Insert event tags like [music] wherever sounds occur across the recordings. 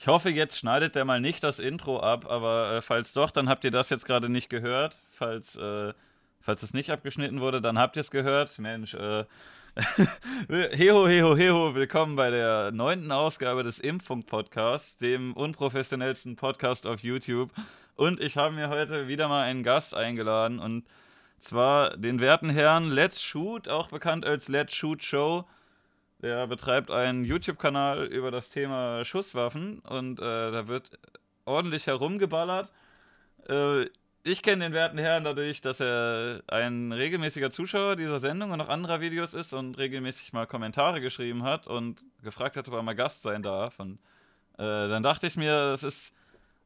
Ich hoffe, jetzt schneidet der mal nicht das Intro ab, aber äh, falls doch, dann habt ihr das jetzt gerade nicht gehört. Falls, äh, falls es nicht abgeschnitten wurde, dann habt ihr es gehört. Mensch, äh, [laughs] heho, heho, heho, willkommen bei der neunten Ausgabe des Impfung-Podcasts, dem unprofessionellsten Podcast auf YouTube. Und ich habe mir heute wieder mal einen Gast eingeladen und zwar den werten Herrn Let's Shoot, auch bekannt als Let's Shoot Show. Der betreibt einen YouTube-Kanal über das Thema Schusswaffen und äh, da wird ordentlich herumgeballert. Äh, ich kenne den werten Herrn dadurch, dass er ein regelmäßiger Zuschauer dieser Sendung und auch anderer Videos ist und regelmäßig mal Kommentare geschrieben hat und gefragt hat, ob er mal Gast sein darf. Und äh, dann dachte ich mir, das ist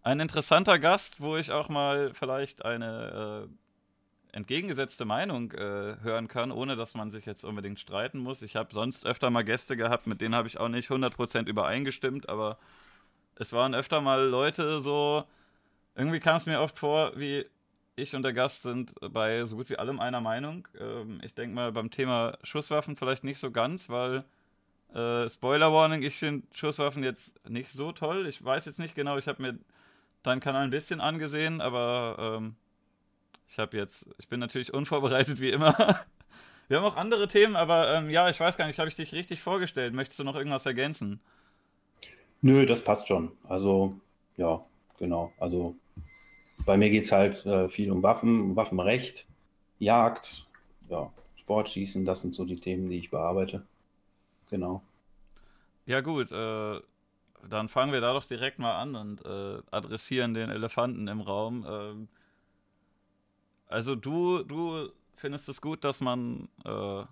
ein interessanter Gast, wo ich auch mal vielleicht eine äh, entgegengesetzte Meinung äh, hören kann, ohne dass man sich jetzt unbedingt streiten muss. Ich habe sonst öfter mal Gäste gehabt, mit denen habe ich auch nicht 100% übereingestimmt, aber es waren öfter mal Leute so, irgendwie kam es mir oft vor, wie ich und der Gast sind bei so gut wie allem einer Meinung. Ähm, ich denke mal beim Thema Schusswaffen vielleicht nicht so ganz, weil äh, Spoiler Warning, ich finde Schusswaffen jetzt nicht so toll. Ich weiß jetzt nicht genau, ich habe mir deinen Kanal ein bisschen angesehen, aber ähm, ich habe jetzt, ich bin natürlich unvorbereitet wie immer. [laughs] Wir haben auch andere Themen, aber ähm, ja, ich weiß gar nicht, habe ich dich richtig vorgestellt? Möchtest du noch irgendwas ergänzen? Nö, das passt schon. Also, ja, genau. Also, bei mir geht es halt äh, viel um Waffen, Waffenrecht, Jagd, ja, Sportschießen, das sind so die Themen, die ich bearbeite. Genau. Ja, gut, äh, dann fangen wir da doch direkt mal an und äh, adressieren den Elefanten im Raum. Ähm, also du, du findest es gut, dass man äh,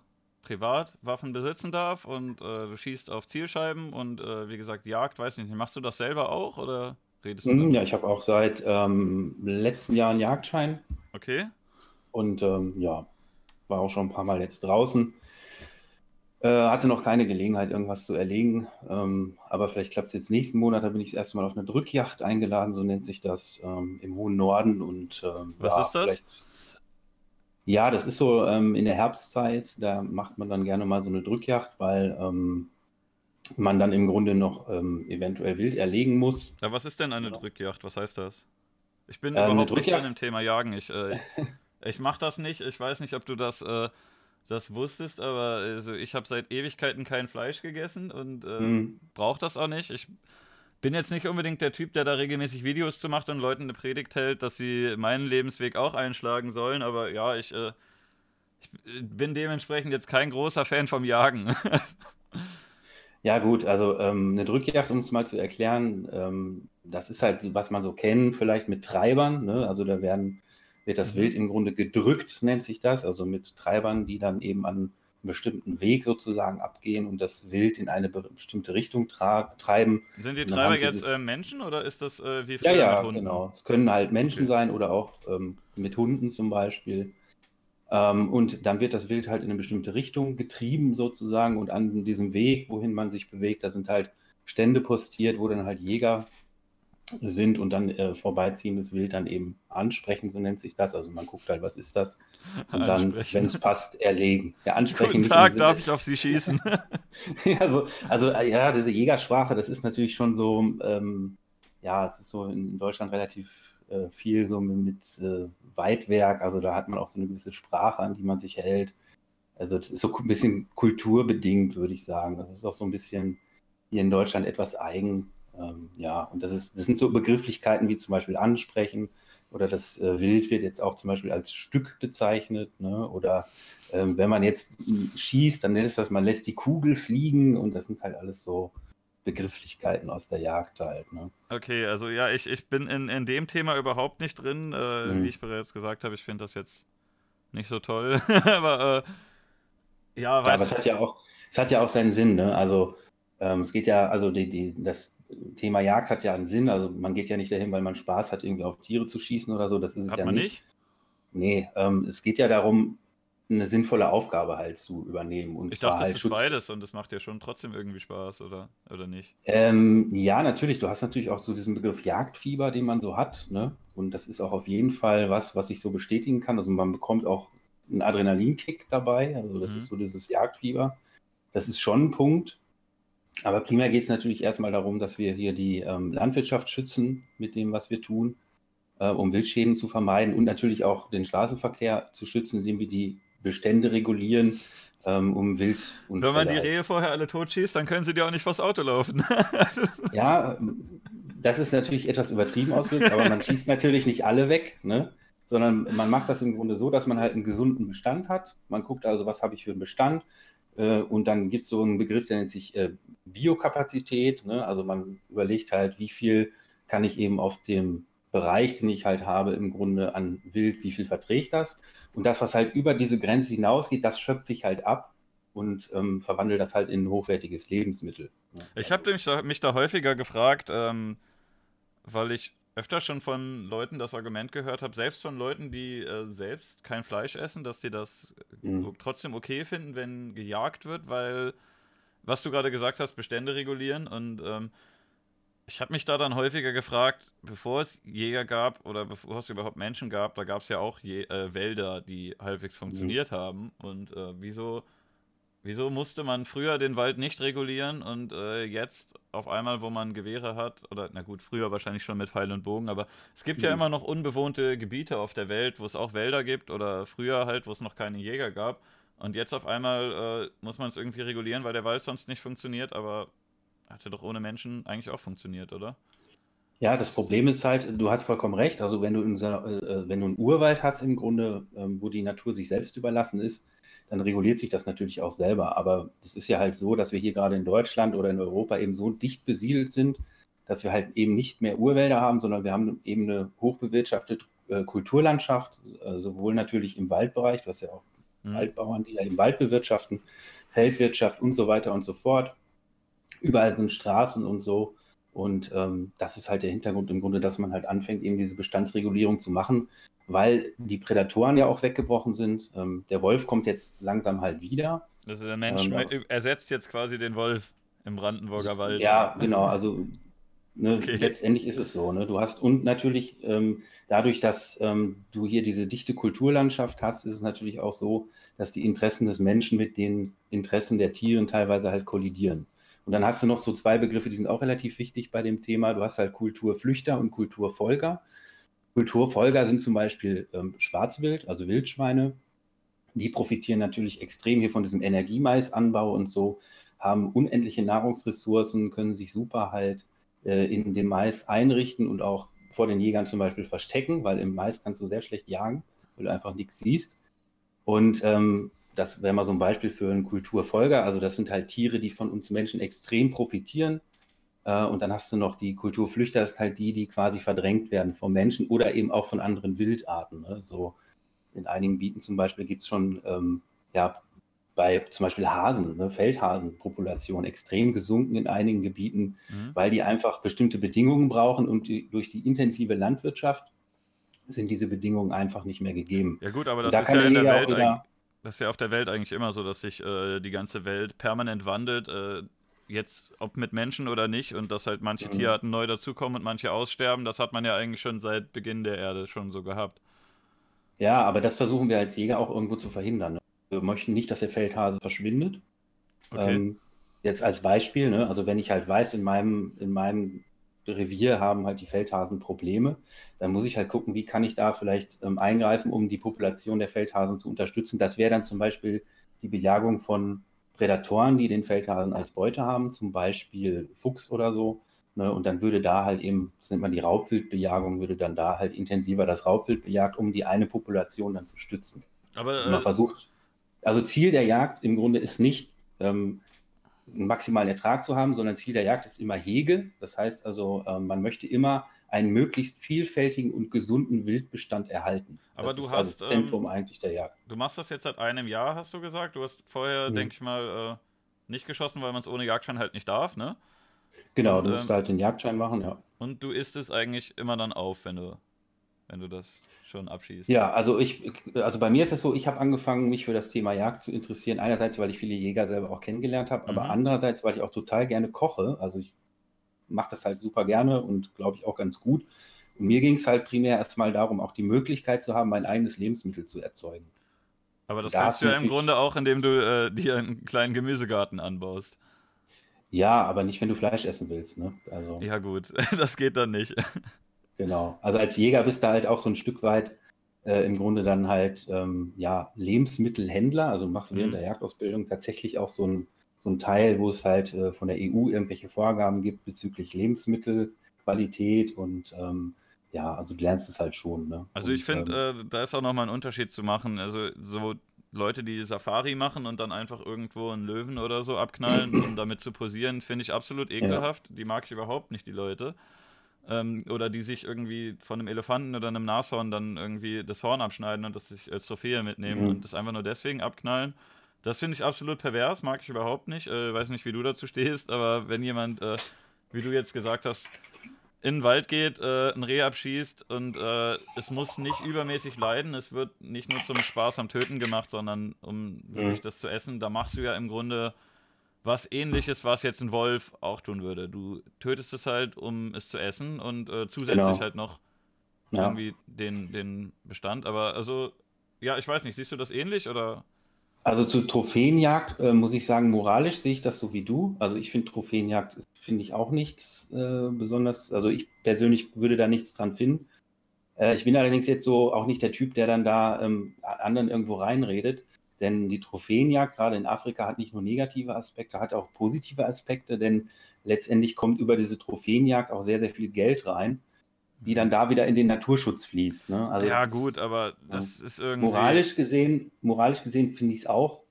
privat Waffen besitzen darf und äh, du schießt auf Zielscheiben und äh, wie gesagt, Jagd, weiß nicht, machst du das selber auch oder redest du? Mhm, ja, ich habe auch seit ähm, letzten Jahr einen Jagdschein. Okay. Und ähm, ja, war auch schon ein paar Mal jetzt draußen. Äh, hatte noch keine Gelegenheit, irgendwas zu erlegen. Ähm, aber vielleicht klappt es jetzt nächsten Monat. Da bin ich das erste Mal auf eine Drückjacht eingeladen, so nennt sich das, ähm, im hohen Norden. Und, ähm, Was ja, ist das? Ja, das ist so ähm, in der Herbstzeit. Da macht man dann gerne mal so eine Drückjacht, weil ähm, man dann im Grunde noch ähm, eventuell wild erlegen muss. Ja, was ist denn eine Drückjacht? Was heißt das? Ich bin Äh, eine überhaupt nicht an dem Thema Jagen. Ich, äh, ich mache das nicht. Ich weiß nicht, ob du das, äh, das wusstest, aber also, ich habe seit Ewigkeiten kein Fleisch gegessen und äh, Mhm. brauche das auch nicht. Ich bin jetzt nicht unbedingt der Typ, der da regelmäßig Videos zu macht und Leuten eine Predigt hält, dass sie meinen Lebensweg auch einschlagen sollen, aber ja, ich, äh, ich bin dementsprechend jetzt kein großer Fan vom Jagen. [laughs] Ja, gut, also ähm, eine Drückjagd, um es mal zu erklären, ähm, das ist halt, was man so kennt, vielleicht mit Treibern. Ne? Also da werden, wird das Mhm. Wild im Grunde gedrückt, nennt sich das, also mit Treibern, die dann eben an bestimmten Weg sozusagen abgehen und das Wild in eine be- bestimmte Richtung treiben. Sind die Treiber jetzt äh, Menschen oder ist das äh, wie Ja, früher ja, mit Hunden? genau. Es können halt Menschen Okay. sein oder auch ähm, mit Hunden zum Beispiel. Ähm, und dann wird das Wild halt in eine bestimmte Richtung getrieben sozusagen und an diesem Weg, wohin man sich bewegt, da sind halt Stände postiert, wo dann halt Jäger sind und dann äh, vorbeiziehendes Wild dann eben ansprechen, so nennt sich das. Also man guckt halt, was ist das? [laughs] Und dann, wenn es passt, erlegen. Ja, ansprechen. Guten Tag, darf ich auf Sie schießen? [laughs] ja, so, also äh, ja, diese Jägersprache, das ist natürlich schon so, ähm, ja, es ist so in Deutschland relativ äh, viel so mit, mit äh, Weitwerk, also da hat man auch so eine gewisse Sprache, an die man sich hält. Also das ist so ein bisschen kulturbedingt, würde ich sagen. Das ist auch so ein bisschen hier in Deutschland etwas eigen. Ähm, ja, und das ist, das sind so Begrifflichkeiten wie zum Beispiel ansprechen oder das äh, Wild wird jetzt auch zum Beispiel als Stück bezeichnet, ne? Oder ähm, wenn man jetzt schießt, dann nennt es das, man lässt die Kugel fliegen und das sind halt alles so Begrifflichkeiten aus der Jagd halt. Ne? Okay, also ja, ich, ich bin in, in dem Thema überhaupt nicht drin. Äh, Mhm. Wie ich bereits gesagt habe, ich finde das jetzt nicht so toll. [laughs] Aber äh, ja, Ja, aber weiß es hat ja auch, es hat ja auch seinen Sinn, ne? Also ähm, es geht ja, also die, die, das Thema Jagd hat ja einen Sinn. Also man geht ja nicht dahin, weil man Spaß hat, irgendwie auf Tiere zu schießen oder so. Das ist es hat ja man nicht. nicht. Nee, ähm, es geht ja darum, eine sinnvolle Aufgabe halt zu übernehmen. Und Ich dachte, das halt ist Schutz. beides und das macht ja schon trotzdem irgendwie Spaß, oder, oder nicht? Ähm, ja, natürlich. Du hast natürlich auch so diesen Begriff Jagdfieber, den man so hat, ne? Und das ist auch auf jeden Fall was, was ich so bestätigen kann. Also man bekommt auch einen Adrenalinkick dabei. Also das Mhm. ist so dieses Jagdfieber. Das ist schon ein Punkt. Aber primär geht es natürlich erstmal darum, dass wir hier die ähm, Landwirtschaft schützen mit dem, was wir tun, äh, um Wildschäden zu vermeiden und natürlich auch den Straßenverkehr zu schützen, indem wir die Bestände regulieren, ähm, um Wild und Wenn man die Rehe vorher alle totschießt, dann können sie dir auch nicht vors Auto laufen. [laughs] ja, das ist natürlich etwas übertrieben ausgedrückt, aber man schießt natürlich nicht alle weg, ne? sondern man macht das im Grunde so, dass man halt einen gesunden Bestand hat. Man guckt also, was habe ich für einen Bestand äh, und dann gibt es so einen Begriff, der nennt sich äh, Biokapazität. Ne? Also man überlegt halt, wie viel kann ich eben auf dem Bereich, den ich halt habe, im Grunde an Wild, wie viel verträgt das? Und das, was halt über diese Grenze hinausgeht, das schöpfe ich halt ab und ähm, verwandle das halt in ein hochwertiges Lebensmittel. Ne? Ich habe mich, mich, da häufiger gefragt, ähm, weil ich öfter schon von Leuten das Argument gehört habe, selbst von Leuten, die äh, selbst kein Fleisch essen, dass die das mhm. trotzdem okay finden, wenn gejagt wird, weil, was du gerade gesagt hast, Bestände regulieren und ähm, ich habe mich da dann häufiger gefragt, bevor es Jäger gab oder bevor es überhaupt Menschen gab, da gab es ja auch Je äh, Wälder, die halbwegs funktioniert mhm. haben. Und äh, wieso, wieso musste man früher den Wald nicht regulieren und äh, jetzt auf einmal, wo man Gewehre hat, oder na gut, früher wahrscheinlich schon mit Pfeil und Bogen, aber es gibt mhm. ja immer noch unbewohnte Gebiete auf der Welt, wo es auch Wälder gibt oder früher halt, wo es noch keine Jäger gab. Und jetzt auf einmal äh, muss man es irgendwie regulieren, weil der Wald sonst nicht funktioniert, aber hatte doch ohne Menschen eigentlich auch funktioniert, oder? Ja, das Problem ist halt, du hast vollkommen recht. Also wenn du, in so, äh, wenn du einen Urwald hast im Grunde, ähm, wo die Natur sich selbst überlassen ist, dann reguliert sich das natürlich auch selber. Aber es ist ja halt so, dass wir hier gerade in Deutschland oder in Europa eben so dicht besiedelt sind, dass wir halt eben nicht mehr Urwälder haben, sondern wir haben eben eine hochbewirtschaftete äh, Kulturlandschaft, äh, sowohl natürlich im Waldbereich, hast ja auch mhm. Waldbauern, die ja im Wald bewirtschaften, Feldwirtschaft und so weiter und so fort. Überall sind Straßen und so. Und ähm, das ist halt der Hintergrund im Grunde, dass man halt anfängt, eben diese Bestandsregulierung zu machen, weil die Prädatoren ja auch weggebrochen sind. Ähm, der Wolf kommt jetzt langsam halt wieder. Also der Mensch ähm, ersetzt jetzt quasi den Wolf im Brandenburger Wald. Ja, genau. Also ne, okay. letztendlich ist es so. Ne? Du hast und natürlich ähm, dadurch, dass ähm, du hier diese dichte Kulturlandschaft hast, ist es natürlich auch so, dass die Interessen des Menschen mit den Interessen der Tiere teilweise halt kollidieren. Und dann hast du noch so zwei Begriffe, die sind auch relativ wichtig bei dem Thema. Du hast halt Kulturflüchter und Kulturfolger. Kulturfolger sind zum Beispiel ähm, Schwarzwild, also Wildschweine. Die profitieren natürlich extrem hier von diesem Energiemaisanbau und so, haben unendliche Nahrungsressourcen, können sich super halt äh, in dem Mais einrichten und auch vor den Jägern zum Beispiel verstecken, weil im Mais kannst du sehr schlecht jagen, weil du einfach nichts siehst. Und ähm, das wäre mal so ein Beispiel für einen Kulturfolger. Also das sind halt Tiere, die von uns Menschen extrem profitieren. Äh, und dann hast du noch die Kulturflüchter, das sind halt die, die quasi verdrängt werden vom Menschen oder eben auch von anderen Wildarten. Ne? So in einigen Gebieten zum Beispiel gibt es schon, ähm, ja, bei zum Beispiel Hasen, ne, Feldhasenpopulation extrem gesunken in einigen Gebieten, mhm. weil die einfach bestimmte Bedingungen brauchen und die, durch die intensive Landwirtschaft sind diese Bedingungen einfach nicht mehr gegeben. Ja gut, aber das da ist ja in der Welt wieder, das ist ja auf der Welt eigentlich immer so, dass sich äh, die ganze Welt permanent wandelt. Äh, jetzt, ob mit Menschen oder nicht, und dass halt manche mhm. Tierarten neu dazukommen und manche aussterben, das hat man ja eigentlich schon seit Beginn der Erde schon so gehabt. Ja, aber das versuchen wir als Jäger auch irgendwo zu verhindern. Wir möchten nicht, dass der Feldhase verschwindet. Okay. Ähm, jetzt als Beispiel, ne? also wenn ich halt weiß, in meinem, in meinem Revier haben halt die Feldhasen Probleme. Dann muss ich halt gucken, wie kann ich da vielleicht ähm, eingreifen, um die Population der Feldhasen zu unterstützen. Das wäre dann zum Beispiel die Bejagung von Prädatoren, die den Feldhasen als Beute haben, zum Beispiel Fuchs oder so. Ne? Und dann würde da halt eben, das nennt man die Raubwildbejagung, würde dann da halt intensiver das Raubwild bejagt, um die eine Population dann zu stützen. Aber also man äh, versucht, also Ziel der Jagd im Grunde ist nicht, ähm, einen maximalen Ertrag zu haben, sondern Ziel der Jagd ist immer Hege. Das heißt also, äh, man möchte immer einen möglichst vielfältigen und gesunden Wildbestand erhalten. Aber das du ist hast also Zentrum ähm, eigentlich der Jagd. Du machst das jetzt seit einem Jahr, hast du gesagt. Du hast vorher, mhm. denke ich mal, äh, nicht geschossen, weil man es ohne Jagdschein halt nicht darf, ne? Genau, und, du musst ähm, halt den Jagdschein machen, ja. Und du isst es eigentlich immer dann auf, wenn du, wenn du das schon abschießt. Ja, also ich, also bei mir ist es so, ich habe angefangen, mich für das Thema Jagd zu interessieren. Einerseits, weil ich viele Jäger selber auch kennengelernt habe, aber mhm. andererseits, weil ich auch total gerne koche. Also ich mache das halt super gerne und glaube ich auch ganz gut. Und mir ging es halt primär erstmal darum, auch die Möglichkeit zu haben, mein eigenes Lebensmittel zu erzeugen. Aber das da kannst du ja im Grunde auch, indem du äh, dir einen kleinen Gemüsegarten anbaust. Ja, aber nicht, wenn du Fleisch essen willst, ne? Also, Ja, gut, [laughs] das geht dann nicht. Genau. Also als Jäger bist du halt auch so ein Stück weit äh, im Grunde dann halt ähm, ja, Lebensmittelhändler. Also du machst während Mhm. der Jagdausbildung tatsächlich auch so ein, so ein Teil, wo es halt äh, von der EU irgendwelche Vorgaben gibt bezüglich Lebensmittelqualität und ähm, ja, also du lernst es halt schon, ne? Also ich Und, ähm, finde, äh, da ist auch nochmal ein Unterschied zu machen. Also so Leute, die Safari machen und dann einfach irgendwo einen Löwen oder so abknallen, [clears throat] um damit zu posieren, finde ich absolut ekelhaft. Die mag ich überhaupt nicht, die Leute. Ähm, oder die sich irgendwie von einem Elefanten oder einem Nashorn dann irgendwie das Horn abschneiden und das sich als Trophäe mitnehmen Mhm. und das einfach nur deswegen abknallen. Das finde ich absolut pervers, mag ich überhaupt nicht. Äh, weiß nicht, wie du dazu stehst, aber wenn jemand, äh, wie du jetzt gesagt hast, in den Wald geht, äh, ein Reh abschießt und äh, es muss nicht übermäßig leiden. Es wird nicht nur zum Spaß am Töten gemacht, sondern um wirklich Mhm. das zu essen. Da machst du ja im Grunde was ähnliches, was jetzt ein Wolf auch tun würde. Du tötest es halt, um es zu essen und äh, zusätzlich Genau. halt noch ja. irgendwie den, den Bestand. Aber also, ja, ich weiß nicht, siehst du das ähnlich oder? Also zu Trophäenjagd äh, muss ich sagen, moralisch sehe ich das so wie du. Also ich finde Trophäenjagd finde ich auch nichts äh, besonders. Also ich persönlich würde da nichts dran finden. Äh, ich bin allerdings jetzt so auch nicht der Typ, der dann da ähm, anderen irgendwo reinredet. Denn die Trophäenjagd, gerade in Afrika, hat nicht nur negative Aspekte, hat auch positive Aspekte, denn letztendlich kommt über diese Trophäenjagd auch sehr, sehr viel Geld rein, die dann da wieder in den Naturschutz fließt. Ne? Also ja, gut, aber das ist irgendwie. Moralisch gesehen, moralisch gesehen finde ich es auch.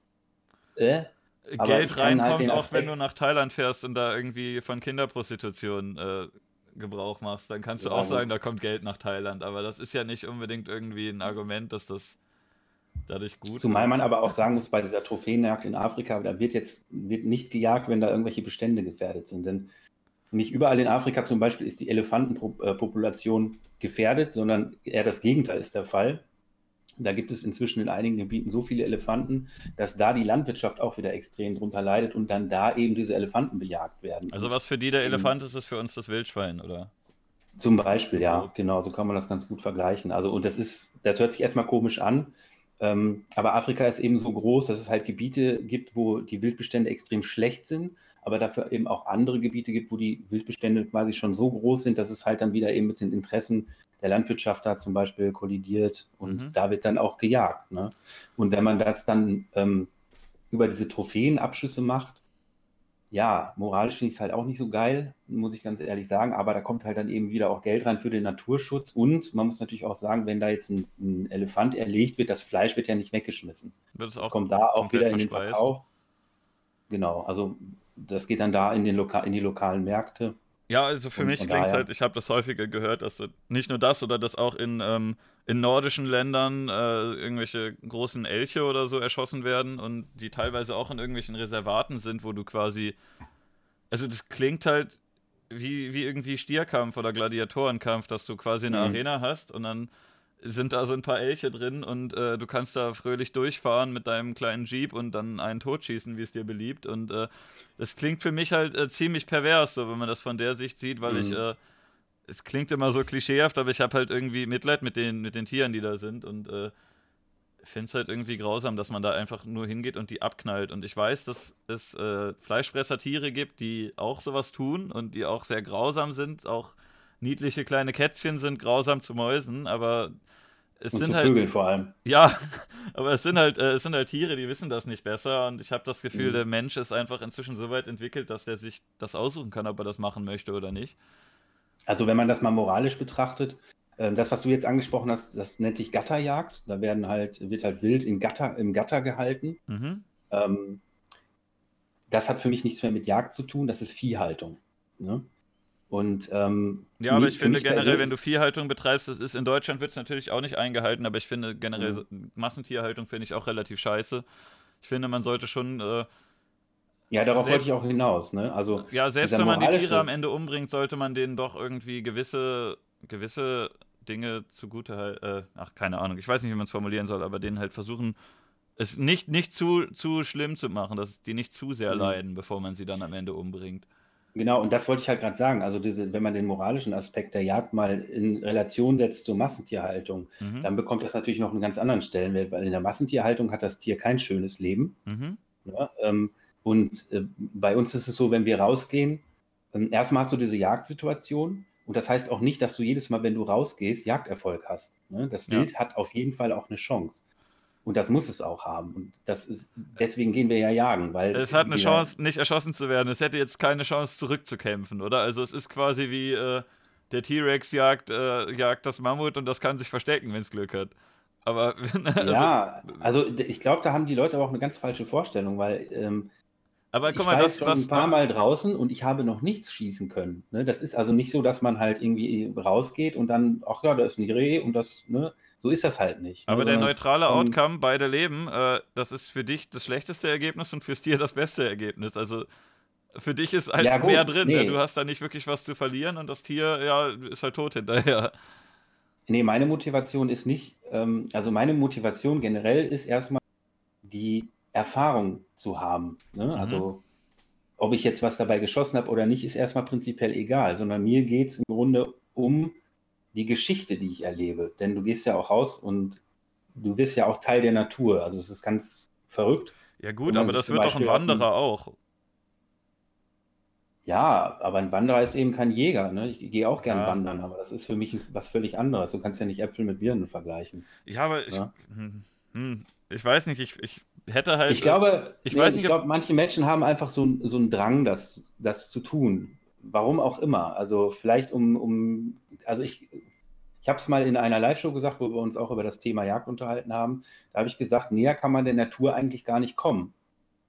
Äh, Geld halt reinkommt, den auch wenn du nach Thailand fährst und da irgendwie von Kinderprostitution äh, Gebrauch machst, dann kannst du Ja, auch gut. sagen, da kommt Geld nach Thailand. Aber das ist ja nicht unbedingt irgendwie ein Argument, dass das dadurch gut Zumal man aber auch sagen muss, bei dieser Trophäenjagd in Afrika, da wird jetzt wird nicht gejagt, wenn da irgendwelche Bestände gefährdet sind. Denn nicht überall in Afrika zum Beispiel ist die Elefantenpopulation gefährdet, sondern eher das Gegenteil ist der Fall. Da gibt es inzwischen in einigen Gebieten so viele Elefanten, dass da die Landwirtschaft auch wieder extrem drunter leidet und dann da eben diese Elefanten bejagt werden. Also was für die der Elefant ist, ist für uns das Wildschwein, oder? Zum Beispiel, ja, Ja. genau, so kann man das ganz gut vergleichen. Also, und das ist, das hört sich erstmal komisch an, ähm, aber Afrika ist eben so groß, dass es halt Gebiete gibt, wo die Wildbestände extrem schlecht sind, aber dafür eben auch andere Gebiete gibt, wo die Wildbestände quasi schon so groß sind, dass es halt dann wieder eben mit den Interessen der Landwirtschaft da zum Beispiel kollidiert und Mhm. da wird dann auch gejagt. Ne? Und wenn man das dann ähm, über diese Trophäenabschüsse macht, ja, moralisch finde ich es halt auch nicht so geil, muss ich ganz ehrlich sagen, aber da kommt halt dann eben wieder auch Geld rein für den Naturschutz und man muss natürlich auch sagen, wenn da jetzt ein, ein Elefant erlegt wird, das Fleisch wird ja nicht weggeschmissen. Das auch kommt da auch wieder in den? Verkauf. Genau, also das geht dann da in, den Loka in die lokalen Märkte. Ja, also für Und mich klingt es halt, ich habe das häufiger gehört, dass nicht nur das oder dass auch in, ähm, in nordischen Ländern äh, irgendwelche großen Elche oder so erschossen werden und die teilweise auch in irgendwelchen Reservaten sind, wo du quasi. Also das klingt halt wie, wie irgendwie Stierkampf oder Gladiatorenkampf, dass du quasi eine Mhm. Arena hast und dann sind da so ein paar Elche drin und äh, du kannst da fröhlich durchfahren mit deinem kleinen Jeep und dann einen totschießen, wie es dir beliebt. Und äh, das klingt für mich halt äh, ziemlich pervers, so wenn man das von der Sicht sieht, weil ich, Mhm. äh, es klingt immer so klischeehaft, aber ich habe halt irgendwie Mitleid mit den, mit den Tieren, die da sind und äh, finde es halt irgendwie grausam, dass man da einfach nur hingeht und die abknallt. Und ich weiß, dass es äh, Fleischfresser-Tiere gibt, die auch sowas tun und die auch sehr grausam sind, auch niedliche kleine Kätzchen sind grausam zu Mäusen, aber es Und sind zu halt Vögeln vor allem. ja, [laughs] aber es sind halt, äh, es sind halt Tiere, die wissen das nicht besser und ich habe das Gefühl, Mhm. der Mensch ist einfach inzwischen so weit entwickelt, dass der sich das aussuchen kann, ob er das machen möchte oder nicht. Also wenn man das mal moralisch betrachtet, äh, das, was du jetzt angesprochen hast, das nennt sich Gatterjagd. Da werden halt, wird halt wild in Gatter, im Gatter gehalten. Mhm. Ähm, das hat für mich nichts mehr mit Jagd zu tun, das ist Viehhaltung. Ne? Und ähm, Ja, aber ich finde generell, wenn du Viehhaltung betreibst, das ist in Deutschland wird es natürlich auch nicht eingehalten, aber ich finde generell Mhm. Massentierhaltung finde ich auch relativ scheiße. Ich finde, man sollte schon, äh, Ja, darauf selbst- wollte ich auch hinaus. Ne? Also ja, selbst wenn man die Tiere am Ende umbringt, sollte man denen doch irgendwie gewisse, gewisse Dinge zugute halten. Äh, ach, keine Ahnung, ich weiß nicht, wie man es formulieren soll, aber denen halt versuchen, es nicht, nicht zu, zu schlimm zu machen, dass die nicht zu sehr Mhm. leiden, bevor man sie dann am Ende umbringt. Genau, und das wollte ich halt gerade sagen. Also diese, wenn man den moralischen Aspekt der Jagd mal in Relation setzt zur Massentierhaltung, Mhm. dann bekommt das natürlich noch einen ganz anderen Stellenwert, weil in der Massentierhaltung hat das Tier kein schönes Leben. Mhm. Ja, ähm, Und äh, bei uns ist es so, wenn wir rausgehen, ähm, erstmal hast du diese Jagdsituation und das heißt auch nicht, dass du jedes Mal, wenn du rausgehst, Jagderfolg hast. Ne? Das Wild ja. hat auf jeden Fall auch eine Chance. Und das muss es auch haben. Und das ist, deswegen gehen wir ja jagen, weil. Es hat eine Chance, nicht erschossen zu werden. Es hätte jetzt keine Chance, zurückzukämpfen, oder? Also es ist quasi wie äh, der T-Rex jagt, äh, jagt das Mammut und das kann sich verstecken, wenn es Glück hat. Aber [laughs] also, ja, also ich glaube, da haben die Leute aber auch eine ganz falsche Vorstellung, weil ähm, aber guck mal, das, schon das ein paar Mal draußen und ich habe noch nichts schießen können. Ne? Das ist also nicht so, dass man halt irgendwie rausgeht und dann, ach ja, da ist ein Reh und das, ne? So ist das halt nicht. Ne? Aber der neutrale Outcome, beide leben, äh, das ist für dich das schlechteste Ergebnis und fürs Tier das beste Ergebnis. Also für dich ist halt ja, mehr drin. Ne? Nee. Du hast da nicht wirklich was zu verlieren und das Tier, ja, ist halt tot hinterher. Nee, meine Motivation ist nicht, ähm, also meine Motivation generell ist erstmal die Erfahrung zu haben. Ne? Mhm. Also ob ich jetzt was dabei geschossen habe oder nicht, ist erstmal prinzipiell egal, sondern mir geht es im Grunde um die Geschichte, die ich erlebe. Denn du gehst ja auch raus und du wirst ja auch Teil der Natur. Also es ist ganz verrückt. Ja gut, aber das wird doch ein Wanderer auch. Ja, aber ein Wanderer ist eben kein Jäger. Ne? Ich gehe auch gern ja. wandern, aber das ist für mich was völlig anderes. Du kannst ja nicht Äpfel mit Birnen vergleichen. Ja, aber ich, ja? Hm, hm, ich weiß nicht, ich, ich hätte halt. Ich glaube, ich, nee, ich glaube, manche Menschen haben einfach so, so einen Drang, das, das zu tun. Warum auch immer. Also vielleicht um, um also ich, ich habe es mal in einer Live-Show gesagt, wo wir uns auch über das Thema Jagd unterhalten haben. Da habe ich gesagt, näher kann man der Natur eigentlich gar nicht kommen.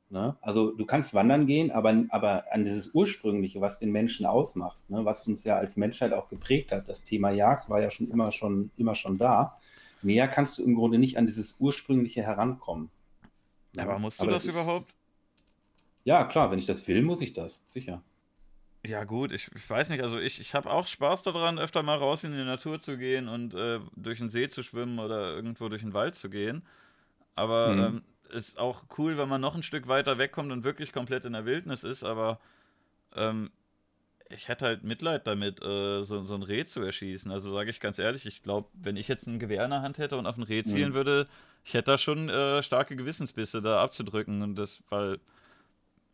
Ne? Also du kannst wandern gehen, aber, aber an dieses Ursprüngliche, was den Menschen ausmacht, ne? was uns ja als Menschheit auch geprägt hat, das Thema Jagd war ja schon immer schon, immer schon da. Näher kannst du im Grunde nicht an dieses Ursprüngliche herankommen. Aber musst du aber das, das überhaupt? Ja, klar, wenn ich das will, muss ich das, sicher. Ja, gut, ich, ich weiß nicht, also ich, ich habe auch Spaß daran, öfter mal raus in die Natur zu gehen und äh, durch den See zu schwimmen oder irgendwo durch den Wald zu gehen. Aber mhm. ähm, ist auch cool, wenn man noch ein Stück weiter wegkommt und wirklich komplett in der Wildnis ist, aber ähm, ich hätte halt Mitleid damit, äh, so, so ein Reh zu erschießen. Also sage ich ganz ehrlich, ich glaube, wenn ich jetzt ein Gewehr in der Hand hätte und auf ein Reh zielen mhm. würde, ich hätte da schon äh, starke Gewissensbisse da abzudrücken. Und das, weil,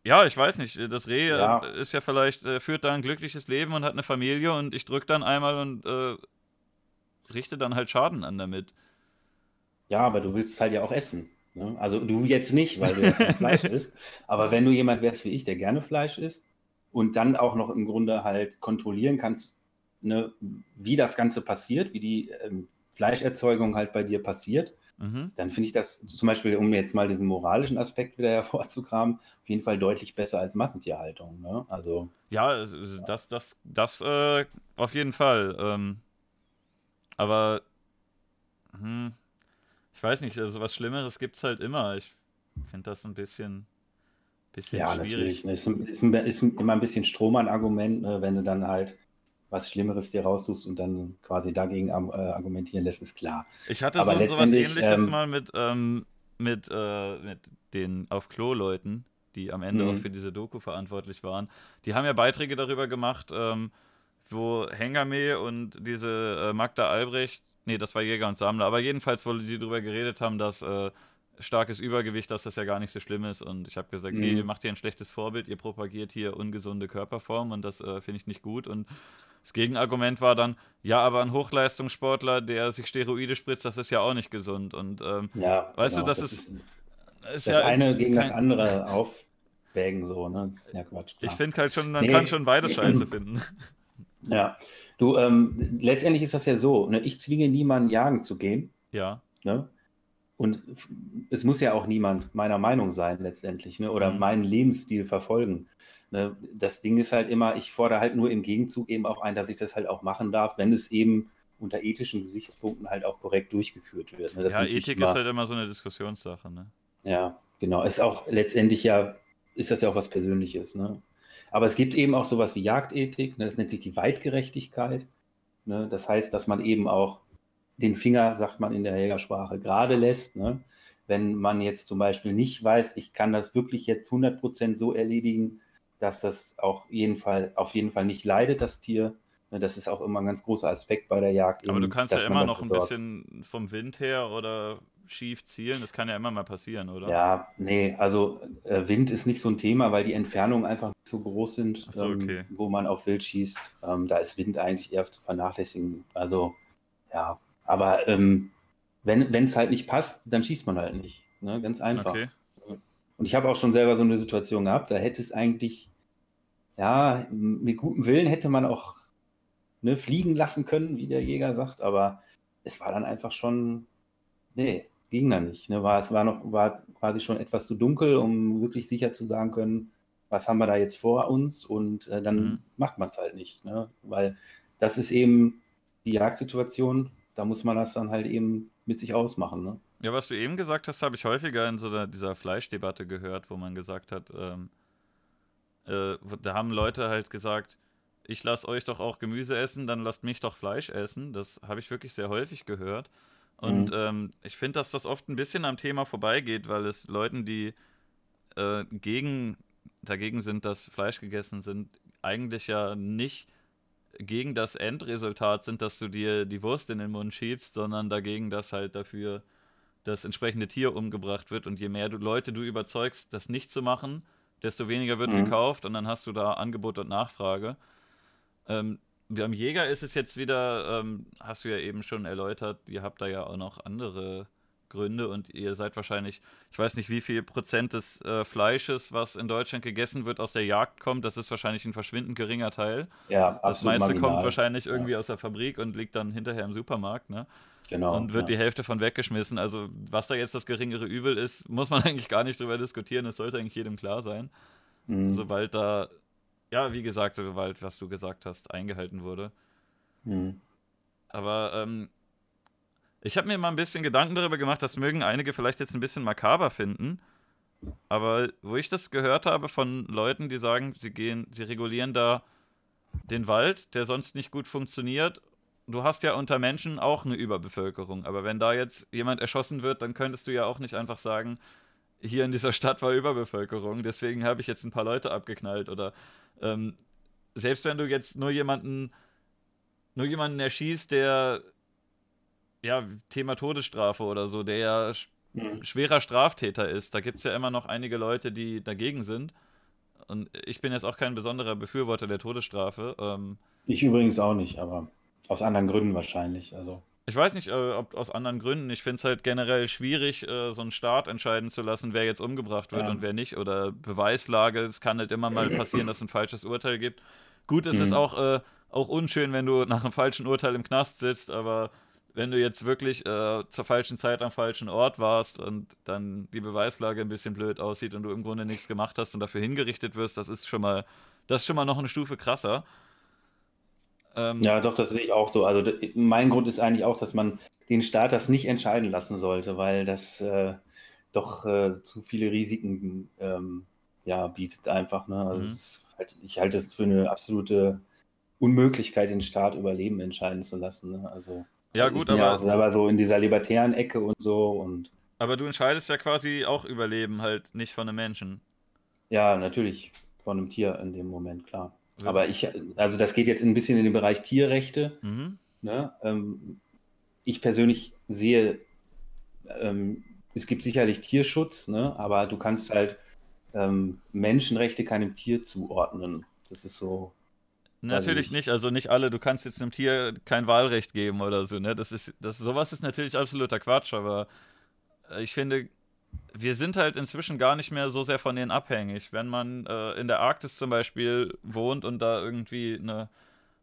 ja, ich weiß nicht, das Reh ja. Äh, ist ja vielleicht, äh, führt da ein glückliches Leben und hat eine Familie und ich drücke dann einmal und äh, richte dann halt Schaden an damit. Ja, aber du willst es halt ja auch essen. Ne? Also du jetzt nicht, weil du ja kein [laughs] Fleisch isst. Aber wenn du jemand wärst wie ich, der gerne Fleisch isst, und dann auch noch im Grunde halt kontrollieren kannst, ne, wie das Ganze passiert, wie die ähm, Fleischerzeugung halt bei dir passiert, mhm. dann finde ich das zum Beispiel, um jetzt mal diesen moralischen Aspekt wieder [laughs] hervorzukramen, auf jeden Fall deutlich besser als Massentierhaltung. Ne? Also, ja, das, das, das äh, auf jeden Fall. Ähm, aber hm, ich weiß nicht, also was Schlimmeres gibt es halt immer. Ich finde das ein bisschen Bisschen ja, schwierig. natürlich. Ne? Ist, ist, ist, immer ein bisschen Strohmann-Argument, ne? wenn du dann halt was Schlimmeres dir raussuchst und dann quasi dagegen äh, argumentieren lässt, ist klar. Ich hatte Aber so, sowas ähnliches ähm, mal mit, ähm, mit, äh, mit den auf Klo-Leuten, die am Ende auch mhm. für diese Doku verantwortlich waren. Die haben ja Beiträge darüber gemacht, ähm, wo Hengame und diese äh, Magda Albrecht, nee, das war Jäger und Sammler, aber jedenfalls, wo die darüber geredet haben, dass äh, starkes Übergewicht, dass das ja gar nicht so schlimm ist. Und ich habe gesagt, mhm. hey, ihr macht hier ein schlechtes Vorbild, ihr propagiert hier ungesunde Körperform und das äh, finde ich nicht gut. Und das Gegenargument war dann, ja, aber ein Hochleistungssportler, der sich Steroide spritzt, das ist ja auch nicht gesund. Und ähm, ja, weißt genau, du, das, das ist, ist, ist das ja eine gegen kein... das andere aufwägen, so, ne? Das ist ja Quatsch. Klar. Ich finde halt schon, man nee. kann schon beide [laughs] Scheiße finden. Ja, du, ähm, letztendlich ist das ja so, ne? ich zwinge niemanden jagen zu gehen. Ja. Ne? Und es muss ja auch niemand meiner Meinung sein letztendlich, ne? oder mhm. meinen Lebensstil verfolgen. Ne? Das Ding ist halt immer, ich fordere halt nur im Gegenzug eben auch ein, dass ich das halt auch machen darf, wenn es eben unter ethischen Gesichtspunkten halt auch korrekt durchgeführt wird. Ne? ja, Ethik immer, ist halt immer so eine Diskussionssache. Ne? Ja, genau. Ist auch letztendlich ja, ist das ja auch was Persönliches. Ne? Aber es gibt eben auch sowas wie Jagdethik, ne? das nennt sich die Weitgerechtigkeit. Ne? Das heißt, dass man eben auch den Finger, sagt man in der Jägersprache, gerade lässt. Ne? Wenn man jetzt zum Beispiel nicht weiß, ich kann das wirklich jetzt 100% so erledigen, dass das auch jeden Fall, auf jeden Fall nicht leidet, das Tier. Ne? Das ist auch immer ein ganz großer Aspekt bei der Jagd. Aber eben, du kannst ja immer noch ein bisschen vom Wind her oder schief zielen? Das kann ja immer mal passieren, oder? Ja, nee, also äh, Wind ist nicht so ein Thema, weil die Entfernungen einfach nicht so groß sind, so, okay. ähm, wo man auf Wild schießt. Ähm, da ist Wind eigentlich eher zu vernachlässigen. Also, ja, aber ähm, wenn es halt nicht passt, dann schießt man halt nicht. Ne? Ganz einfach. Okay. Und ich habe auch schon selber so eine Situation gehabt, da hätte es eigentlich, ja, mit gutem Willen hätte man auch ne, fliegen lassen können, wie der Jäger sagt, aber es war dann einfach schon, nee, ging da nicht. Ne? War, es war noch, war quasi schon etwas zu dunkel, um wirklich sicher zu sagen können, was haben wir da jetzt vor uns und äh, dann mhm. macht man es halt nicht. Ne? Weil das ist eben die Jagdsituation, da muss man das dann halt eben mit sich ausmachen. Ne? Ja, was du eben gesagt hast, habe ich häufiger in so dieser Fleischdebatte gehört, wo man gesagt hat, ähm, äh, da haben Leute halt gesagt, ich lasse euch doch auch Gemüse essen, dann lasst mich doch Fleisch essen. Das habe ich wirklich sehr häufig gehört. Und mhm. ähm, ich finde, dass das oft ein bisschen am Thema vorbeigeht, weil es Leuten, die äh, gegen, dagegen sind, dass Fleisch gegessen sind, eigentlich ja nicht gegen das Endresultat sind, dass du dir die Wurst in den Mund schiebst, sondern dagegen, dass halt dafür das entsprechende Tier umgebracht wird. Und je mehr du Leute du überzeugst, das nicht zu machen, desto weniger wird mhm. gekauft und dann hast du da Angebot und Nachfrage. Ähm, beim Jäger ist es jetzt wieder, ähm, hast du ja eben schon erläutert, ihr habt da ja auch noch andere Gründe und ihr seid wahrscheinlich, ich weiß nicht, wie viel Prozent des äh, Fleisches, was in Deutschland gegessen wird, aus der Jagd kommt. Das ist wahrscheinlich ein verschwindend geringer Teil. Ja, Das meiste marginal. kommt wahrscheinlich irgendwie ja. aus der Fabrik und liegt dann hinterher im Supermarkt, ne? Genau. Und wird ja. die Hälfte von weggeschmissen. Also, was da jetzt das geringere Übel ist, [laughs] muss man eigentlich gar nicht drüber diskutieren. Es sollte eigentlich jedem klar sein. Mhm. Sobald da ja, wie gesagt, sobald, was du gesagt hast, eingehalten wurde. Mhm. Aber ähm, ich habe mir mal ein bisschen Gedanken darüber gemacht, das mögen einige vielleicht jetzt ein bisschen makaber finden. Aber wo ich das gehört habe von Leuten, die sagen, sie gehen, sie regulieren da den Wald, der sonst nicht gut funktioniert. Du hast ja unter Menschen auch eine Überbevölkerung. Aber wenn da jetzt jemand erschossen wird, dann könntest du ja auch nicht einfach sagen, hier in dieser Stadt war Überbevölkerung, deswegen habe ich jetzt ein paar Leute abgeknallt oder ähm, selbst wenn du jetzt nur jemanden, nur jemanden erschießt, der ja, Thema Todesstrafe oder so, der ja mhm. schwerer Straftäter ist, da gibt es ja immer noch einige Leute, die dagegen sind. Und ich bin jetzt auch kein besonderer Befürworter der Todesstrafe. Ähm, ich übrigens auch nicht, aber aus anderen Gründen wahrscheinlich. Also. Ich weiß nicht, äh, ob aus anderen Gründen. Ich finde es halt generell schwierig, äh, so einen Staat entscheiden zu lassen, wer jetzt umgebracht wird ja. und wer nicht. Oder Beweislage. Es kann halt immer mal passieren, dass es ein falsches Urteil gibt. Gut, es mhm. ist auch, äh, auch unschön, wenn du nach einem falschen Urteil im Knast sitzt, aber wenn du jetzt wirklich äh, zur falschen Zeit am falschen Ort warst und dann die Beweislage ein bisschen blöd aussieht und du im Grunde nichts gemacht hast und dafür hingerichtet wirst, das ist schon mal, das ist schon mal noch eine Stufe krasser. Ähm, ja, doch, das sehe ich auch so. Also mein Grund ist eigentlich auch, dass man den Staat das nicht entscheiden lassen sollte, weil das äh, doch äh, zu viele Risiken ähm, ja, bietet einfach. Ne? Also mhm. halt, ich halte es für eine absolute Unmöglichkeit, den Staat über Leben entscheiden zu lassen. Ne? Also ja gut, aber ja selber so in dieser libertären Ecke und so und aber du entscheidest ja quasi auch über Leben, halt nicht von einem Menschen. Ja, natürlich von einem Tier in dem Moment, klar. Aber ich, also das geht jetzt ein bisschen in den Bereich Tierrechte. Mhm. Ne? Ähm, ich persönlich sehe, ähm, es gibt sicherlich Tierschutz, ne? aber du kannst halt ähm, Menschenrechte keinem Tier zuordnen. Das ist so. Natürlich nicht, also nicht alle. Du kannst jetzt einem Tier kein Wahlrecht geben oder so. Ne? Das ist, das, sowas ist natürlich absoluter Quatsch, aber ich finde, wir sind halt inzwischen gar nicht mehr so sehr von denen abhängig. Wenn man äh, in der Arktis zum Beispiel wohnt und da irgendwie eine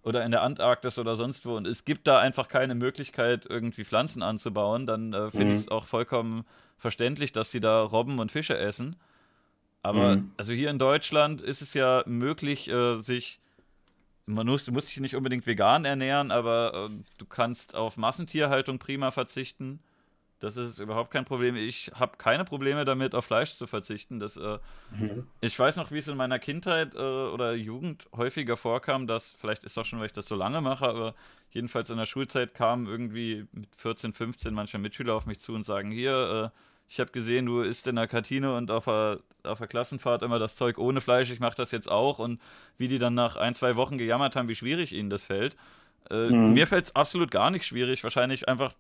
oder in der Antarktis oder sonst wo und es gibt da einfach keine Möglichkeit, irgendwie Pflanzen anzubauen, dann äh, finde mhm. ich es auch vollkommen verständlich, dass sie da Robben und Fische essen. Aber mhm. also hier in Deutschland ist es ja möglich, äh, sich man muss, du musst dich nicht unbedingt vegan ernähren, aber äh, du kannst auf Massentierhaltung prima verzichten. Das ist überhaupt kein Problem. Ich habe keine Probleme damit, auf Fleisch zu verzichten. Das, äh, mhm. Ich weiß noch, wie es in meiner Kindheit äh, oder Jugend häufiger vorkam, dass, vielleicht ist das schon, weil ich das so lange mache, aber jedenfalls in der Schulzeit kamen irgendwie mit 14, 15 manche Mitschüler auf mich zu und sagen, hier, äh, ich habe gesehen, du isst in der Kantine und auf der, auf der Klassenfahrt immer das Zeug ohne Fleisch, ich mache das jetzt auch. Und wie die dann nach ein, zwei Wochen gejammert haben, wie schwierig ihnen das fällt. Äh, mhm. Mir fällt es absolut gar nicht schwierig, wahrscheinlich einfach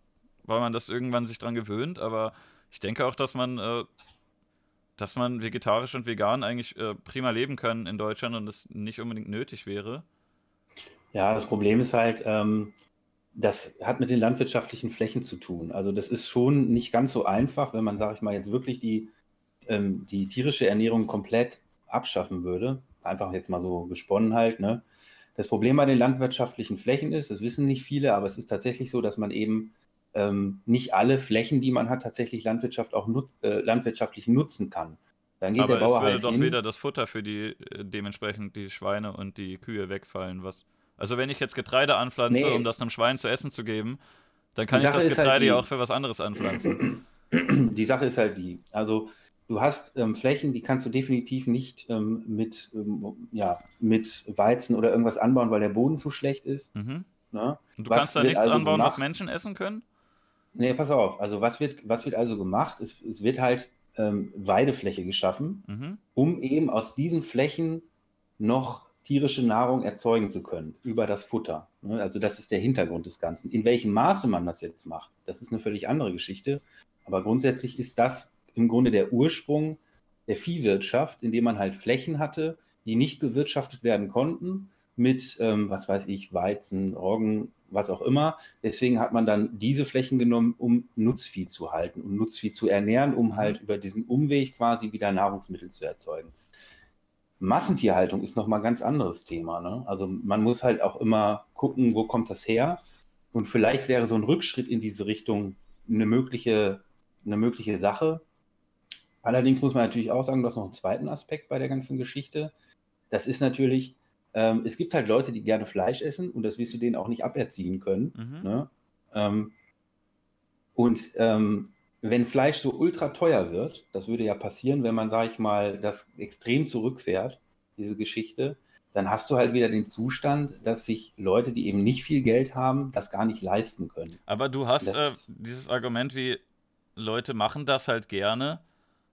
weil man das irgendwann sich dran gewöhnt, aber ich denke auch, dass man, äh, dass man vegetarisch und vegan eigentlich äh, prima leben kann in Deutschland und es nicht unbedingt nötig wäre. Ja, das Problem ist halt, ähm, das hat mit den landwirtschaftlichen Flächen zu tun. Also das ist schon nicht ganz so einfach, wenn man, sage ich mal, jetzt wirklich die, ähm, die tierische Ernährung komplett abschaffen würde. Einfach jetzt mal so gesponnen halt, ne? Das Problem bei den landwirtschaftlichen Flächen ist, das wissen nicht viele, aber es ist tatsächlich so, dass man eben ähm, nicht alle Flächen, die man hat, tatsächlich Landwirtschaft auch nut äh, landwirtschaftlich nutzen kann. Dann geht aber der Bauer es würde halt doch hin. wieder das Futter für die äh, dementsprechend die Schweine und die Kühe wegfallen. Was, also wenn ich jetzt Getreide anpflanze, nee. um das einem Schwein zu essen zu geben, dann kann ich das halt Getreide halt ja auch für was anderes anpflanzen. [clears throat] Die Sache ist halt die, also du hast ähm, Flächen, die kannst du definitiv nicht ähm, mit, ähm, ja, mit Weizen oder irgendwas anbauen, weil der Boden zu schlecht ist. Mhm. Ne? Und du was kannst da nichts also anbauen, gemacht? was Menschen essen können? Nee, pass auf. Also was wird, was wird also gemacht? Es, es wird halt ähm, Weidefläche geschaffen, mhm. um eben aus diesen Flächen noch tierische Nahrung erzeugen zu können über das Futter. Ne? Also das ist der Hintergrund des Ganzen. In welchem Maße man das jetzt macht, das ist eine völlig andere Geschichte. Aber grundsätzlich ist das im Grunde der Ursprung der Viehwirtschaft, indem man halt Flächen hatte, die nicht bewirtschaftet werden konnten mit, ähm, was weiß ich, Weizen, Roggen, was auch immer. Deswegen hat man dann diese Flächen genommen, um Nutzvieh zu halten, um Nutzvieh zu ernähren, um mhm. halt über diesen Umweg quasi wieder Nahrungsmittel zu erzeugen. Massentierhaltung ist nochmal ein ganz anderes Thema. Ne? Also man muss halt auch immer gucken, wo kommt das her? Und vielleicht wäre so ein Rückschritt in diese Richtung eine mögliche, eine mögliche Sache. Allerdings muss man natürlich auch sagen, du hast noch einen zweiten Aspekt bei der ganzen Geschichte. Das ist natürlich, ähm, es gibt halt Leute, die gerne Fleisch essen und das wirst du denen auch nicht aberziehen können. Mhm. Ne? Ähm, und ähm, wenn Fleisch so ultra teuer wird, das würde ja passieren, wenn man, sage ich mal, das extrem zurückfährt, diese Geschichte, dann hast du halt wieder den Zustand, dass sich Leute, die eben nicht viel Geld haben, das gar nicht leisten können. Aber du hast äh, dieses Argument wie Leute machen das halt gerne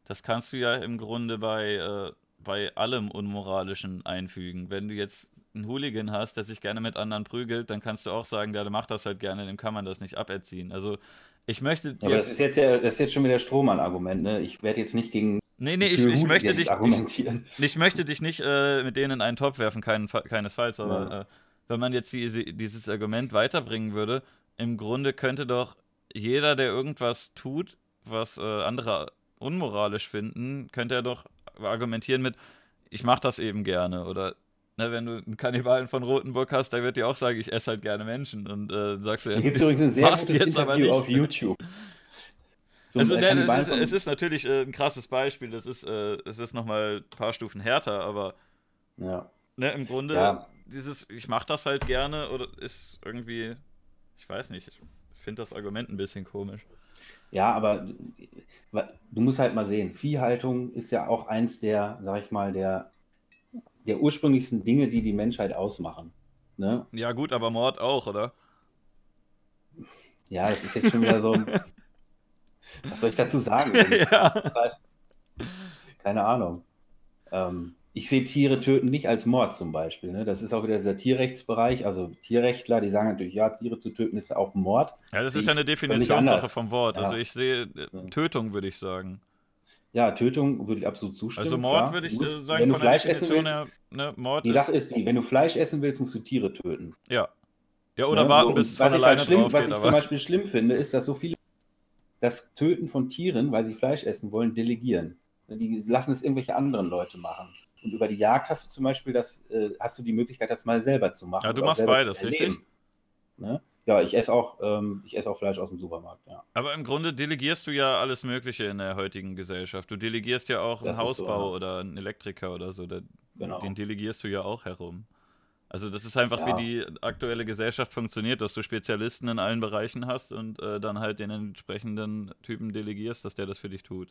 das kannst du ja im Grunde bei, äh, bei allem Unmoralischen einfügen. Wenn du jetzt einen Hooligan hast, der sich gerne mit anderen prügelt, dann kannst du auch sagen, der macht das halt gerne, dem kann man das nicht aberziehen. Also ich möchte. Ja, aber das ist jetzt ja, das ist jetzt schon wieder Strohmann-Argument, ne? Ich werde jetzt nicht gegen. Nee, nee, ich, ich möchte dich. Ich, ich, möchte dich nicht äh, mit denen in einen Topf werfen, kein, keinesfalls, aber ja. äh, wenn man jetzt die, dieses Argument weiterbringen würde, im Grunde könnte doch jeder, der irgendwas tut, was äh, andere unmoralisch finden, könnte er doch argumentieren mit, ich mache das eben gerne. Oder ne, wenn du einen Kannibalen von Rotenburg hast, der wird dir auch sagen, ich esse halt gerne Menschen. Und äh, sagst du ja, gibt übrigens ein sehr gutes jetzt Interview auf YouTube. [laughs] also, ne, es, ist, es, ist, natürlich äh, ein krasses Beispiel, das ist, äh, es ist nochmal ein paar Stufen härter, aber ja. ne, im Grunde, ja. dieses, ich mache das halt gerne, oder ist irgendwie, ich weiß nicht, ich finde das Argument ein bisschen komisch. Ja, aber du musst halt mal sehen, Viehhaltung ist ja auch eins der, sag ich mal, der, der ursprünglichsten Dinge, die die Menschheit ausmachen. Ne? Ja, gut, aber Mord auch, oder? Ja, das ist jetzt schon wieder so. [laughs] was soll ich dazu sagen? [laughs] ja. Keine Ahnung. Ähm, ich sehe Tiere töten nicht als Mord zum Beispiel. Ne? Das ist auch wieder dieser Tierrechtsbereich. Also Tierrechtler, die sagen natürlich, ja, Tiere zu töten ist auch Mord. Ja, das ist ja eine Definitionssache vom Wort. Ja. Also ich sehe äh, Tötung, würde ich sagen. Ja, Tötung würde ich absolut zustimmen. Also Mord klar. würde ich musst, äh, sagen, wenn du Fleisch essen willst, her, ne, Mord die Sache ist die, wenn du Fleisch essen willst, musst du Tiere töten. Ja. Ja, oder ne? warten, bis es von alleine halt schlimm, Was geht, ich zum Beispiel schlimm finde, ist, dass so viele das Töten von Tieren, weil sie Fleisch essen wollen, delegieren. Die lassen es irgendwelche anderen Leute machen. Und über die Jagd hast du zum Beispiel das, äh, hast du die Möglichkeit, das mal selber zu machen. Ja, du machst beides, richtig? Ne? Ja, ich esse auch, ähm, ich esse auch Fleisch aus dem Supermarkt, ja. Aber im Grunde delegierst du ja alles Mögliche in der heutigen Gesellschaft. Du delegierst ja auch das einen Hausbau so, ja. oder einen Elektriker oder so. Der, genau. Den delegierst du ja auch herum. Also das ist einfach, ja. wie die aktuelle Gesellschaft funktioniert, dass du Spezialisten in allen Bereichen hast und äh, dann halt den entsprechenden Typen delegierst, dass der das für dich tut.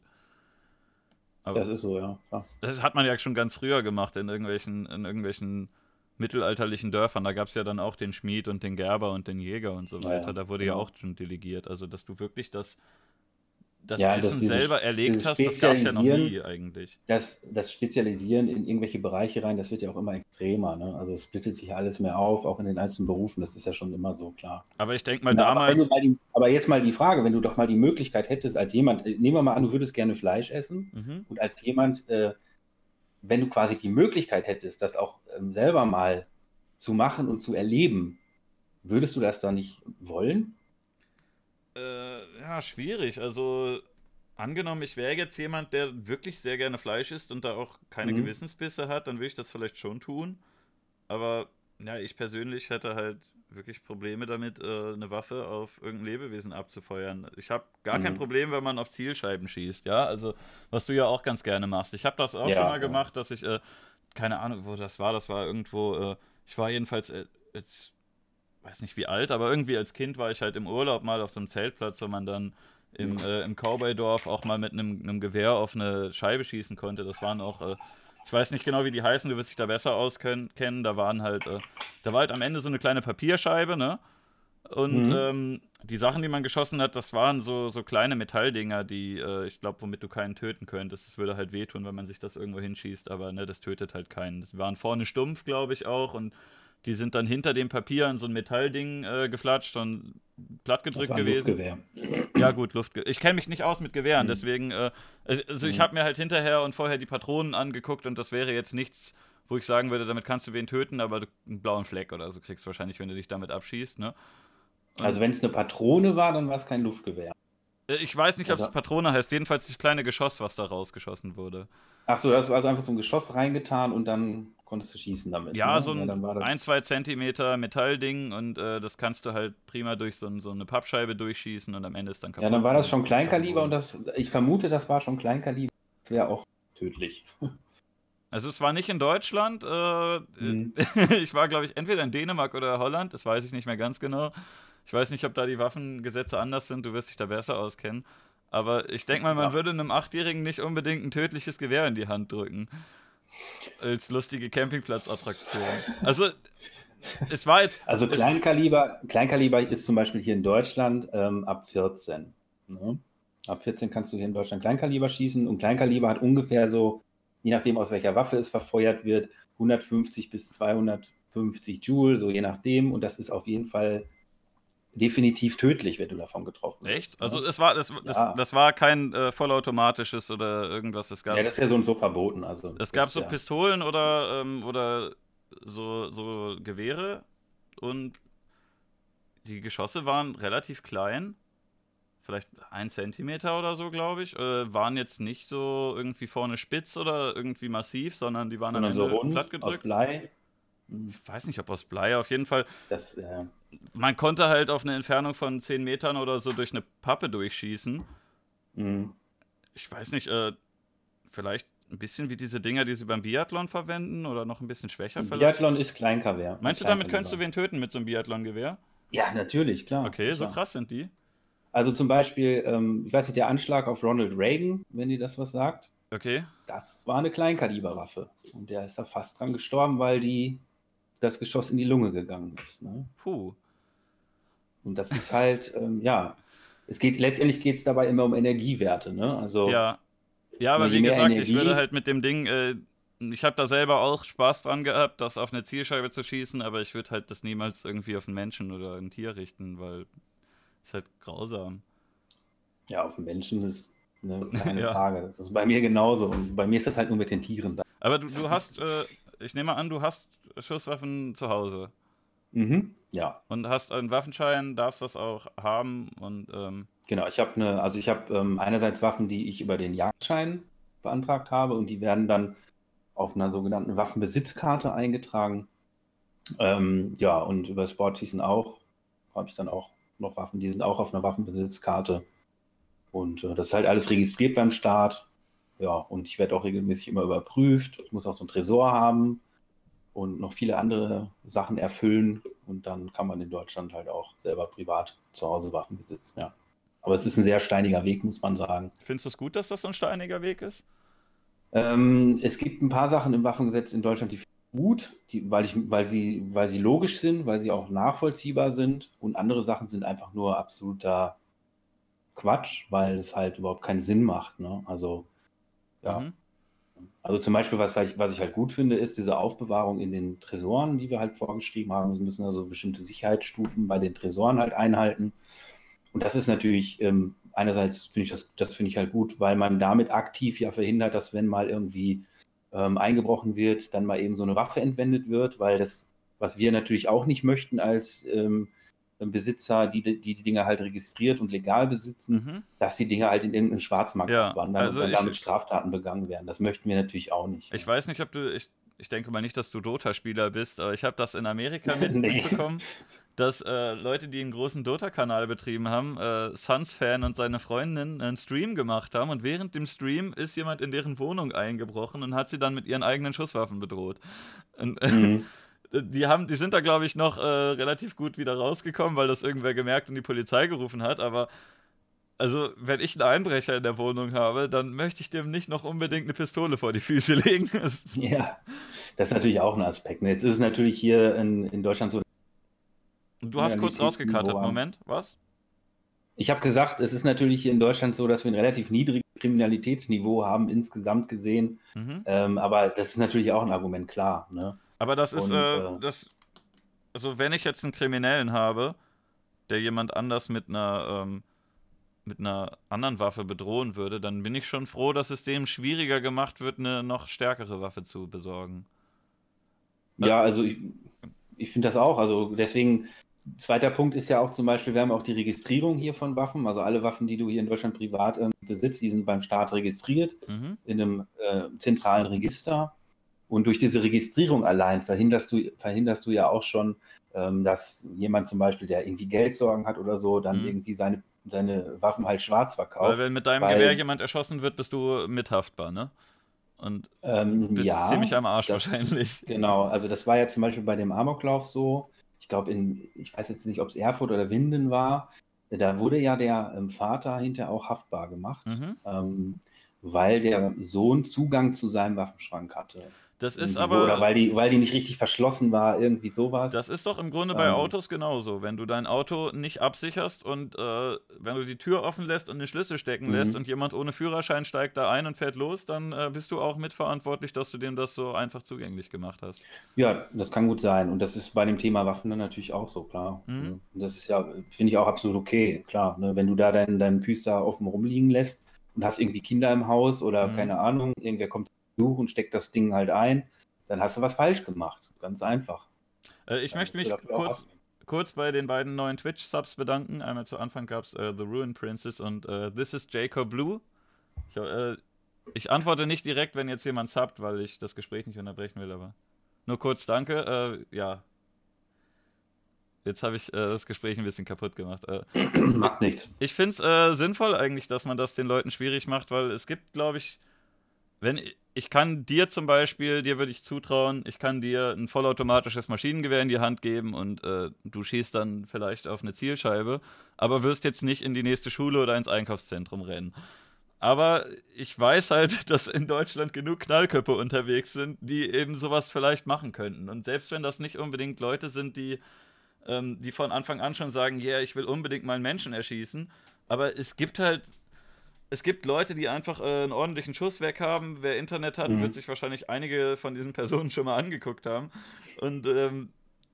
Aber das ist so, ja. Klar. Das hat man ja schon ganz früher gemacht in irgendwelchen, in irgendwelchen mittelalterlichen Dörfern. Da gab es ja dann auch den Schmied und den Gerber und den Jäger und so weiter. Ja, da wurde ja. ja genau. auch schon delegiert. Also, dass du wirklich das, das Ja, Essen dieses- selber erlegt hast, das gab es ja noch nie eigentlich. Das, das Spezialisieren in irgendwelche Bereiche rein, das wird ja auch immer extremer. Ne? Also es splittet sich alles mehr auf, auch in den einzelnen Berufen. Das ist ja schon immer so klar. Aber ich denke mal, Na, aber, damals. du mal die, aber jetzt mal die Frage, wenn du doch mal die Möglichkeit hättest, als jemand, äh, nehmen wir mal an, du würdest gerne Fleisch essen Mhm. und als jemand, äh, wenn du quasi die Möglichkeit hättest, das auch ähm, selber mal zu machen und zu erleben, würdest du das dann nicht wollen? Äh, ja, schwierig. Also, angenommen, ich wäre jetzt jemand, der wirklich sehr gerne Fleisch isst und da auch keine Mhm. Gewissensbisse hat, dann würde ich das vielleicht schon tun. Aber ja, ich persönlich hätte halt wirklich Probleme damit, äh, eine Waffe auf irgendein Lebewesen abzufeuern. Ich habe gar kein Mhm. Problem, wenn man auf Zielscheiben schießt, ja. Also, was du ja auch ganz gerne machst. Ich habe das auch Ja, schon mal ja. gemacht, dass ich, äh, keine Ahnung, wo das war. Das war irgendwo, äh, ich war jedenfalls äh, jetzt weiß nicht wie alt, aber irgendwie als Kind war ich halt im Urlaub mal auf so einem Zeltplatz, wo man dann im, äh, im Cowboy-Dorf auch mal mit einem, einem Gewehr auf eine Scheibe schießen konnte. Das waren auch, äh, ich weiß nicht genau, wie die heißen, du wirst dich da besser auskennen. Da waren halt, äh, da war halt am Ende so eine kleine Papierscheibe, ne? Und Mhm. ähm, die Sachen, die man geschossen hat, das waren so, so kleine Metalldinger, die, äh, ich glaube, womit du keinen töten könntest. Das würde halt wehtun, wenn man sich das irgendwo hinschießt, aber ne, das tötet halt keinen. Das waren vorne stumpf, glaube ich, auch und die sind dann hinter dem Papier in so ein Metallding äh, geflatscht und plattgedrückt war ein gewesen. Luftgewehr. Ja, gut, Luft. Ich kenne mich nicht aus mit Gewehren, Mhm. deswegen, äh, also ich Mhm. habe mir halt hinterher und vorher die Patronen angeguckt und das wäre jetzt nichts, wo ich sagen würde, damit kannst du wen töten, aber du einen blauen Fleck oder so kriegst du wahrscheinlich, wenn du dich damit abschießt, ne? Also wenn es eine Patrone war, dann war es kein Luftgewehr. Äh, Ich weiß nicht, ob es Also- Patrone heißt, jedenfalls das kleine Geschoss, was da rausgeschossen wurde. Ach so, du hast also einfach so ein Geschoss reingetan und dann konntest du schießen damit. Ja, ne? so ein das- ein, zwei Zentimeter Metallding und äh, das kannst du halt prima durch so, so eine Pappscheibe durchschießen und am Ende ist dann kaputt. Ja, dann war das schon Kleinkaliber und das, ich vermute, das war schon Kleinkaliber. Das wäre auch tödlich. [laughs] Also es war nicht in Deutschland. Äh, Mhm. [laughs] ich war, glaube ich, entweder in Dänemark oder Holland. Das weiß ich nicht mehr ganz genau. Ich weiß nicht, ob da die Waffengesetze anders sind. Du wirst dich da besser auskennen. Aber ich denke mal, man Ja. würde einem Achtjährigen nicht unbedingt ein tödliches Gewehr in die Hand drücken. Als lustige Campingplatzattraktion. Also, es war jetzt. Also Kleinkaliber, Kleinkaliber ist zum Beispiel hier in Deutschland ähm, ab 14. Ne? Ab 14 kannst du hier in Deutschland Kleinkaliber schießen und Kleinkaliber hat ungefähr so, je nachdem aus welcher Waffe es verfeuert wird, 150 bis 250 Joule, so je nachdem. Und das ist auf jeden Fall definitiv tödlich, wenn du davon getroffen wirst. Echt? ne? Also, es war, das, das, Ja. das war kein äh, vollautomatisches oder irgendwas. Es gab, ja, das ist ja so und so verboten. Also Es das gab ist so ja, Pistolen oder, ähm, oder so, so Gewehre und die Geschosse waren relativ klein. Vielleicht ein Zentimeter oder so, glaube ich. Äh, waren jetzt nicht so irgendwie vorne spitz oder irgendwie massiv, sondern die waren sondern am so rund platt aus gedrückt. Blei. Ich weiß nicht, ob aus Blei. Auf jeden Fall, Das, äh, man konnte halt auf eine Entfernung von 10 Metern oder so durch eine Pappe durchschießen. hm. Ich weiß nicht, äh, vielleicht ein bisschen wie diese Dinger, die sie beim Biathlon verwenden oder noch ein bisschen schwächer vielleicht. Biathlon ist Kleinkaviar. Meinst du, damit könntest du wen töten mit so einem Biathlon-Gewehr? Ja, natürlich, klar. Okay, so sicher. krass sind die. Also zum Beispiel, ähm, ich weiß nicht, der Anschlag auf Ronald Reagan, wenn dir das was sagt, Okay. das war eine Kleinkaliberwaffe. Und der ist da fast dran gestorben, weil die, das Geschoss in die Lunge gegangen ist. Ne? Puh. Und das ist halt, ähm, ja, es geht, letztendlich geht es dabei immer um Energiewerte. Ne? Also, Ja. Ja, aber wie gesagt, ich Energie- würde halt mit dem Ding, äh, ich habe da selber auch Spaß dran gehabt, das auf eine Zielscheibe zu schießen, aber ich würde halt das niemals irgendwie auf einen Menschen oder ein Tier richten, weil ist halt grausam. ja, auf den Menschen ist eine keine [laughs] Ja. Frage. Das ist bei mir genauso. Und bei mir ist das halt nur mit den Tieren da. Aber du, du hast, äh, ich nehme an, du hast Schusswaffen zu Hause Mhm. Ja, und hast einen Waffenschein, darfst das auch haben und ähm, Genau, ich habe eine, also ich habe ähm, einerseits Waffen, die ich über den Jagdschein beantragt habe und die werden dann auf einer sogenannten Waffenbesitzkarte eingetragen. Ähm, ja, und über Sportschießen auch habe ich dann auch noch Waffen, die sind auch auf einer Waffenbesitzkarte. Und äh, das ist halt alles registriert beim Staat. Ja, und ich werde auch regelmäßig immer überprüft. Ich muss auch so einen Tresor haben und noch viele andere Sachen erfüllen. Und dann kann man in Deutschland halt auch selber privat zu Hause Waffen besitzen, ja. Aber es ist ein sehr steiniger Weg, muss man sagen. findest du es gut, dass das so ein steiniger Weg ist? Ähm, es gibt ein paar Sachen im Waffengesetz in Deutschland, die finde ich gut, die, weil, ich, weil, sie, weil sie logisch sind, weil sie auch nachvollziehbar sind. Und andere Sachen sind einfach nur absoluter Quatsch, weil es halt überhaupt keinen Sinn macht. Ne? Also, ja. Mhm. Also zum Beispiel, was ich, was ich halt gut finde, ist diese Aufbewahrung in den Tresoren, die wir halt vorgeschrieben haben. Wir müssen also bestimmte Sicherheitsstufen bei den Tresoren halt einhalten. Und das ist natürlich, ähm, einerseits finde ich das, das finde ich halt gut, weil man damit aktiv ja verhindert, dass wenn mal irgendwie ähm, eingebrochen wird, dann mal eben so eine Waffe entwendet wird, weil das, was wir natürlich auch nicht möchten als ähm, Besitzer, die, die die Dinge halt registriert und legal besitzen, mhm. dass die Dinge halt in irgendeinen Schwarzmarkt ja, wandern also und damit Straftaten begangen werden. Das möchten wir natürlich auch nicht. Ich weiß nicht, ob du, ich, ich denke mal nicht, dass du Dota-Spieler bist, aber ich habe das in Amerika [laughs] mitbekommen. nee. dass äh, Leute, die einen großen Dota-Kanal betrieben haben, äh, Suns-Fan und seine Freundin einen Stream gemacht haben und während dem Stream ist jemand in deren Wohnung eingebrochen und hat sie dann mit ihren eigenen Schusswaffen bedroht. Und, [laughs] mhm. Die, haben, die sind da, glaube ich, noch äh, relativ gut wieder rausgekommen, weil das irgendwer gemerkt und die Polizei gerufen hat. Aber also, wenn ich einen Einbrecher in der Wohnung habe, dann möchte ich dem nicht noch unbedingt eine Pistole vor die Füße [laughs] legen. ja, das ist natürlich auch ein Aspekt. Jetzt ist es natürlich hier in, in Deutschland so. Du hast kurz rausgekattet, Moment, was? Ich habe gesagt, es ist natürlich hier in Deutschland so, dass wir ein relativ niedriges Kriminalitätsniveau haben, insgesamt gesehen. Mhm. Ähm, aber das ist natürlich auch ein Argument, klar. Ne? Aber das ist, Und, äh, äh, das, also wenn ich jetzt einen Kriminellen habe, der jemand anders mit einer, ähm, mit einer anderen Waffe bedrohen würde, dann bin ich schon froh, dass es dem schwieriger gemacht wird, eine noch stärkere Waffe zu besorgen. Ja, also ich, ich finde das auch. Also deswegen, zweiter Punkt ist ja auch zum Beispiel, wir haben auch die Registrierung hier von Waffen. Also alle Waffen, die du hier in Deutschland privat äh, besitzt, die sind beim Staat registriert mhm. in einem äh, zentralen Register. Und durch diese Registrierung allein verhinderst du, verhinderst du ja auch schon, ähm, dass jemand zum Beispiel, der irgendwie Geldsorgen hat oder so, dann mhm. irgendwie seine, seine Waffen halt schwarz verkauft. Weil wenn mit deinem weil, Gewehr jemand erschossen wird, bist du mithaftbar, ne? Und ähm, bist ja, ziemlich am Arsch das, wahrscheinlich. [laughs] Genau, also das war ja zum Beispiel bei dem Amoklauf so. Ich glaube, in, ich weiß jetzt nicht, ob es Erfurt oder Winden war. Da wurde ja der ähm, Vater hinterher auch haftbar gemacht, mhm. ähm, weil der Sohn Zugang zu seinem Waffenschrank hatte. Das ist aber. Oder weil die, weil die nicht richtig verschlossen war, irgendwie sowas. Das ist doch im Grunde bei ähm, Autos genauso. Wenn du dein Auto nicht absicherst und äh, wenn du die Tür offen lässt und den Schlüssel stecken mhm. lässt und jemand ohne Führerschein steigt da ein und fährt los, dann äh, bist du auch mitverantwortlich, dass du dem das so einfach zugänglich gemacht hast. Ja, das kann gut sein. Und das ist bei dem Thema Waffen dann natürlich auch so, klar. Mhm. Also, das ist ja, finde ich auch absolut okay, klar. Ne? Wenn du da deinen, deinen Püster offen rumliegen lässt und hast irgendwie Kinder im Haus oder mhm. keine Ahnung, irgendwer kommt Und steck das Ding halt ein, dann hast du was falsch gemacht. Ganz einfach. Äh, ich dann möchte mich kurz, kurz bei den beiden neuen Twitch-Subs bedanken. Einmal zu Anfang gab es äh, The Ruin Princess und äh, This is Jacob Blue. Ich, äh, ich, antworte nicht direkt, wenn jetzt jemand subbt, weil ich das Gespräch nicht unterbrechen will, aber nur kurz danke. Äh, ja. Jetzt habe ich äh, das Gespräch ein bisschen kaputt gemacht. macht nichts. Ich finde es sinnvoll eigentlich, dass man das den Leuten schwierig macht, weil es gibt, glaube ich, wenn ich kann dir zum Beispiel, dir würde ich zutrauen, ich kann dir ein vollautomatisches Maschinengewehr in die Hand geben und äh, du schießt dann vielleicht auf eine Zielscheibe, aber wirst jetzt nicht in die nächste Schule oder ins Einkaufszentrum rennen. Aber ich weiß halt, [laughs] dass in Deutschland genug Knallköpfe unterwegs sind, die eben sowas vielleicht machen könnten. Und selbst wenn das nicht unbedingt Leute sind, die, ähm, die von Anfang an schon sagen, ja, yeah, ich will unbedingt mal einen Menschen erschießen, aber es gibt halt es gibt Leute, die einfach äh, einen ordentlichen Schusswerk haben. Wer Internet hat, mhm. wird sich wahrscheinlich einige von diesen Personen schon mal angeguckt haben. Und ähm,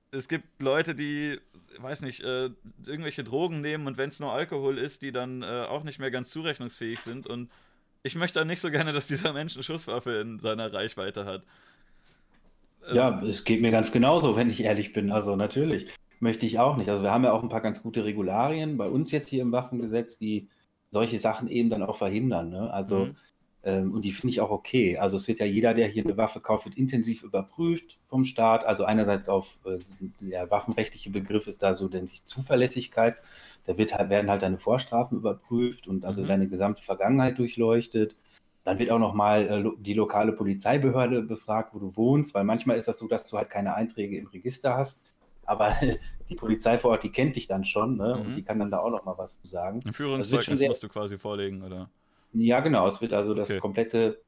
es gibt Leute, die, weiß nicht, äh, irgendwelche Drogen nehmen und wenn es nur Alkohol ist, die dann äh, auch nicht mehr ganz zurechnungsfähig sind. Und ich möchte dann nicht so gerne, dass dieser Mensch eine Schusswaffe in seiner Reichweite hat. Also, ja, es geht mir ganz genauso, wenn ich ehrlich bin. Also natürlich möchte ich auch nicht. Also wir haben ja auch ein paar ganz gute Regularien bei uns jetzt hier im Waffengesetz, die solche Sachen eben dann auch verhindern. Ne? Also, mhm. ähm, und die finde ich auch okay. Also es wird ja jeder, der hier eine Waffe kauft, wird intensiv überprüft vom Staat. Also einerseits auf äh, der waffenrechtliche Begriff ist da so denn sich Zuverlässigkeit. Da wird halt, werden halt deine Vorstrafen überprüft und also mhm. deine gesamte Vergangenheit durchleuchtet. Dann wird auch nochmal äh, die lokale Polizeibehörde befragt, wo du wohnst, weil manchmal ist das so, dass du halt keine Einträge im Register hast aber [laughs] die Polizei vor Ort, die kennt dich dann schon, ne? Mhm. Und die kann dann da auch noch mal was zu sagen. Ein Führungszeugnis sehr... musst du quasi vorlegen, oder? Ja, genau. Es wird also das okay. komplette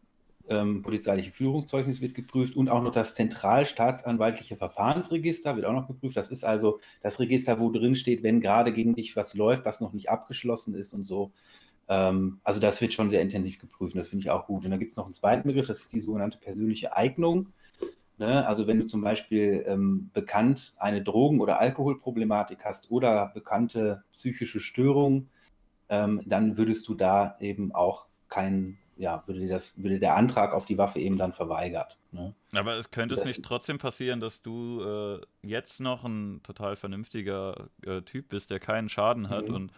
ähm, polizeiliche Führungszeugnis wird geprüft und auch noch das zentralstaatsanwaltliche Verfahrensregister wird auch noch geprüft. Das ist also das Register, wo drin steht, wenn gerade gegen dich was läuft, was noch nicht abgeschlossen ist und so. Ähm, also das wird schon sehr intensiv geprüft. Das finde ich auch gut. Und dann gibt es noch einen zweiten Begriff, das ist die sogenannte persönliche Eignung. Ne? Also wenn du zum Beispiel ähm, bekannt eine Drogen- oder Alkoholproblematik hast oder bekannte psychische Störungen, ähm, dann würdest du da eben auch keinen ja, würde, das, würde der Antrag auf die Waffe eben dann verweigert. Ne? Aber es könnte das, es nicht trotzdem passieren, dass du äh, jetzt noch ein total vernünftiger äh, Typ bist, der keinen Schaden hat mhm. und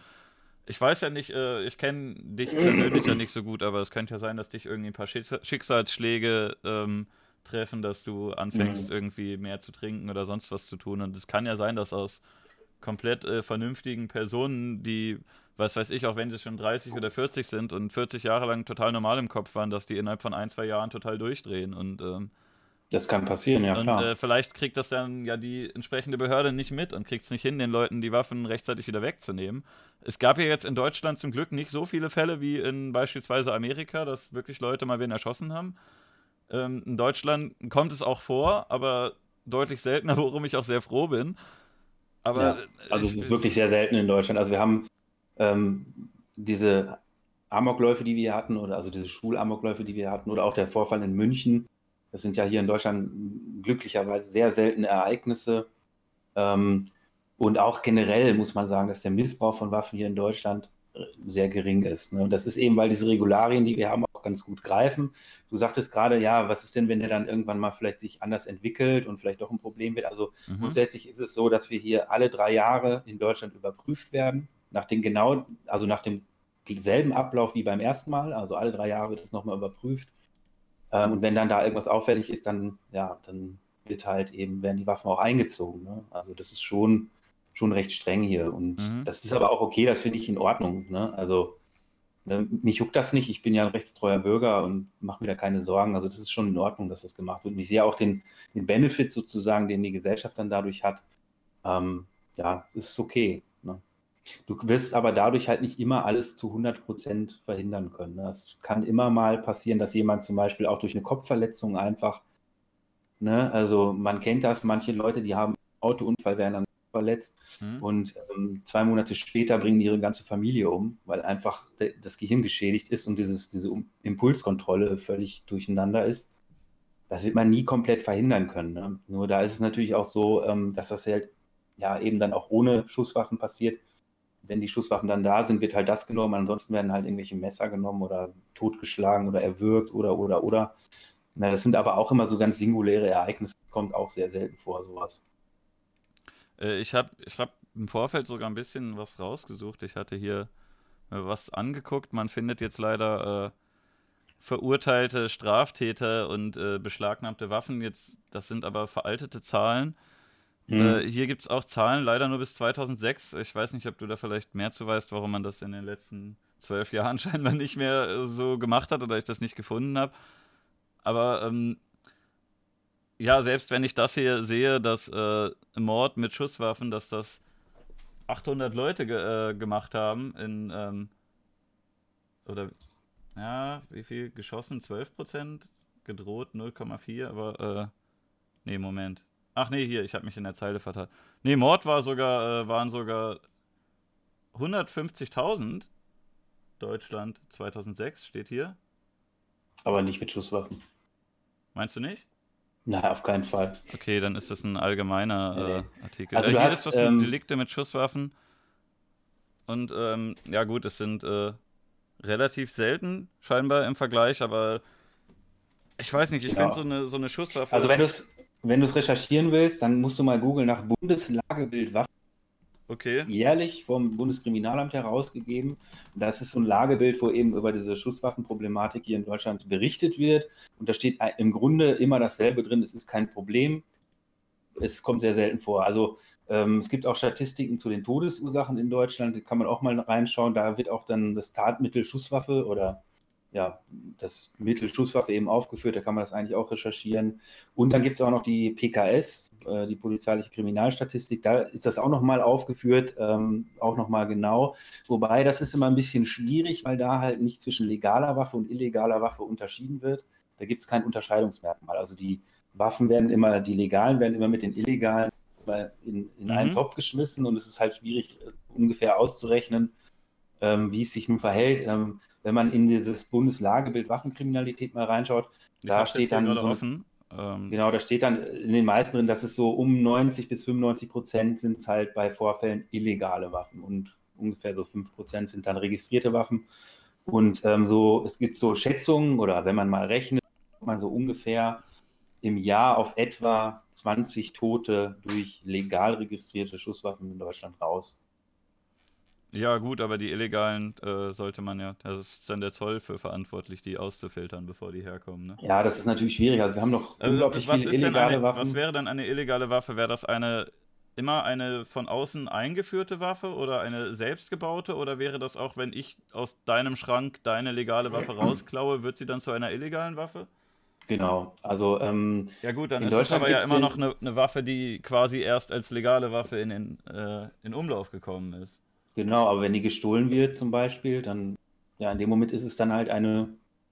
ich weiß ja nicht, äh, ich kenne dich persönlich ja nicht so gut, aber es könnte ja sein, dass dich irgendwie ein paar Schicksalsschläge ähm, treffen, dass du anfängst, mhm. irgendwie mehr zu trinken oder sonst was zu tun. Und es kann ja sein, dass aus komplett äh, vernünftigen Personen, die was weiß ich, auch wenn sie schon 30 oder 40 sind und 40 Jahre lang total normal im Kopf waren, dass die innerhalb von ein, zwei Jahren total durchdrehen und ähm, das kann passieren, ja und, klar. Äh, vielleicht kriegt das dann ja die entsprechende Behörde nicht mit und kriegt es nicht hin, den Leuten die Waffen rechtzeitig wieder wegzunehmen. Es gab ja jetzt in Deutschland zum Glück nicht so viele Fälle wie in beispielsweise Amerika, dass wirklich Leute mal wen erschossen haben. Ähm, in Deutschland kommt es auch vor, aber deutlich seltener, [laughs] worum ich auch sehr froh bin. Aber ja, also es ist wirklich sehr selten in Deutschland. Also wir haben ähm, diese Amokläufe, die wir hatten, oder also diese Schulamokläufe, die wir hatten, oder auch der Vorfall in München, das sind ja hier in Deutschland glücklicherweise sehr seltene Ereignisse. Ähm, und auch generell muss man sagen, dass der Missbrauch von Waffen hier in Deutschland sehr gering ist. Ne? Und das ist eben, weil diese Regularien, die wir haben, auch ganz gut greifen. Du sagtest gerade, ja, was ist denn, wenn der dann irgendwann mal vielleicht sich anders entwickelt und vielleicht doch ein Problem wird? Also mhm. grundsätzlich ist es so, dass wir hier alle drei Jahre in Deutschland überprüft werden nach dem genau, also nach dem selben Ablauf wie beim ersten Mal, also alle drei Jahre wird das nochmal überprüft. Ähm, und wenn dann da irgendwas auffällig ist, dann, ja, dann wird halt eben, werden die Waffen auch eingezogen. Ne? Also das ist schon, schon recht streng hier. Und mhm. das ist aber auch okay, das finde ich in Ordnung. Ne? Also ne, mich juckt das nicht, ich bin ja ein rechtstreuer Bürger und mache mir da keine Sorgen. Also das ist schon in Ordnung, dass das gemacht wird. Und ich sehe auch den, den Benefit sozusagen, den die Gesellschaft dann dadurch hat. Ähm, ja, das ist okay. Ne? Du wirst aber dadurch halt nicht immer alles zu 100 Prozent verhindern können. Ne? Es kann immer mal passieren, dass jemand zum Beispiel auch durch eine Kopfverletzung einfach, ne, also man kennt das, manche Leute, die haben einen Autounfall, werden dann verletzt mhm. und ähm, zwei Monate später bringen ihre ganze Familie um, weil einfach das Gehirn geschädigt ist und dieses, diese Impulskontrolle völlig durcheinander ist. Das wird man nie komplett verhindern können. Ne? Nur da ist es natürlich auch so, ähm, dass das halt ja eben dann auch ohne Schusswaffen passiert wenn die Schusswaffen dann da sind, wird halt das genommen. Ansonsten werden halt irgendwelche Messer genommen oder totgeschlagen oder erwürgt oder, oder, oder. Na, das sind aber auch immer so ganz singuläre Ereignisse. Das kommt auch sehr selten vor, sowas. Äh, ich habe ich hab im Vorfeld sogar ein bisschen was rausgesucht. Ich hatte hier äh, was angeguckt. Man findet jetzt leider äh, verurteilte Straftäter und äh, beschlagnahmte Waffen. Jetzt, das sind aber veraltete Zahlen. Mhm. Äh, hier gibt es auch Zahlen, leider nur bis 2006. Ich weiß nicht, ob du da vielleicht mehr zu weißt, warum man das in den letzten zwölf Jahren [laughs] scheinbar nicht mehr so gemacht hat oder ich das nicht gefunden habe. Aber ähm, ja, selbst wenn ich das hier sehe, dass äh, Mord mit Schusswaffen, dass das 800 Leute ge äh, gemacht haben in, ähm, oder, ja, wie viel geschossen? 12 Prozent? Gedroht 0,4, aber, äh, nee, Moment. Ach nee, hier, ich habe mich in der Zeile vertan. Nee, Mord war sogar, äh, waren sogar 150.000. Deutschland 2006 steht hier. Aber nicht mit Schusswaffen. Meinst du nicht? Nein, auf keinen Fall. Okay, dann ist das ein allgemeiner äh, nee. Artikel. Also äh, hier hast, ist was ähm, mit Delikte mit Schusswaffen. Und ähm, ja gut, es sind äh, relativ selten scheinbar im Vergleich, aber ich weiß nicht, ich ja. finde so eine, so eine Schusswaffe. Also wenn du es wenn du recherchieren willst, dann musst du mal googeln nach Bundeslagebild Waffen. Okay. Jährlich vom Bundeskriminalamt herausgegeben. Das ist so ein Lagebild, wo eben über diese Schusswaffenproblematik hier in Deutschland berichtet wird. Und da steht im Grunde immer dasselbe drin. Es ist kein Problem. Es kommt sehr selten vor. Also ähm, es gibt auch Statistiken zu den Todesursachen in Deutschland. Da kann man auch mal reinschauen. Da wird auch dann das Tatmittel Schusswaffe oder ja, das Mittel Schusswaffe eben aufgeführt, da kann man das eigentlich auch recherchieren. Und dann gibt es auch noch die PKS, äh, die polizeiliche Kriminalstatistik, da ist das auch nochmal aufgeführt, ähm, auch nochmal genau. Wobei das ist immer ein bisschen schwierig, weil da halt nicht zwischen legaler Waffe und illegaler Waffe unterschieden wird. Da gibt es kein Unterscheidungsmerkmal. Also die Waffen werden immer, die legalen werden immer mit den illegalen in, in mhm. einen Topf geschmissen und es ist halt schwierig äh, ungefähr auszurechnen, ähm, wie es sich nun verhält. Ähm, wenn man in dieses Bundeslagebild Waffenkriminalität mal reinschaut, ich da steht dann so, offen. Ähm, genau, da steht dann in den meisten drin, dass es so um 90 bis 95 Prozent sind es halt bei Vorfällen illegale Waffen und ungefähr so 5 Prozent sind dann registrierte Waffen. Und ähm, so, es gibt so Schätzungen oder wenn man mal rechnet, man so ungefähr im Jahr auf etwa 20 Tote durch legal registrierte Schusswaffen in Deutschland raus. Ja, gut, aber die illegalen äh, sollte man ja, das ist dann der Zoll für verantwortlich, die auszufiltern, bevor die herkommen. Ne? Ja, das ist natürlich schwierig. Also wir haben noch also, unglaublich viele illegale eine, Waffen. Was wäre dann eine illegale Waffe? Wäre das eine immer eine von außen eingeführte Waffe oder eine selbstgebaute? Oder wäre das auch, wenn ich aus deinem Schrank deine legale Waffe [clears throat] rausklaue, wird sie dann zu einer illegalen Waffe? Genau, also ähm, ja gut, dann ist es aber ja immer noch eine, eine, Waffe, die quasi erst als legale Waffe in, den, äh, in Umlauf gekommen ist. Genau, aber wenn die gestohlen wird zum Beispiel, dann, ja, in dem Moment ist es dann halt eine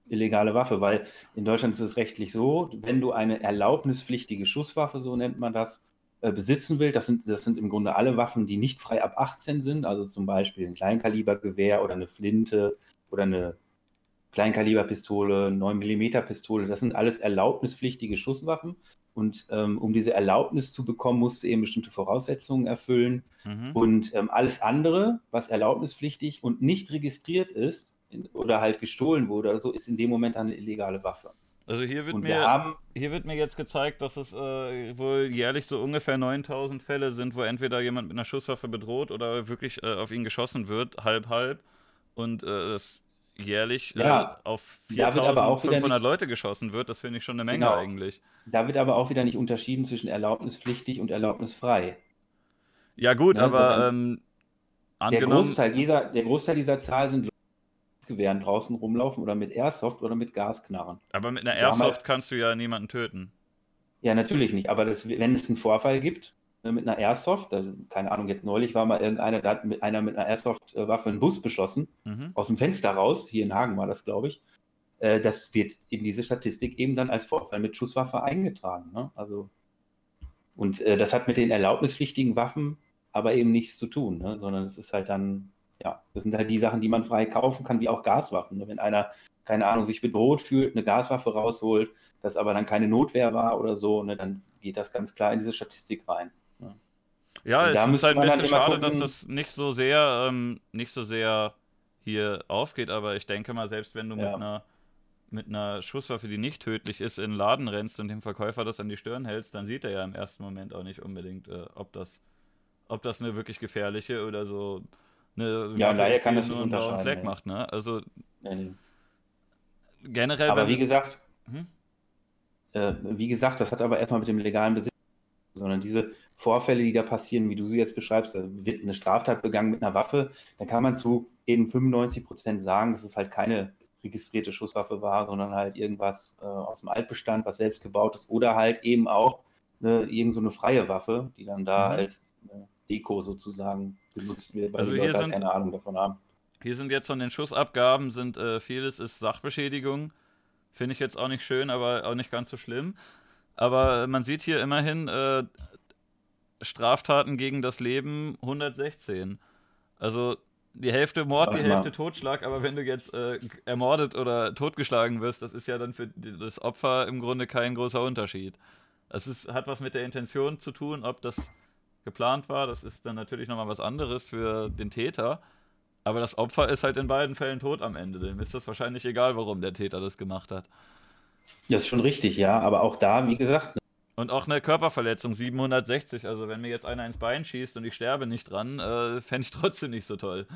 illegale Waffe, weil in Deutschland ist es rechtlich so, wenn du eine erlaubnispflichtige Schusswaffe, so nennt man das, äh, besitzen willst, das sind, das sind im Grunde alle Waffen, die nicht frei ab 18 sind, also zum Beispiel ein Kleinkalibergewehr oder eine Flinte oder eine Kleinkaliberpistole, 9 mm Pistole, das sind alles erlaubnispflichtige Schusswaffen. Und ähm, um diese Erlaubnis zu bekommen, musst du eben bestimmte Voraussetzungen erfüllen. Mhm. Und ähm, alles andere, was erlaubnispflichtig und nicht registriert ist in, oder halt gestohlen wurde oder so, ist in dem Moment eine illegale Waffe. Also hier wird, mir, haben, hier wird mir jetzt gezeigt, dass es äh, wohl jährlich so ungefähr 9000 Fälle sind, wo entweder jemand mit einer Schusswaffe bedroht oder wirklich äh, auf ihn geschossen wird, halb, halb. Und äh, das jährlich ja, äh, auf 4500 Leute geschossen wird, das finde ich schon eine Menge genau. eigentlich. Da wird aber auch wieder nicht unterschieden zwischen erlaubnispflichtig und erlaubnisfrei. Ja gut, ne, aber ähm, der, Großteil dieser, der Großteil dieser Zahl sind Leute, mit Gewehren draußen rumlaufen oder mit Airsoft oder mit Gasknarren. Aber mit einer Airsoft halt, kannst du ja niemanden töten. Ja, natürlich nicht. Aber das, wenn es einen Vorfall gibt, mit einer Airsoft, also, keine Ahnung, jetzt neulich war mal irgendeiner, da hat mit einer mit einer Airsoft-Waffe einen Bus beschossen, mhm. aus dem Fenster raus, hier in Hagen war das, glaube ich. Äh, das wird in diese Statistik eben dann als Vorfall mit Schusswaffe eingetragen. Ne? Also, und äh, das hat mit den erlaubnispflichtigen Waffen aber eben nichts zu tun, ne? sondern es ist halt dann, ja, das sind halt die Sachen, die man frei kaufen kann, wie auch Gaswaffen. Ne? Wenn einer, keine Ahnung, sich bedroht fühlt, eine Gaswaffe rausholt, das aber dann keine Notwehr war oder so, ne, dann geht das ganz klar in diese Statistik rein. Ja, es ist halt ein bisschen schade, gucken, dass das nicht so sehr, ähm, nicht so sehr hier aufgeht, aber ich denke mal, selbst wenn du ja. mit einer mit einer Schusswaffe, die nicht tödlich ist, in den Laden rennst und dem Verkäufer das an die Stirn hältst, dann sieht er ja im ersten Moment auch nicht unbedingt, äh, ob das ob das eine wirklich gefährliche oder so eine ja, ist, kann das nur einen blauen Fleck ja. macht, ne? Also nee. generell. Aber wie gesagt, hm? äh, wie gesagt, das hat aber erstmal mit dem legalen Besitz sondern diese Vorfälle, die da passieren, wie du sie jetzt beschreibst, da wird eine Straftat begangen mit einer Waffe, dann kann man zu eben 95 Prozent sagen, dass es halt keine registrierte Schusswaffe war, sondern halt irgendwas äh, aus dem Altbestand, was selbst gebaut ist, oder halt eben auch ne, irgend so eine freie Waffe, die dann da mhm. als äh, Deko sozusagen benutzt wird, weil also die Leute halt keine Ahnung davon haben. Hier sind jetzt von den Schussabgaben sind äh, vieles ist Sachbeschädigung. Finde ich jetzt auch nicht schön, aber auch nicht ganz so schlimm. Aber man sieht hier immerhin äh, Straftaten gegen das Leben 116. Also die Hälfte Mord, die Hälfte Totschlag, aber wenn du jetzt äh, ermordet oder totgeschlagen wirst, das ist ja dann für das Opfer im Grunde kein großer Unterschied. Es ist, hat was mit der Intention zu tun, ob das geplant war. Das ist dann natürlich nochmal was anderes für den Täter. Aber das Opfer ist halt in beiden Fällen tot am Ende. Dem ist das wahrscheinlich egal, warum der Täter das gemacht hat. Das ist schon richtig, ja. Aber auch da, wie gesagt. Ne und auch eine Körperverletzung, 760. Also, wenn mir jetzt einer ins Bein schießt und ich sterbe nicht dran, äh, [laughs] fände ich trotzdem nicht so toll.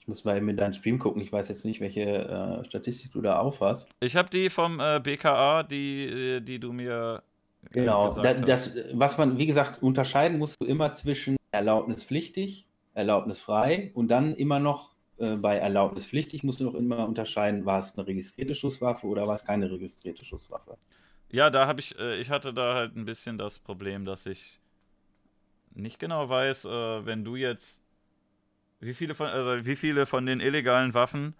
Ich muss mal eben in deinen Stream gucken. Ich weiß jetzt nicht, welche äh, Statistik du da aufhast. Ich habe die vom äh, BKA, die, äh, die du mir. Äh, genau. Da, das, was man, wie gesagt, unterscheiden musst du immer zwischen erlaubnispflichtig, erlaubnisfrei und dann immer noch äh, bei erlaubnispflichtig musst du noch immer unterscheiden, war es eine registrierte Schusswaffe oder war es keine registrierte Schusswaffe. Ja, da habe ich, äh, ich hatte da halt ein bisschen das Problem, dass ich nicht genau weiß, äh, wenn du jetzt, wie viele von, also wie viele von den illegalen Waffen,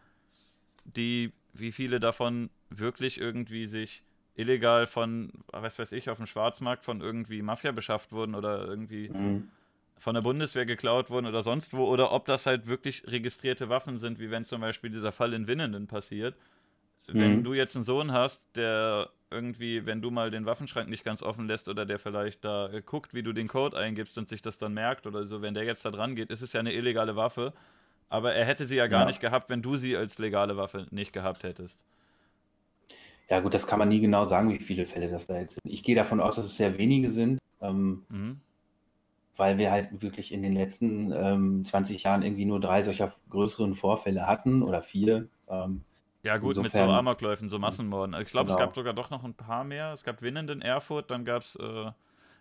die, wie viele davon wirklich irgendwie sich illegal von, was weiß ich, auf dem Schwarzmarkt von irgendwie Mafia beschafft wurden oder irgendwie mhm. Von der Bundeswehr geklaut wurden oder sonst wo, oder ob das halt wirklich registrierte Waffen sind, wie wenn zum Beispiel dieser Fall in Winnenden passiert. Mhm. Wenn du jetzt einen Sohn hast, der irgendwie, wenn du mal den Waffenschrank nicht ganz offen lässt oder der vielleicht da äh, guckt, wie du den Code eingibst und sich das dann merkt oder so, wenn der jetzt da dran geht, ist es ja eine illegale Waffe. Aber er hätte sie ja gar ja. nicht gehabt, wenn du sie als legale Waffe nicht gehabt hättest. Ja, gut, das kann man nie genau sagen, wie viele Fälle das da jetzt sind. Ich gehe davon aus, dass es sehr wenige sind, ähm, mhm. Weil wir halt wirklich in den letzten ähm, 20 Jahren irgendwie nur drei solcher größeren Vorfälle hatten oder vier. Ähm, ja, gut, insofern, mit so Amokläufen, so Massenmorden. Ich glaube, genau. es gab sogar doch noch ein paar mehr. Es gab Winnenden, Erfurt, dann gab es. Äh,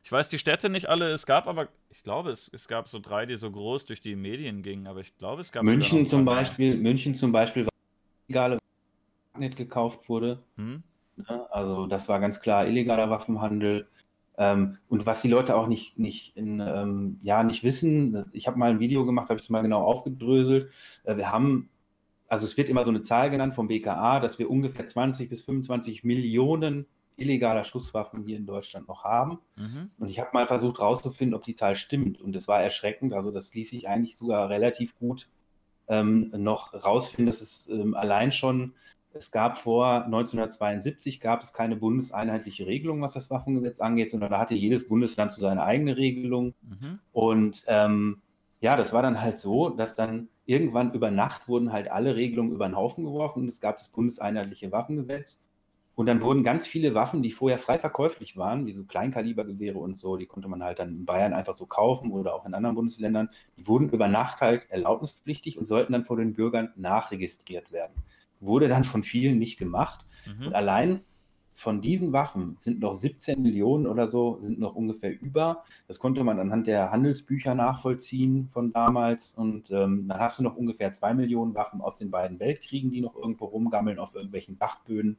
ich weiß die Städte nicht alle, es gab aber, ich glaube, es, es gab so drei, die so groß durch die Medien gingen, aber ich glaube, es gab. München zum Beispiel, München zum Beispiel war illegale nicht gekauft wurde. Hm? Ja, also das war ganz klar illegaler Waffenhandel. Ähm, und was die Leute auch nicht, nicht, in, ähm, ja, nicht wissen, ich habe mal ein Video gemacht, habe ich es mal genau aufgedröselt. Äh, wir haben, also es wird immer so eine Zahl genannt vom BKA, dass wir ungefähr 20 bis 25 Millionen illegaler Schusswaffen hier in Deutschland noch haben. Mhm. Und ich habe mal versucht herauszufinden, ob die Zahl stimmt. Und es war erschreckend. Also das ließ sich eigentlich sogar relativ gut ähm, noch rausfinden, dass es ähm, allein schon es gab vor 1972 gab es keine bundeseinheitliche Regelung, was das Waffengesetz angeht, sondern da hatte jedes Bundesland so seine eigene Regelung. Mhm. Und ähm, ja, das war dann halt so, dass dann irgendwann über Nacht wurden halt alle Regelungen über den Haufen geworfen und es gab das bundeseinheitliche Waffengesetz. Und dann wurden ganz viele Waffen, die vorher frei verkäuflich waren, wie so Kleinkalibergewehre und so, die konnte man halt dann in Bayern einfach so kaufen oder auch in anderen Bundesländern, die wurden über Nacht halt erlaubnispflichtig und sollten dann vor den Bürgern nachregistriert werden wurde dann von vielen nicht gemacht. Mhm. Und allein von diesen Waffen sind noch 17 Millionen oder so, sind noch ungefähr über. Das konnte man anhand der Handelsbücher nachvollziehen von damals. Und ähm, dann hast du noch ungefähr zwei Millionen Waffen aus den beiden Weltkriegen, die noch irgendwo rumgammeln auf irgendwelchen Dachböden.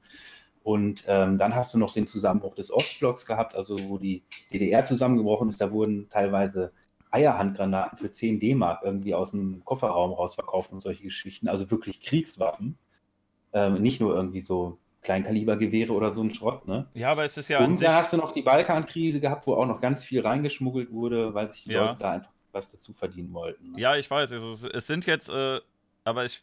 Und ähm, dann hast du noch den Zusammenbruch des Ostblocks gehabt, also wo die DDR zusammengebrochen ist. Da wurden teilweise Eierhandgranaten für 10 D-Mark irgendwie aus dem Kofferraum rausverkauft und solche Geschichten. Also wirklich Kriegswaffen. Ähm, nicht nur irgendwie so Kleinkalibergewehre oder so ein Schrott, ne? Ja, aber es ist ja Und da hast du noch die Balkankrise gehabt, wo auch noch ganz viel reingeschmuggelt wurde, weil sich die ja. Leute da einfach was dazu verdienen wollten. Ne? Ja, ich weiß. Also, es sind jetzt, äh, aber ich,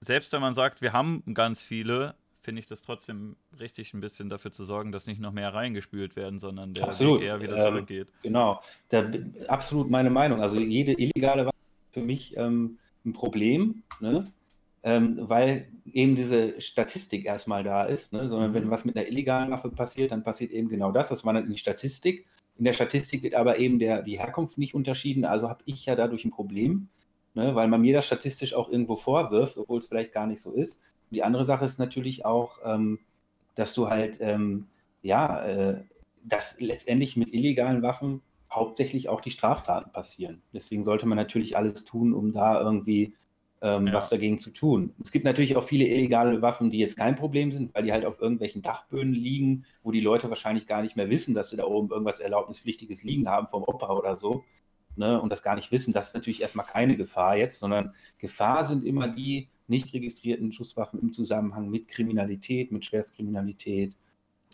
selbst wenn man sagt, wir haben ganz viele, finde ich das trotzdem richtig, ein bisschen dafür zu sorgen, dass nicht noch mehr reingespült werden, sondern der absolut. Weg eher wieder ähm, zurückgeht. Genau. Da, absolut meine Meinung. Also jede illegale Waffe ist für mich ähm, ein Problem, ne? Ähm, weil eben diese Statistik erstmal da ist, ne? sondern wenn mhm. was mit einer illegalen Waffe passiert, dann passiert eben genau das, das wandert in die Statistik. In der Statistik wird aber eben der, die Herkunft nicht unterschieden, also habe ich ja dadurch ein Problem, ne? weil man mir das statistisch auch irgendwo vorwirft, obwohl es vielleicht gar nicht so ist. Und die andere Sache ist natürlich auch, ähm, dass du halt, ähm, ja, äh, dass letztendlich mit illegalen Waffen hauptsächlich auch die Straftaten passieren. Deswegen sollte man natürlich alles tun, um da irgendwie ähm, ja. was dagegen zu tun. Es gibt natürlich auch viele illegale Waffen, die jetzt kein Problem sind, weil die halt auf irgendwelchen Dachböden liegen, wo die Leute wahrscheinlich gar nicht mehr wissen, dass sie da oben irgendwas Erlaubnispflichtiges liegen haben vom Opa oder so. Ne, und das gar nicht wissen, das ist natürlich erstmal keine Gefahr jetzt, sondern Gefahr sind immer die nicht registrierten Schusswaffen im Zusammenhang mit Kriminalität, mit Schwerstkriminalität.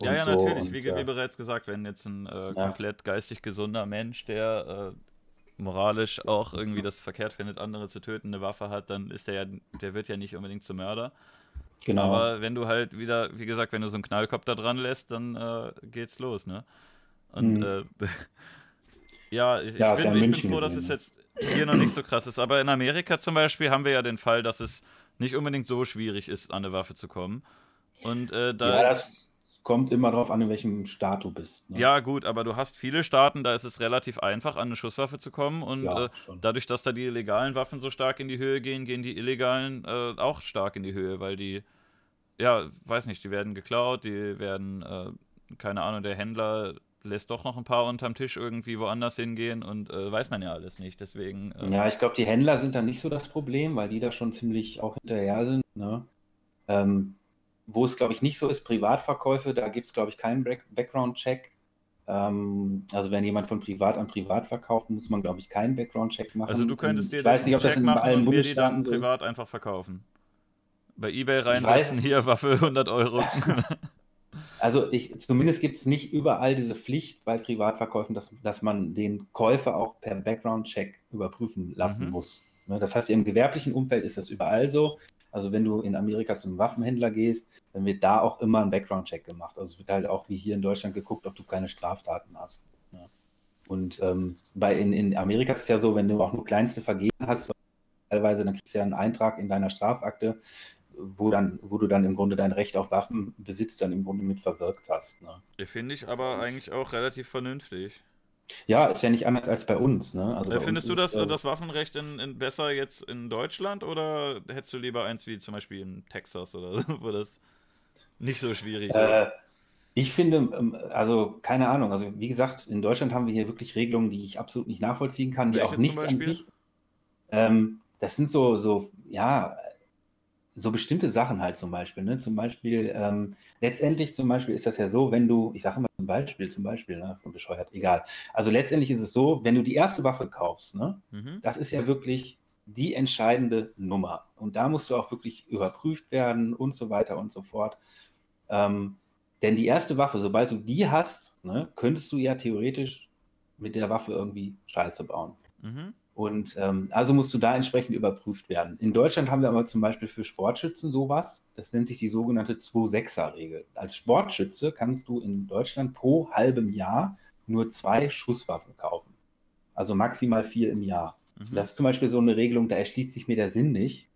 Ja, ja, so. natürlich. Wie, wie, bereits gesagt, wenn jetzt ein äh, komplett ja. geistig gesunder Mensch, der äh, moralisch auch irgendwie das verkehrt findet, andere zu töten, eine Waffe hat, dann ist der ja, der wird ja nicht unbedingt zum Mörder. Genau. Aber wenn du halt wieder, wie gesagt, wenn du so einen Knallkopf da dran lässt, dann äh, geht's los, ne? Und mhm. äh, [laughs] ja, ich, ja, ich, bin, ich bin, froh, dass es jetzt hier noch nicht so krass ist. Aber in Amerika zum Beispiel haben wir ja den Fall, dass es nicht unbedingt so schwierig ist, an eine Waffe zu kommen. Und äh, da. Ja, das kommt immer darauf an, in welchem Staat du bist. Ne? Ja, gut, aber du hast viele Staaten, da ist es relativ einfach, an eine Schusswaffe zu kommen. Und ja, äh, dadurch, dass da die legalen Waffen so stark in die Höhe gehen, gehen die illegalen äh, auch stark in die Höhe, weil die, ja, weiß nicht, die werden geklaut, die werden, äh, keine Ahnung, der Händler lässt doch noch ein paar unterm Tisch irgendwie woanders hingehen und äh, weiß man ja alles nicht. Deswegen. Äh, ja, ich glaube, die Händler sind da nicht so das Problem, weil die da schon ziemlich auch hinterher sind. Ne? Ähm, wo es, glaube ich, nicht so ist, Privatverkäufe, da gibt es, glaube ich, keinen Background-Check. Ähm, also wenn jemand von privat an privat verkauft, muss man, glaube ich, keinen Background-Check machen. Also du könntest dir ich weiß nicht, ob das in allen Bundesstaaten so privat einfach verkaufen. Bei eBay reinsetzen, hier Waffe 100 Euro. [laughs] Also ich, zumindest gibt es nicht überall diese Pflicht bei Privatverkäufen, dass, dass man den Käufer auch per Background-Check überprüfen lassen mhm. muss. Ne, das heißt, im gewerblichen Umfeld ist das überall so. Also wenn du in Amerika zum Waffenhändler gehst, dann wird da auch immer ein Background-Check gemacht. Also es wird halt auch wie hier in Deutschland geguckt, ob du keine Straftaten hast. Ne? Und ähm, bei in, in Amerika ist es ja so, wenn du auch nur kleinste Vergehen hast, teilweise, dann kriegst du ja einen Eintrag in deiner Strafakte, wo, dann, wo du dann im Grunde dein Recht auf Waffenbesitz dann im Grunde mit verwirkt hast. Ne? Finde ich aber eigentlich auch relativ vernünftig. Ja, ist ja nicht anders als bei uns. Ne? Also bei findest du das, äh, das Waffenrecht in, in besser jetzt in Deutschland oder hättest du lieber eins wie zum Beispiel in Texas oder so, [laughs] wo das nicht so schwierig äh, ist? Ich finde, ähm, also keine Ahnung, also wie gesagt, in Deutschland haben wir hier wirklich Regelungen, die ich absolut nicht nachvollziehen kann, die Welche auch nichts an sich. Ähm, das sind so, so, ja, so bestimmte Sachen halt zum Beispiel. Ne? Zum Beispiel, ähm, letztendlich zum Beispiel ist das ja so, wenn du, ich sage immer zum Beispiel, zum Beispiel, ne, so bescheuert, egal. Also letztendlich ist es so, wenn du die erste Waffe kaufst, ne, mhm. das ist ja wirklich die entscheidende Nummer. Und da musst du auch wirklich überprüft werden und so weiter und so fort. Ähm, denn die erste Waffe, sobald du die hast, ne, könntest du ja theoretisch mit der Waffe irgendwie Scheiße bauen. Mhm. Und ähm, also musst du da entsprechend überprüft werden. In Deutschland haben wir aber zum Beispiel für Sportschützen sowas, das nennt sich die sogenannte 2-6er-Regel. Als Sportschütze kannst du in Deutschland pro halbem Jahr nur zwei Schusswaffen kaufen. Also maximal vier im Jahr. Mhm. Das ist zum Beispiel so eine Regelung, da erschließt sich mir der Sinn nicht,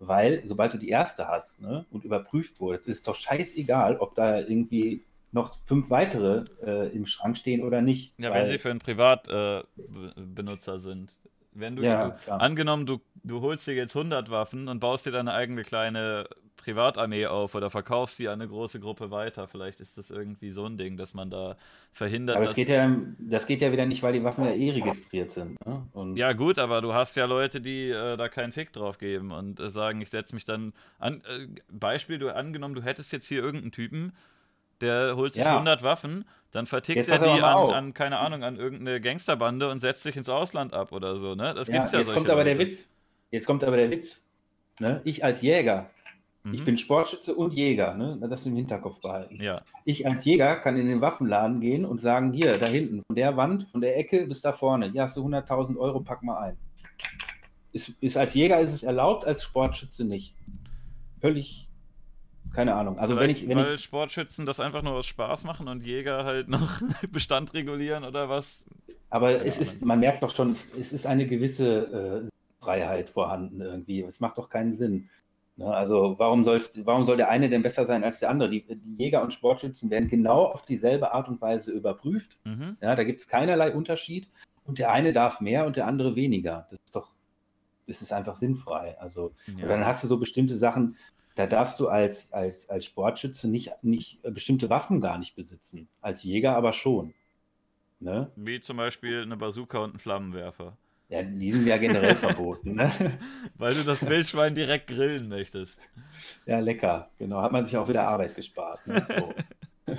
weil sobald du die erste hast ne, und überprüft wurdest, ist es doch scheißegal, ob da irgendwie noch fünf weitere äh, im Schrank stehen oder nicht. Ja, weil, wenn sie für einen Privatbenutzer äh, sind. Wenn du, ja, du angenommen, du, du holst dir jetzt 100 Waffen und baust dir deine eigene kleine Privatarmee auf oder verkaufst die an eine große Gruppe weiter. Vielleicht ist das irgendwie so ein Ding, dass man da verhindert. Aber das geht ja, das geht ja wieder nicht, weil die Waffen ja eh registriert sind. Ne? ja, gut, aber du hast ja Leute, die äh, da keinen Fick drauf geben und äh, sagen, ich setze mich dann an. Äh, Beispiel, du angenommen, du hättest jetzt hier irgendeinen Typen, der holt sich ja. 100 Waffen, dann vertickt er die an, an, keine Ahnung, an irgendeine Gangsterbande und setzt sich ins Ausland ab oder so, ne? Das ja, gibt's ja jetzt kommt aber Leute. der Witz. Jetzt kommt aber der Witz. Ne? Ich als Jäger, mhm. ich bin Sportschütze und Jäger, ne? Das im Hinterkopf behalten. Ja. Ich als Jäger kann in den Waffenladen gehen und sagen, hier, da hinten, von der Wand, von der Ecke bis da vorne, hier hast du 100.000 Euro, pack mal ein. Ist, ist als Jäger ist es erlaubt, als Sportschütze nicht. Völlig keine Ahnung. Also Vielleicht, wenn ich, wenn weil ich, Sportschützen das einfach nur aus Spaß machen und Jäger halt noch [laughs] Bestand regulieren oder was? Aber keine es Ahnung. ist, man merkt doch schon, es ist eine gewisse äh, Freiheit vorhanden irgendwie. Es macht doch keinen Sinn. Ne? Also warum, sollst, warum soll der eine denn besser sein als der andere? Die, die Jäger und Sportschützen werden genau auf dieselbe Art und Weise überprüft. Mhm. Ja, da gibt es keinerlei Unterschied. Und der eine darf mehr und der andere weniger. Das ist doch, das ist einfach sinnfrei. Also, ja. dann hast du so bestimmte Sachen, da darfst du als, als, als Sportschütze nicht, nicht äh, bestimmte Waffen gar nicht besitzen. Als Jäger aber schon. Ne? Wie zum Beispiel eine Bazooka und ein Flammenwerfer. Ja, die sind ja generell [laughs] verboten. Ne? Weil du das Wildschwein direkt grillen möchtest. Ja, lecker. Genau, hat man sich auch wieder Arbeit gespart. Ne? So. [laughs]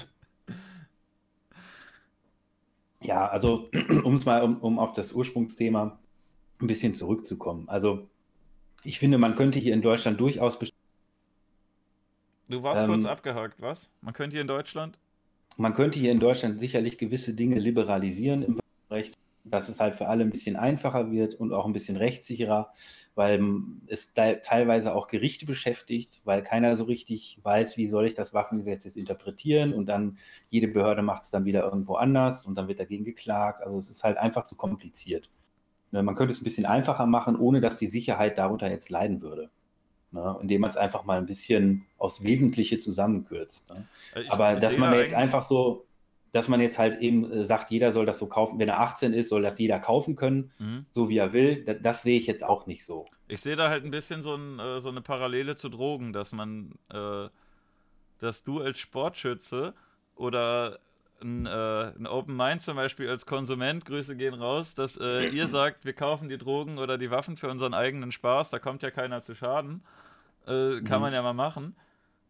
ja, also [clears throat] um es mal, um, um auf das Ursprungsthema ein bisschen zurückzukommen. Also ich finde, man könnte hier in Deutschland durchaus Du warst ähm, kurz abgehakt, was? Man könnte hier in Deutschland? Man könnte hier in Deutschland sicherlich gewisse Dinge liberalisieren im Recht, dass es halt für alle ein bisschen einfacher wird und auch ein bisschen rechtssicherer, weil es teilweise auch Gerichte beschäftigt, weil keiner so richtig weiß, wie soll ich das Waffengesetz jetzt interpretieren und dann jede Behörde macht es dann wieder irgendwo anders und dann wird dagegen geklagt. Also es ist halt einfach zu kompliziert. Ne, man könnte es ein bisschen einfacher machen, ohne dass die Sicherheit darunter jetzt leiden würde ne? indem man es einfach mal ein bisschen aufs Wesentliche zusammenkürzt. Ne? Ich, Aber ich dass man da jetzt einfach so, dass man jetzt halt eben äh, sagt, jeder soll das so kaufen, wenn er 18 ist, soll das jeder kaufen können, mhm. so wie er will, das, das, sehe ich jetzt auch nicht so. Ich sehe da halt ein bisschen so, ein, äh, so eine Parallele zu Drogen, dass man, äh, dass du als Sportschütze oder ein, äh, ein, Open Mind zum Beispiel als Konsument, Grüße gehen raus, dass äh, ihr [clears throat] sagt, wir kaufen die Drogen oder die Waffen für unseren eigenen Spaß, da kommt ja keiner zu Schaden. Äh, kann mhm. man ja mal machen.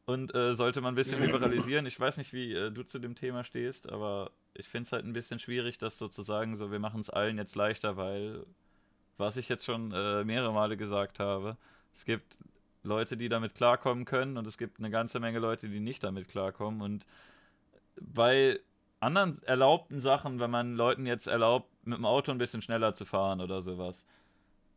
Und äh, sollte man ein bisschen liberalisieren. Ich weiß nicht, wie äh, du zu dem Thema stehst, aber ich finde es halt ein bisschen schwierig, das sozusagen so, wir machen es allen jetzt leichter, weil, was ich jetzt schon äh, mehrere Male gesagt habe, es gibt Leute, die damit klarkommen können und es gibt eine ganze Menge Leute, die nicht damit klarkommen. Und bei anderen erlaubten Sachen, wenn man Leuten jetzt erlaubt, mit dem Auto ein bisschen schneller zu fahren oder sowas,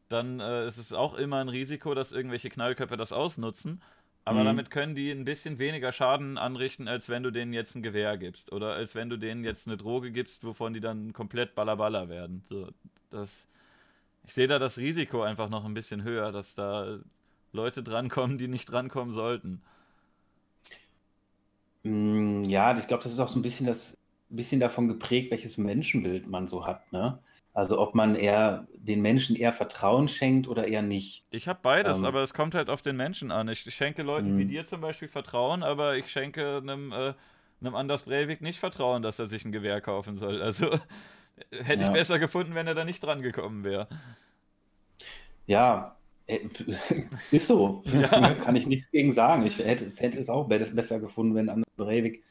dann äh, ist es auch immer ein Risiko, dass irgendwelche Knallköpfe das ausnutzen. Aber mhm. damit können die ein bisschen weniger Schaden anrichten, als wenn du denen jetzt ein Gewehr gibst. Oder als wenn du denen jetzt eine Droge gibst, wovon die dann komplett ballerballer werden. So, das, ich sehe da das Risiko einfach noch ein bisschen höher, dass da Leute drankommen, die nicht drankommen sollten. Mm, ja, ich glaube, das ist auch so ein bisschen das bisschen davon geprägt, welches Menschenbild man so hat. Ne? Also ob man eher den Menschen eher Vertrauen schenkt oder eher nicht. Ich habe beides, ähm, aber es kommt halt auf den Menschen an. Ich schenke Leuten wie mhm. dir zum Beispiel Vertrauen, aber ich schenke einem, äh, einem Anders Breivik nicht Vertrauen, dass er sich ein Gewehr kaufen soll. Also hätte ja. ich besser gefunden, wenn er da nicht dran gekommen wäre. Ja, äh, [laughs] ist so. Ja. [laughs] Kann ich nichts gegen sagen. Ich hätte, hätte es auch besser gefunden, wenn Anders Breivik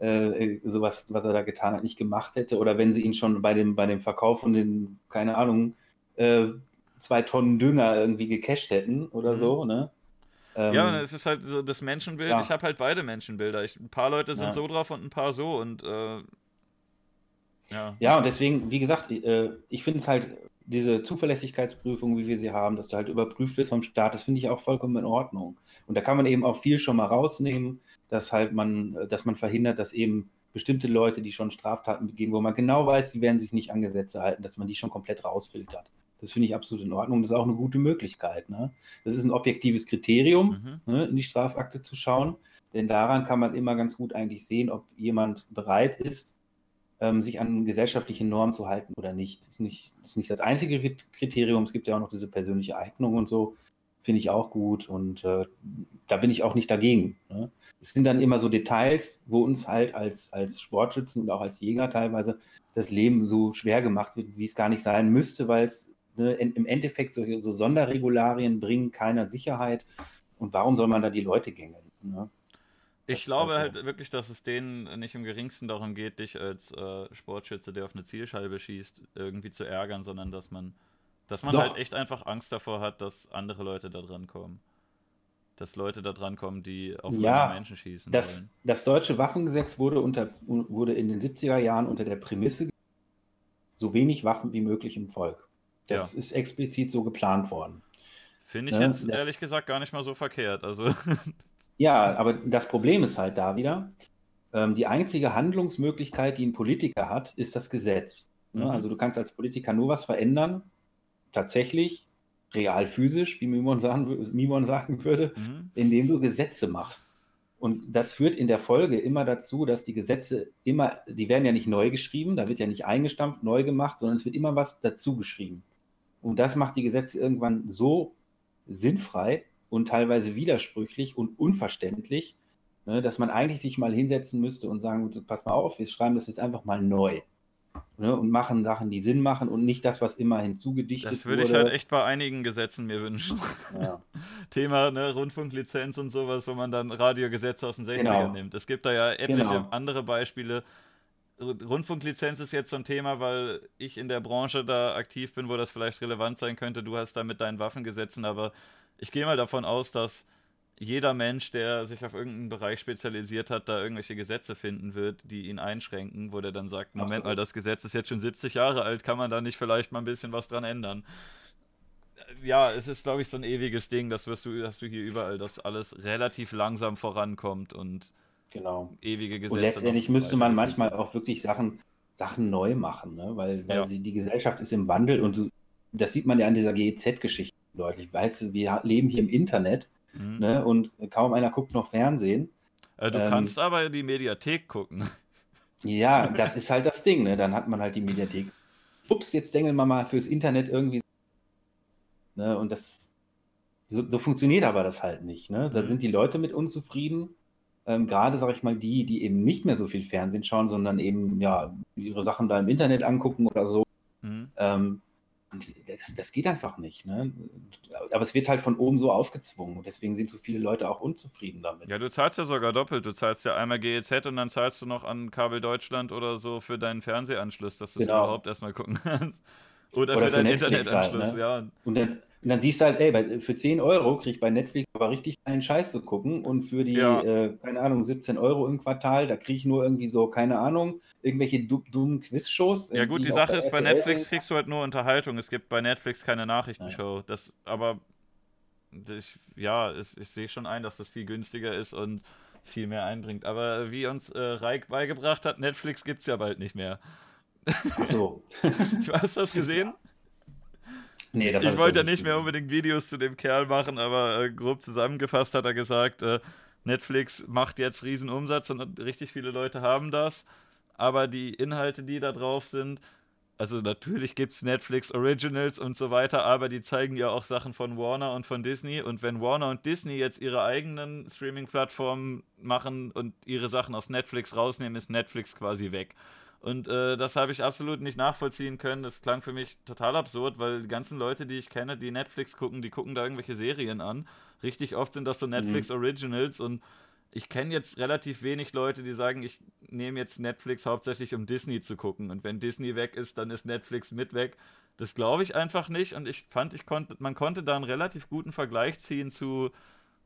äh, sowas, was er da getan hat, nicht gemacht hätte. Oder wenn sie ihn schon bei dem, bei dem Verkauf von den, keine Ahnung, äh, zwei Tonnen Dünger irgendwie gecasht hätten oder mhm. so, ne? Ähm, ja, es ist halt so das Menschenbild. Ja. Ich habe halt beide Menschenbilder. Ich, ein paar Leute sind ja. so drauf und ein paar so und äh, ja. Ja, und deswegen, wie gesagt, äh, ich finde es halt, diese Zuverlässigkeitsprüfung, wie wir sie haben, dass du halt überprüft wirst vom Staat, das finde ich auch vollkommen in Ordnung. Und da kann man eben auch viel schon mal rausnehmen dass halt man, dass man verhindert, dass eben bestimmte Leute, die schon Straftaten begehen, wo man genau weiß, die werden sich nicht an Gesetze halten, dass man die schon komplett rausfiltert. Das finde ich absolut in Ordnung. Das ist auch eine gute Möglichkeit. Ne? Das ist ein objektives Kriterium, mhm. ne, in die Strafakte zu schauen. Denn daran kann man immer ganz gut eigentlich sehen, ob jemand bereit ist, ähm, sich an gesellschaftliche Normen zu halten oder nicht. Das ist nicht, das ist nicht das einzige Kriterium. Es gibt ja auch noch diese persönliche Eignung und so. Finde ich auch gut. Und äh, da bin ich auch nicht dagegen. Ne? es sind dann immer so Details, wo uns halt als, als Sportschützen und auch als Jäger teilweise das Leben so schwer gemacht wird, wie es gar nicht sein müsste, weil es ne, im Endeffekt so, so, Sonderregularien bringen keiner Sicherheit. Und warum soll man da die Leute gängeln? Ne? Ich glaube halt, wirklich, dass es denen nicht im geringsten darum geht, dich als äh, Sportschütze, der auf eine Zielscheibe schießt, irgendwie zu ärgern, sondern dass man, dass man halt echt einfach Angst davor hat, dass andere Leute da dran kommen dass Leute da dran kommen, die auf ja, Menschen schießen das, wollen. Das deutsche Waffengesetz wurde, unter, wurde in den 70er Jahren unter der Prämisse so wenig Waffen wie möglich im Volk. Das ja. ist explizit so geplant worden. Finde ich ne? jetzt das, ehrlich gesagt gar nicht mal so verkehrt. Also. [laughs] Ja, aber das Problem ist halt da wieder, ähm, die einzige Handlungsmöglichkeit, die ein Politiker hat, ist das Gesetz. Ne? Mhm. Also du kannst als Politiker nur was verändern, tatsächlich, real physisch, wie Mimon sagen, Mimon sagen würde, mhm. indem du Gesetze machst. Und das führt in der Folge immer dazu, dass die Gesetze immer, die werden ja nicht neu geschrieben, da wird ja nicht eingestampft, neu gemacht, sondern es wird immer was dazu geschrieben. Und das macht die Gesetze irgendwann so sinnfrei und teilweise widersprüchlich und unverständlich, ne, dass man eigentlich sich mal hinsetzen müsste und sagen, pass mal auf, wir schreiben das jetzt einfach mal neu ne, und machen Sachen, die Sinn machen und nicht das, was immer hinzugedichtet wird. Das würde ich halt echt bei einigen Gesetzen mir wünschen. Ja. [laughs] Thema ne, Rundfunklizenz und sowas, wo man dann Radiogesetze aus den 60ern genau. nimmt. Es gibt da ja etliche genau. andere Beispiele. Rundfunklizenz ist jetzt so ein Thema, weil ich in der Branche da aktiv bin, wo das vielleicht relevant sein könnte. Du hast da mit deinen Waffengesetzen, aber ich gehe mal davon aus, dass jeder Mensch, der sich auf irgendeinen Bereich spezialisiert hat, da irgendwelche Gesetze finden wird, die ihn einschränken, wo der dann sagt, Moment Absolut. mal, das Gesetz ist jetzt schon 70 Jahre alt, kann man da nicht vielleicht mal ein bisschen was dran ändern? Ja, es ist, glaube ich, so ein ewiges Ding, das wirst du, hast du hier überall, dass alles relativ langsam vorankommt und genau. ewige Gesetze. Und letztendlich müsste man manchmal auch wirklich Sachen, Sachen neu machen, ne? weil, weil ja. sie, die Gesellschaft ist im Wandel und das sieht man ja an dieser GEZ-Geschichte deutlich. Weißt du, wir leben hier im Internet Mhm. Ne? Und kaum einer guckt noch Fernsehen. Äh, du ähm, kannst aber die Mediathek gucken. Ja, das ist halt das Ding. Ne? Dann hat man halt die Mediathek. Ups, jetzt dengeln wir mal fürs Internet irgendwie. Ne? Und das so, so, funktioniert aber das halt nicht. Ne? Da mhm. sind die Leute mit unzufrieden. Ähm, Gerade, sag ich mal, die, die eben nicht mehr so viel Fernsehen schauen, sondern eben ja ihre Sachen da im Internet angucken oder so. Mhm. Ähm, das, das geht einfach nicht. Ne? Aber es wird halt von oben so aufgezwungen und deswegen sind so viele Leute auch unzufrieden damit. Ja, du zahlst ja sogar doppelt. Du zahlst ja einmal GEZ und dann zahlst du noch an Kabel Deutschland oder so für deinen Fernsehanschluss, dass du es genau. überhaupt erstmal gucken kannst. Oder, oder, für, für deinen Internetanschluss, halt, ne? ja. Und dann, Und dann siehst du halt, ey, für 10 Euro krieg ich bei Netflix aber richtig einen Scheiß zu gucken und für die, ja. äh, keine Ahnung, 17 Euro im Quartal, da kriege ich nur irgendwie so, keine Ahnung, irgendwelche dummen Quiz-Shows. Ja gut, die Sache ist, bei Netflix kriegst du halt nur Unterhaltung. Es gibt bei Netflix keine Nachrichtenshow. Ja. Das, aber ich, ja, ich, ich sehe schon ein, dass das viel günstiger ist und viel mehr einbringt. Aber wie uns äh, Reik beigebracht hat, Netflix gibt es ja bald nicht mehr. Ach so. [laughs] Hast du das gesehen? Nee, ich wollte ja nicht mehr unbedingt Videos zu dem Kerl machen, aber äh, grob zusammengefasst hat er gesagt, äh, Netflix macht jetzt riesen Umsatz und richtig viele Leute haben das, aber die Inhalte, die da drauf sind, also natürlich gibt es Netflix Originals und so weiter, aber die zeigen ja auch Sachen von Warner und von Disney. Und wenn Warner und Disney jetzt ihre eigenen Streaming-Plattformen machen und ihre Sachen aus Netflix rausnehmen, ist Netflix quasi weg. Und äh, das habe ich absolut nicht nachvollziehen können. Das klang für mich total absurd, weil die ganzen Leute, die ich kenne, die Netflix gucken, die gucken da irgendwelche Serien an. Richtig oft sind das so mhm. Netflix mhm. Originals und ich kenne jetzt relativ wenig Leute, die sagen, ich nehme jetzt Netflix hauptsächlich, um Disney zu gucken. Und wenn Disney weg ist, dann ist Netflix mit weg. Das glaube ich einfach nicht. Und ich fand, ich konnte, man konnte da einen relativ guten Vergleich ziehen zu,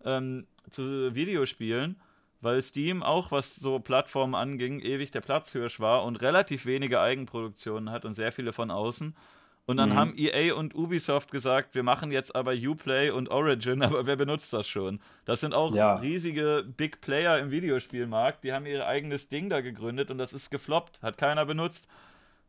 ähm, zu Videospielen weil Steam auch, was so Plattformen anging, ewig der Platzhirsch war und relativ wenige Eigenproduktionen hat und sehr viele von außen. Und dann mhm. haben EA und Ubisoft gesagt, wir machen jetzt aber Uplay und Origin, [laughs] aber wer benutzt das schon? Das sind auch ja. riesige Big Player im Videospielmarkt, die haben ihr eigenes Ding da gegründet und das ist gefloppt, hat keiner benutzt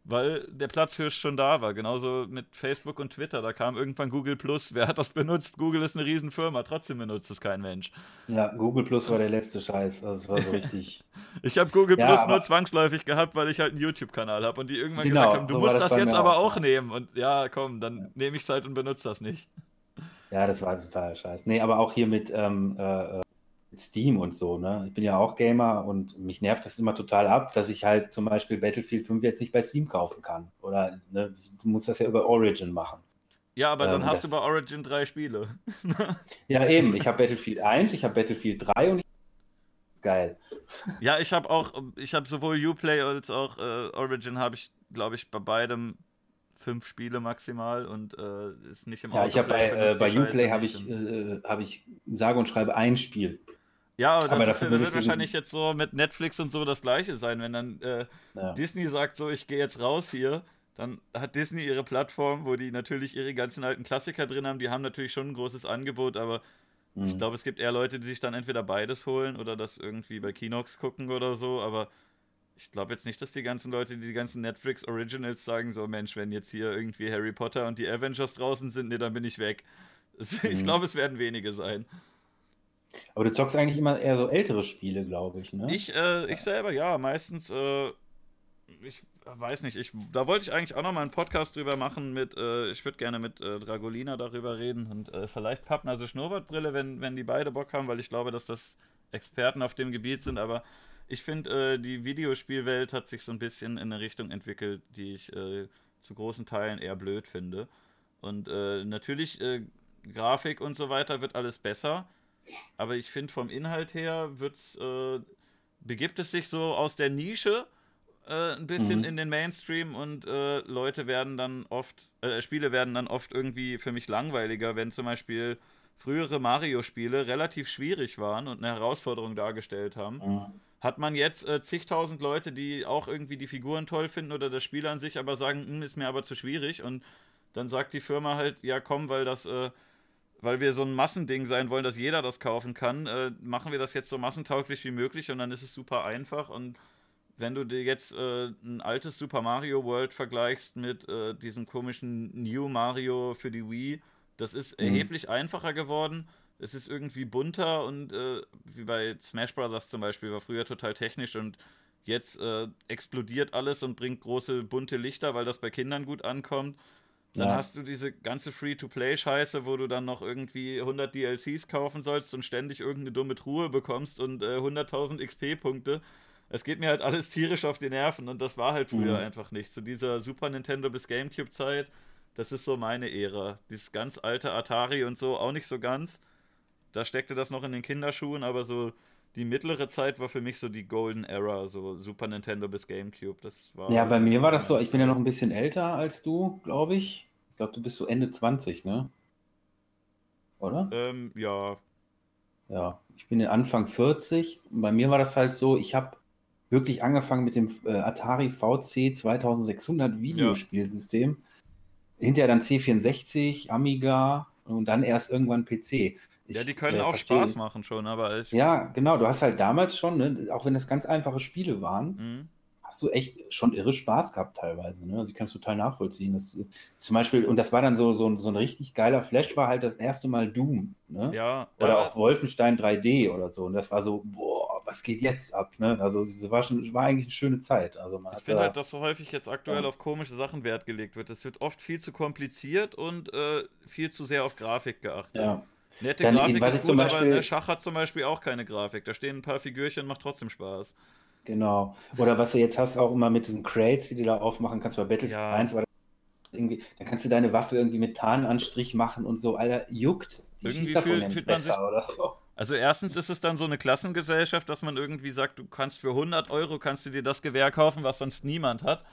weil der Platzhirsch schon da war. Genauso mit Facebook und Twitter. Da kam irgendwann Google Plus. Wer hat das benutzt? Google ist eine Riesenfirma. Trotzdem benutzt es kein Mensch. Ja, Google Plus war der letzte Scheiß. Also es war so richtig. [laughs] ich habe Google ja, Plus nur zwangsläufig gehabt, weil ich halt einen YouTube-Kanal habe und die irgendwann genau, gesagt haben, du so musst das, das jetzt aber auch, nehmen. Und ja, komm, dann ja. nehme ich es halt und benutze das nicht. Ja, das war total scheiße. Nee, aber auch hier mit ähm, äh, Steam und so, ne? Ich bin ja auch Gamer und mich nervt das immer total ab, dass ich halt zum Beispiel Battlefield 5 jetzt nicht bei Steam kaufen kann. Oder ne, du musst das ja über Origin machen. Ja, aber dann ähm, hast du bei Origin drei Spiele. [laughs] ja, eben. Ich habe Battlefield 1, ich habe Battlefield 3 und ich geil. Ja, ich habe auch, ich habe sowohl Uplay als auch äh, Origin habe ich, glaube ich, bei beidem fünf Spiele maximal und äh, ist nicht im Ja, ich habe bei, äh, bei Uplay habe ich, äh, hab ich sage und schreibe ein Spiel. Ja, aber das, aber ist, das wird wahrscheinlich jetzt so mit Netflix und so das gleiche sein. Wenn dann äh, ja. Disney sagt so, ich gehe jetzt raus hier, dann hat Disney ihre Plattform, wo die natürlich ihre ganzen alten Klassiker drin haben. Die haben natürlich schon ein großes Angebot, aber mhm. ich glaube, es gibt eher Leute, die sich dann entweder beides holen oder das irgendwie bei Kinox gucken oder so. Aber ich glaube jetzt nicht, dass die ganzen Leute, die die ganzen Netflix Originals sagen, so Mensch, wenn jetzt hier irgendwie Harry Potter und die Avengers draußen sind, nee, dann bin ich weg. [laughs] Ich mhm. glaube, es werden wenige sein. Aber du zockst eigentlich immer eher so ältere Spiele, glaube ich, ne? Ich, äh, ich selber, ja, meistens, äh, ich weiß nicht, ich, da wollte ich eigentlich auch noch mal einen Podcast drüber machen mit, äh, ich würde gerne mit äh, Dragolina darüber reden und äh, vielleicht Pappnase Schnurrbartbrille, wenn, wenn die beide Bock haben, weil ich glaube, dass das Experten auf dem Gebiet sind, aber ich finde, äh, die Videospielwelt hat sich so ein bisschen in eine Richtung entwickelt, die ich zu großen Teilen eher blöd finde. Und natürlich, Grafik und so weiter wird alles besser aber ich finde, vom Inhalt her wird's, äh, begibt es sich so aus der Nische äh, ein bisschen mhm. in den Mainstream und äh, Leute werden dann oft, äh, Spiele werden dann oft irgendwie für mich langweiliger, wenn zum Beispiel frühere Mario-Spiele relativ schwierig waren und eine Herausforderung dargestellt haben. Mhm. Hat man jetzt äh, zigtausend Leute, die auch irgendwie die Figuren toll finden oder das Spiel an sich, aber sagen, hm, ist mir aber zu schwierig und dann sagt die Firma halt, ja komm, weil das äh, weil wir so ein Massending sein wollen, dass jeder das kaufen kann, äh, machen wir das jetzt so massentauglich wie möglich und dann ist es super einfach. Und wenn du dir jetzt äh, ein altes Super Mario World vergleichst mit äh, diesem komischen New Mario für die Wii, das ist mhm. erheblich einfacher geworden. Es ist irgendwie bunter und äh, wie bei Smash Bros. zum Beispiel, war früher total technisch und jetzt äh, explodiert alles und bringt große bunte Lichter, weil das bei Kindern gut ankommt. Dann ja. hast du diese ganze Free-to-Play-Scheiße, wo du dann noch irgendwie 100 DLCs kaufen sollst und ständig irgendeine dumme Truhe bekommst und äh, 100.000 XP-Punkte. Es geht mir halt alles tierisch auf die Nerven und das war halt früher mhm. einfach nicht. Zu dieser Super Nintendo bis GameCube-Zeit, das ist so meine Ära. Dieses ganz alte Atari und so, auch nicht so ganz. Da steckte das noch in den Kinderschuhen, aber so die mittlere Zeit war für mich so die Golden Era, so Super Nintendo bis GameCube. Das war ja, bei mir war das so, ich bin ja noch ein bisschen älter als du, glaube ich. Ich glaube, du bist so Ende 20, ne? oder? Ähm, ja. Ja, ich bin Anfang 40. Und bei mir war das halt so, ich habe wirklich angefangen mit dem äh, Atari VC 2600 Videospielsystem. Ja. Hinterher dann C64, Amiga und dann erst irgendwann PC. Ich, ja, die können äh, auch verstehe. Spaß machen schon, aber ich... Ja, genau. Du hast halt damals schon, ne, auch wenn das ganz einfache Spiele waren, mhm hast du echt schon irre Spaß gehabt teilweise. Ne? Also ich kann es total nachvollziehen. Das, zum Beispiel, und das war dann so, so, so ein richtig geiler Flash, war halt das erste Mal Doom. Ne? Ja. Oder ja. auch Wolfenstein 3D oder so. Und das war so, boah, was geht jetzt ab? Ne? Also es war, schon, war eigentlich eine schöne Zeit. Also ich finde halt, dass so häufig jetzt aktuell ja. auf komische Sachen Wert gelegt wird. Es wird oft viel zu kompliziert und äh, viel zu sehr auf Grafik geachtet. Ja. Nette Dann, Grafik ist gut, Beispiel, aber der Schach hat zum Beispiel auch keine Grafik. Da stehen ein paar Figürchen, macht trotzdem Spaß. Genau. Oder was du jetzt hast, auch immer mit diesen Crates, die du da aufmachen kannst bei Battlefield ja. 1, weil irgendwie, dann kannst du deine Waffe irgendwie mit Tarnanstrich machen und so, Alter, juckt. Die irgendwie davon fühlt, besser sich, oder so. Also erstens ist es dann so eine Klassengesellschaft, dass man irgendwie sagt, du kannst für 100 Euro kannst du dir das Gewehr kaufen, was sonst niemand hat.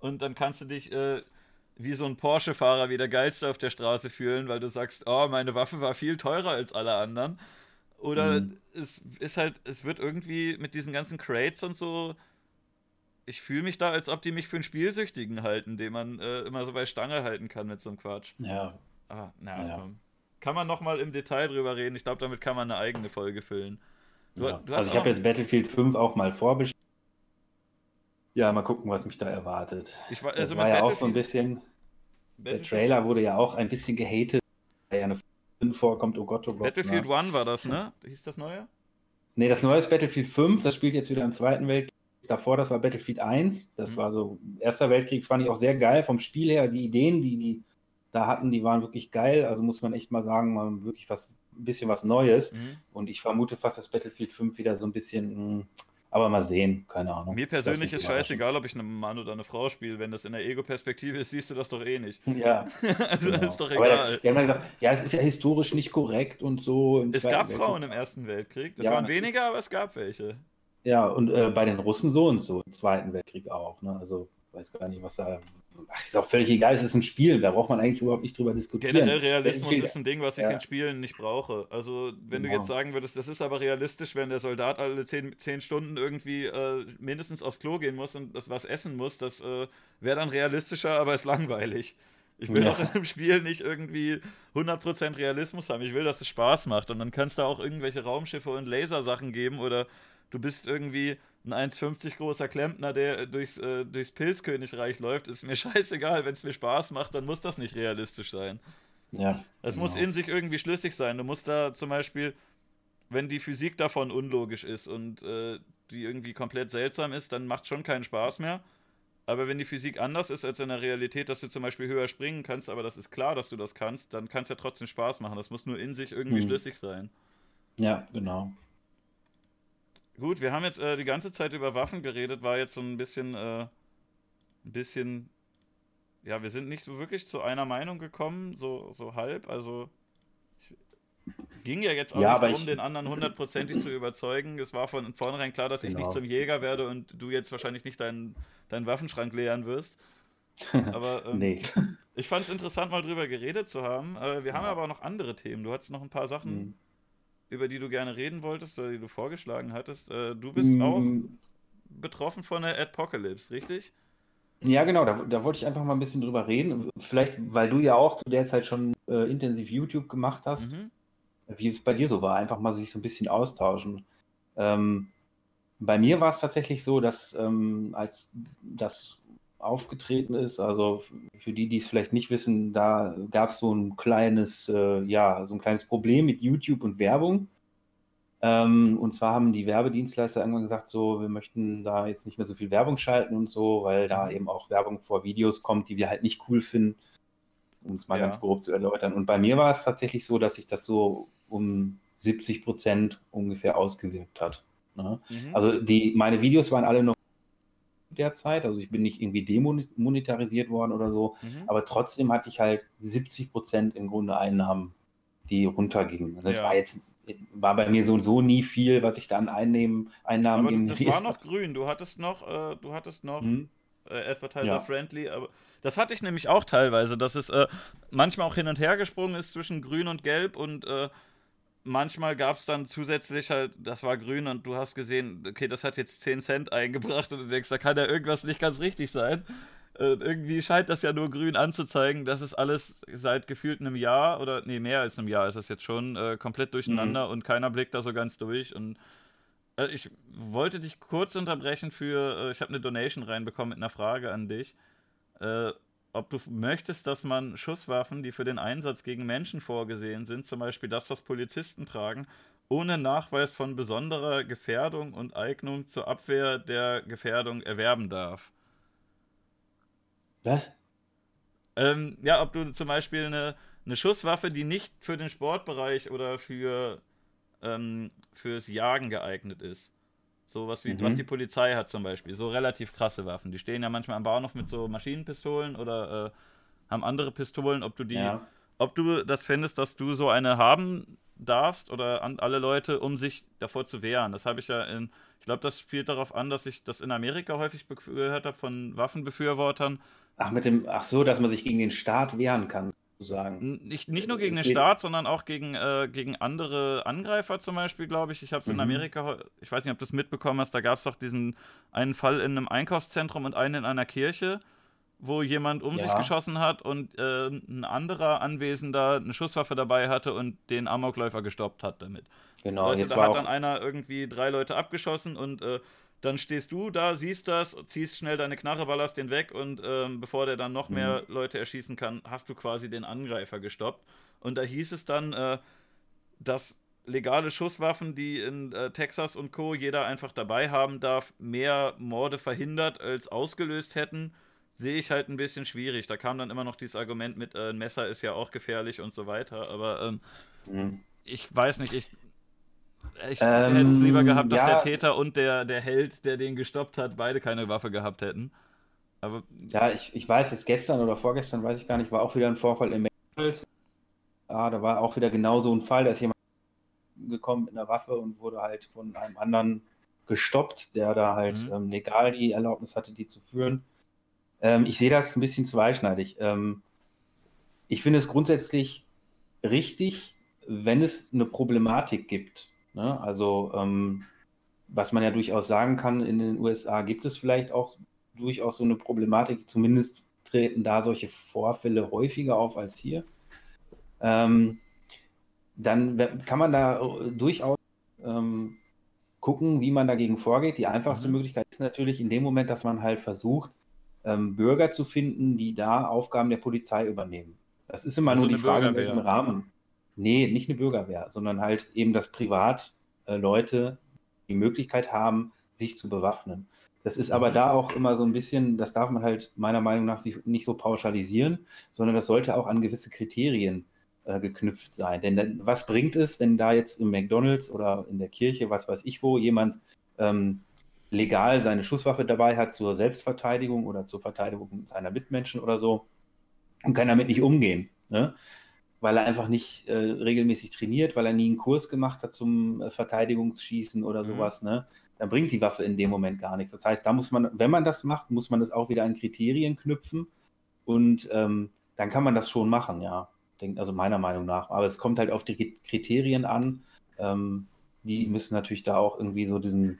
Und dann kannst du dich äh, wie so ein Porsche-Fahrer wie der Geilste auf der Straße fühlen, weil du sagst, oh, meine Waffe war viel teurer als alle anderen. Oder mhm. es ist halt, es wird irgendwie mit diesen ganzen Crates und so. Ich fühle mich da, als ob die mich für einen Spielsüchtigen halten, den man äh, immer so bei Stange halten kann mit so einem Quatsch. Ja. Ah, na, ja. Kann man nochmal im Detail drüber reden. Ich glaube, damit kann man eine eigene Folge füllen. Du, ja. du also ich habe jetzt Battlefield 5 auch mal vorbestellt. Ja, mal gucken, was mich da erwartet. Ich war, also das war ja auch so ein bisschen. Der Trailer wurde ja auch ein bisschen gehatet, weil ja eine vorkommt, oh Gott, oh Gott. Battlefield na. One war das, ne? Hieß das neue? Nee, das neue ist Battlefield 5, das spielt jetzt wieder im Zweiten Weltkrieg. Davor, das war Battlefield 1, das mhm. war so, Erster Weltkrieg, das fand ich auch sehr geil vom Spiel her. Die Ideen, die die da hatten, die waren wirklich geil. Also muss man echt mal sagen, mal wirklich was, ein bisschen was Neues. Mhm. Und ich vermute fast, dass Battlefield 5 wieder so ein bisschen, mh, aber mal sehen, keine Ahnung. Mir persönlich ist scheißegal, ob ich einen Mann oder eine Frau spiele. Wenn das in der Ego-Perspektive ist, siehst du das doch eh nicht. Ja. [laughs] also genau. ist doch egal. Die haben dann gesagt, ja, es ist ja historisch nicht korrekt und so. Es gab Weltkrieg. Frauen im Ersten Weltkrieg. Das ja, waren weniger, aber es gab welche. Ja, und äh, bei den Russen so und so, im Zweiten Weltkrieg auch. Ne? Also weiß gar nicht, was da Ach, ist auch völlig egal, es ist ein Spiel, da braucht man eigentlich überhaupt nicht drüber diskutieren. Generell Realismus ist ein Ding, was ich ja. in Spielen nicht brauche. Also, wenn genau. du jetzt sagen würdest, das ist aber realistisch, wenn der Soldat alle zehn, zehn Stunden irgendwie äh, mindestens aufs Klo gehen muss und das was essen muss, das äh, wäre dann realistischer, aber ist langweilig. Ich will ja. auch in einem Spiel nicht irgendwie 100% Realismus haben. Ich will, dass es Spaß macht. Und dann kannst du auch irgendwelche Raumschiffe und Lasersachen geben oder du bist irgendwie ein 1,50 großer Klempner, der durchs, äh, durchs Pilzkönigreich läuft, ist mir [laughs] scheißegal. Wenn es mir Spaß macht, dann muss das nicht realistisch sein. Ja. Es genau. muss in sich irgendwie schlüssig sein. Du musst da zum Beispiel, wenn die Physik davon unlogisch ist und äh, die irgendwie komplett seltsam ist, dann macht schon keinen Spaß mehr. Aber wenn die Physik anders ist als in der Realität, dass du zum Beispiel höher springen kannst, aber das ist klar, dass du das kannst, dann kann es ja trotzdem Spaß machen. Das muss nur in sich irgendwie hm. schlüssig sein. Ja, genau. Gut, wir haben jetzt äh, die ganze Zeit über Waffen geredet, war jetzt so ein bisschen, äh, ein bisschen, ja, wir sind nicht so wirklich zu einer Meinung gekommen, so, so halb, also ich, ging ja jetzt auch ja, nicht darum, ich... den anderen hundertprozentig zu überzeugen. Es war von vornherein klar, dass genau. ich nicht genau. zum Jäger werde und du jetzt wahrscheinlich nicht deinen, deinen Waffenschrank leeren wirst. [laughs] Aber ähm, nee. ich fand es interessant, mal drüber geredet zu haben. Äh, wir ja. haben aber auch noch andere Themen. Du hattest noch ein paar Sachen. Mhm über die du gerne reden wolltest oder die du vorgeschlagen hattest. Äh, du bist mm. auch betroffen von der Adpocalypse, richtig? Ja, genau, da, da, wollte ich einfach mal ein bisschen drüber reden. Vielleicht, weil du ja auch zu der Zeit schon äh, intensiv YouTube gemacht hast, mhm. wie es bei dir so war, einfach mal sich so ein bisschen austauschen. Ähm, bei mir war es tatsächlich so, dass ähm, als das aufgetreten ist. Also für die, die es vielleicht nicht wissen, da gab es so ein kleines, äh, ja, so ein kleines Problem mit YouTube und Werbung. Ähm, und zwar haben die Werbedienstleister irgendwann gesagt, so, wir möchten da jetzt nicht mehr so viel Werbung schalten und so, weil da mhm. eben auch Werbung vor Videos kommt, die wir halt nicht cool finden, um es mal ja. ganz grob zu erläutern. Und bei mir war es tatsächlich so, dass sich das so um 70 Prozent ungefähr ausgewirkt hat. Ne? Mhm. Also die, meine Videos waren alle noch derzeit. Also ich bin nicht irgendwie demonetarisiert worden oder so, mhm. aber trotzdem hatte ich halt 70 Prozent im Grunde Einnahmen, die runtergingen. Das ja. war jetzt war bei mir so so nie viel, was ich da an Einnehmen, Einnahmen aber das war [laughs] noch grün. Du hattest noch, äh, du hattest noch, mhm. äh, Advertiser-friendly, ja. aber das hatte ich nämlich auch teilweise, dass es äh, manchmal auch hin und her gesprungen ist zwischen grün und gelb und äh, manchmal gab es dann zusätzlich halt, das war grün und du hast gesehen, okay, das hat jetzt 10 Cent eingebracht und du denkst, da kann ja irgendwas nicht ganz richtig sein. Äh, irgendwie scheint das ja nur grün anzuzeigen. Das ist alles seit gefühlt einem Jahr oder, nee, mehr als einem Jahr ist das jetzt schon äh, komplett durcheinander mhm. und keiner blickt da so ganz durch und äh, ich wollte dich kurz unterbrechen für, äh, ich habe eine Donation reinbekommen mit einer Frage an dich. Ob du möchtest, dass man Schusswaffen, die für den Einsatz gegen Menschen vorgesehen sind, zum Beispiel das, was Polizisten tragen, ohne Nachweis von besonderer Gefährdung und Eignung zur Abwehr der Gefährdung erwerben darf. Was? Ähm, ja, ob du zum Beispiel eine, eine Schusswaffe, die nicht für den Sportbereich oder für ähm, fürs Jagen geeignet ist. So was wie, mhm. was die Polizei hat zum Beispiel. So relativ krasse Waffen. Die stehen ja manchmal am Bahnhof mit so Maschinenpistolen oder äh, haben andere Pistolen. Ob du die, ja. ob du das findest, dass du so eine haben darfst oder an alle Leute, um sich davor zu wehren. Das habe ich ja in, ich glaube, das spielt darauf an, dass ich das in Amerika häufig gehört habe von Waffenbefürwortern. Ach, mit dem, ach so, dass man sich gegen den Staat wehren kann sozusagen. Nicht, nicht nur gegen es den Staat, sondern auch gegen, äh, gegen andere Angreifer zum Beispiel, glaube ich. Ich habe es mhm. in Amerika, ich weiß nicht, ob du es mitbekommen hast, da gab es doch diesen einen Fall in einem Einkaufszentrum und einen in einer Kirche, wo jemand um ja. sich geschossen hat und äh, ein anderer Anwesender eine Schusswaffe dabei hatte und den Amokläufer gestoppt hat damit. Genau, weißt jetzt da hat dann einer irgendwie drei Leute abgeschossen und äh, dann stehst du da, siehst das, ziehst schnell deine Knarre, ballerst den weg und ähm, bevor der dann noch mhm. mehr Leute erschießen kann, hast du quasi den Angreifer gestoppt. Und da hieß es dann, äh, dass legale Schusswaffen, die in äh, Texas und Co. jeder einfach dabei haben darf, mehr Morde verhindert als ausgelöst hätten, sehe ich halt ein bisschen schwierig. Da kam dann immer noch dieses Argument mit, äh, ein Messer ist ja auch gefährlich und so weiter. Aber ähm, mhm. ich weiß nicht, ich ich ähm, hätte es lieber gehabt, dass ja, der Täter und der, der Held, der den gestoppt hat, beide keine Waffe gehabt hätten. Aber ja, ich, ich weiß, jetzt gestern oder vorgestern, weiß ich gar nicht, war auch wieder ein Vorfall in McDonalds. Ah, da war auch wieder genau so ein Fall, da ist jemand gekommen mit einer Waffe und wurde halt von einem anderen gestoppt, der da halt mhm. ähm, legal die Erlaubnis hatte, die zu führen. Ähm, ich sehe das ein bisschen zweischneidig. Ähm, ich finde es grundsätzlich richtig, wenn es eine Problematik gibt, Ne? Also, ähm, was man ja durchaus sagen kann, in den USA gibt es vielleicht auch durchaus so eine Problematik, zumindest treten da solche Vorfälle häufiger auf als hier. Ähm, dann kann man da äh, durchaus ähm, gucken, wie man dagegen vorgeht. Die einfachste mhm. Möglichkeit ist natürlich in dem Moment, dass man halt versucht, ähm, Bürger zu finden, die da Aufgaben der Polizei übernehmen. Das ist immer also nur die Frage, in welchem Rahmen. Nee, nicht eine Bürgerwehr, sondern halt eben, dass privat äh, die Möglichkeit haben, sich zu bewaffnen. Das ist aber da auch immer so ein bisschen, das darf man halt meiner Meinung nach nicht so pauschalisieren, sondern das sollte auch an gewisse Kriterien äh, geknüpft sein. Denn was bringt es, wenn da jetzt im McDonalds oder in der Kirche, was weiß ich wo, jemand ähm, legal seine Schusswaffe dabei hat zur Selbstverteidigung oder zur Verteidigung seiner Mitmenschen oder so und kann damit nicht umgehen. Ne? Weil er einfach nicht äh, regelmäßig trainiert, weil er nie einen Kurs gemacht hat zum äh, Verteidigungsschießen oder mhm. sowas, ne? Dann bringt die Waffe in dem Moment gar nichts. Das heißt, da muss man, wenn man das macht, muss man das auch wieder an Kriterien knüpfen und ähm, dann kann man das schon machen, ja. Denk, also meiner Meinung nach. Aber es kommt halt auf die Kriterien an. Ähm, die müssen natürlich da auch irgendwie so diesen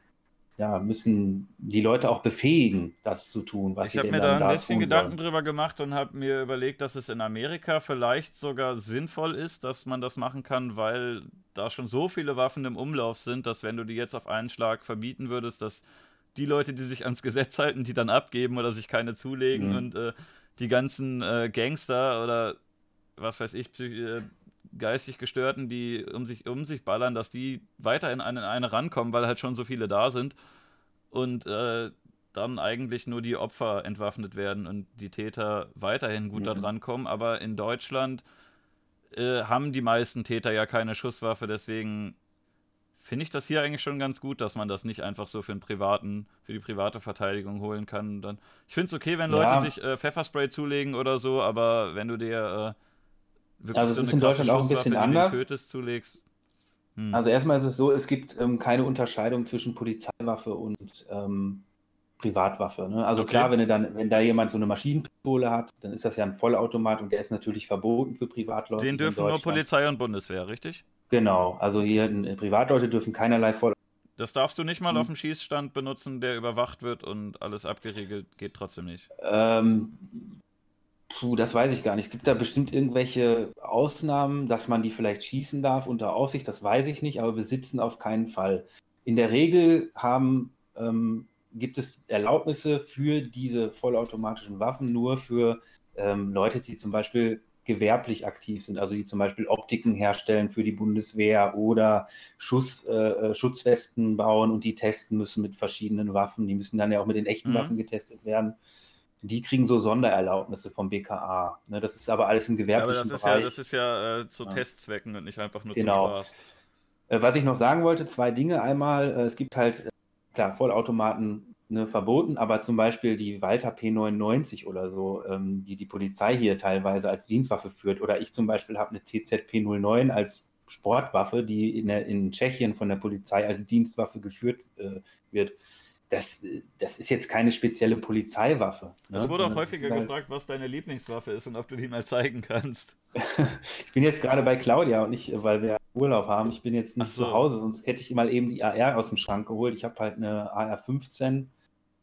ja, müssen die Leute auch befähigen, das zu tun, was ich sie denn dann da Ich habe mir da ein bisschen Gedanken drüber gemacht und habe mir überlegt, dass es in Amerika vielleicht sogar sinnvoll ist, dass man das machen kann, weil da schon so viele Waffen im Umlauf sind, dass wenn du die jetzt auf einen Schlag verbieten würdest, dass die Leute, die sich ans Gesetz halten, die dann abgeben oder sich keine zulegen mhm. und äh, die ganzen äh, Gangster oder was weiß ich, äh, geistig Gestörten, die um sich, um sich ballern, dass die weiter in eine, in eine rankommen, weil halt schon so viele da sind und äh, dann eigentlich nur die Opfer entwaffnet werden und die Täter weiterhin gut mhm. da dran kommen. Aber in Deutschland äh, haben die meisten Täter ja keine Schusswaffe, deswegen finde ich das hier eigentlich schon ganz gut, dass man das nicht einfach so für, einen privaten, für die private Verteidigung holen kann. Dann, ich finde es okay, wenn Leute ja. sich äh, Pfefferspray zulegen oder so, aber wenn du dir äh, also es ist in Deutschland auch ein bisschen anders. Hm. Also erstmal ist es so, es gibt ähm, keine Unterscheidung zwischen Polizeiwaffe und ähm, Privatwaffe. Ne? Also okay. klar, wenn, dann, wenn da jemand so eine Maschinenpistole hat, dann ist das ja ein Vollautomat und der ist natürlich verboten für Privatleute. Den dürfen nur Polizei und Bundeswehr, richtig? Genau, also hier Privatleute dürfen keinerlei Voll. Das darfst du nicht mal hm. auf dem Schießstand benutzen, der überwacht wird und alles abgeriegelt geht trotzdem nicht. Ähm, puh, das weiß ich gar nicht. Es gibt da bestimmt irgendwelche Ausnahmen, dass man die vielleicht schießen darf unter Aussicht, das weiß ich nicht, aber besitzen auf keinen Fall. In der Regel haben ähm, gibt es Erlaubnisse für diese vollautomatischen Waffen nur für ähm, Leute, die zum Beispiel gewerblich aktiv sind, also die zum Beispiel Optiken herstellen für die Bundeswehr oder Schuss, äh, äh Schutzwesten bauen und die testen müssen mit verschiedenen Waffen. Die müssen dann ja auch mit den echten mhm. Waffen getestet werden. Die kriegen so Sondererlaubnisse vom BKA. Ne, das ist aber alles im gewerblichen ja, aber das Bereich. Ja, das ist ja äh, zu ja. Testzwecken und nicht einfach nur genau. zum Spaß. Äh, was ich noch sagen wollte, zwei Dinge. Einmal, äh, es gibt halt klar, Vollautomaten ne, verboten, aber zum Beispiel die Walter P99 oder so, ähm, die die Polizei hier teilweise als Dienstwaffe führt, oder ich zum Beispiel habe eine TZP09 als Sportwaffe, die in, der, in Tschechien von der Polizei als Dienstwaffe geführt äh, wird. Das, das ist jetzt keine spezielle Polizeiwaffe. Ne? Es wurde auch häufiger halt... gefragt, was deine Lieblingswaffe ist und ob du die mal zeigen kannst. [laughs] ich bin jetzt gerade bei Claudia und nicht, weil wir Urlaub haben. Ich bin jetzt nicht so. zu Hause, sonst hätte ich mal eben die AR aus dem Schrank geholt. Ich habe halt eine AR-15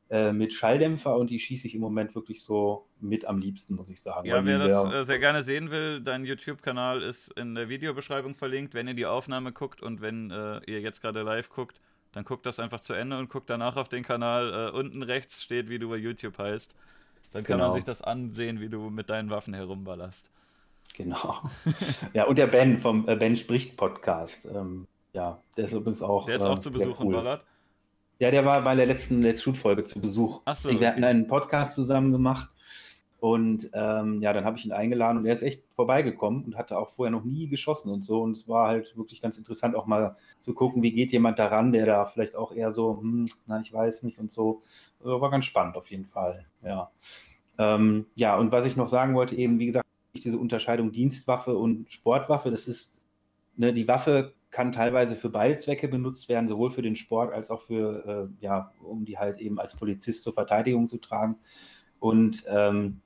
äh, mit Schalldämpfer und die schieße ich im Moment wirklich so mit am liebsten, muss ich sagen. Ja, wer das äh, sehr gerne sehen will, dein YouTube-Kanal ist in der Videobeschreibung verlinkt. Wenn ihr die Aufnahme guckt und wenn äh, ihr jetzt gerade live guckt, dann guckt das einfach zu Ende und guckt danach auf den Kanal. Äh, unten rechts steht, wie du bei YouTube heißt. Dann kann genau. man sich das ansehen, wie du mit deinen Waffen herumballerst. Genau. ja, und der Ben vom äh, Ben spricht Podcast. Ähm, ja, der ist übrigens auch. Der ist auch äh, zu Besuch cool. in Ballard. Ja, der war bei der letzten Let's Shoot-Folge zu Besuch. Ach so, Wir okay. hatten einen Podcast zusammen gemacht und ähm, ja, dann habe ich ihn eingeladen und er ist echt vorbeigekommen und hatte auch vorher noch nie geschossen und so. Und es war halt wirklich ganz interessant, auch mal zu gucken, wie geht jemand daran, der da vielleicht auch eher so, hm, na, ich weiß nicht und so. War ganz spannend auf jeden Fall, ja. Ähm, ja, und was ich noch sagen wollte, eben, wie gesagt, diese Unterscheidung Dienstwaffe und Sportwaffe. Das ist, ne, die Waffe kann teilweise für beide Zwecke benutzt werden, sowohl für den Sport als auch für, äh, ja, um die halt eben als Polizist zur Verteidigung zu tragen. Und ähm,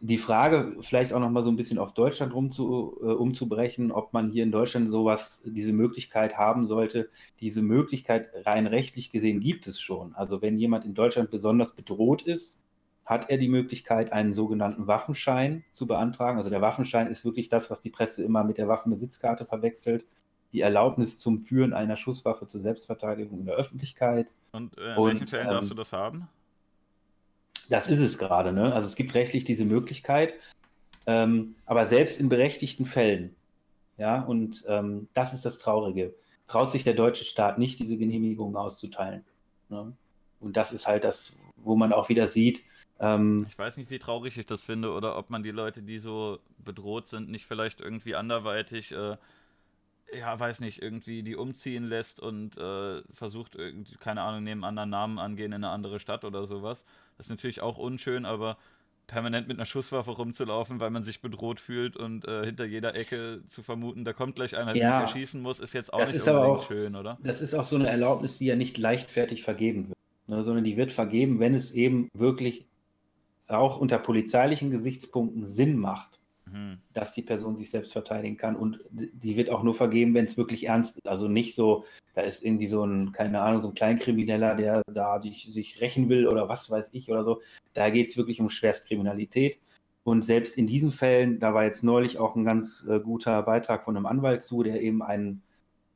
die Frage, vielleicht auch nochmal so ein bisschen auf Deutschland rumzu, äh, umzubrechen, ob man hier in Deutschland sowas, diese Möglichkeit haben sollte. Diese Möglichkeit rein rechtlich gesehen gibt es schon. Also wenn jemand in Deutschland besonders bedroht ist, hat er die Möglichkeit, einen sogenannten Waffenschein zu beantragen. Also der Waffenschein ist wirklich das, was die Presse immer mit der Waffenbesitzkarte verwechselt. Die Erlaubnis zum Führen einer Schusswaffe zur Selbstverteidigung in der Öffentlichkeit. Und äh, in welchen Fällen ähm, darfst du das haben? Das ist es gerade. Ne? Also es gibt rechtlich diese Möglichkeit. Ähm, aber selbst in berechtigten Fällen, ja, und ähm, das ist das Traurige, traut sich der deutsche Staat nicht, diese Genehmigung auszuteilen. Ne? Und das ist halt das, wo man auch wieder sieht, ähm, ich weiß nicht, wie traurig ich das finde oder ob man die Leute, die so bedroht sind, nicht vielleicht irgendwie anderweitig, äh, ja, weiß nicht, irgendwie die umziehen lässt und äh, versucht, keine Ahnung, neben anderen Namen angehen in eine andere Stadt oder sowas. Das ist natürlich auch unschön, aber permanent mit einer Schusswaffe rumzulaufen, weil man sich bedroht fühlt und äh, hinter jeder Ecke zu vermuten, da kommt gleich einer, der mich erschießen muss, ist jetzt auch nicht unbedingt auch, schön, oder? Das ist auch so eine Erlaubnis, die ja nicht leichtfertig vergeben wird, ne, sondern die wird vergeben, wenn es eben wirklich auch unter polizeilichen Gesichtspunkten Sinn macht, mhm. dass die Person sich selbst verteidigen kann. Und die wird auch nur vergeben, wenn es wirklich ernst ist. Also nicht so, da ist irgendwie so ein, keine Ahnung, so ein Kleinkrimineller, der da sich rächen will oder was weiß ich oder so. Da geht es wirklich um Schwerstkriminalität. Und selbst in diesen Fällen, da war jetzt neulich auch ein ganz äh, guter Beitrag von einem Anwalt zu, der eben einen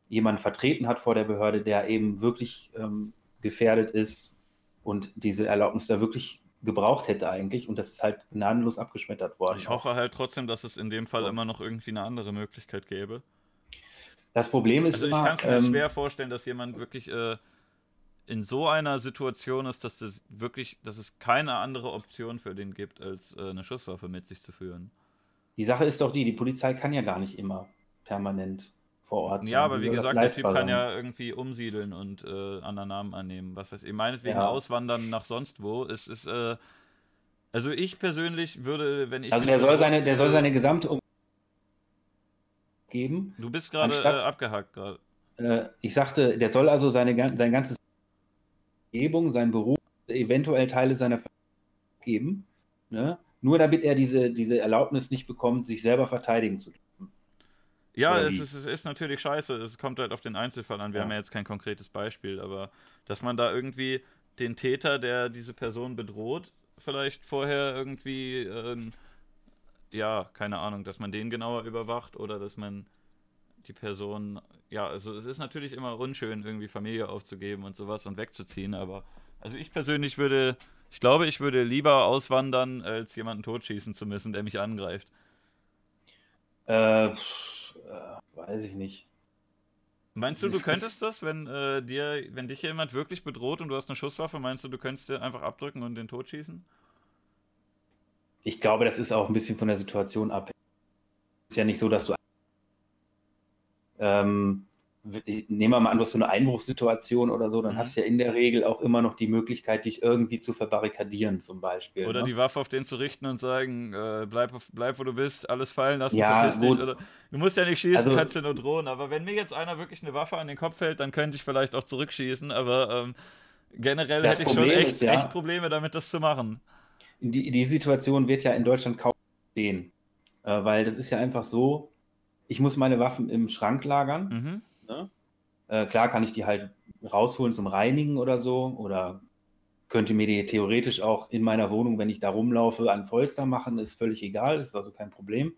jemanden vertreten hat vor der Behörde, der eben wirklich ähm, gefährdet ist und diese Erlaubnis da wirklich gebraucht hätte eigentlich und das ist halt gnadenlos abgeschmettert worden. Ich hoffe halt trotzdem, dass es in dem Fall immer noch irgendwie eine andere Möglichkeit gäbe. Das Problem ist also ich kann es mir ähm, schwer vorstellen, dass jemand wirklich äh, in so einer Situation ist, dass das wirklich, dass es keine andere Option für den gibt, als äh, eine Schusswaffe mit sich zu führen. Die Sache ist doch die, die Polizei kann ja gar nicht immer permanent vor Ort. Ja, aber wie gesagt, der Typ kann ja irgendwie umsiedeln und äh, anderen Namen annehmen. Was weiß ich, meinetwegen ja. auswandern nach sonst wo. Es ist, äh, also ich persönlich würde, wenn ich. Also der soll seine, der soll seine gesamte um geben. Du bist gerade äh, abgehakt gerade. Äh, ich sagte, der soll also seine sein ganzes Umgebung, sein Beruf eventuell Teile seiner Familie geben, ne? nur damit er diese, diese Erlaubnis nicht bekommt, sich selber verteidigen zu dürfen. Ja, es ist, es ist, natürlich scheiße. Es kommt halt auf den Einzelfall an. Wir ja. haben ja jetzt kein konkretes Beispiel, aber dass man da irgendwie den Täter, der diese Person bedroht, vielleicht vorher irgendwie, äh, ja, keine Ahnung, dass man den genauer überwacht oder dass man die Person, ja, also es ist natürlich immer unschön, irgendwie Familie aufzugeben und sowas und wegzuziehen, aber also ich persönlich würde, ich glaube, ich würde lieber auswandern, als jemanden totschießen zu müssen, der mich angreift. Äh, pff, äh weiß ich nicht. Meinst du, du könntest das, wenn äh, dir, wenn dich jemand wirklich bedroht und du hast eine Schusswaffe, meinst du, du könntest dir einfach abdrücken und den Tod schießen? Ich glaube, das ist auch ein bisschen von der Situation abhängig. Es ist ja nicht so, dass du ähm, nehmen wir mal an, du hast so eine Einbruchssituation oder so, dann mhm. hast du ja in der Regel auch immer noch die Möglichkeit, dich irgendwie zu verbarrikadieren, zum Beispiel. Oder ne? die Waffe auf den zu richten und sagen, äh, bleib, bleib, wo du bist, alles fallen lassen, ja, verpiss dich. Oder, du musst ja nicht schießen, also, kannst ja nur drohen. Aber wenn mir jetzt einer wirklich eine Waffe an den Kopf hält, dann könnte ich vielleicht auch zurückschießen. Aber ähm, generell hätte ich Problem schon echt, ist, ja, echt, Probleme damit, das zu machen. Die, die Situation wird ja in Deutschland kaum stehen. Äh, weil das ist ja einfach so, ich muss meine Waffen im Schrank lagern. Mhm Ne? Äh, klar kann ich die halt rausholen zum Reinigen oder so oder könnte mir die theoretisch auch in meiner Wohnung, wenn ich da rumlaufe, ans Holster machen, ist völlig egal, ist also kein Problem.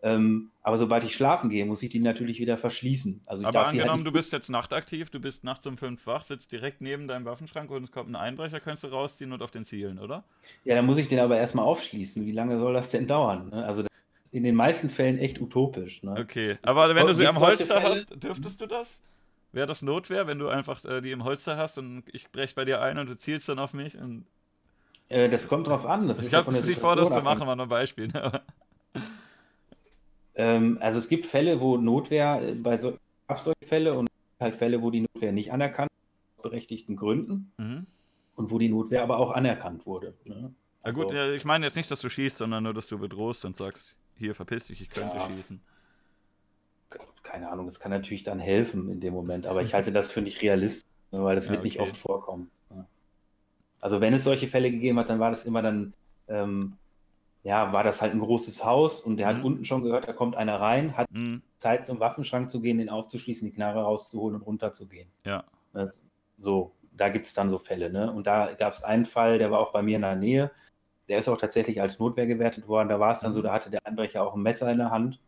Ähm, aber sobald ich schlafen gehe, muss ich die natürlich wieder verschließen. Also aber halt angenommen, halt du bist jetzt nachtaktiv, du bist nachts um fünf wach, sitzt direkt neben deinem Waffenschrank und es kommt ein Einbrecher, kannst du rausziehen und auf den zielen, oder? Ja, dann muss ich den aber erstmal aufschließen. Wie lange soll das denn dauern? Ne? Also in den meisten Fällen echt utopisch. Ne? Okay, aber wenn du sie am Holster hast, dürftest du das? Wäre das Notwehr, wenn du einfach äh, die im Holster hast und ich breche bei dir ein und du zielst dann auf mich? Äh, das kommt drauf an. Das ich glaube, es ist nicht vor, das zu machen, war nur ein Beispiel. Ne? ähm, also es gibt Fälle, wo Notwehr, äh, bei so, solche Fälle und halt Fälle, wo die Notwehr nicht anerkannt aus berechtigten Gründen mhm. und wo die Notwehr aber auch anerkannt wurde. Ne? Na gut, also, ja, ich meine jetzt nicht, dass du schießt, sondern nur, dass du bedrohst und sagst, hier verpiss dich, ich könnte ja. schießen. Keine Ahnung, das kann natürlich dann helfen in dem Moment, aber ich halte das für nicht realistisch, ne, weil das ja, wird okay. nicht oft vorkommen. Also wenn es solche Fälle gegeben hat, dann war das immer dann, ähm, ja, war das halt ein großes Haus und der mhm. hat unten schon gehört, da kommt einer rein, hat mhm. Zeit zum Waffenschrank zu gehen, den aufzuschließen, die Knarre rauszuholen und runterzugehen. Ja. so, da gibt es dann so Fälle, ne? Und da gab es einen Fall, der war auch bei mir in der Nähe, der ist auch tatsächlich als Notwehr gewertet worden. Da war es dann so, mhm. da hatte der Einbrecher auch ein Messer in der Hand.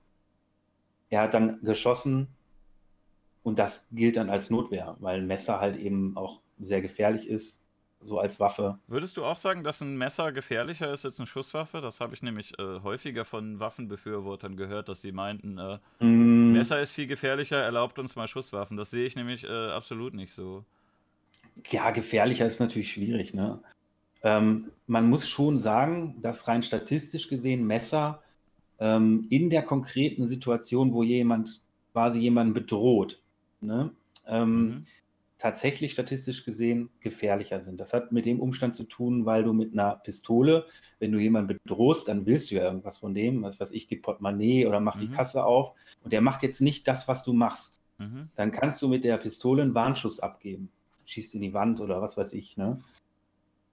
Er hat dann geschossen und das gilt dann als Notwehr, weil ein Messer halt eben auch sehr gefährlich ist, so als Waffe. Würdest du auch sagen, dass ein Messer gefährlicher ist als eine Schusswaffe? Das habe ich nämlich äh, häufiger von Waffenbefürwortern gehört, dass sie meinten, äh, mm. Messer ist viel gefährlicher, erlaubt uns mal Schusswaffen. Das sehe ich nämlich äh, absolut nicht so. Ja, gefährlicher ist natürlich schwierig, ne? Ähm, man muss schon sagen, dass rein statistisch gesehen Messer ähm, in der konkreten Situation, wo jemand quasi jemanden bedroht, ne, ähm, mhm. tatsächlich statistisch gesehen gefährlicher sind. Das hat mit dem Umstand zu tun, weil du mit einer Pistole, wenn du jemanden bedrohst, dann willst du ja irgendwas von dem, was weiß ich, gib Portemonnaie oder mach mhm. die Kasse auf und der macht jetzt nicht das, was du machst. Mhm. Dann kannst du mit der Pistole einen Warnschuss abgeben. Schießt in die Wand oder was weiß ich. Ne?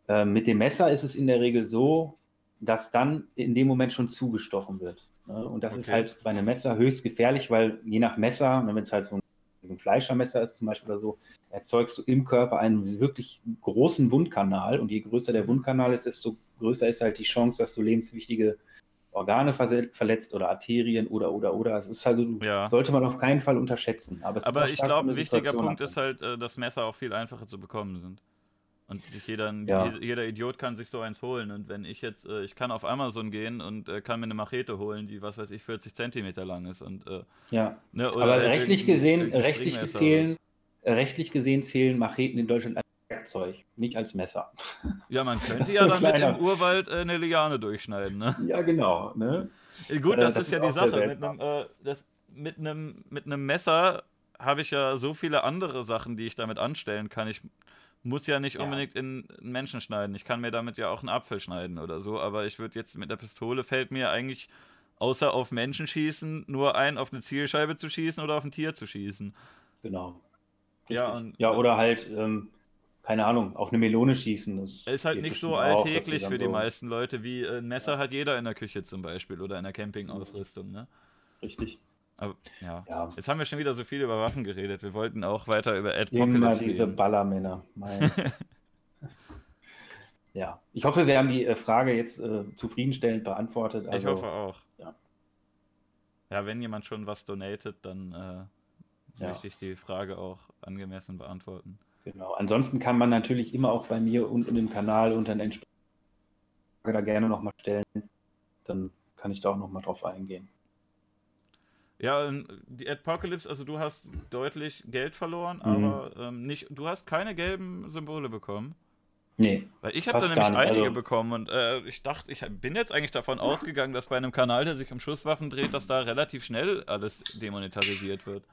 Äh, mit dem Messer ist es in der Regel so, dass dann in dem Moment schon zugestochen wird. Ne? Und das okay. ist halt bei einem Messer höchst gefährlich, weil je nach Messer, wenn es halt so ein, ein Fleischermesser ist zum Beispiel oder so, erzeugst du im Körper einen wirklich großen Wundkanal. Und je größer der Wundkanal ist, desto größer ist halt die Chance, dass du lebenswichtige Organe verletzt oder Arterien oder oder oder. Es ist halt so, ja. sollte man auf keinen Fall unterschätzen. Aber, Aber ich glaube, ein wichtiger Punkt ist halt, äh, dass Messer auch viel einfacher zu bekommen sind. Und jeder, ja. jeder Idiot kann sich so eins holen. Und wenn ich jetzt, äh, ich kann auf Amazon gehen und äh, kann mir eine Machete holen, die, was weiß ich, 40 Zentimeter lang ist. Und, äh, ja, ne, aber halt rechtlich gesehen, rechtlich gesehen, rechtlich gesehen zählen Macheten in Deutschland als Werkzeug, nicht als Messer. [laughs] Ja, man könnte [laughs] ja damit kleiner. im Urwald äh, eine Liane durchschneiden, ne? Ja, genau. Ne? Gut, das, das ist, ist ja die Sache. Mit einem, äh, das, mit, einem, mit einem Messer habe ich ja so viele andere Sachen, die ich damit anstellen kann. Ich muss ja nicht ja. unbedingt in einen Menschen schneiden. Ich kann mir damit ja auch einen Apfel schneiden oder so, aber ich würde jetzt mit der Pistole fällt mir eigentlich außer auf Menschen schießen nur ein, auf eine Zielscheibe zu schießen oder auf ein Tier zu schießen. Genau. Ja, und, ja, oder halt, ähm, keine Ahnung, auf eine Melone schießen. Ist halt nicht so alltäglich auch, für die so meisten Leute, wie äh, ein Messer ja. hat jeder in der Küche zum Beispiel oder in der Campingausrüstung, ne? Richtig. Aber, ja. ja. Jetzt haben wir schon wieder so viel über Waffen geredet. Wir wollten auch weiter über Ed Immer diese reden. Ballermänner. [laughs] ja. Ich hoffe, wir haben die äh, Frage jetzt äh, zufriedenstellend beantwortet. Also, ich hoffe auch. Ja. ja, wenn jemand schon was donatet, dann äh, ja. möchte ich die Frage auch angemessen beantworten. Genau. Ansonsten kann man natürlich immer auch bei mir unten im Kanal unter den entsprechenden da gerne nochmal stellen. Dann kann ich da auch nochmal drauf eingehen. Ja, ähm, die Apocalypse, also du hast deutlich Geld verloren, mhm. aber ähm, nicht, du hast keine gelben Symbole bekommen. Nee. Weil ich habe da nämlich einige also... bekommen und äh, ich dachte, ich bin jetzt eigentlich davon ausgegangen, dass bei einem Kanal, der sich um Schusswaffen dreht, dass da relativ schnell alles demonetarisiert wird.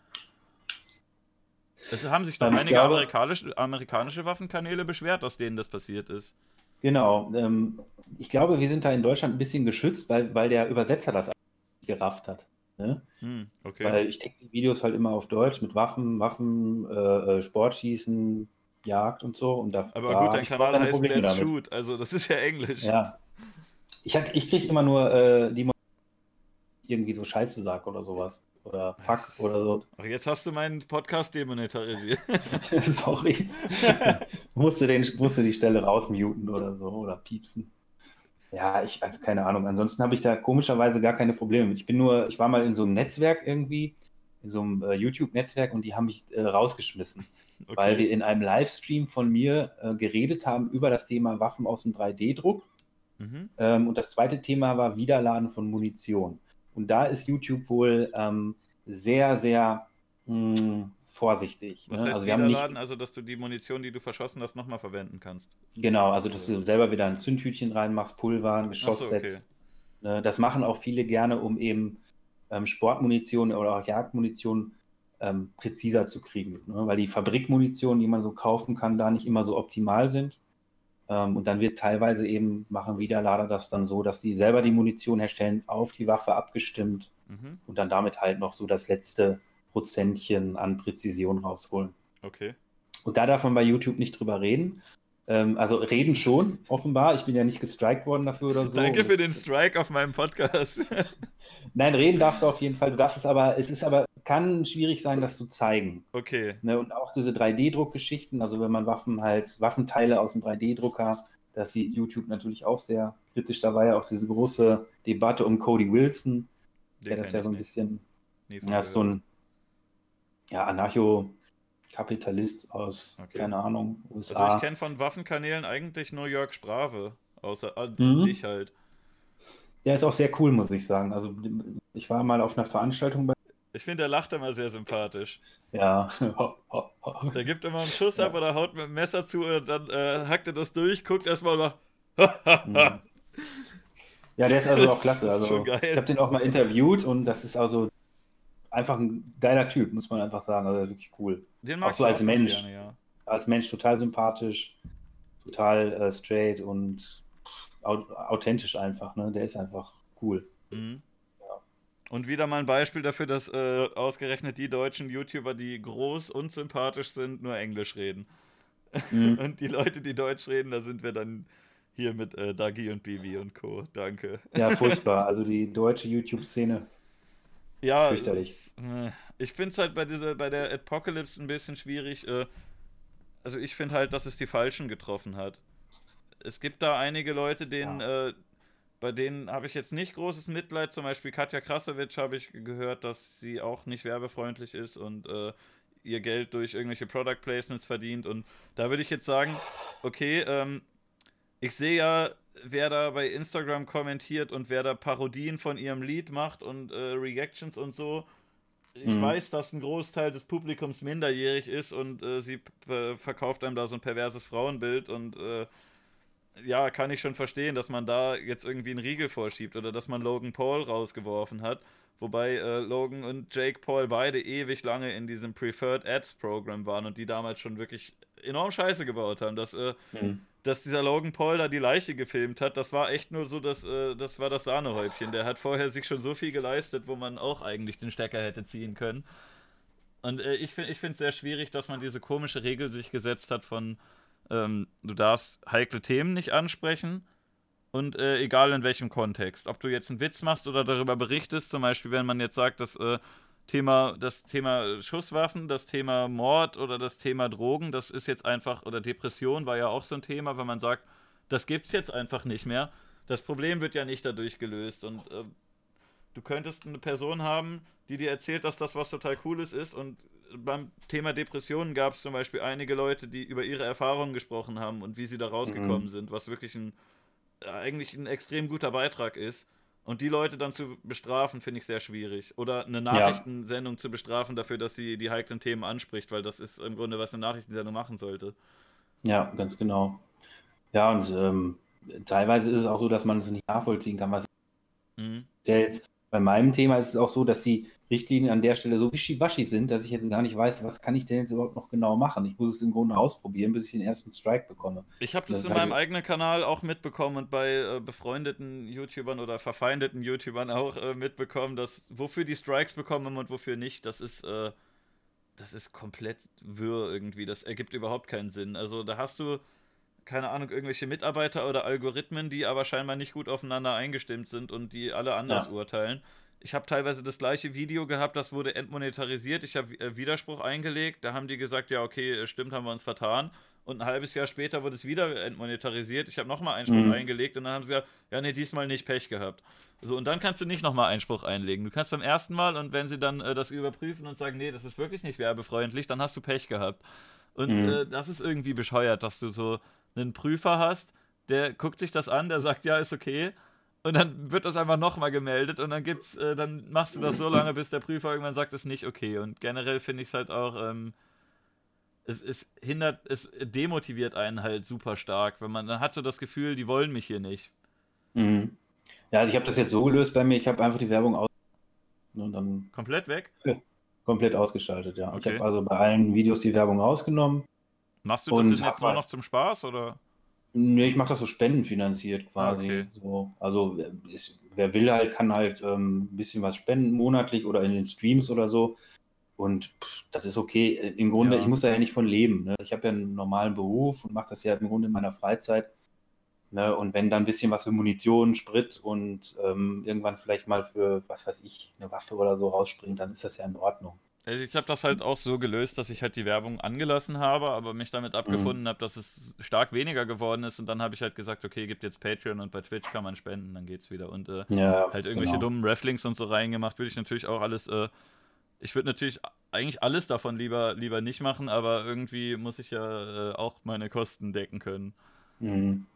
Es haben sich doch einige glaube... amerikanische, amerikanische Waffenkanäle beschwert, dass denen das passiert ist. Genau. Ähm, ich glaube, wir sind da in Deutschland ein bisschen geschützt, weil, weil der Übersetzer das gerafft hat. Ne? Hm, okay. Weil ich denke die Videos halt immer auf Deutsch mit Waffen, Waffen, äh, äh Sportschießen, Jagd und so. Und da, Aber da gut, dein Kanal heißt Let's damit. Shoot, also das ist ja Englisch. Ja. Ich, ich kriege immer nur äh, die irgendwie so Scheiße sagt oder sowas. Oder Fuck ist... oder so. Ach, jetzt hast du meinen Podcast demonetarisiert. [laughs] Sorry. [laughs] musste, den, musste die Stelle rausmuten oder so oder piepsen. Ja, ich, also keine Ahnung. Ansonsten habe ich da komischerweise gar keine Probleme mit. Ich bin nur, ich war mal in so einem Netzwerk irgendwie, in so einem äh, YouTube-Netzwerk und die haben mich äh, rausgeschmissen, [laughs] okay. weil wir in einem Livestream von mir äh, geredet haben über das Thema Waffen aus dem 3D-Druck. Mhm. Ähm, und das zweite Thema war Wiederladen von Munition. Und da ist YouTube wohl ähm, sehr, sehr mh, hm, vorsichtig. Was ne? heißt also, wir Wiederladen? Nicht... Also, dass du die Munition, die du verschossen hast, nochmal verwenden kannst. Genau, also dass du selber wieder ein Zündhütchen reinmachst, Pulver, ein Geschoss so, okay. setzt. Ne? Das machen auch viele gerne, um eben ähm, Sportmunition oder auch Jagdmunition ähm, präziser zu kriegen. Ne? Weil die Fabrikmunition, die man so kaufen kann, da nicht immer so optimal sind. Ähm, und dann wird teilweise eben, machen Wiederlader das dann so, dass die selber die Munition herstellen, auf die Waffe abgestimmt mhm. und dann damit halt noch so das letzte Prozentchen an Präzision rausholen. Okay. Und da darf man bei YouTube nicht drüber reden. Ähm, also reden schon, offenbar. Ich bin ja nicht gestrikt worden dafür oder so. Danke für den Strike auf meinem Podcast. [laughs] Nein, reden darfst du auf jeden Fall. Du darfst es aber, es ist aber, kann schwierig sein, das zu zeigen. Okay. Ne, und auch diese 3D-Druckgeschichten, also wenn man Waffen halt, Waffenteile aus dem 3D-Drucker, das sieht YouTube natürlich auch sehr kritisch. Da war ja auch diese große Debatte um Cody Wilson, der das ja so ein bisschen, ja, ist so ein ja, Anarcho-Kapitalist aus, okay. keine Ahnung, USA. Also ich kenne von Waffenkanälen eigentlich nur Jörg Sprave, außer äh, mhm. dich halt. Ja, ist auch sehr cool, muss ich sagen. Also ich war mal auf einer Veranstaltung bei. Ich finde, der lacht immer sehr sympathisch. Ja. [laughs] der gibt immer einen Schuss ja. ab oder haut mit dem Messer zu und dann äh, hackt er das durch, guckt erstmal mal. Mhm. ja, der ist also [laughs] auch klasse. Also, ich habe den auch mal interviewt und das ist also einfach ein geiler Typ, muss man einfach sagen. Also wirklich cool. Den auch so als auch Mensch. Gerne, ja. Als Mensch total sympathisch, total äh, straight und authentisch einfach. Ne? Der ist einfach cool. Mhm. Ja. Und wieder mal ein Beispiel dafür, dass äh, ausgerechnet die deutschen YouTuber, die groß und sympathisch sind, nur Englisch reden. Mhm. [laughs] und die Leute, die Deutsch reden, da sind wir dann hier mit äh, Dagi und Bibi und Co. Danke. Ja, [laughs] furchtbar. Also die deutsche YouTube-Szene ja, es, äh, ich finde es halt bei dieser, bei der Apocalypse ein bisschen schwierig. Äh, also ich finde halt, dass es die Falschen getroffen hat. Es gibt da einige Leute, denen, ja. äh, bei denen habe ich jetzt nicht großes Mitleid. Zum Beispiel Katja Krasowitsch habe ich gehört, dass sie auch nicht werbefreundlich ist und äh, ihr Geld durch irgendwelche Product Placements verdient. Und da würde ich jetzt sagen, okay, ähm, ich sehe ja wer da bei Instagram kommentiert und wer da Parodien von ihrem Lied macht und äh, Reactions und so. Ich mhm. weiß, dass ein Großteil des Publikums minderjährig ist und äh, sie verkauft einem da so ein perverses Frauenbild und äh, ja, kann ich schon verstehen, dass man da jetzt irgendwie einen Riegel vorschiebt oder dass man Logan Paul rausgeworfen hat. Wobei äh, Logan und Jake Paul beide ewig lange in diesem Preferred Ads Program waren und die damals schon wirklich enorm Scheiße gebaut haben. Dass äh, mhm dass dieser Logan Paul da die Leiche gefilmt hat, das war echt nur so, dass, äh, das war das Sahnehäubchen. Der hat vorher sich schon so viel geleistet, wo man auch eigentlich den Stecker hätte ziehen können. Und äh, ich finde es sehr schwierig, dass man diese komische Regel sich gesetzt hat von, ähm, du darfst heikle Themen nicht ansprechen und äh, egal in welchem Kontext. Ob du jetzt einen Witz machst oder darüber berichtest, zum Beispiel, wenn man jetzt sagt, dass äh, Thema, das Thema Schusswaffen, das Thema Mord oder das Thema Drogen, das ist jetzt einfach, oder Depression war ja auch so ein Thema, wenn man sagt, das gibt's jetzt einfach nicht mehr. Das Problem wird ja nicht dadurch gelöst und äh, du könntest eine Person haben, die dir erzählt, dass das was total Cooles ist und beim Thema Depressionen gab es zum Beispiel einige Leute, die über ihre Erfahrungen gesprochen haben und wie sie da rausgekommen mhm. sind, was wirklich ein eigentlich ein extrem guter Beitrag ist. Und die Leute dann zu bestrafen, finde ich sehr schwierig. Oder eine Nachrichtensendung ja. zu bestrafen dafür, dass sie die heiklen Themen anspricht, weil das ist im Grunde, was eine Nachrichtensendung machen sollte. Ja, ganz genau. Ja, und ähm, teilweise ist es auch so, dass man es nicht nachvollziehen kann, was mhm. jetzt bei meinem Thema ist es auch so, dass die Richtlinien an der Stelle so wischiwaschi sind, dass ich jetzt gar nicht weiß, was kann ich denn jetzt überhaupt noch genau machen. Ich muss es im Grunde ausprobieren, bis ich den ersten Strike bekomme. Ich habe das, das, in meinem halt eigenen Kanal auch mitbekommen und bei äh, befreundeten YouTubern oder verfeindeten YouTubern auch äh, mitbekommen, dass wofür die Strikes bekommen und wofür nicht, das ist, äh, das ist komplett wirr irgendwie. Das ergibt überhaupt keinen Sinn. Also da hast du keine Ahnung, irgendwelche Mitarbeiter oder Algorithmen, die aber scheinbar nicht gut aufeinander eingestimmt sind und die alle anders ja. urteilen. Ich habe teilweise das gleiche Video gehabt, das wurde entmonetarisiert. Ich habe äh, Widerspruch eingelegt. Da haben die gesagt, ja, okay, äh, stimmt, haben wir uns vertan. Und ein halbes Jahr später wurde es wieder entmonetarisiert. Ich habe nochmal Einspruch mhm. eingelegt und dann haben sie gesagt, ja, nee, diesmal nicht Pech gehabt. So, und dann kannst du nicht nochmal Einspruch einlegen. Du kannst beim ersten Mal und wenn sie dann äh, das überprüfen und sagen, nee, das ist wirklich nicht werbefreundlich, dann hast du Pech gehabt. Und mhm. äh, das ist irgendwie bescheuert, dass du so einen Prüfer hast, der guckt sich das an, der sagt, ja, ist okay. Und dann wird das einfach nochmal gemeldet und dann gibt's, äh, dann machst du das so lange, bis der Prüfer irgendwann sagt, ist nicht okay. Und generell finde ich es halt auch, ähm, es, es hindert, es demotiviert einen halt super stark, wenn man dann hat so das Gefühl, die wollen mich hier nicht. Mhm. Ja, also ich habe das jetzt so gelöst bei mir, ich habe einfach die Werbung aus. Und dann komplett weg? Ja, komplett ausgeschaltet, ja. Okay. Ich habe also bei allen Videos die Werbung rausgenommen Machst du das jetzt nur noch zum Spaß oder? Nee, ich mache das so spendenfinanziert quasi. Okay. So, also ist, wer will halt, kann halt ähm, ein bisschen was spenden monatlich oder in den Streams oder so. Und pff, das ist okay. Äh, Im Grunde, ja. ich muss da ja nicht von leben. Ne? Ich habe ja einen normalen Beruf und mache das ja im Grunde in meiner Freizeit. Ne? Und wenn dann ein bisschen was für Munition, Sprit und ähm, irgendwann vielleicht mal für, was weiß ich, eine Waffe oder so rausspringt, dann ist das ja in Ordnung. Also ich habe das halt auch so gelöst, dass ich halt die Werbung angelassen habe, aber mich damit abgefunden mhm. habe, dass es stark weniger geworden ist und dann habe ich halt gesagt, okay, gibt jetzt Patreon und bei Twitch kann man spenden, dann geht's wieder und äh, ja, halt irgendwelche genau. dummen Rafflings und so reingemacht, würde ich natürlich auch alles, äh, ich würde natürlich eigentlich alles davon lieber, lieber nicht machen, aber irgendwie muss ich ja äh, auch meine Kosten decken können. Mhm.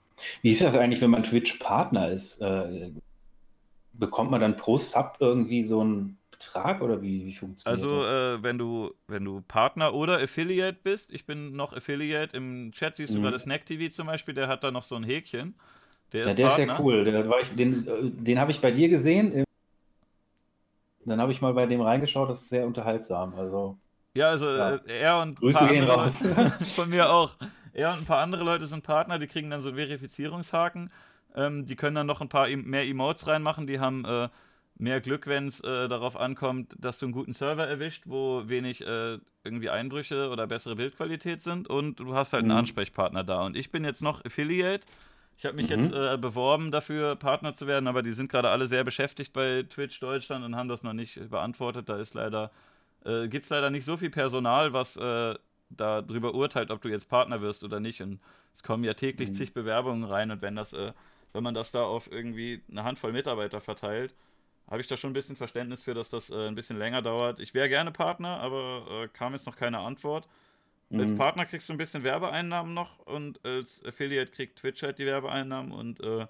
Wie ist das eigentlich, wenn man Twitch-Partner ist? Äh, bekommt man dann pro Sub irgendwie so ein Betrag oder wie, wie funktioniert also, das? Also, äh, wenn, du, wenn du Partner oder Affiliate bist, ich bin noch Affiliate, im Chat siehst du mhm. gerade Snack TV zum Beispiel, der hat da noch so ein Häkchen. Der ja, ist der Partner. ist ja cool. Der, ich, den äh, den habe ich bei dir gesehen. Dann habe ich mal bei dem reingeschaut, das ist sehr unterhaltsam. Also, ja, also ja. Äh, er und Grüße gehen raus. [laughs] [laughs] von mir auch. Er und ein paar andere Leute sind Partner, die kriegen dann so Verifizierungshaken. Ähm, die können dann noch ein paar e mehr Emotes reinmachen. Die haben äh, mehr Glück, wenn es äh, darauf ankommt, dass du einen guten Server erwischt, wo wenig äh, irgendwie Einbrüche oder bessere Bildqualität sind und du hast halt mhm. einen Ansprechpartner da. Und ich bin jetzt noch Affiliate. Ich habe mich mhm. jetzt äh, beworben dafür, Partner zu werden, aber die sind gerade alle sehr beschäftigt bei Twitch Deutschland und haben das noch nicht beantwortet. Da ist leider, äh, gibt es leider nicht so viel Personal, was äh, darüber urteilt, ob du jetzt Partner wirst oder nicht. Und es kommen ja täglich mhm. zig Bewerbungen rein und wenn das, äh, wenn man das da auf irgendwie eine Handvoll Mitarbeiter verteilt, habe ich da schon ein bisschen Verständnis für, dass das äh, ein bisschen länger dauert. Ich wäre gerne Partner, aber äh, kam jetzt noch keine Antwort. Mhm. Als Partner kriegst du ein bisschen Werbeeinnahmen noch und als Affiliate kriegt Twitch halt die Werbeeinnahmen und äh,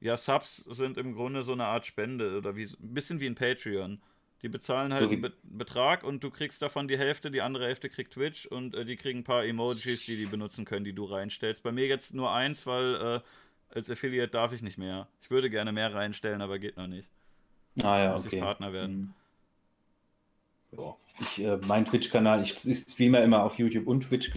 ja, Subs sind im Grunde so eine Art Spende oder wie, ein bisschen wie ein Patreon. Die bezahlen halt so einen Be Betrag und du kriegst davon die Hälfte, die andere Hälfte kriegt Twitch und äh, die kriegen ein paar Emojis, die die benutzen können, die du reinstellst. Bei mir jetzt nur eins, weil äh, als Affiliate darf ich nicht mehr. Ich würde gerne mehr reinstellen, aber geht noch nicht. Ah ja, [laughs] okay. Partner werden. Mhm. Ich, äh, mein Twitch-Kanal, ich, ich streame immer auf YouTube und Twitch.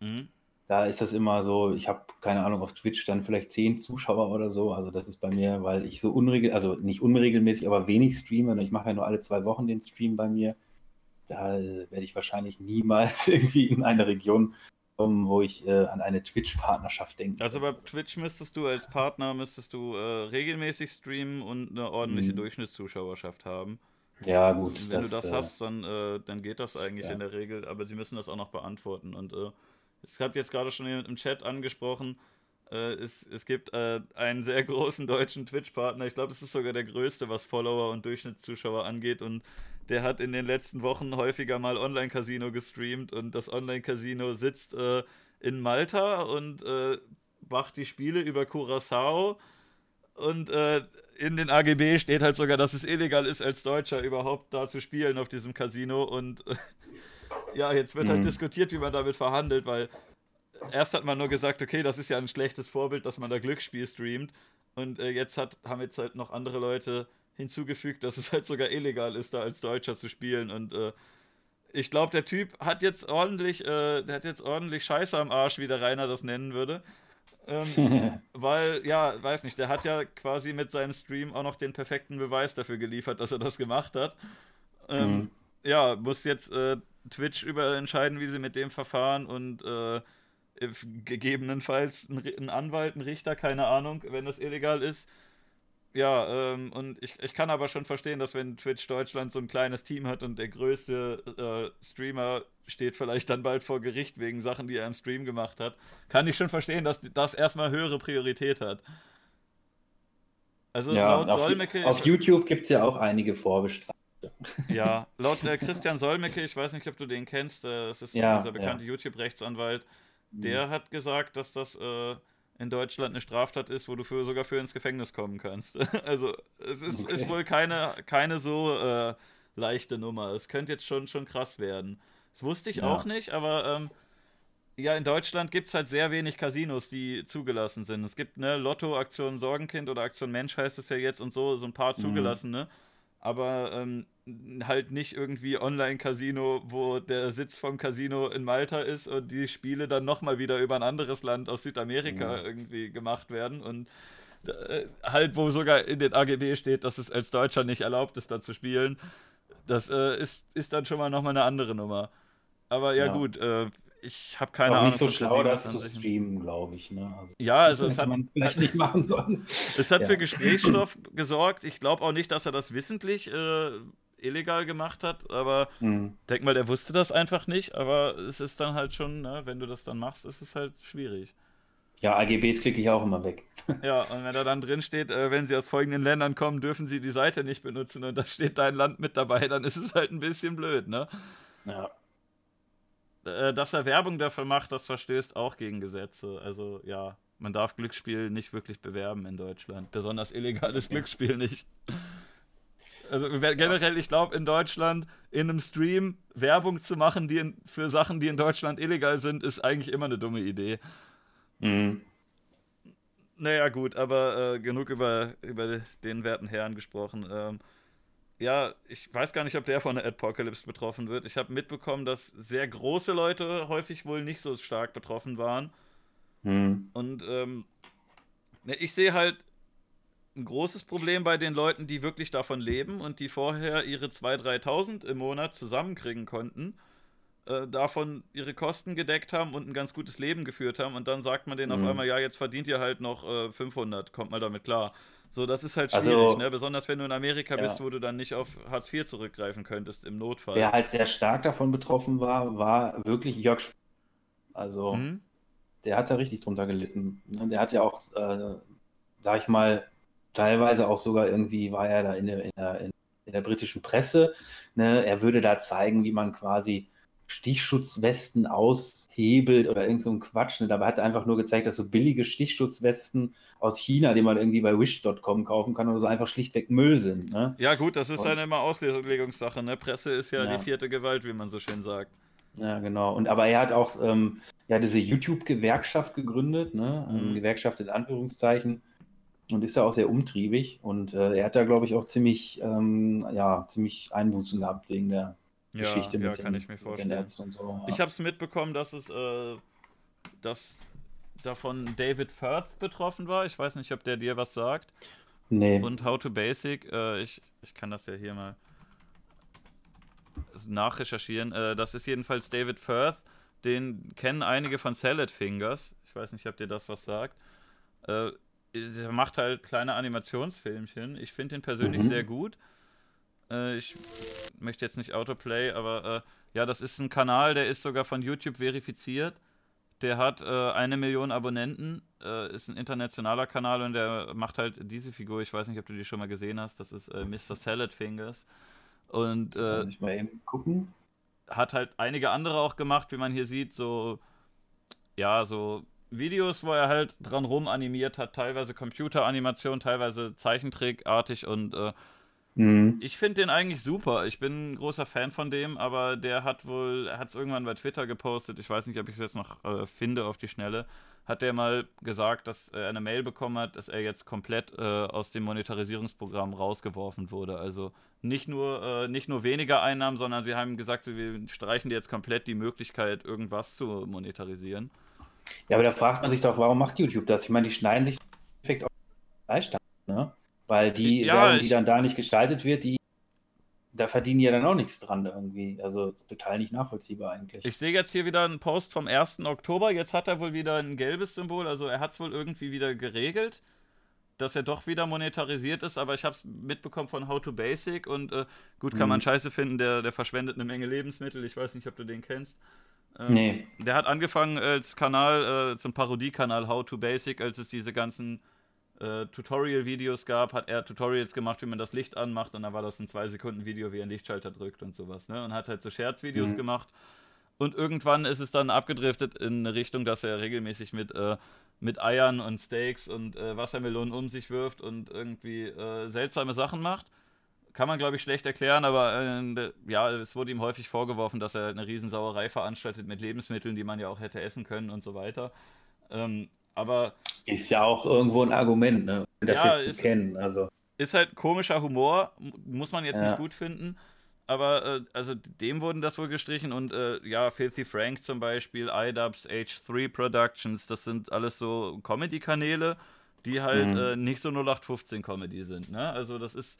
Mhm. Da ist das immer so, ich habe keine Ahnung, auf Twitch dann vielleicht zehn Zuschauer oder so. Also das ist bei mir, weil ich so unregelmäßig, also nicht unregelmäßig, aber wenig streame. Ich mache ja nur alle zwei Wochen den Stream bei mir. Da äh, werde ich wahrscheinlich niemals [laughs] irgendwie in eine Region kommen, wo ich äh, an eine Twitch-Partnerschaft denke. Also bei Twitch müsstest du als Partner müsstest du äh, regelmäßig streamen und eine ordentliche mhm. Durchschnittszuschauerschaft haben. Ja, gut. Wenn das, du das äh, hast, dann, äh, dann geht das eigentlich ja. in der Regel, aber sie müssen das auch noch beantworten. Und äh, es hat jetzt gerade schon jemand im Chat angesprochen, äh, es, es gibt einen sehr [laughs] großen deutschen Twitch-Partner. Ich glaube, das ist sogar der größte, was Follower und Durchschnittszuschauer angeht. Und der hat in den letzten Wochen häufiger mal Online-Casino gestreamt. Und das Online-Casino sitzt äh, in Malta und äh, macht die Spiele über Curacao. Und äh, in den AGB steht halt sogar, dass es illegal ist, als Deutscher überhaupt da zu spielen auf diesem Casino. Und [laughs] ja, jetzt wird halt mhm. diskutiert, wie man damit verhandelt, weil erst hat man nur gesagt, okay, das ist ja ein schlechtes Vorbild, dass man da Glücksspiel streamt. Und äh, jetzt hat, haben jetzt halt noch andere Leute hinzugefügt, dass es halt sogar illegal ist, da als Deutscher zu spielen. Und äh, ich glaube, der Typ hat jetzt ordentlich, äh, der hat jetzt ordentlich Scheiße am Arsch, wie der Rainer das nennen würde. Ähm, [laughs] weil, ja, weiß nicht, der hat ja quasi mit seinem Stream auch noch den perfekten Beweis dafür geliefert, dass er das gemacht hat. Ähm, mhm. Ja, muss jetzt äh, Twitch über entscheiden, wie sie mit dem verfahren und äh, gegebenenfalls ein, Anwalt, ein Richter, keine Ahnung, wenn das illegal ist. Ja, ähm, und ich, ich kann aber schon verstehen, dass wenn Twitch Deutschland so ein kleines Team hat und der größte äh, Streamer steht vielleicht dann bald vor Gericht wegen Sachen, die er im Stream gemacht hat, kann ich schon verstehen, dass das erstmal höhere Priorität hat. Also ja, laut auf, Solmecke. Auf YouTube gibt es ja auch einige Vorbestrafte. Ja, [laughs] laut äh, Christian Solmecke, ich weiß nicht, ob du den kennst, äh, das ist ja, dieser bekannte ja. YouTube-Rechtsanwalt, der mhm. hat gesagt, dass das äh, in Deutschland eine Straftat ist, wo du für, sogar für ins Gefängnis kommen kannst. [laughs] also es ist, okay. ist wohl keine, keine so äh, leichte Nummer. Es könnte jetzt schon, schon krass werden. Das wusste ich ja. auch nicht, aber ähm, ja, in Deutschland gibt es halt sehr wenig Casinos, die zugelassen sind. Es gibt ne Lotto, Aktion Sorgenkind oder Aktion Mensch heißt es ja jetzt und so, so ein paar mhm. zugelassene. Mhm aber ähm, halt nicht irgendwie Online-Casino, wo der Sitz vom Casino in Malta ist und die Spiele dann nochmal wieder über ein anderes Land aus Südamerika mhm. irgendwie gemacht werden und äh, halt, wo sogar in den AGB steht, dass es als Deutscher nicht erlaubt ist, da zu spielen. Das äh, ist, ist dann schon mal nochmal eine andere Nummer. Aber ja, ja. gut, äh, ich habe keine Ahnung. Ist nicht so schlau, das zu streamen, glaube ich. Ne? Also, ja, also es hat man vielleicht nicht machen sollen. [laughs] Es hat ja. für Gesprächsstoff gesorgt. Ich glaube auch nicht, dass er das wissentlich äh, illegal gemacht hat, aber mhm. denk mal, der wusste das einfach nicht. Aber es ist dann halt schon, ne, wenn du das dann machst, ist es halt schwierig. Ja, AGBs klicke ich auch immer weg. [laughs] Ja, und wenn da dann drin steht, äh, wenn sie aus folgenden Ländern kommen, dürfen sie die Seite nicht benutzen und da steht dein Land mit dabei, dann ist es halt ein bisschen blöd, ne? Ja. Äh, dass er Werbung dafür macht, das verstößt auch gegen Gesetze. Also ja, man darf Glücksspiel nicht wirklich bewerben in Deutschland. Besonders illegales Glücksspiel nicht. Also generell, ich glaube, in Deutschland in einem Stream Werbung zu machen, die in, für Sachen, die in Deutschland illegal sind, ist eigentlich immer eine dumme Idee. Mhm. Naja, gut, aber äh, genug über, über den werten Herrn gesprochen. Ähm, ja, ich weiß gar nicht, ob der von der Apocalypse betroffen wird. Ich habe mitbekommen, dass sehr große Leute häufig wohl nicht so stark betroffen waren. Hm. Und ähm, ne, ich sehe halt ein großes Problem bei den Leuten, die wirklich davon leben und die vorher ihre 2.000, 3.000 im Monat zusammenkriegen konnten, äh, davon ihre Kosten gedeckt haben und ein ganz gutes Leben geführt haben. Und dann sagt man denen mhm. auf einmal, ja, jetzt verdient ihr halt noch äh, 500, kommt mal damit klar. So, das ist halt also, schwierig, also, ne? Besonders wenn du in Amerika ja. bist, wo du dann nicht auf Hartz IV zurückgreifen könntest im Notfall. Wer halt sehr stark davon betroffen war, war wirklich Jörg Sp Also, mhm. der hat da richtig drunter gelitten. Der hat ja auch, äh, sag ich mal, teilweise auch sogar irgendwie war er da in der, in der, in der britischen Presse. Ne? Er würde da zeigen, wie man quasi Stichschutzwesten aushebelt oder irgend so ein Quatsch. Ne? Dabei hat er einfach nur gezeigt, dass so billige Stichschutzwesten aus China, die man irgendwie bei wish.com kaufen kann oder so, einfach schlichtweg Müll sind. Ne? Ja, gut, das ist Und, dann immer Auslegungssache. Ne? Presse ist ja, ja, die vierte Gewalt, wie man so schön sagt. Ja, genau. Und aber er hat auch ähm, ja, diese YouTube-Gewerkschaft gegründet, ne? Mhm. Gewerkschaft in Anführungszeichen. Und ist ja auch sehr umtriebig. Und äh, er hat da, glaube ich, auch ziemlich, ähm, ja, ziemlich Einbußen gehabt wegen der Geschichte ja, mit ja, kann den, ich mir vorstellen. und so. Ja. Ich habe es mitbekommen, dass es, äh, dass davon David Firth betroffen war. Ich weiß nicht, ob der dir was sagt. Nee. Und How to Basic, äh, ich, ich kann das ja hier mal nachrecherchieren. Äh, das ist jedenfalls David Firth, den kennen einige von Salad Fingers. Ich weiß nicht, ob dir das was sagt. Äh, er macht halt kleine Animationsfilmchen. Ich finde den persönlich mhm. sehr gut. Äh, ich möchte jetzt nicht Autoplay, aber äh, ja, das ist ein Kanal, der ist sogar von YouTube verifiziert. Der hat äh, eine Million Abonnenten, äh, ist ein internationaler Kanal und der macht halt diese Figur. Ich weiß nicht, ob du die schon mal gesehen hast. Das ist äh, Mr. Salad Fingers. Und äh, Kann ich mal eben gucken. Hat halt einige andere auch gemacht, wie man hier sieht, so ja, so Videos, wo er halt dran rum animiert hat, teilweise Computeranimation, teilweise Zeichentrickartig und äh, mhm. ich finde den eigentlich super. Ich bin ein großer Fan von dem, aber der hat wohl, er hat es irgendwann bei Twitter gepostet, ich weiß nicht, ob ich es jetzt noch äh, finde auf die Schnelle, hat der mal gesagt, dass er eine Mail bekommen hat, dass er jetzt komplett äh, aus dem Monetarisierungsprogramm rausgeworfen wurde. Also nicht nur, äh, nicht nur weniger Einnahmen, sondern sie haben gesagt, wir streichen dir jetzt komplett die Möglichkeit, irgendwas zu monetarisieren. Ja, aber da fragt man sich doch, warum macht YouTube das? Ich meine, die schneiden sich perfekt auf Fleischstand, ne? Weil die ja, Werbung, die dann da nicht gestaltet wird, die da verdienen ja dann auch nichts dran irgendwie. Also total nicht nachvollziehbar eigentlich. Ich sehe jetzt hier wieder einen Post vom 1. Oktober. Jetzt hat er wohl wieder ein gelbes Symbol. Also er hat es wohl irgendwie wieder geregelt, dass er doch wieder monetarisiert ist. Aber ich habe es mitbekommen von How to Basic. Und äh, gut, kann mhm. man scheiße finden, der, der verschwendet eine Menge Lebensmittel. Ich weiß nicht, ob du den kennst. Ähm, nee. Der hat angefangen als Kanal, äh, zum Parodiekanal How to Basic, als es diese ganzen äh, Tutorial-Videos gab, hat er Tutorials gemacht, wie man das Licht anmacht und dann war das ein 2-Sekunden-Video, wie er einen Lichtschalter drückt und sowas. Ne? Und hat halt so Scherzvideos mhm. gemacht. Und irgendwann ist es dann abgedriftet in eine Richtung, dass er regelmäßig mit, äh, mit Eiern und Steaks und äh, Wassermelonen um sich wirft und irgendwie äh, seltsame Sachen macht kann man, glaube ich, schlecht erklären, aber äh, ja, es wurde ihm häufig vorgeworfen, dass er eine Riesensauerei veranstaltet mit Lebensmitteln, die man ja auch hätte essen können und so weiter. Ähm, aber. Ist ja auch irgendwo ein Argument, ne? Das ja, ist, kennen. Also. Ist halt komischer Humor, muss man jetzt ja. nicht gut finden. Aber äh, also dem wurden das wohl gestrichen und äh, ja, Filthy Frank zum Beispiel, iDubbbz, H3 Productions, das sind alles so Comedy-Kanäle, die halt mhm. äh, nicht so 0815 Comedy sind. Ne? Also das ist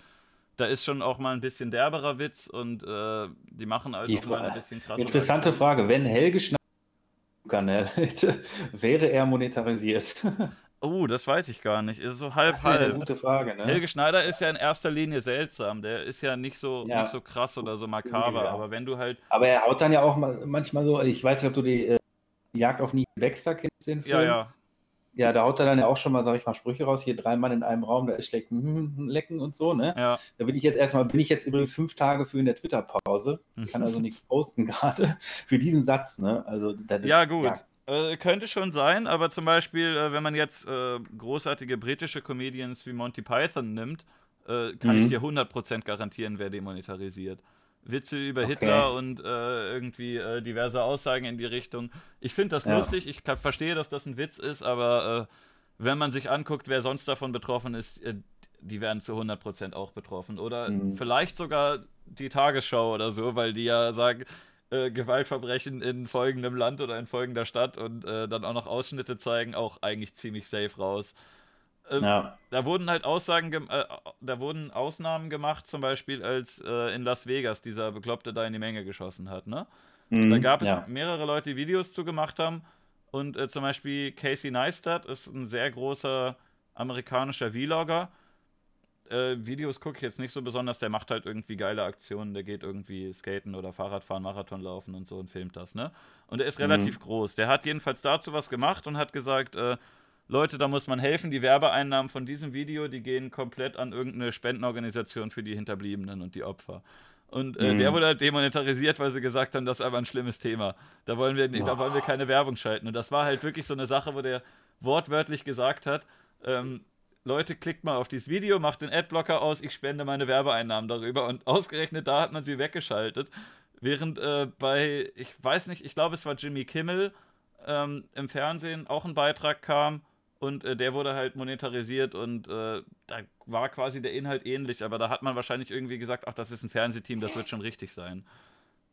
da ist schon auch mal ein bisschen derberer Witz und äh, die machen also die auch mal ein bisschen krasser. Interessante Frage. Wenn Helge Schneider hätte, [laughs] wäre er monetarisiert? [laughs] Oh, das weiß ich gar nicht. Ist so halb das ist halb. Eine gute Frage, ne? Helge Schneider ist ja in erster Linie seltsam. Der ist ja nicht so, ja. nicht so krass oder so makaber. Ja. Aber wenn du halt. Aber er haut dann ja auch manchmal so. Ich weiß nicht, ob du die äh, Jagd auf Nie Baxter kennst, den Film. Ja, ja. Ja, da haut er dann ja auch schon mal, sag ich mal, Sprüche raus. Hier drei Mann in einem Raum, da ist schlecht hm, lecken und so, ne? Ja. Da bin ich jetzt erstmal, bin ich jetzt übrigens fünf Tage für in der Twitter-Pause. Ich kann also [laughs] nichts posten gerade für diesen Satz, ne? Also, ja, gut. Äh, könnte schon sein, aber zum Beispiel, äh, wenn man jetzt äh, großartige britische Comedians wie Monty Python nimmt, äh, kann mhm. ich dir 100% garantieren, wer demonetarisiert. Witze über okay. Hitler und äh, irgendwie äh, diverse Aussagen in die Richtung. Ich finde das ja. lustig, ich kann, verstehe, dass das ein Witz ist, aber äh, wenn man sich anguckt, wer sonst davon betroffen ist, äh, die werden zu 100% auch betroffen. Oder mhm. vielleicht sogar die Tagesschau oder so, weil die ja sagen, äh, Gewaltverbrechen in folgendem Land oder in folgender Stadt und äh, dann auch noch Ausschnitte zeigen, auch eigentlich ziemlich safe raus. Ähm, ja. Da wurden halt Aussagen, äh, da wurden Ausnahmen gemacht, zum Beispiel als äh, in Las Vegas dieser Bekloppte da in die Menge geschossen hat, ne? Mhm, da gab es ja. mehrere Leute, die Videos zu gemacht haben. Und äh, zum Beispiel Casey Neistat ist ein sehr großer amerikanischer Vlogger. Äh, Videos gucke ich jetzt nicht so besonders, der macht halt irgendwie geile Aktionen, der geht irgendwie skaten oder Fahrradfahren, Marathon laufen und so und filmt das, ne? Und er ist mhm. relativ groß. Der hat jedenfalls dazu was gemacht und hat gesagt, äh, Leute, da muss man helfen. Die Werbeeinnahmen von diesem Video, die gehen komplett an irgendeine Spendenorganisation für die Hinterbliebenen und die Opfer. Und äh, mhm. der wurde halt demonetarisiert, weil sie gesagt haben, das ist aber ein schlimmes Thema. Da wollen, wir, da wollen wir keine Werbung schalten. Und das war halt wirklich so eine Sache, wo der wortwörtlich gesagt hat, ähm, Leute, klickt mal auf dieses Video, macht den Adblocker aus, ich spende meine Werbeeinnahmen darüber. Und ausgerechnet da hat man sie weggeschaltet. Während äh, bei, ich weiß nicht, ich glaube, es war Jimmy Kimmel ähm, im Fernsehen auch ein Beitrag kam und äh, der wurde halt monetarisiert und äh, da war quasi der Inhalt ähnlich, aber da hat man wahrscheinlich irgendwie gesagt, ach, das ist ein Fernsehteam, das wird schon richtig sein.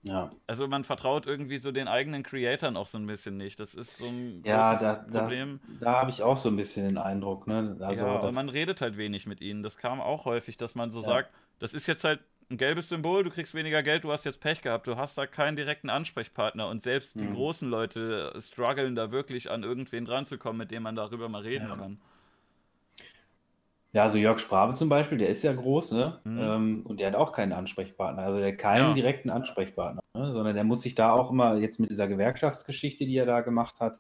Ja. Also man vertraut irgendwie so den eigenen Creatoren auch so ein bisschen nicht. Das ist so ein ja, da, Problem. Da, da habe ich auch so ein bisschen den Eindruck. Ne? Also, ja, und man redet halt wenig mit ihnen. Das kam auch häufig, dass man so ja. sagt, das ist jetzt halt ein gelbes Symbol, du kriegst weniger Geld, du hast jetzt Pech gehabt, du hast da keinen direkten Ansprechpartner und selbst die Mhm. großen Leute strugglen da wirklich an irgendwen ranzukommen, mit dem man darüber mal reden Ja. kann. Ja, also Jörg Sprabe zum Beispiel, der ist ja groß, ne? Mhm. Ähm, und der hat auch keinen Ansprechpartner, also der hat keinen Ja. direkten Ansprechpartner, ne? sondern der muss sich da auch immer, jetzt mit dieser Gewerkschaftsgeschichte, die er da gemacht hat,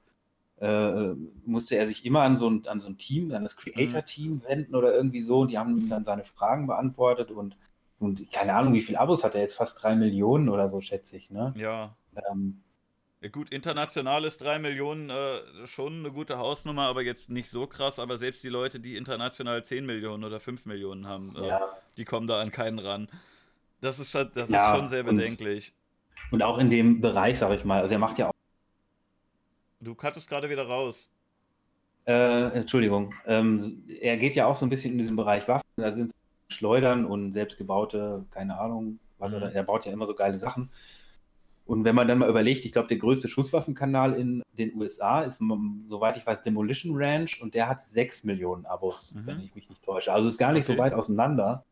äh, musste er sich immer an so ein, an so ein Team, an das Creator-Team wenden oder irgendwie so. Und die haben ihm dann seine Fragen beantwortet und, und keine Ahnung, wie viele Abos hat er jetzt? Fast drei Millionen oder so, schätze ich, ne? Ja. Ähm, Ja, gut, international ist 3 Millionen äh, schon eine gute Hausnummer, aber jetzt nicht so krass. Aber selbst die Leute, die international 10 Millionen oder 5 Millionen haben, äh, ja. die kommen da an keinen ran. Das ist, schon- das Ja, ist schon sehr und- bedenklich. Und auch in dem Bereich, sag ich mal, also er macht ja auch, Du cuttest gerade wieder raus. äh, Entschuldigung, ähm, er geht ja auch so ein bisschen in diesem Bereich Waffen, da sind Schleudern und selbstgebaute, keine Ahnung, was Mhm. oder er baut ja immer so geile Sachen. Und wenn man dann mal überlegt, ich glaube, der größte Schusswaffenkanal in den USA ist, soweit ich weiß, Demolition Ranch und der hat 6 Millionen Abos, Mhm. wenn ich mich nicht täusche. Also ist gar nicht Okay. so weit auseinander.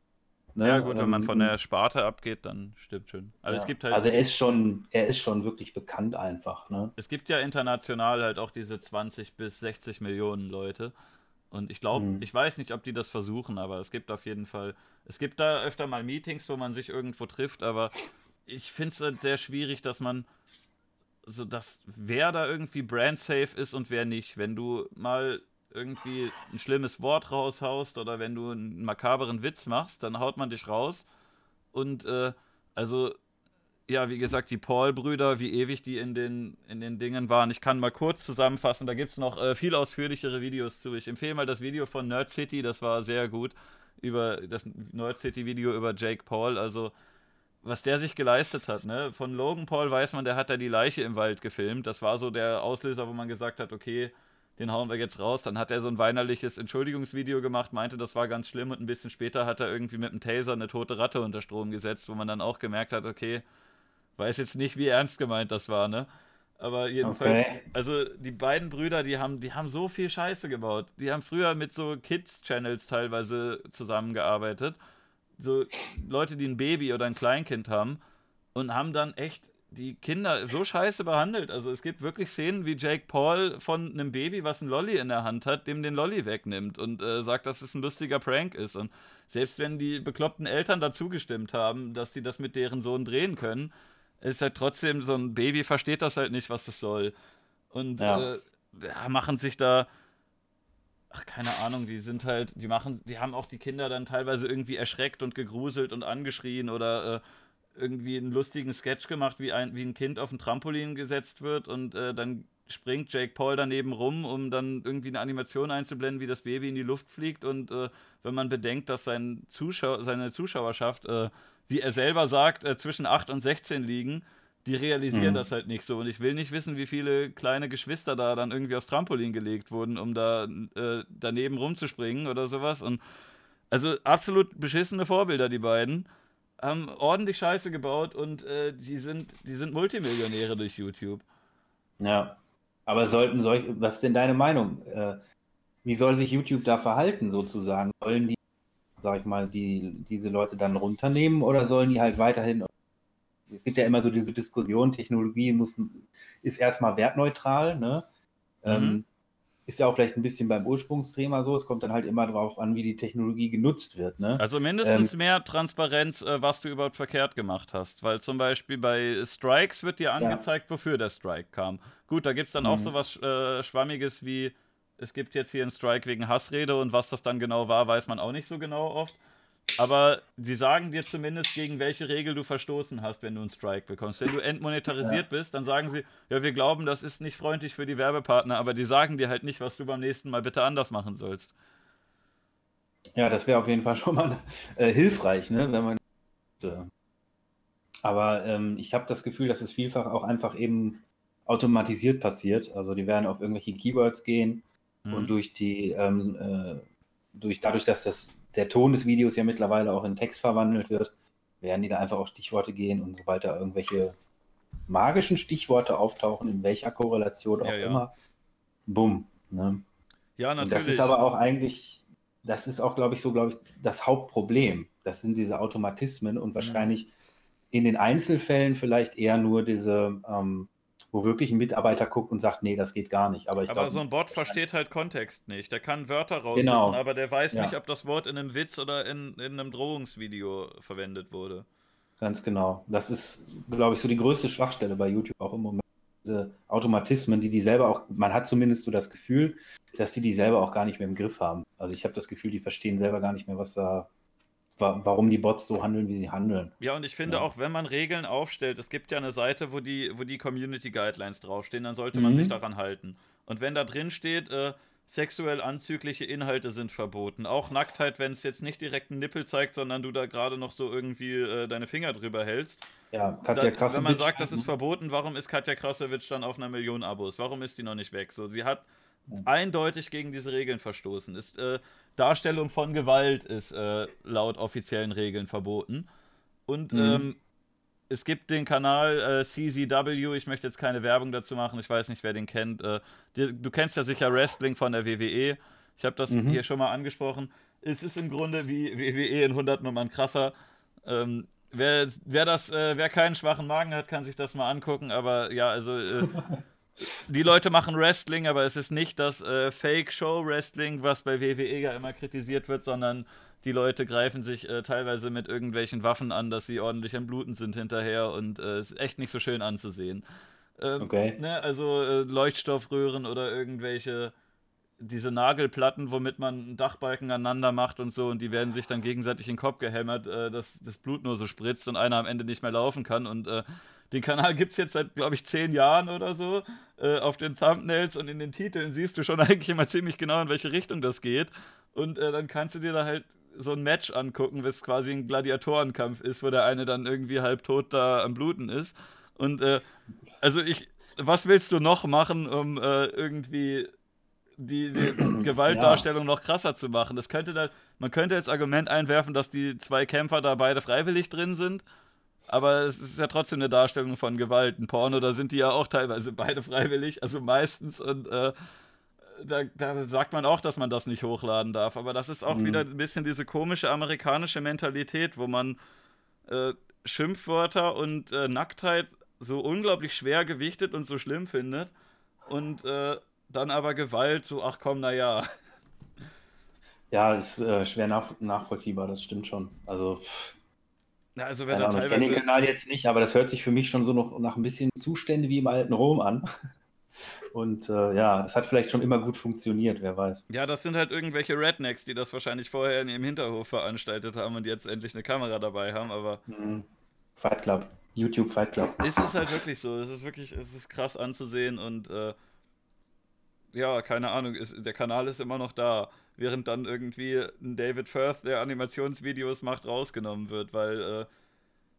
Ne? Ja, gut, wenn man Ähm, von der Sparte abgeht, dann stimmt schon. Aber ja. es gibt halt. Also er ist schon, er ist schon wirklich bekannt einfach. Ne? Es gibt ja international halt auch diese 20 bis 60 Millionen Leute. Und ich glaube, Mhm. ich weiß nicht, ob die das versuchen, aber es gibt auf jeden Fall, es gibt da öfter mal Meetings, wo man sich irgendwo trifft, aber ich finde es halt sehr schwierig, dass man so dass wer da irgendwie brandsafe ist und wer nicht. Wenn du mal irgendwie ein schlimmes Wort raushaust oder wenn du einen makaberen Witz machst, dann haut man dich raus. Und äh, also ja, wie gesagt, die Paul-Brüder, wie ewig die in den, in den Dingen waren. Ich kann mal kurz zusammenfassen, da gibt es noch äh, viel ausführlichere Videos zu. Ich empfehle mal das Video von Nerd City, das war sehr gut. Über das Nerd City-Video über Jake Paul. Also, was der sich geleistet hat, ne? Von Logan Paul weiß man, der hat da die Leiche im Wald gefilmt. Das war so der Auslöser, wo man gesagt hat, okay, den hauen wir jetzt raus. Dann hat er so ein weinerliches Entschuldigungsvideo gemacht, meinte, das war ganz schlimm und ein bisschen später hat er irgendwie mit dem Taser eine tote Ratte unter Strom gesetzt, wo man dann auch gemerkt hat, okay, weiß jetzt nicht, wie ernst gemeint das war, ne? Aber jedenfalls, Okay. also die beiden Brüder, die haben, die haben so viel Scheiße gebaut. Die haben früher mit so Kids-Channels teilweise zusammengearbeitet. So Leute, die ein Baby oder ein Kleinkind haben und haben dann echt die Kinder so scheiße behandelt. Also es gibt wirklich Szenen, wie Jake Paul von einem Baby, was ein Lolli in der Hand hat, dem den Lolli wegnimmt und äh, sagt, dass es ein lustiger Prank ist. Und selbst wenn die bekloppten Eltern dazu gestimmt haben, dass die das mit deren Sohn drehen können, ist halt trotzdem so ein Baby versteht das halt nicht, was es soll. Und Ja. äh, ja, machen sich da ach, keine Ahnung, die sind halt, die machen, die haben auch die Kinder dann teilweise irgendwie erschreckt und gegruselt und angeschrien oder äh, irgendwie einen lustigen Sketch gemacht, wie ein, wie ein Kind auf ein Trampolin gesetzt wird und äh, dann springt Jake Paul daneben rum, um dann irgendwie eine Animation einzublenden, wie das Baby in die Luft fliegt und äh, wenn man bedenkt, dass sein Zuschau seine Zuschauerschaft, äh, wie er selber sagt, äh, zwischen 8 und 16 liegen, die realisieren Mhm. das halt nicht so. Und ich will nicht wissen, wie viele kleine Geschwister da dann irgendwie aufs Trampolin gelegt wurden, um da äh, daneben rumzuspringen oder sowas. Und also absolut beschissene Vorbilder, die beiden. Haben ordentlich Scheiße gebaut und äh, die, sind, die sind Multimillionäre durch YouTube. Ja. Aber sollten solch, was ist denn deine Meinung? Äh, wie soll sich YouTube da verhalten, sozusagen? Sollen die, sag ich mal, die, diese Leute dann runternehmen oder sollen die halt weiterhin. Es gibt ja immer so diese Diskussion, Technologie muss, ist erstmal wertneutral, ne? Mhm. Ähm, ist ja auch vielleicht ein bisschen beim Ursprungsthema so. Es kommt dann halt immer darauf an, wie die Technologie genutzt wird, ne? Also mindestens mehr Transparenz, äh, was du überhaupt verkehrt gemacht hast. Weil zum Beispiel bei Strikes wird dir angezeigt, wofür der Strike kam. Gut, da gibt es dann auch Mhm. so was äh, Schwammiges wie, es gibt jetzt hier einen Strike wegen Hassrede und was das dann genau war, weiß man auch nicht so genau oft. Aber sie sagen dir zumindest, gegen welche Regel du verstoßen hast, wenn du einen Strike bekommst. Wenn du entmonetarisiert bist, dann sagen sie, ja, wir glauben, das ist nicht freundlich für die Werbepartner, aber die sagen dir halt nicht, was du beim nächsten Mal bitte anders machen sollst. Ja, das wäre auf jeden Fall schon mal äh, hilfreich, ne, wenn man. Aber ähm, ich habe das Gefühl, dass es vielfach auch einfach eben automatisiert passiert. Also die werden auf irgendwelche Keywords gehen Mhm. und durch die, ähm, äh, durch, dadurch, dass das, der Ton des Videos ja mittlerweile auch in Text verwandelt wird, werden die da einfach auf Stichworte gehen und sobald da irgendwelche magischen Stichworte auftauchen, in welcher Korrelation auch Ja, ja. immer, bumm. Ne? ja, Und natürlich. das ist aber auch eigentlich, das ist auch, glaube ich, so, glaube ich, das Hauptproblem, Das sind diese Automatismen und mhm. wahrscheinlich in den Einzelfällen vielleicht eher nur diese, ähm, wo wirklich ein Mitarbeiter guckt und sagt, nee, das geht gar nicht. Aber, ich aber glaub, so ein Bot versteht halt Kontext nicht. Der kann Wörter raussuchen, genau. aber der weiß ja. nicht, ob das Wort in einem Witz oder in, in einem Drohungsvideo verwendet wurde. Ganz genau. Das ist, glaube ich, so die größte Schwachstelle bei YouTube auch im Moment. Diese Automatismen, die die selber auch, man hat zumindest so das Gefühl, dass die die selber auch gar nicht mehr im Griff haben. Also ich habe das Gefühl, die verstehen selber gar nicht mehr, was da warum die Bots so handeln, wie sie handeln. Ja, und ich finde ja. auch, wenn man Regeln aufstellt, es gibt ja eine Seite, wo die, wo die Community Guidelines draufstehen, dann sollte man mhm. sich daran halten. Und wenn da drin steht, äh, sexuell anzügliche Inhalte sind verboten, auch Nacktheit, wenn es jetzt nicht direkt einen Nippel zeigt, sondern du da gerade noch so irgendwie äh, deine Finger drüber hältst. Ja, Katja Krasowitsch. Wenn man sagt, das ist verboten, warum ist Katja Krasowitsch dann auf einer Million Abos? Warum ist die noch nicht weg? So, sie hat eindeutig gegen diese Regeln verstoßen. Ist, äh, Darstellung von Gewalt ist äh, laut offiziellen Regeln verboten. Und mhm. ähm, es gibt den Kanal äh, CZW, ich möchte jetzt keine Werbung dazu machen, ich weiß nicht, wer den kennt. Äh, die, du kennst ja sicher Wrestling von der WWE. Ich habe das mhm. hier schon mal angesprochen. Es ist im Grunde wie WWE in 100 Nummern krasser. Ähm, wer, wer, das, äh, wer keinen schwachen Magen hat, kann sich das mal angucken. Aber ja, also äh, [laughs] die Leute machen Wrestling, aber es ist nicht das äh, Fake-Show-Wrestling, was bei WWE ja immer kritisiert wird, sondern die Leute greifen sich äh, teilweise mit irgendwelchen Waffen an, dass sie ordentlich am Bluten sind hinterher und äh, es ist echt nicht so schön anzusehen. Ähm, okay. Ne, also äh, Leuchtstoffröhren oder irgendwelche diese Nagelplatten, womit man einen Dachbalken aneinander macht und so, und die werden sich dann gegenseitig in den Kopf gehämmert, äh, dass das Blut nur so spritzt und einer am Ende nicht mehr laufen kann. Und äh, den Kanal gibt es jetzt seit, glaube ich, zehn Jahren oder so. Äh, auf den Thumbnails und in den Titeln siehst du schon [laughs] eigentlich immer ziemlich genau, in welche Richtung das geht. Und äh, dann kannst du dir da halt so ein Match angucken, was quasi ein Gladiatorenkampf ist, wo der eine dann irgendwie halb tot da am Bluten ist. Und äh, also ich, was willst du noch machen, um äh, irgendwie die, die [clears throat] Gewaltdarstellung ja. noch krasser zu machen? Das könnte da, man könnte jetzt Argument einwerfen, dass die zwei Kämpfer da beide freiwillig drin sind aber es ist ja trotzdem eine Darstellung von Gewalt. Ein Porno, da sind die ja auch teilweise beide freiwillig, also meistens. Und äh, da, da, sagt man auch, dass man das nicht hochladen darf. Aber das ist auch mhm. wieder ein bisschen diese komische amerikanische Mentalität, wo man äh, Schimpfwörter und äh, Nacktheit so unglaublich schwer gewichtet und so schlimm findet. Und äh, dann aber Gewalt so, ach komm, naja. Ja, ist äh, schwer nach, nachvollziehbar, das stimmt schon. Also ja, also wenn Ahnung, teilweise... Ich kenne den Kanal jetzt nicht, aber das hört sich für mich schon so noch nach ein bisschen Zustände wie im alten Rom an. [laughs] Und äh, ja, das hat vielleicht schon immer gut funktioniert, wer weiß. Ja, das sind halt irgendwelche Rednecks, die das wahrscheinlich vorher in ihrem Hinterhof veranstaltet haben und jetzt endlich eine Kamera dabei haben, aber. Mhm. Fight Club. YouTube Fight Club. Es ist halt wirklich so. Es ist wirklich, es ist krass anzusehen und äh, ja, keine Ahnung, ist, der Kanal ist immer noch da, während dann irgendwie ein David Firth, der Animationsvideos macht, rausgenommen wird, weil, äh,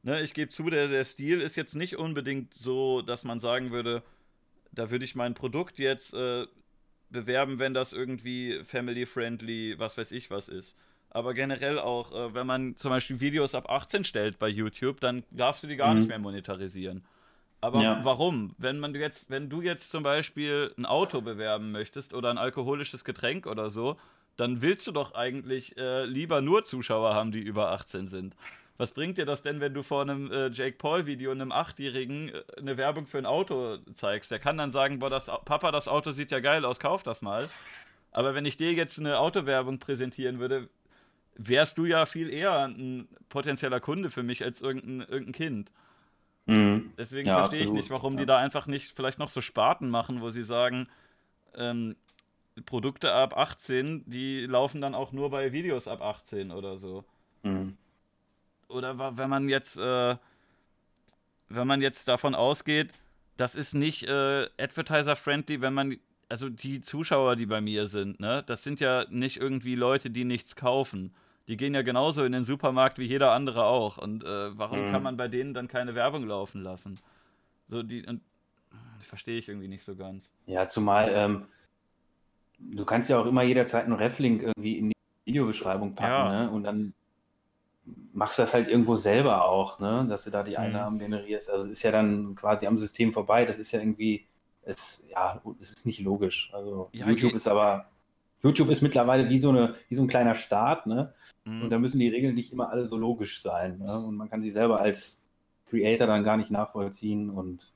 ne, ich gebe zu, der, der Stil ist jetzt nicht unbedingt so, dass man sagen würde, da würde ich mein Produkt jetzt äh, bewerben, wenn das irgendwie family-friendly, was weiß ich was ist. Aber generell auch, äh, wenn man zum Beispiel Videos ab 18 stellt bei YouTube, dann darfst du die gar mhm. nicht mehr monetarisieren. Aber ja. warum? Wenn man jetzt, wenn du jetzt zum Beispiel ein Auto bewerben möchtest oder ein alkoholisches Getränk oder so, dann willst du doch eigentlich äh, lieber nur Zuschauer haben, die über 18 sind. Was bringt dir das denn, wenn du vor einem äh, Jake Paul-Video einem Achtjährigen äh, eine Werbung für ein Auto zeigst? Der kann dann sagen, boah, das, Papa, das Auto sieht ja geil aus, kauf das mal. Aber wenn ich dir jetzt eine Autowerbung präsentieren würde, wärst du ja viel eher ein potenzieller Kunde für mich als irgendein, irgendein Kind. Mhm. Deswegen ja, verstehe ich nicht, warum ja. die da einfach nicht vielleicht noch so Sparten machen, wo sie sagen, ähm, Produkte ab 18, die laufen dann auch nur bei Videos ab 18 oder so. Mhm. Oder wenn man jetzt, äh, wenn man jetzt davon ausgeht, das ist nicht äh, advertiser-friendly, wenn man, also die Zuschauer, die bei mir sind, ne, das sind ja nicht irgendwie Leute, die nichts kaufen. Die gehen ja genauso in den Supermarkt wie jeder andere auch. Und äh, warum mhm. kann man bei denen dann keine Werbung laufen lassen? So die, und verstehe ich irgendwie nicht so ganz. Ja, zumal ähm, du kannst ja auch immer jederzeit einen Reflink irgendwie in die Videobeschreibung packen, ja. ne? Und dann machst du das halt irgendwo selber auch, ne? Dass du da die mhm. Einnahmen mhm. generierst. Also es ist ja dann quasi am System vorbei. Das ist ja irgendwie, es, ja, es ist nicht logisch. Also ja, YouTube ist aber YouTube ist mittlerweile wie so, eine, wie so ein kleiner Staat, ne? Mhm. Und da müssen die Regeln nicht immer alle so logisch sein. Ne? Und man kann sie selber als Creator dann gar nicht nachvollziehen und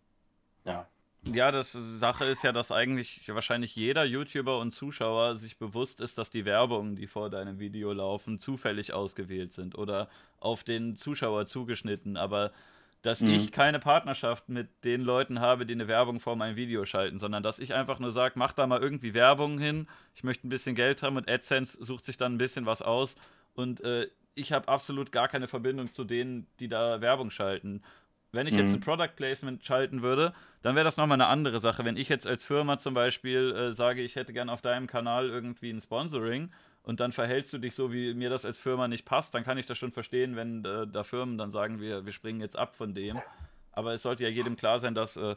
ja. Ja, das Sache ist ja, dass eigentlich wahrscheinlich jeder YouTuber und Zuschauer sich bewusst ist, dass die Werbungen, die vor deinem Video laufen, zufällig ausgewählt sind oder auf den Zuschauer zugeschnitten. Aber dass mhm. ich keine Partnerschaft mit den Leuten habe, die eine Werbung vor meinem Video schalten, sondern dass ich einfach nur sage, mach da mal irgendwie Werbung hin, ich möchte ein bisschen Geld haben und AdSense sucht sich dann ein bisschen was aus und äh, ich habe absolut gar keine Verbindung zu denen, die da Werbung schalten. Wenn ich mhm. jetzt ein Product Placement schalten würde, dann wäre das nochmal eine andere Sache. Wenn ich jetzt als Firma zum Beispiel äh, sage, ich hätte gerne auf deinem Kanal irgendwie ein Sponsoring und dann verhältst du dich so, wie mir das als Firma nicht passt, dann kann ich das schon verstehen, wenn äh, da Firmen dann sagen, wir, wir springen jetzt ab von dem. Aber es sollte ja jedem klar sein, dass äh,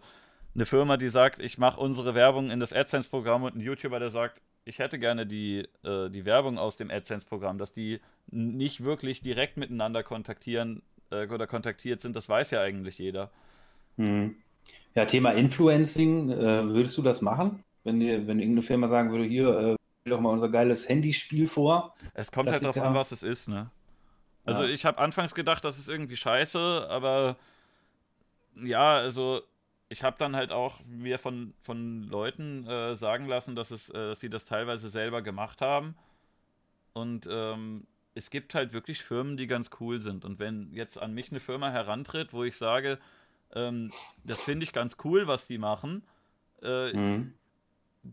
eine Firma, die sagt, ich mache unsere Werbung in das AdSense-Programm und ein YouTuber, der sagt, ich hätte gerne die, äh, die Werbung aus dem AdSense-Programm, dass die nicht wirklich direkt miteinander kontaktieren äh, oder kontaktiert sind, das weiß ja eigentlich jeder. Hm. Ja, Thema Influencing, äh, würdest du das machen? Wenn, dir, wenn irgendeine Firma sagen würde, hier, äh, doch mal unser geiles Handyspiel vor. Es kommt halt darauf an, was es ist, ne? Also ja. ich habe anfangs gedacht, das ist irgendwie scheiße, aber ja, also ich habe dann halt auch mir von, von Leuten äh, sagen lassen, dass, es, äh, dass sie das teilweise selber gemacht haben. Und ähm, es gibt halt wirklich Firmen, die ganz cool sind. Und wenn jetzt an mich eine Firma herantritt, wo ich sage, ähm, das finde ich ganz cool, was die machen, äh, mhm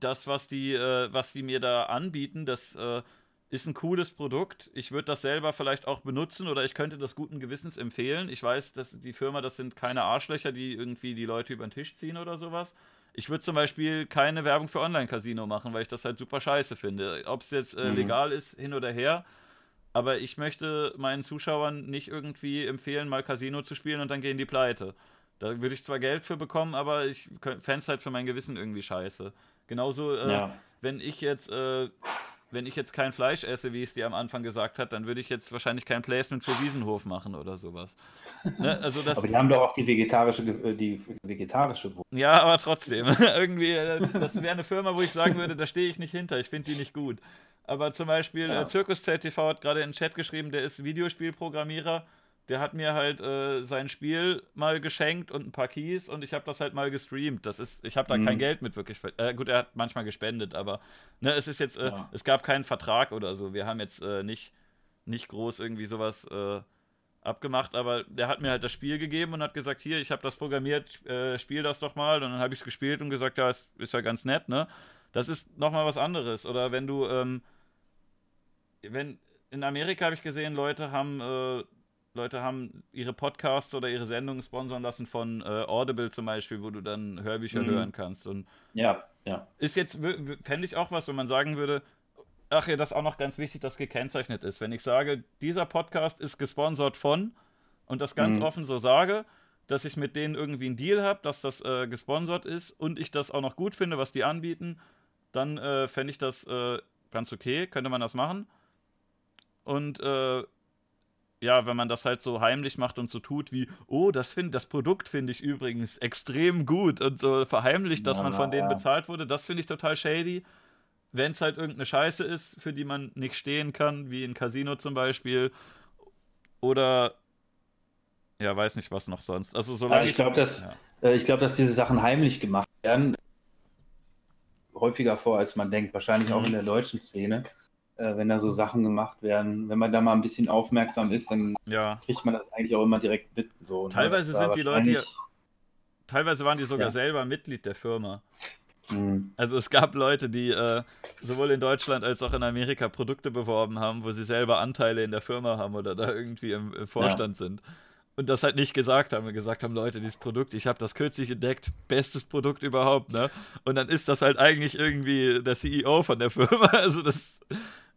das, was die, äh, was die mir da anbieten, das äh, ist ein cooles Produkt. Ich würde das selber vielleicht auch benutzen oder ich könnte das guten Gewissens empfehlen. Ich weiß, dass die Firma, das sind keine Arschlöcher, die irgendwie die Leute über den Tisch ziehen oder sowas. Ich würde zum Beispiel keine Werbung für Online-Casino machen, weil ich das halt super scheiße finde. Ob es jetzt äh, mhm. legal ist, hin oder her. Aber ich möchte meinen Zuschauern nicht irgendwie empfehlen, mal Casino zu spielen und dann gehen die pleite. Da würde ich zwar Geld für bekommen, aber ich fände es halt für mein Gewissen irgendwie scheiße. Genauso, äh, ja. wenn ich jetzt, äh, wenn ich jetzt kein Fleisch esse, wie es dir am Anfang gesagt hat, dann würde ich jetzt wahrscheinlich kein Placement für Wiesenhof machen oder sowas. Ne? Also das, aber die haben doch auch die vegetarische, äh, die vegetarische Wurst. Ja, aber trotzdem. [laughs] Irgendwie, äh, das wäre eine Firma, wo ich sagen würde, da stehe ich nicht hinter, ich finde die nicht gut. Aber zum Beispiel, ja. äh, Zirkus ZTV hat gerade in den Chat geschrieben, der ist Videospielprogrammierer der hat mir halt äh, sein Spiel mal geschenkt und ein paar Keys und ich habe das halt mal gestreamt. Das ist, ich habe da mhm. kein Geld mit wirklich. Äh, gut, er hat manchmal gespendet, aber ne, es ist jetzt, äh, ja. es gab keinen Vertrag oder so. Wir haben jetzt äh, nicht, nicht groß irgendwie sowas äh, abgemacht, aber der hat mir halt das Spiel gegeben und hat gesagt, hier, ich habe das programmiert, äh, spiel das doch mal. Und dann habe ich es gespielt und gesagt, ja, ist, ist ja ganz nett, ne? Das ist nochmal was anderes. Oder wenn du, ähm, wenn in Amerika habe ich gesehen, Leute haben Leute haben ihre Podcasts oder ihre Sendungen sponsern lassen von äh, Audible zum Beispiel, wo du dann Hörbücher mhm. hören kannst. Und ja, ja. Ist jetzt, fände ich auch was, wenn man sagen würde, ach ja, das ist auch noch ganz wichtig, dass gekennzeichnet ist. Wenn ich sage, dieser Podcast ist gesponsert von und das ganz mhm. offen so sage, dass ich mit denen irgendwie einen Deal habe, dass das äh, gesponsert ist und ich das auch noch gut finde, was die anbieten, dann äh, fände ich das äh, ganz okay, könnte man das machen. Und äh, ja, wenn man das halt so heimlich macht und so tut wie, oh, das, find, das Produkt finde ich übrigens extrem gut und so verheimlicht, dass ja, man von denen bezahlt wurde, das finde ich total shady. Wenn es halt irgendeine Scheiße ist, für die man nicht stehen kann, wie in Casino zum Beispiel, oder ja, weiß nicht, was noch sonst. Also, solange also ich glaube, dass, ja. äh, glaub, dass diese Sachen heimlich gemacht werden, häufiger vor, als man denkt. Wahrscheinlich mhm. auch in der deutschen Szene äh, wenn da so Sachen gemacht werden. Wenn man da mal ein bisschen aufmerksam ist, dann ja. kriegt man das eigentlich auch immer direkt mit. So, ne? teilweise sind die Leute, teilweise waren die sogar ja. selber Mitglied der Firma. Mhm. Also es gab Leute, die äh, sowohl in Deutschland als auch in Amerika Produkte beworben haben, wo sie selber Anteile in der Firma haben oder da irgendwie im, im Vorstand ja. sind. Und das halt nicht gesagt haben, gesagt haben, Leute, dieses Produkt, ich habe das kürzlich entdeckt, bestes Produkt überhaupt, ne? Und dann ist das halt eigentlich irgendwie der CEO von der Firma. [laughs] Also das,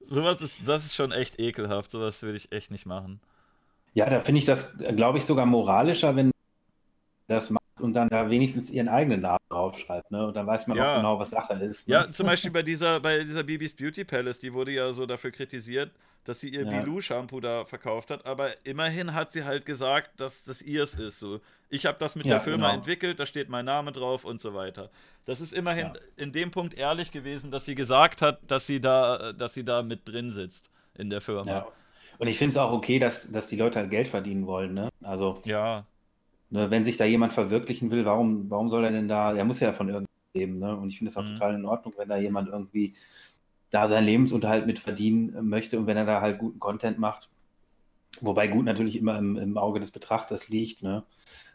sowas ist, das ist schon echt ekelhaft. Sowas würde ich echt nicht machen. Ja, da finde ich das, glaube ich, sogar moralischer, wenn das macht, und dann da wenigstens ihren eigenen Namen draufschreibt, ne? Und dann weiß man ja. auch genau, was Sache ist. Ne? Ja, zum Beispiel bei dieser, bei dieser Bibis Beauty Palace, die wurde ja so dafür kritisiert, dass sie ihr ja. Bilou-Shampoo da verkauft hat, aber immerhin hat sie halt gesagt, dass das ihrs ist. So, ich habe das mit ja, der Firma genau. entwickelt, da steht mein Name drauf und so weiter. Das ist immerhin ja. in dem Punkt ehrlich gewesen, dass sie gesagt hat, dass sie da, dass sie da mit drin sitzt in der Firma. Ja. Und ich finde es auch okay, dass, dass die Leute halt Geld verdienen wollen, ne? Also. Ja. Ne, wenn sich da jemand verwirklichen will, warum, warum soll er denn da, er muss ja von irgendwas leben, ne? Und ich finde es auch mhm. total in Ordnung, wenn da jemand irgendwie da seinen Lebensunterhalt mit verdienen möchte und wenn er da halt guten Content macht, wobei gut natürlich immer im, im Auge des Betrachters liegt, ne?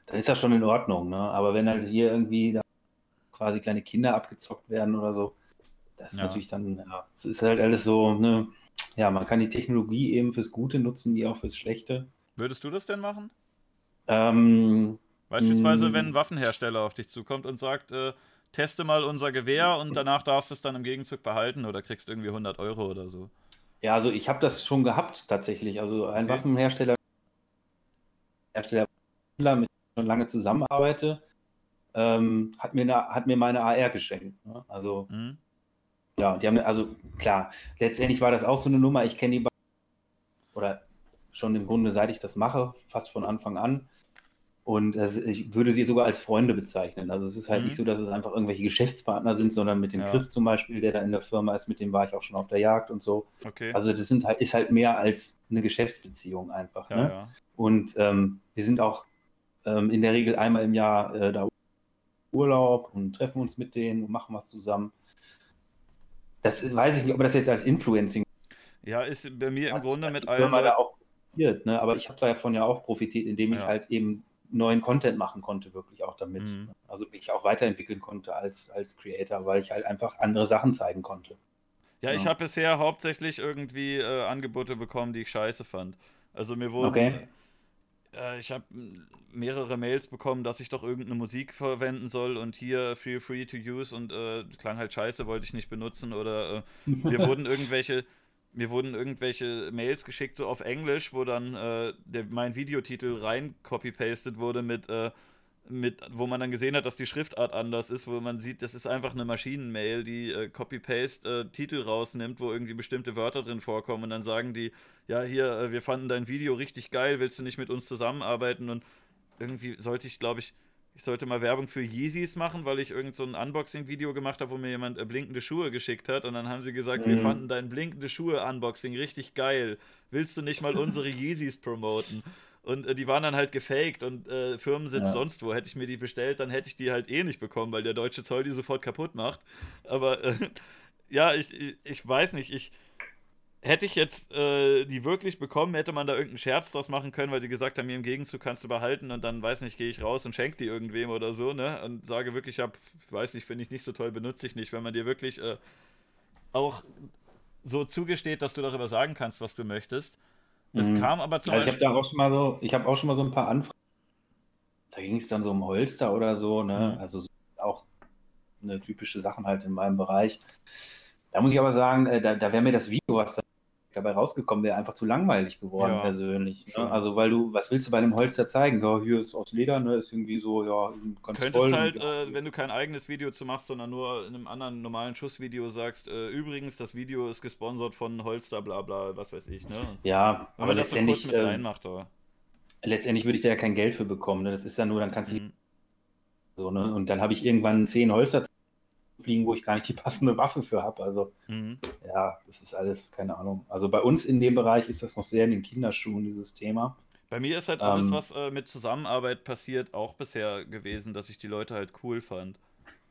Dann ist das schon in Ordnung, ne? Aber wenn halt hier irgendwie quasi kleine Kinder abgezockt werden oder so, das ist ja. natürlich dann, ja, es ist halt alles so, ne? Ja, man kann die Technologie eben fürs Gute nutzen, wie auch fürs Schlechte. Würdest du das denn machen? Ähm, Beispielsweise, mm. wenn ein Waffenhersteller auf dich zukommt und sagt, äh, teste mal unser Gewehr und danach darfst du es dann im Gegenzug behalten oder kriegst irgendwie 100 Euro oder so. Ja, also ich habe das schon gehabt tatsächlich. Also ein okay. Waffenhersteller, Hersteller, mit dem ich schon lange zusammenarbeite, ähm, hat, mir eine, hat mir meine AR geschenkt. Ne? Also mhm. ja, die haben, also klar, letztendlich war das auch so eine Nummer. Ich kenne die oder schon im Grunde, seit ich das mache, fast von Anfang an. Und äh, ich würde sie sogar als Freunde bezeichnen. Also es ist halt mhm. nicht so, dass es einfach irgendwelche Geschäftspartner sind, sondern mit dem ja. Chris zum Beispiel, der da in der Firma ist, mit dem war ich auch schon auf der Jagd und so. Okay. Also das sind halt, ist halt mehr als eine Geschäftsbeziehung einfach. Ja, ne? ja. Und ähm, wir sind auch ähm, in der Regel einmal im Jahr äh, da Urlaub und treffen uns mit denen und machen was zusammen. Das ist, weiß ich nicht, ob das jetzt als Influencing. Ja, ist bei mir im Grunde mit allen. Firma da auch profitiert, ne? aber ich habe davon ja auch profitiert, indem ich halt eben neuen Content machen konnte, wirklich auch damit. Mhm. Also mich auch weiterentwickeln konnte als, als Creator, weil ich halt einfach andere Sachen zeigen konnte. Ja, ja. ich habe bisher hauptsächlich irgendwie äh, Angebote bekommen, die ich scheiße fand. Also mir wurden. Okay. Äh, ich habe mehrere Mails bekommen, dass ich doch irgendeine Musik verwenden soll und hier feel free to use und äh, klang halt scheiße, wollte ich nicht benutzen oder äh, mir [laughs] wurden irgendwelche mir wurden irgendwelche Mails geschickt, so auf Englisch, wo dann äh, der, mein Videotitel rein copy-pasted wurde mit, äh, mit, wo man dann gesehen hat, dass die Schriftart anders ist, wo man sieht, das ist einfach eine Maschinenmail, die äh, copy-paste äh, Titel rausnimmt, wo irgendwie bestimmte Wörter drin vorkommen und dann sagen die, ja, hier, äh, wir fanden dein Video richtig geil, willst du nicht mit uns zusammenarbeiten? Und irgendwie sollte ich, glaube ich, ich sollte mal Werbung für Yeezys machen, weil ich irgend so ein Unboxing-Video gemacht habe, wo mir jemand äh, blinkende Schuhe geschickt hat. Und dann haben sie gesagt, mhm. wir fanden dein blinkende Schuhe-Unboxing richtig geil. Willst du nicht mal unsere Yeezys promoten? Und äh, die waren dann halt gefaked und äh, Firmensitz ja. sonst wo. Hätte ich mir die bestellt, dann hätte ich die halt eh nicht bekommen, weil der deutsche Zoll die sofort kaputt macht. Aber äh, [laughs] ja, ich, ich, ich weiß nicht, ich hätte ich jetzt äh, die wirklich bekommen, hätte man da irgendeinen Scherz draus machen können, weil die gesagt haben, mir im Gegenzug kannst du behalten und dann, weiß nicht, gehe ich raus und schenke die irgendwem oder so, ne? Und sage wirklich, ich hab, weiß nicht, finde ich nicht so toll, benutze ich nicht. Wenn man dir wirklich äh, auch so zugesteht, dass du darüber sagen kannst, was du möchtest. Es mhm. kam aber zum also ich habe da auch schon mal so, ich habe auch schon mal so ein paar Anfragen. Da ging es dann so um Holster oder so, ne? Mhm. Also auch eine typische Sachen halt in meinem Bereich. Da muss ich aber sagen, äh, da, da wäre mir das Video, was da dabei rausgekommen wäre, einfach zu langweilig geworden, ja, persönlich. Ne? Also, weil du, was willst du bei einem Holster zeigen? Ja, hier ist aus Leder, ne? Ist irgendwie so, ja, ganz Könntest voll halt, äh, wenn du kein eigenes Video zu machst, sondern nur in einem anderen normalen Schussvideo sagst, äh, übrigens, das Video ist gesponsert von Holster, bla bla, was weiß ich, ne? Ja, wenn aber letztendlich. So äh, aber. Letztendlich würde ich da ja kein Geld für bekommen, ne? Das ist ja nur, dann kannst du. Mhm. So, ne? Und dann habe ich irgendwann zehn Holster fliegen, wo ich gar nicht die [laughs] passende Waffe für habe. Also mhm. ja, das ist alles, keine Ahnung. Also bei uns in dem Bereich ist das noch sehr in den Kinderschuhen, dieses Thema. Bei mir ist halt alles, ähm, was äh, mit Zusammenarbeit passiert, auch bisher gewesen, dass ich die Leute halt cool fand.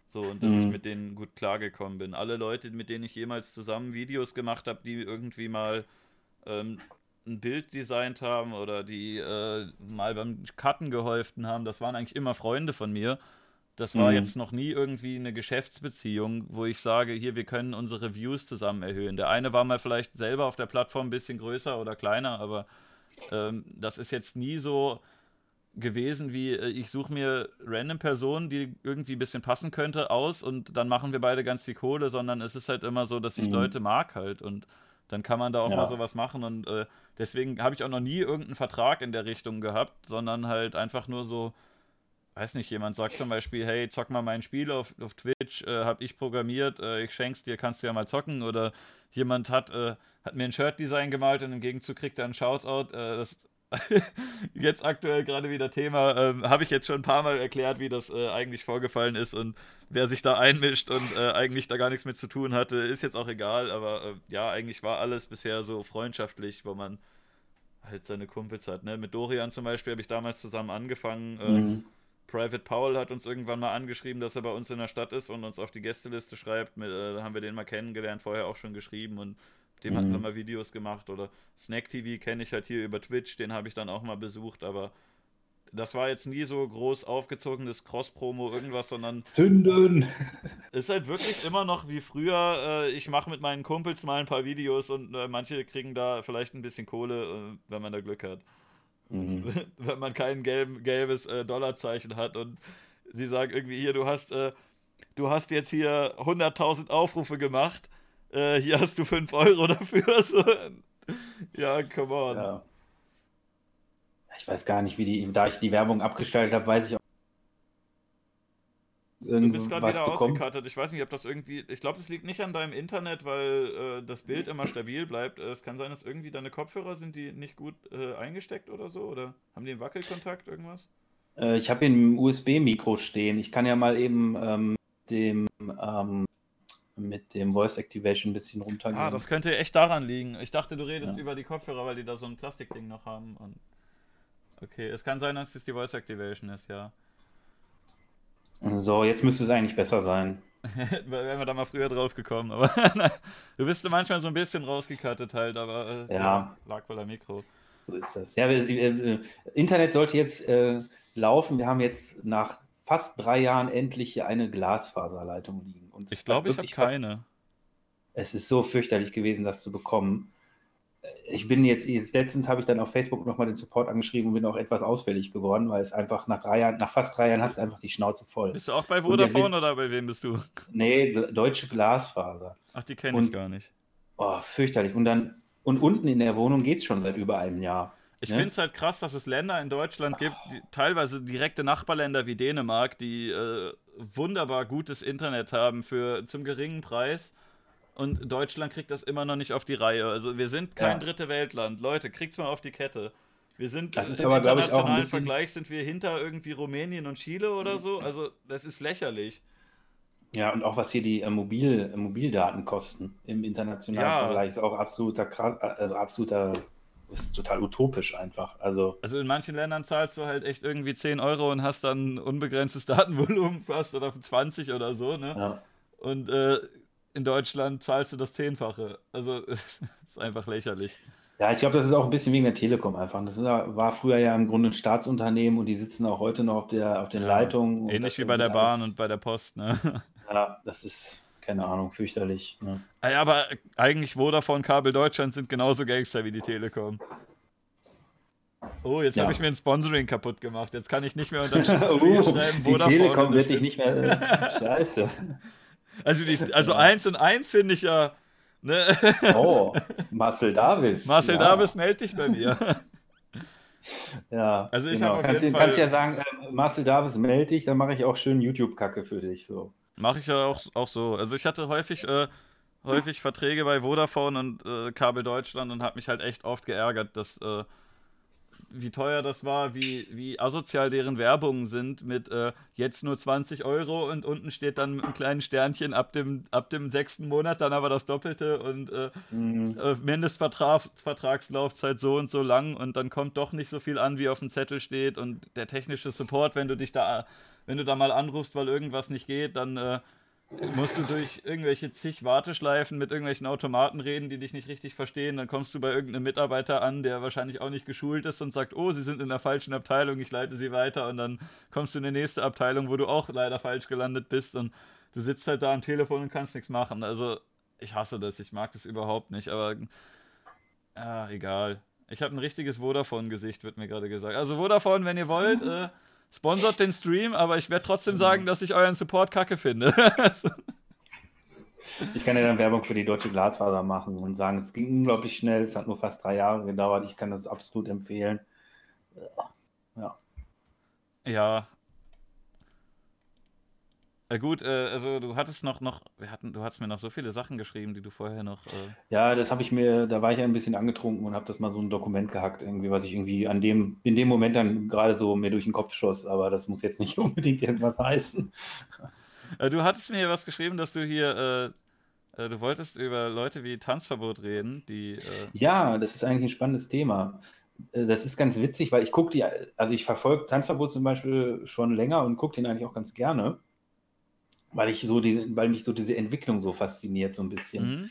So, und dass ich mhm. mit denen gut klargekommen bin. Alle Leute, mit denen ich jemals zusammen Videos gemacht habe, die irgendwie mal ähm, ein Bild designt haben oder die äh, mal beim Cutten geholfen haben, das waren eigentlich immer Freunde von mir. Das war mhm. jetzt noch nie irgendwie eine Geschäftsbeziehung, wo ich sage, hier, wir können unsere Views zusammen erhöhen. Der eine war mal vielleicht selber auf der Plattform ein bisschen größer oder kleiner, aber ähm, das ist jetzt nie so gewesen wie, äh, ich suche mir random Personen, die irgendwie ein bisschen passen könnte, aus und dann machen wir beide ganz viel Kohle, sondern es ist halt immer so, dass ich mhm. Leute mag halt und dann kann man da auch ja. mal sowas machen und äh, deswegen habe ich auch noch nie irgendeinen Vertrag in der Richtung gehabt, sondern halt einfach nur so, weiß nicht, jemand sagt zum Beispiel, hey, zock mal mein Spiel auf, auf Twitch, äh, hab ich programmiert, äh, ich schenk's dir, kannst du ja mal zocken. Oder jemand hat, äh, hat mir ein Shirt-Design gemalt und im Gegenzug kriegt er einen Shoutout. Äh, das [laughs] jetzt aktuell gerade wieder Thema. Ähm, Habe ich jetzt schon ein paar Mal erklärt, wie das äh, eigentlich vorgefallen ist und wer sich da einmischt und äh, eigentlich da gar nichts mit zu tun hatte, ist jetzt auch egal. Aber äh, ja, eigentlich war alles bisher so freundschaftlich, wo man halt seine Kumpels hat. Ne? Mit Dorian zum Beispiel habe ich damals zusammen angefangen. Äh, mhm. Private Paul hat uns irgendwann mal angeschrieben, dass er bei uns in der Stadt ist und uns auf die Gästeliste schreibt. Mit, äh, da haben wir den mal kennengelernt, vorher auch schon geschrieben und dem mhm. hatten wir mal Videos gemacht. Oder Snack TV kenne ich halt hier über Twitch, den habe ich dann auch mal besucht, aber das war jetzt nie so groß aufgezogenes Cross-Promo, irgendwas, sondern. Zünden! [laughs] Ist halt wirklich immer noch wie früher. Äh, ich mache mit meinen Kumpels mal ein paar Videos und äh, manche kriegen da vielleicht ein bisschen Kohle, äh, wenn man da Glück hat. Mhm. [laughs] Wenn man kein gelb, gelbes Dollarzeichen hat und sie sagen irgendwie hier, du hast, du hast jetzt hier 100.000 Aufrufe gemacht, hier hast du 5 Euro [laughs] dafür. So. Ja, come on. Ja ich weiß gar nicht, wie die, da ich die Werbung abgestellt habe, weiß ich auch. Du bist gerade wieder bekommen. ausgekattet. Ich weiß nicht, ob das irgendwie. Ich glaube, es liegt nicht an deinem Internet, weil äh, das Bild immer stabil bleibt. Äh, es kann sein, dass irgendwie deine Kopfhörer sind, die nicht gut äh, eingesteckt oder so? Oder haben die einen Wackelkontakt, irgendwas? Äh, ich habe hier ein USB-Mikro stehen. Ich kann ja mal eben ähm, dem ähm, mit dem Voice Activation ein bisschen runtergehen. Ah, das könnte echt daran liegen. Ich dachte, du redest ja. über die Kopfhörer, weil die da so ein Plastikding noch haben. Und Okay, es kann sein, dass das die Voice Activation ist, ja. So, jetzt müsste es eigentlich besser sein. [laughs] Wären wir da mal früher drauf gekommen, aber [laughs] du bist manchmal so ein bisschen rausgekattet halt, aber äh, ja. lag wohl am Mikro. So ist das. Ja, wir, äh, Internet sollte jetzt äh, laufen. Wir haben jetzt nach fast drei Jahren endlich hier eine Glasfaserleitung liegen. Und ich glaube, ich habe keine. Fast, es ist so fürchterlich gewesen, das zu bekommen ich bin jetzt, jetzt letztens habe ich dann auf Facebook nochmal den Support angeschrieben und bin auch etwas ausfällig geworden, weil es einfach nach drei Jahren, nach fast drei Jahren hast du einfach die Schnauze voll. Bist du auch bei Vodafone oder bei wem bist du? Nee, deutsche Glasfaser. Ach, die kenne ich gar nicht. Oh, fürchterlich. Und dann, und unten in der Wohnung geht es schon seit über einem Jahr. Ich ne? finde es halt krass, dass es Länder in Deutschland gibt, die, teilweise direkte Nachbarländer wie Dänemark, die äh, wunderbar gutes Internet haben für zum geringen Preis und Deutschland kriegt das immer noch nicht auf die Reihe. Also wir sind kein ja. dritte Weltland. Leute, kriegt's mal auf die Kette. Wir sind das ist im aber, internationalen bisschen... Vergleich sind wir hinter irgendwie Rumänien und Chile oder so. Also das ist lächerlich. Ja, und auch was hier die äh, Mobil, äh, Mobildaten kosten im internationalen ja. Vergleich ist auch absoluter, also absoluter, ist total utopisch einfach. Also, also in manchen Ländern zahlst du halt echt irgendwie 10 Euro und hast dann unbegrenztes Datenvolumen fast oder 20 oder so, ne? Ja. Und äh, in Deutschland zahlst du das Zehnfache. Also [laughs] es ist einfach lächerlich. Ja, ich glaube, das ist auch ein bisschen wegen der Telekom einfach. Das war früher ja im Grunde ein Staatsunternehmen und die sitzen auch heute noch auf, der, auf den ja, Leitungen. Ähnlich wie bei der Bahn und bei der Post, ne? [laughs] Ja, das ist, keine Ahnung, fürchterlich. Ne? Ah ja, aber eigentlich Vodafone Kabel Deutschland sind genauso Gangster wie die Telekom. Oh, jetzt ja. habe ich mir ein Sponsoring kaputt gemacht. Jetzt kann ich nicht mehr [laughs] unter schreiben, Die Telekom wird dich nicht mehr. Äh, scheiße. Also, die, [laughs] also eins und eins finde ich ja. Ne? [laughs] Oh, Marcel Davis. Marcel ja. Davis, melde dich bei mir. [laughs] Ja, also ich genau. habe kannst, kannst ja sagen, äh, Marcel Davis, melde dich, dann mache ich auch schön YouTube-Kacke für dich. So. Mache ich ja auch, auch so. Also ich hatte häufig, äh, häufig Verträge bei Vodafone und äh, Kabel Deutschland und habe mich halt echt oft geärgert, dass äh, wie teuer das war, wie, wie asozial deren Werbungen sind mit äh, jetzt nur 20 Euro und unten steht dann mit einem kleinen Sternchen ab dem, ab dem sechsten Monat dann aber das Doppelte und äh, mhm. äh, Mindestvertragslaufzeit so und so lang und dann kommt doch nicht so viel an, wie auf dem Zettel steht und der technische Support, wenn du dich da, wenn du da mal anrufst, weil irgendwas nicht geht, dann äh, musst du durch irgendwelche zig Warteschleifen mit irgendwelchen Automaten reden, die dich nicht richtig verstehen. Dann kommst du bei irgendeinem Mitarbeiter an, der wahrscheinlich auch nicht geschult ist und sagt, oh, sie sind in der falschen Abteilung, ich leite sie weiter. Und dann kommst du in die nächste Abteilung, wo du auch leider falsch gelandet bist und du sitzt halt da am Telefon und kannst nichts machen. Also ich hasse das, ich mag das überhaupt nicht, aber ja, egal. Ich habe ein richtiges Vodafone-Gesicht, wird mir gerade gesagt. Also Vodafone, wenn ihr wollt, äh, sponsert den Stream, aber ich werde trotzdem sagen, dass ich euren Support kacke finde. [laughs] ich kann ja dann Werbung für die deutsche Glasfaser machen und sagen, es ging unglaublich schnell, es hat nur fast drei Jahre gedauert, ich kann das absolut empfehlen. Ja. Ja, gut, äh, also du hattest noch, noch, wir hatten, du hast mir noch so viele Sachen geschrieben, die du vorher noch. Äh ja, das habe ich mir, da war ich ja ein bisschen angetrunken und habe das mal so ein Dokument gehackt, irgendwie, was ich irgendwie an dem, in dem Moment dann gerade so mir durch den Kopf schoss, aber das muss jetzt nicht [laughs] unbedingt irgendwas heißen. Äh, du hattest mir was geschrieben, dass du hier, äh, äh, du wolltest über Leute wie Tanzverbot reden, die. Ja, das ist eigentlich ein spannendes Thema. Das ist ganz witzig, weil ich gucke die, also ich verfolge Tanzverbot zum Beispiel schon länger und gucke den eigentlich auch ganz gerne weil ich so diese, weil mich so diese Entwicklung so fasziniert, so ein bisschen. Mhm.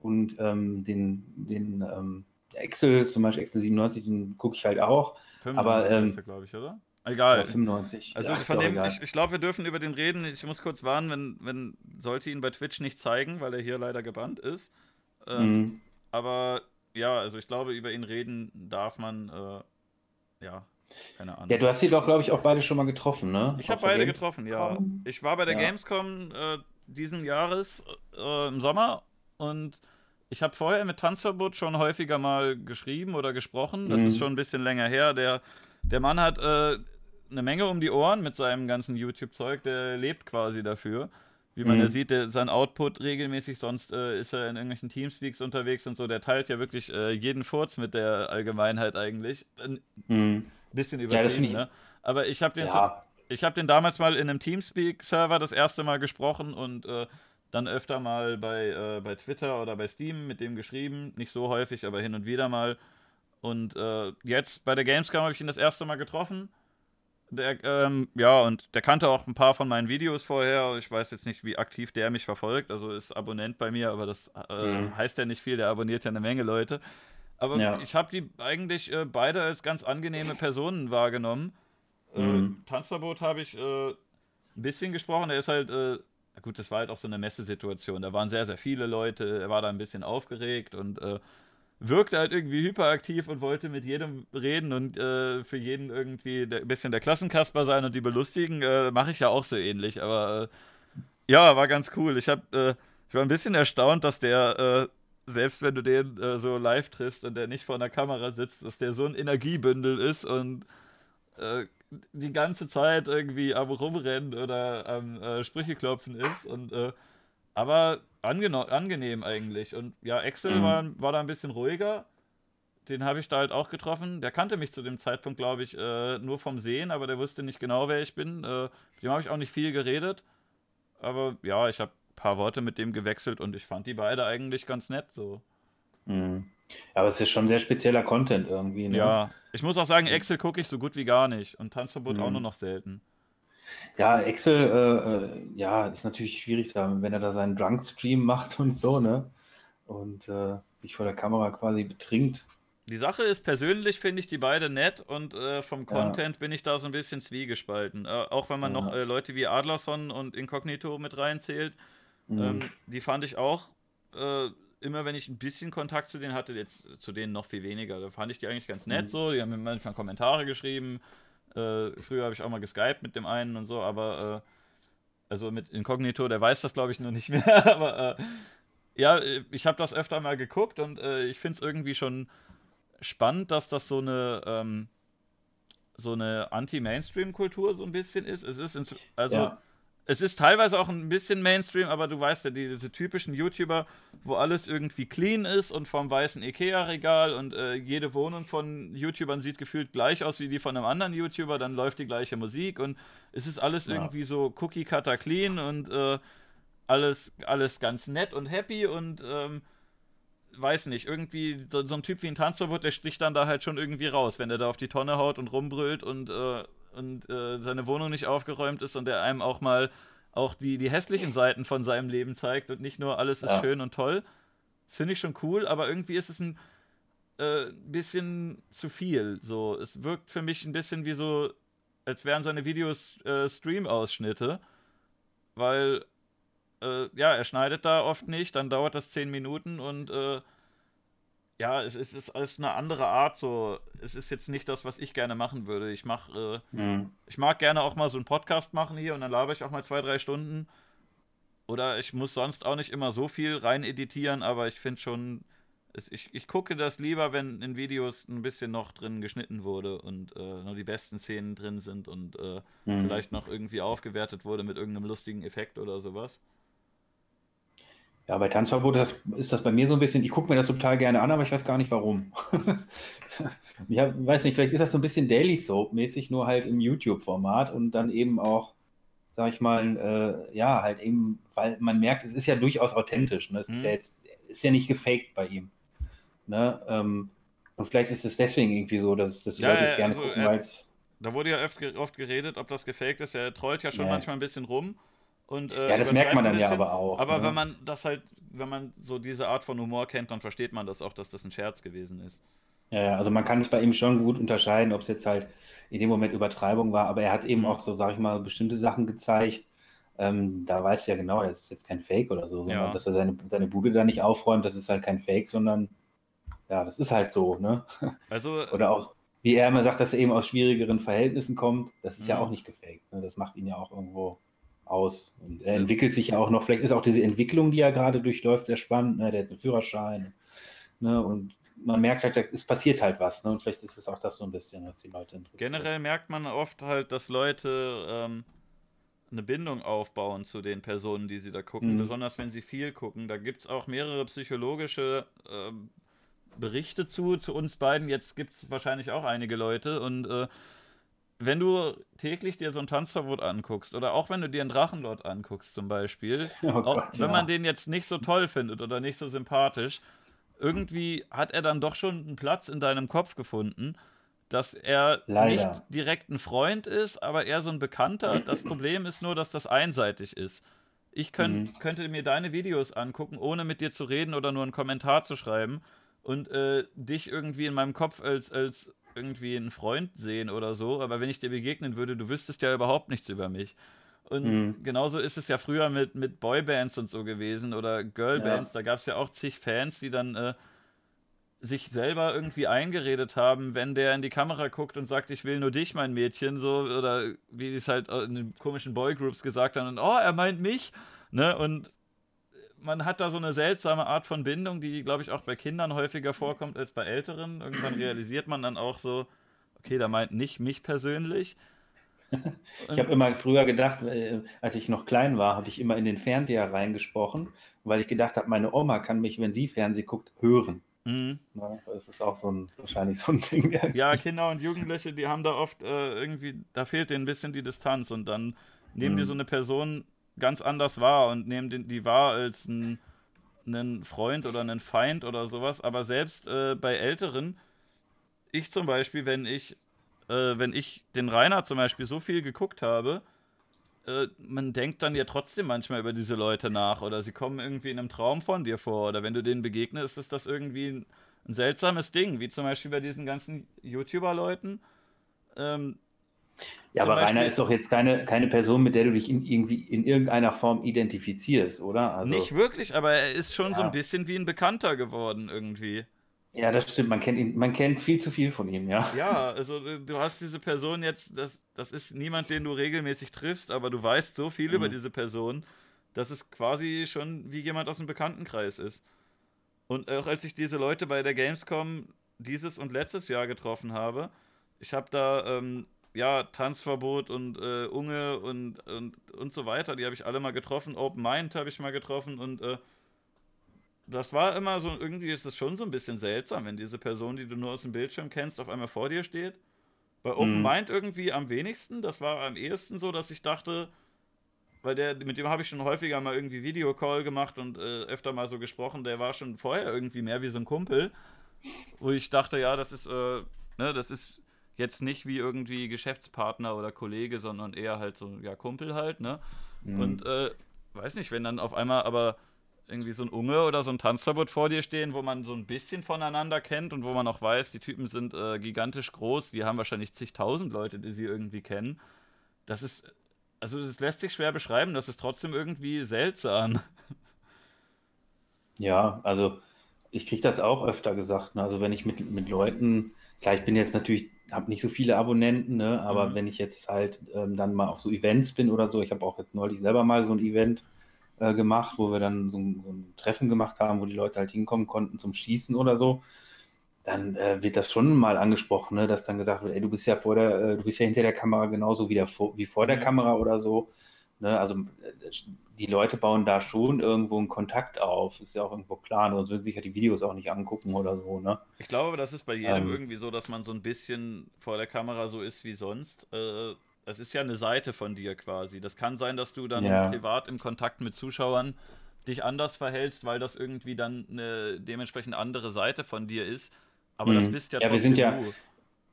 Und ähm, den, den ähm, Excel, zum Beispiel Excel 97, den gucke ich halt auch. 95 aber, ähm, glaube ich, oder? Egal. 95. Also Ach, von dem, ich, ich glaube, wir dürfen über den reden. Ich muss kurz warnen, wenn, wenn sollte ihn bei Twitch nicht zeigen, weil er hier leider gebannt ist. Ähm, mhm. Aber ja, also ich glaube, über ihn reden darf man, äh, ja, keine Ahnung. Ja, du hast sie doch, glaube ich, auch beide schon mal getroffen, ne? Ich habe beide getroffen, ja. Ich war bei der ja. Gamescom äh, diesen Jahres äh, im Sommer und ich habe vorher mit Tanzverbot schon häufiger mal geschrieben oder gesprochen. Das mhm. ist schon ein bisschen länger her. Der, der Mann hat äh, eine Menge um die Ohren mit seinem ganzen YouTube-Zeug. Der lebt quasi dafür. Wie man mhm. ja sieht, der, sein Output regelmäßig, sonst äh, ist er in irgendwelchen Teamspeaks unterwegs und so. Der teilt ja wirklich äh, jeden Furz mit der Allgemeinheit eigentlich. Mhm. Bisschen übertrieben, ja, ne? Aber ich habe den, ja. so, hab den damals mal in einem Teamspeak-Server das erste Mal gesprochen und äh, dann öfter mal bei, äh, bei Twitter oder bei Steam mit dem geschrieben. Nicht so häufig, aber hin und wieder mal. Und äh, jetzt bei der Gamescom habe ich ihn das erste Mal getroffen. Der, ähm, ja, und der kannte auch ein paar von meinen Videos vorher. Ich weiß jetzt nicht, wie aktiv der mich verfolgt. Also ist Abonnent bei mir, aber das äh, mhm. heißt ja nicht viel. Der abonniert ja eine Menge Leute. Aber ja. ich habe die eigentlich äh, beide als ganz angenehme Personen wahrgenommen. Äh, mhm. Äh, Tanzverbot habe ich äh, ein bisschen gesprochen. Er ist halt, äh, gut, das war halt auch so eine Messesituation. Da waren sehr, sehr viele Leute. Er war da ein bisschen aufgeregt und äh, wirkte halt irgendwie hyperaktiv und wollte mit jedem reden und für jeden irgendwie ein bisschen der Klassenkasper sein und die belustigen. Mache ich ja auch so ähnlich. Aber ja, war ganz cool. Ich habe ich war ein bisschen erstaunt, dass der selbst wenn du den äh, so live triffst und der nicht vor einer Kamera sitzt, dass der so ein Energiebündel ist und äh, die ganze Zeit irgendwie am Rumrennen oder am äh, Sprüche klopfen ist. Und, äh, aber angenehm eigentlich. Und ja, Axel mhm. war, war da ein bisschen ruhiger. Den habe ich da halt auch getroffen. Der kannte mich zu dem Zeitpunkt, glaube ich, äh, nur vom Sehen, aber der wusste nicht genau, wer ich bin. Äh, dem habe ich auch nicht viel geredet. Aber ja, ich habe paar Worte mit dem gewechselt und ich fand die beide eigentlich ganz nett so. Mhm. Aber es ist schon sehr spezieller Content irgendwie. Ne? Ja, ich muss auch sagen, Excel gucke ich so gut wie gar nicht und Tanzverbot mhm. auch nur noch selten. Ja, Excel, äh, äh, ja, ist natürlich schwierig, wenn er da seinen Drunk-Stream macht und so, ne? Und äh, sich vor der Kamera quasi betrinkt. Die Sache ist, persönlich finde ich die beide nett und äh, vom Content ja. bin ich da so ein bisschen zwiegespalten. Äh, auch wenn man ja. noch äh, Leute wie Adlerson und Incognito mit reinzählt, Mhm. Ähm, die fand ich auch, äh, immer wenn ich ein bisschen Kontakt zu denen hatte, jetzt zu denen noch viel weniger, da fand ich die eigentlich ganz nett mhm. so. Die haben mir manchmal Kommentare geschrieben. Äh, früher habe ich auch mal geskypt mit dem einen und so, aber äh, also mit Inkognito, der weiß das glaube ich nur nicht [laughs] mehr, aber äh, ja, ich habe das öfter mal geguckt und äh, ich finde es irgendwie schon spannend, dass das so eine ähm, so eine Anti-Mainstream-Kultur so ein bisschen ist. Es ist also ja es ist teilweise auch ein bisschen Mainstream, aber du weißt ja, diese typischen YouTuber, wo alles irgendwie clean ist und vom weißen Ikea-Regal und äh, jede Wohnung von YouTubern sieht gefühlt gleich aus wie die von einem anderen YouTuber, dann läuft die gleiche Musik und es ist alles ja. irgendwie so Cookie-Cutter clean und äh, alles, alles ganz nett und happy und ähm, weiß nicht, irgendwie so, so, ein Typ wie ein Tanzrobot, der sticht dann da halt schon irgendwie raus, wenn er da auf die Tonne haut und rumbrüllt und äh, und äh, seine Wohnung nicht aufgeräumt ist und der einem auch mal auch die, die hässlichen Seiten von seinem Leben zeigt und nicht nur alles ist ja. schön und toll. Das finde ich schon cool, aber irgendwie ist es ein äh, bisschen zu viel. So, es wirkt für mich ein bisschen wie so, als wären seine Videos äh, Stream-Ausschnitte, weil äh, ja, er schneidet da oft nicht, dann dauert das zehn Minuten und äh, ja, es ist, es ist eine andere Art so. Es ist jetzt nicht das, was ich gerne machen würde. Ich mach, äh, mhm. ich mag gerne auch mal so einen Podcast machen hier und dann laber ich auch mal zwei, drei Stunden. Oder ich muss sonst auch nicht immer so viel rein editieren, aber ich finde schon, ich, ich gucke das lieber, wenn in Videos ein bisschen noch drin geschnitten wurde und äh, nur die besten Szenen drin sind und äh, mhm. vielleicht noch irgendwie aufgewertet wurde mit irgendeinem lustigen Effekt oder sowas. Ja, bei Tanzverbot das, ist das bei mir so ein bisschen, ich gucke mir das total gerne an, aber ich weiß gar nicht warum. [laughs] ich weiß nicht, vielleicht ist das so ein bisschen Daily Soap-mäßig, nur halt im YouTube-Format und dann eben auch, sag ich mal, äh, ja, halt eben, weil man merkt, es ist ja durchaus authentisch. Ne? Es mhm. ist ja jetzt, ist ja nicht gefaked bei ihm. Ne? Ähm, und vielleicht ist es deswegen irgendwie so, dass, dass die ja, Leute es gerne also, gucken, weil es. Da wurde ja oft, oft geredet, ob das gefaked ist. Er trollt ja schon ja. manchmal ein bisschen rum. Und, äh, ja, das merkt man dann bisschen, ja aber auch. Aber ne? wenn man das halt, wenn man so diese Art von Humor kennt, dann versteht man das auch, dass das ein Scherz gewesen ist. Ja, also man kann es bei ihm schon gut unterscheiden, ob es jetzt halt in dem Moment Übertreibung war, aber er hat eben mhm. auch so, sag ich mal, bestimmte Sachen gezeigt. Ähm, da weiß ja genau, das ist jetzt kein Fake oder so, sondern ja. dass er seine, seine Bude da nicht aufräumt, das ist halt kein Fake, sondern ja, das ist halt so, ne? [laughs] Also. oder auch, wie er immer sagt, dass er eben aus schwierigeren Verhältnissen kommt, das ist mhm. ja auch nicht gefaked. Ne? Das macht ihn ja auch irgendwo aus. Und er entwickelt sich ja auch noch, vielleicht ist auch diese Entwicklung, die er gerade durchläuft, sehr spannend. Ne? Der hat einen Führerschein. Ne? Und man merkt halt, es passiert halt was. Ne? Und vielleicht ist es auch das so ein bisschen, was die Leute interessiert. Generell merkt man oft halt, dass Leute ähm, eine Bindung aufbauen zu den Personen, die sie da gucken. Mhm. Besonders wenn sie viel gucken. Da gibt es auch mehrere psychologische ähm, Berichte zu, zu uns beiden. Jetzt gibt es wahrscheinlich auch einige Leute. Und äh, wenn du täglich dir so ein Tanzverbot anguckst oder auch wenn du dir einen Drachenlord anguckst zum Beispiel, [laughs] oh auch Gott, wenn ja. man den jetzt nicht so toll findet oder nicht so sympathisch, irgendwie hat er dann doch schon einen Platz in deinem Kopf gefunden, dass er Leider. nicht direkt ein Freund ist, aber eher so ein Bekannter. Das Problem ist nur, dass das einseitig ist. Ich könnt, mhm. könnte mir deine Videos angucken, ohne mit dir zu reden oder nur einen Kommentar zu schreiben und äh, dich irgendwie in meinem Kopf als, als irgendwie einen Freund sehen oder so, aber wenn ich dir begegnen würde, du wüsstest ja überhaupt nichts über mich. Und mhm. genauso ist es ja früher mit, mit Boybands und so gewesen oder Girlbands. Ja. Da gab es ja auch zig Fans, die dann äh, sich selber irgendwie eingeredet haben, wenn der in die Kamera guckt und sagt, ich will nur dich, mein Mädchen, so, oder wie sie es halt in den komischen Boygroups gesagt haben, und oh, er meint mich, ne, und man hat da so eine seltsame Art von Bindung, die, glaube ich, auch bei Kindern häufiger vorkommt als bei Älteren. Irgendwann realisiert man dann auch so, okay, da meint nicht mich persönlich. [laughs] Ich habe immer früher gedacht, äh, als ich noch klein war, habe ich immer in den Fernseher reingesprochen, weil ich gedacht habe, meine Oma kann mich, wenn sie Fernsehen guckt, hören. Mhm. Na, das ist auch so ein, wahrscheinlich so ein Ding. Ja, Kinder und Jugendliche, die haben da oft äh, irgendwie, da fehlt denen ein bisschen die Distanz und dann nehmen mhm. die so eine Person ganz anders wahr und nehmen den, die wahr als ein, einen Freund oder einen Feind oder sowas. Aber selbst äh, bei Älteren, ich zum Beispiel, wenn ich, äh, wenn ich den Rainer zum Beispiel so viel geguckt habe, äh, man denkt dann ja trotzdem manchmal über diese Leute nach oder sie kommen irgendwie in einem Traum von dir vor oder wenn du denen begegnest, ist das irgendwie ein, ein seltsames Ding, wie zum Beispiel bei diesen ganzen YouTuber-Leuten. Ähm, ja, aber Beispiel, Rainer ist doch jetzt keine, keine Person, mit der du dich in, irgendwie in irgendeiner Form identifizierst, oder? Also, nicht wirklich, aber er ist schon ja. so ein bisschen wie ein Bekannter geworden irgendwie. Ja, das stimmt. Man kennt ihn, man kennt viel zu viel von ihm, ja. Ja, also du hast diese Person jetzt, das, das ist niemand, den du regelmäßig triffst, aber du weißt so viel mhm. über diese Person, dass es quasi schon wie jemand aus dem Bekanntenkreis ist. Und auch als ich diese Leute bei der Gamescom dieses und letztes Jahr getroffen habe, ich habe da ähm, ja, Tanzverbot und äh, Unge und, und, und so weiter, die habe ich alle mal getroffen. Open Mind habe ich mal getroffen und äh, das war immer so, irgendwie ist es schon so ein bisschen seltsam, wenn diese Person, die du nur aus dem Bildschirm kennst, auf einmal vor dir steht. Bei Open mhm. Mind irgendwie am wenigsten. Das war am ehesten so, dass ich dachte, weil der, mit dem habe ich schon häufiger mal irgendwie Videocall gemacht und äh, öfter mal so gesprochen, der war schon vorher irgendwie mehr wie so ein Kumpel. Wo ich dachte, ja, das ist, äh, ne, das ist jetzt nicht wie irgendwie Geschäftspartner oder Kollege, sondern eher halt so, ja, Kumpel halt, ne? Mhm. Und äh, weiß nicht, wenn dann auf einmal aber irgendwie so ein Unge oder so ein Tanzverbot vor dir stehen, wo man so ein bisschen voneinander kennt und wo man auch weiß, die Typen sind äh, gigantisch groß, die haben wahrscheinlich zigtausend Leute, die sie irgendwie kennen. Das ist, also das lässt sich schwer beschreiben, das ist trotzdem irgendwie seltsam. Ja, also ich kriege das auch öfter gesagt. Ne? Also wenn ich mit, mit Leuten, klar, ich bin jetzt natürlich habe nicht so viele Abonnenten, ne? aber mhm. wenn ich jetzt halt ähm, dann mal auf so Events bin oder so, ich habe auch jetzt neulich selber mal so ein Event äh, gemacht, wo wir dann so ein, so ein, Treffen gemacht haben, wo die Leute halt hinkommen konnten zum Schießen oder so, dann äh, wird das schon mal angesprochen, ne? dass dann gesagt wird, ey, du bist ja vor der, äh, du bist ja hinter der Kamera genauso wie, der, wie vor der Kamera oder so. Ne? Also äh, die Leute bauen da schon irgendwo einen Kontakt auf. Ist ja auch irgendwo klar, sonst würden sich ja die Videos auch nicht angucken oder so. Ne? Ich glaube, das ist bei jedem ähm, irgendwie so, dass man so ein bisschen vor der Kamera so ist wie sonst. Äh, es ist ja eine Seite von dir quasi. Das kann sein, dass du dann ja. privat im Kontakt mit Zuschauern dich anders verhältst, weil das irgendwie dann eine dementsprechend andere Seite von dir ist. Aber mhm. das bist ja, ja wir sind ja du.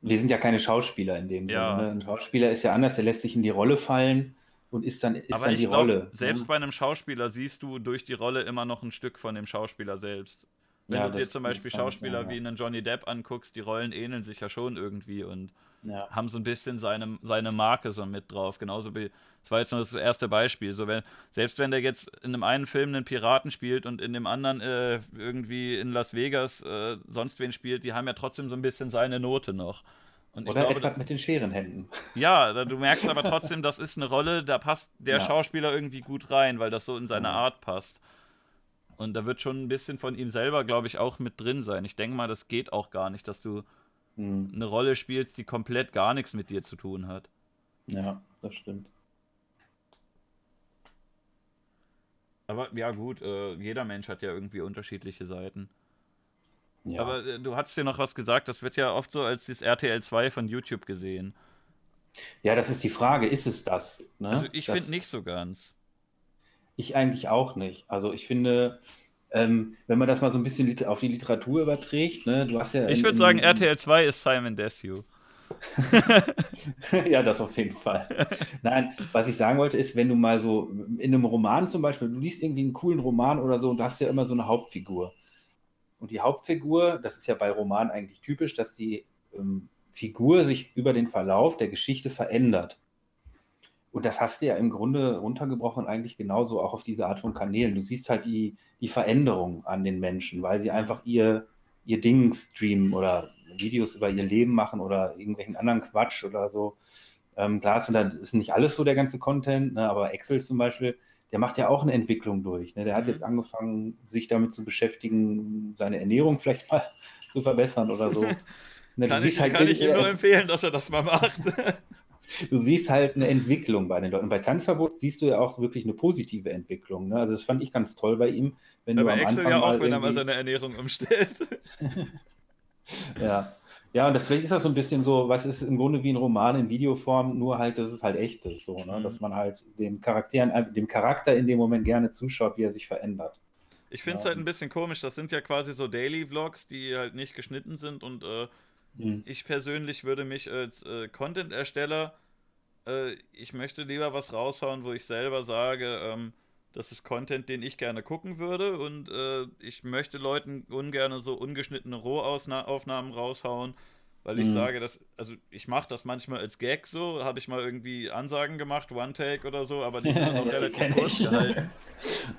Wir sind ja keine Schauspieler in dem ja. Sinne. Ne? Ein Schauspieler ist ja anders, der lässt sich in die Rolle fallen und ist dann, ist Aber dann die glaub, Rolle. Selbst ne? bei einem Schauspieler siehst du durch die Rolle immer noch ein Stück von dem Schauspieler selbst. Wenn ja, du dir zum Beispiel Schauspieler sein, ja. wie einen Johnny Depp anguckst, die Rollen ähneln sich ja schon irgendwie und ja. haben so ein bisschen seine, seine Marke so mit drauf. Genauso wie, das war jetzt nur das erste Beispiel. So wenn, selbst wenn der jetzt in dem einen Film einen Piraten spielt und in dem anderen äh, irgendwie in Las Vegas äh, sonst wen spielt, die haben ja trotzdem so ein bisschen seine Note noch. Und Oder glaube, etwas mit den Scherenhänden. Ja, du merkst aber trotzdem, das ist eine Rolle, da passt der ja. Schauspieler irgendwie gut rein, weil das so in seine Art passt. Und da wird schon ein bisschen von ihm selber, glaube ich, auch mit drin sein. Ich denke mal, das geht auch gar nicht, dass du hm. eine Rolle spielst, die komplett gar nichts mit dir zu tun hat. Ja, das stimmt. Aber ja, gut, äh, jeder Mensch hat ja irgendwie unterschiedliche Seiten. Ja. Aber äh, du hast dir noch was gesagt, das wird ja oft so als das RTL 2 von YouTube gesehen. Ja, das ist die Frage, ist es das? Ne? Also ich finde nicht so ganz. Ich eigentlich auch nicht. Also ich finde, ähm, wenn man das mal so ein bisschen auf die Literatur überträgt, ne, du hast ja. Ich würde sagen, RTL 2 ist Simon Desue. [laughs] ja, das auf jeden Fall. Nein, was ich sagen wollte, ist, wenn du mal so in einem Roman zum Beispiel, du liest irgendwie einen coolen Roman oder so und du hast ja immer so eine Hauptfigur. Und die Hauptfigur, das ist ja bei Romanen eigentlich typisch, dass die ähm, Figur sich über den Verlauf der Geschichte verändert. Und das hast du ja im Grunde runtergebrochen eigentlich genauso auch auf diese Art von Kanälen. Du siehst halt die, die Veränderung an den Menschen, weil sie einfach ihr, ihr Ding streamen oder Videos über ihr Leben machen oder irgendwelchen anderen Quatsch oder so. Ähm, klar ist, das ist nicht alles so der ganze Content, ne, aber Excel zum Beispiel, der macht ja auch eine Entwicklung durch. Ne? Der hat mhm. jetzt angefangen, sich damit zu beschäftigen, seine Ernährung vielleicht mal [laughs] zu verbessern oder so. [laughs] Ne, kann ich, halt, kann ich ihm nur empfehlen, dass er das mal macht. [laughs] du siehst halt eine Entwicklung bei den Leuten. Bei Tanzverbot siehst du ja auch wirklich eine positive Entwicklung. Ne? Also das fand ich ganz toll bei ihm. Wenn Aber du am Excel Anfang ja auch, wenn er mal seine Ernährung umstellt. ja. Ja, und das vielleicht ist das so ein bisschen so, was ist im Grunde wie ein Roman in Videoform, nur halt, dass es halt echt ist, so, ne? Mhm. dass man halt den Charakteren, äh, dem Charakter in dem Moment gerne zuschaut, wie er sich verändert. Ich finde es ja. halt ein bisschen komisch, das sind ja quasi so Daily-Vlogs, die halt nicht geschnitten sind und äh, Mhm. Ich persönlich würde mich als äh, Content-Ersteller, äh, ich möchte lieber was raushauen, wo ich selber sage, ähm, das ist Content, den ich gerne gucken würde und äh, ich möchte Leuten ungern so ungeschnittene Rohaufnahmen raushauen, weil ich mhm. sage, dass, also ich mache das manchmal als Gag so, habe ich mal irgendwie Ansagen gemacht, One-Take oder so, aber die sind [laughs] noch relativ kurz [laughs] gehalten.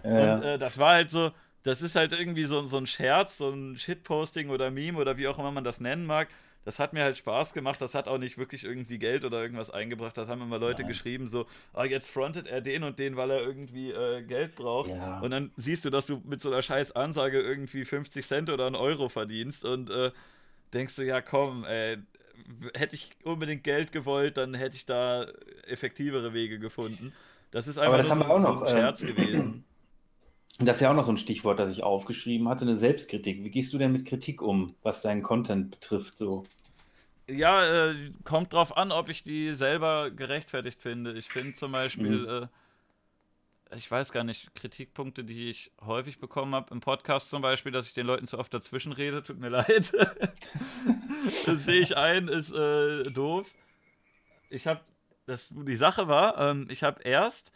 ja. Und äh, das war halt so, das ist halt irgendwie so, so ein Scherz, so ein Shitposting oder Meme oder wie auch immer man das nennen mag das hat mir halt Spaß gemacht. Das hat auch nicht wirklich irgendwie Geld oder irgendwas eingebracht. Das haben immer Leute Nein. geschrieben, so, ah, jetzt frontet er den und den, weil er irgendwie äh, Geld braucht. Ja. Und dann siehst du, dass du mit so einer scheiß Ansage irgendwie 50 Cent oder einen Euro verdienst und äh, denkst du, ja komm, ey, hätte ich unbedingt Geld gewollt, dann hätte ich da effektivere Wege gefunden. Das ist einfach das so, so, ein Scherz äh, gewesen. Und das ist ja auch noch so ein Stichwort, das ich aufgeschrieben hatte, eine Selbstkritik. Wie gehst du denn mit Kritik um, was deinen Content betrifft? So? Ja, äh, kommt drauf an, ob ich die selber gerechtfertigt finde. Ich finde zum Beispiel, mhm. äh, ich weiß gar nicht, Kritikpunkte, die ich häufig bekommen habe im Podcast zum Beispiel, dass ich den Leuten zu oft dazwischen rede, tut mir [laughs] leid. [laughs] das sehe ich ein, ist äh, doof. Ich habe, die Sache war, ähm, ich habe erst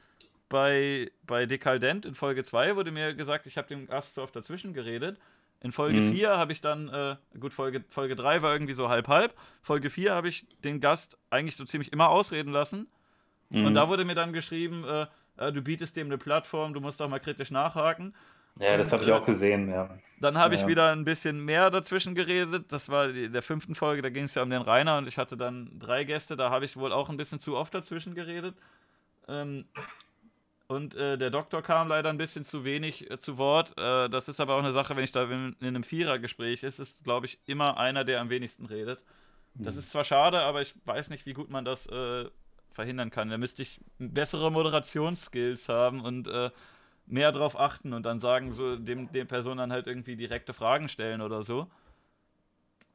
bei, bei Dekaldent in Folge 2 wurde mir gesagt, ich habe dem Gast zu oft dazwischen geredet. In Folge mhm. 4 habe ich dann, äh, gut, Folge, Folge 3 war irgendwie so halb-halb. Folge 4 habe ich den Gast eigentlich so ziemlich immer ausreden lassen. Mhm. Und da wurde mir dann geschrieben, äh, äh, du bietest dem eine Plattform, du musst doch mal kritisch nachhaken. Ja, das habe ich auch gesehen, ja. Dann habe ja. ich wieder ein bisschen mehr dazwischen geredet. Das war in der fünften Folge, da ging es ja um den Rainer und ich hatte dann drei Gäste, da habe ich wohl auch ein bisschen zu oft dazwischen geredet. Ähm, Und äh, der Doktor kam leider ein bisschen zu wenig äh, zu Wort. Äh, das ist aber auch eine Sache, wenn ich da in, in einem Vierergespräch ist, ist, glaube ich, immer einer, der am wenigsten redet. Das mhm. ist zwar schade, aber ich weiß nicht, wie gut man das äh, verhindern kann. Da müsste ich bessere Moderationsskills haben und äh, mehr darauf achten und dann sagen, so dem, dem Person dann halt irgendwie direkte Fragen stellen oder so.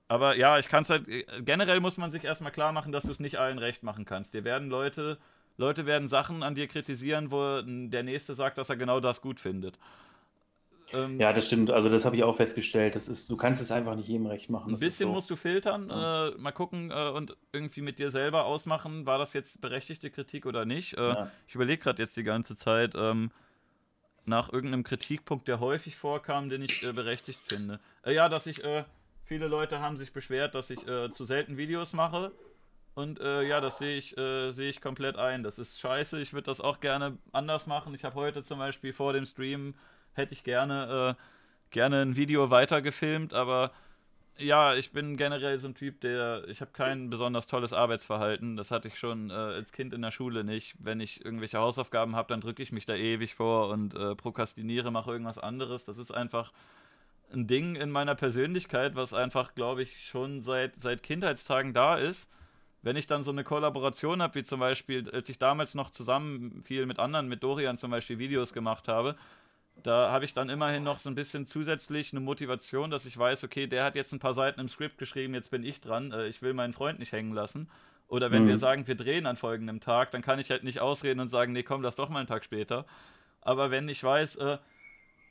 Aber ja, ich kann es halt, äh, generell muss man sich erstmal klar machen, dass du es nicht allen recht machen kannst. Dir werden Leute Leute werden Sachen an dir kritisieren, wo der Nächste sagt, dass er genau das gut findet. Ähm, ja, das stimmt. Also das habe ich auch festgestellt. Das ist, du kannst es einfach nicht jedem recht machen. Das ein bisschen so. musst du filtern, ja. äh, mal gucken äh, und irgendwie mit dir selber ausmachen, war das jetzt berechtigte Kritik oder nicht. Äh, ja. Ich überlege gerade jetzt die ganze Zeit ähm, nach irgendeinem Kritikpunkt, der häufig vorkam, den ich äh, berechtigt finde. Äh, ja, dass ich, äh, viele Leute haben sich beschwert, dass ich zu selten Videos mache. Und äh, ja, das sehe ich, äh, seh ich komplett ein. Das ist scheiße. Ich würde das auch gerne anders machen. Ich habe heute zum Beispiel vor dem Stream, hätte ich gerne, äh, gerne ein Video weitergefilmt, aber ja, ich bin generell so ein Typ, der, ich habe kein besonders tolles Arbeitsverhalten. Das hatte ich schon äh, als Kind in der Schule nicht. Wenn ich irgendwelche Hausaufgaben habe, dann drücke ich mich da ewig vor und äh, prokrastiniere, mache irgendwas anderes. Das ist einfach ein Ding in meiner Persönlichkeit, was einfach, glaube ich, schon seit, seit Kindheitstagen da ist wenn ich dann so eine Kollaboration habe, wie zum Beispiel, als ich damals noch zusammen viel mit anderen, mit Dorian zum Beispiel Videos gemacht habe, da habe ich dann immerhin noch so ein bisschen zusätzlich eine Motivation, dass ich weiß, okay, der hat jetzt ein paar Seiten im Skript geschrieben, jetzt bin ich dran, äh, ich will meinen Freund nicht hängen lassen. Oder wenn mhm. wir sagen, wir drehen an folgendem Tag, dann kann ich halt nicht ausreden und sagen, nee, komm, lass doch mal einen Tag später. Aber wenn ich weiß, äh,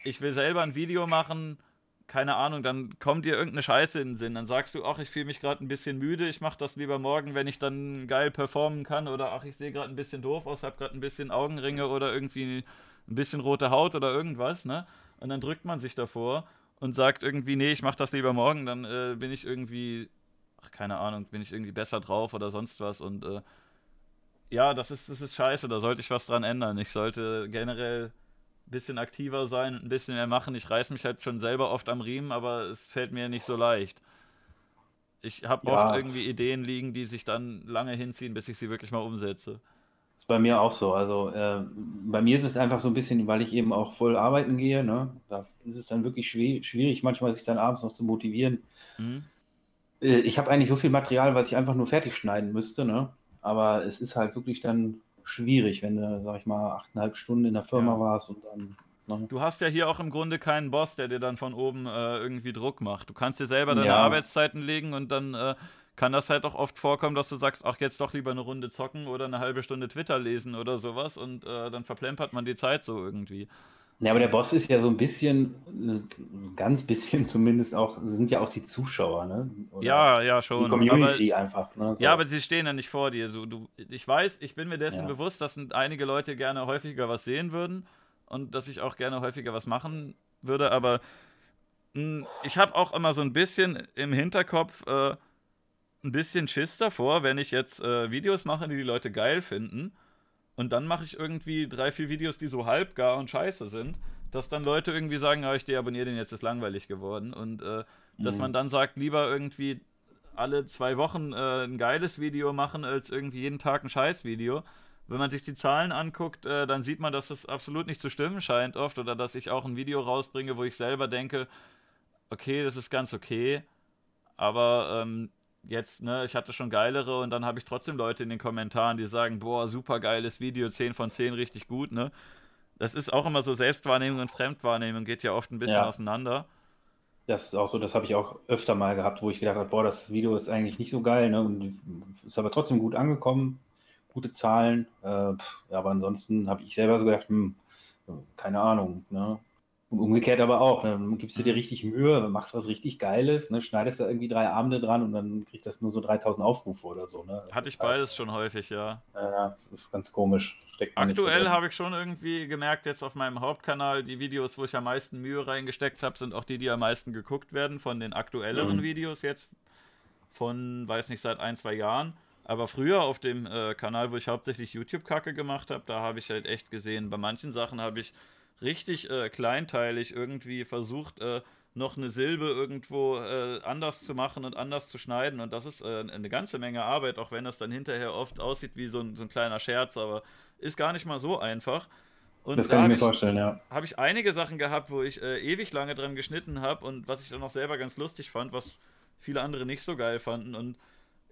ich will selber ein Video machen, keine Ahnung, dann kommt dir irgendeine Scheiße in den Sinn. Dann sagst du, ach, ich fühle mich gerade ein bisschen müde, ich mache das lieber morgen, wenn ich dann geil performen kann. Oder ach, ich sehe gerade ein bisschen doof aus, habe gerade ein bisschen Augenringe oder irgendwie ein bisschen rote Haut oder irgendwas, ne? Und dann drückt man sich davor und sagt irgendwie, nee, ich mache das lieber morgen, dann äh, bin ich irgendwie, ach, keine Ahnung, bin ich irgendwie besser drauf oder sonst was. Und äh, ja, das ist, das ist scheiße, da sollte ich was dran ändern. Ich sollte generell bisschen aktiver sein ein bisschen mehr machen. Ich reiß mich halt schon selber oft am Riemen, aber es fällt mir nicht so leicht. Ich habe ja. oft irgendwie Ideen liegen, die sich dann lange hinziehen, bis ich sie wirklich mal umsetze. Ist bei mir auch so. Also äh, bei mir ist es einfach so ein bisschen, weil ich eben auch voll arbeiten gehe. Ne? Da ist es dann wirklich schwierig, manchmal sich dann abends noch zu motivieren. Mhm. Äh, ich habe eigentlich so viel Material, was ich einfach nur fertig schneiden müsste. Ne? Aber es ist halt wirklich dann schwierig, wenn du, sag ich mal, achteinhalb Stunden in der Firma ja. warst und dann. Ne? Du hast ja hier auch im Grunde keinen Boss, der dir dann von oben äh, irgendwie Druck macht. Du kannst dir selber deine ja. Arbeitszeiten legen und dann äh, kann das halt auch oft vorkommen, dass du sagst, ach, jetzt doch lieber eine Runde zocken oder eine halbe Stunde Twitter lesen oder sowas und äh, dann verplempert man die Zeit so irgendwie. Ja, aber der Boss ist ja so ein bisschen, ein äh, ganz bisschen [laughs] zumindest auch, sind ja auch die Zuschauer, ne? Oder ja, ja, schon. Die Community aber, einfach. Ne? So. Ja, aber sie stehen ja nicht vor dir. So, du, ich weiß, ich bin mir dessen ja. bewusst, dass einige Leute gerne häufiger was sehen würden und dass ich auch gerne häufiger was machen würde, aber mh, hm, ich habe auch immer so ein bisschen im Hinterkopf äh, ein bisschen Schiss davor, wenn ich jetzt äh, Videos mache, die die Leute geil finden und dann mache ich irgendwie drei, vier Videos, die so halbgar und scheiße sind, dass dann Leute irgendwie sagen, ah, ich deabonniere den jetzt, ist langweilig geworden. Und äh, dass mhm. man dann sagt, lieber irgendwie alle zwei Wochen äh, ein geiles Video machen, als irgendwie jeden Tag ein Scheißvideo. Wenn man sich die Zahlen anguckt, äh, dann sieht man, dass das absolut nicht zu stimmen scheint oft oder dass ich auch ein Video rausbringe, wo ich selber denke, okay, das ist ganz okay, aber ähm, jetzt, ne, ich hatte schon geilere und dann habe ich trotzdem Leute in den Kommentaren, die sagen, boah, super geiles Video, 10 von 10, richtig gut, ne? Das ist auch immer so Selbstwahrnehmung und Fremdwahrnehmung geht ja oft ein bisschen ja. auseinander. Das ist auch so, das habe ich auch öfter mal gehabt, wo ich gedacht habe, boah, das Video ist eigentlich nicht so geil, ne? Und ist aber trotzdem gut angekommen, gute Zahlen. Äh, pff, aber ansonsten habe ich selber so gedacht, hm, keine Ahnung, ne? Und umgekehrt aber auch. Ne? Dann gibst du dir richtig Mühe, machst was richtig Geiles, ne? schneidest da irgendwie drei Abende dran und dann kriegt das nur so 3000 Aufrufe oder so. Ne? Hatte ich beides halt, schon häufig, ja. Ja, das ist ganz komisch. Aktuell so habe ich schon irgendwie gemerkt, jetzt auf meinem Hauptkanal, die Videos, wo ich am meisten Mühe reingesteckt habe, sind auch die, die am meisten geguckt werden von den aktuelleren mhm. Videos jetzt. Von, weiß nicht, seit ein, zwei Jahren. Aber früher auf dem äh, Kanal, wo ich hauptsächlich YouTube-Kacke gemacht habe, da habe ich halt echt gesehen, bei manchen Sachen habe ich richtig äh, kleinteilig irgendwie versucht, äh, noch eine Silbe irgendwo äh, anders zu machen und anders zu schneiden. Und das ist äh, eine ganze Menge Arbeit, auch wenn das dann hinterher oft aussieht wie so ein, so ein kleiner Scherz, aber ist gar nicht mal so einfach. Und das kann da ich mir vorstellen, ja. Habe ich einige Sachen gehabt, wo ich äh, ewig lange dran geschnitten habe und was ich dann auch selber ganz lustig fand, was viele andere nicht so geil fanden. Und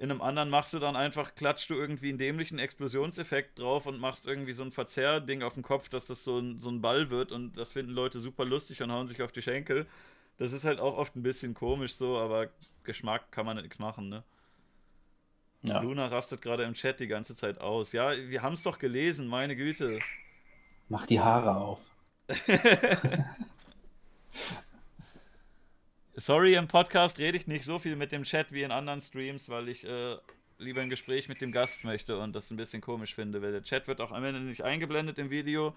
in einem anderen machst du dann einfach, klatscht du irgendwie einen dämlichen Explosionseffekt drauf und machst irgendwie so ein Verzerrding auf dem Kopf, dass das so ein, so ein Ball wird und das finden Leute super lustig und hauen sich auf die Schenkel. Das ist halt auch oft ein bisschen komisch so, aber Geschmack kann man nichts machen, ne? Ja. Luna rastet gerade im Chat die ganze Zeit aus. Ja, wir haben es doch gelesen, meine Güte. Mach die Haare auf. [laughs] Sorry, im Podcast rede ich nicht so viel mit dem Chat wie in anderen Streams, weil ich äh, lieber ein Gespräch mit dem Gast möchte und das ein bisschen komisch finde, weil der Chat wird auch am Ende nicht eingeblendet im Video,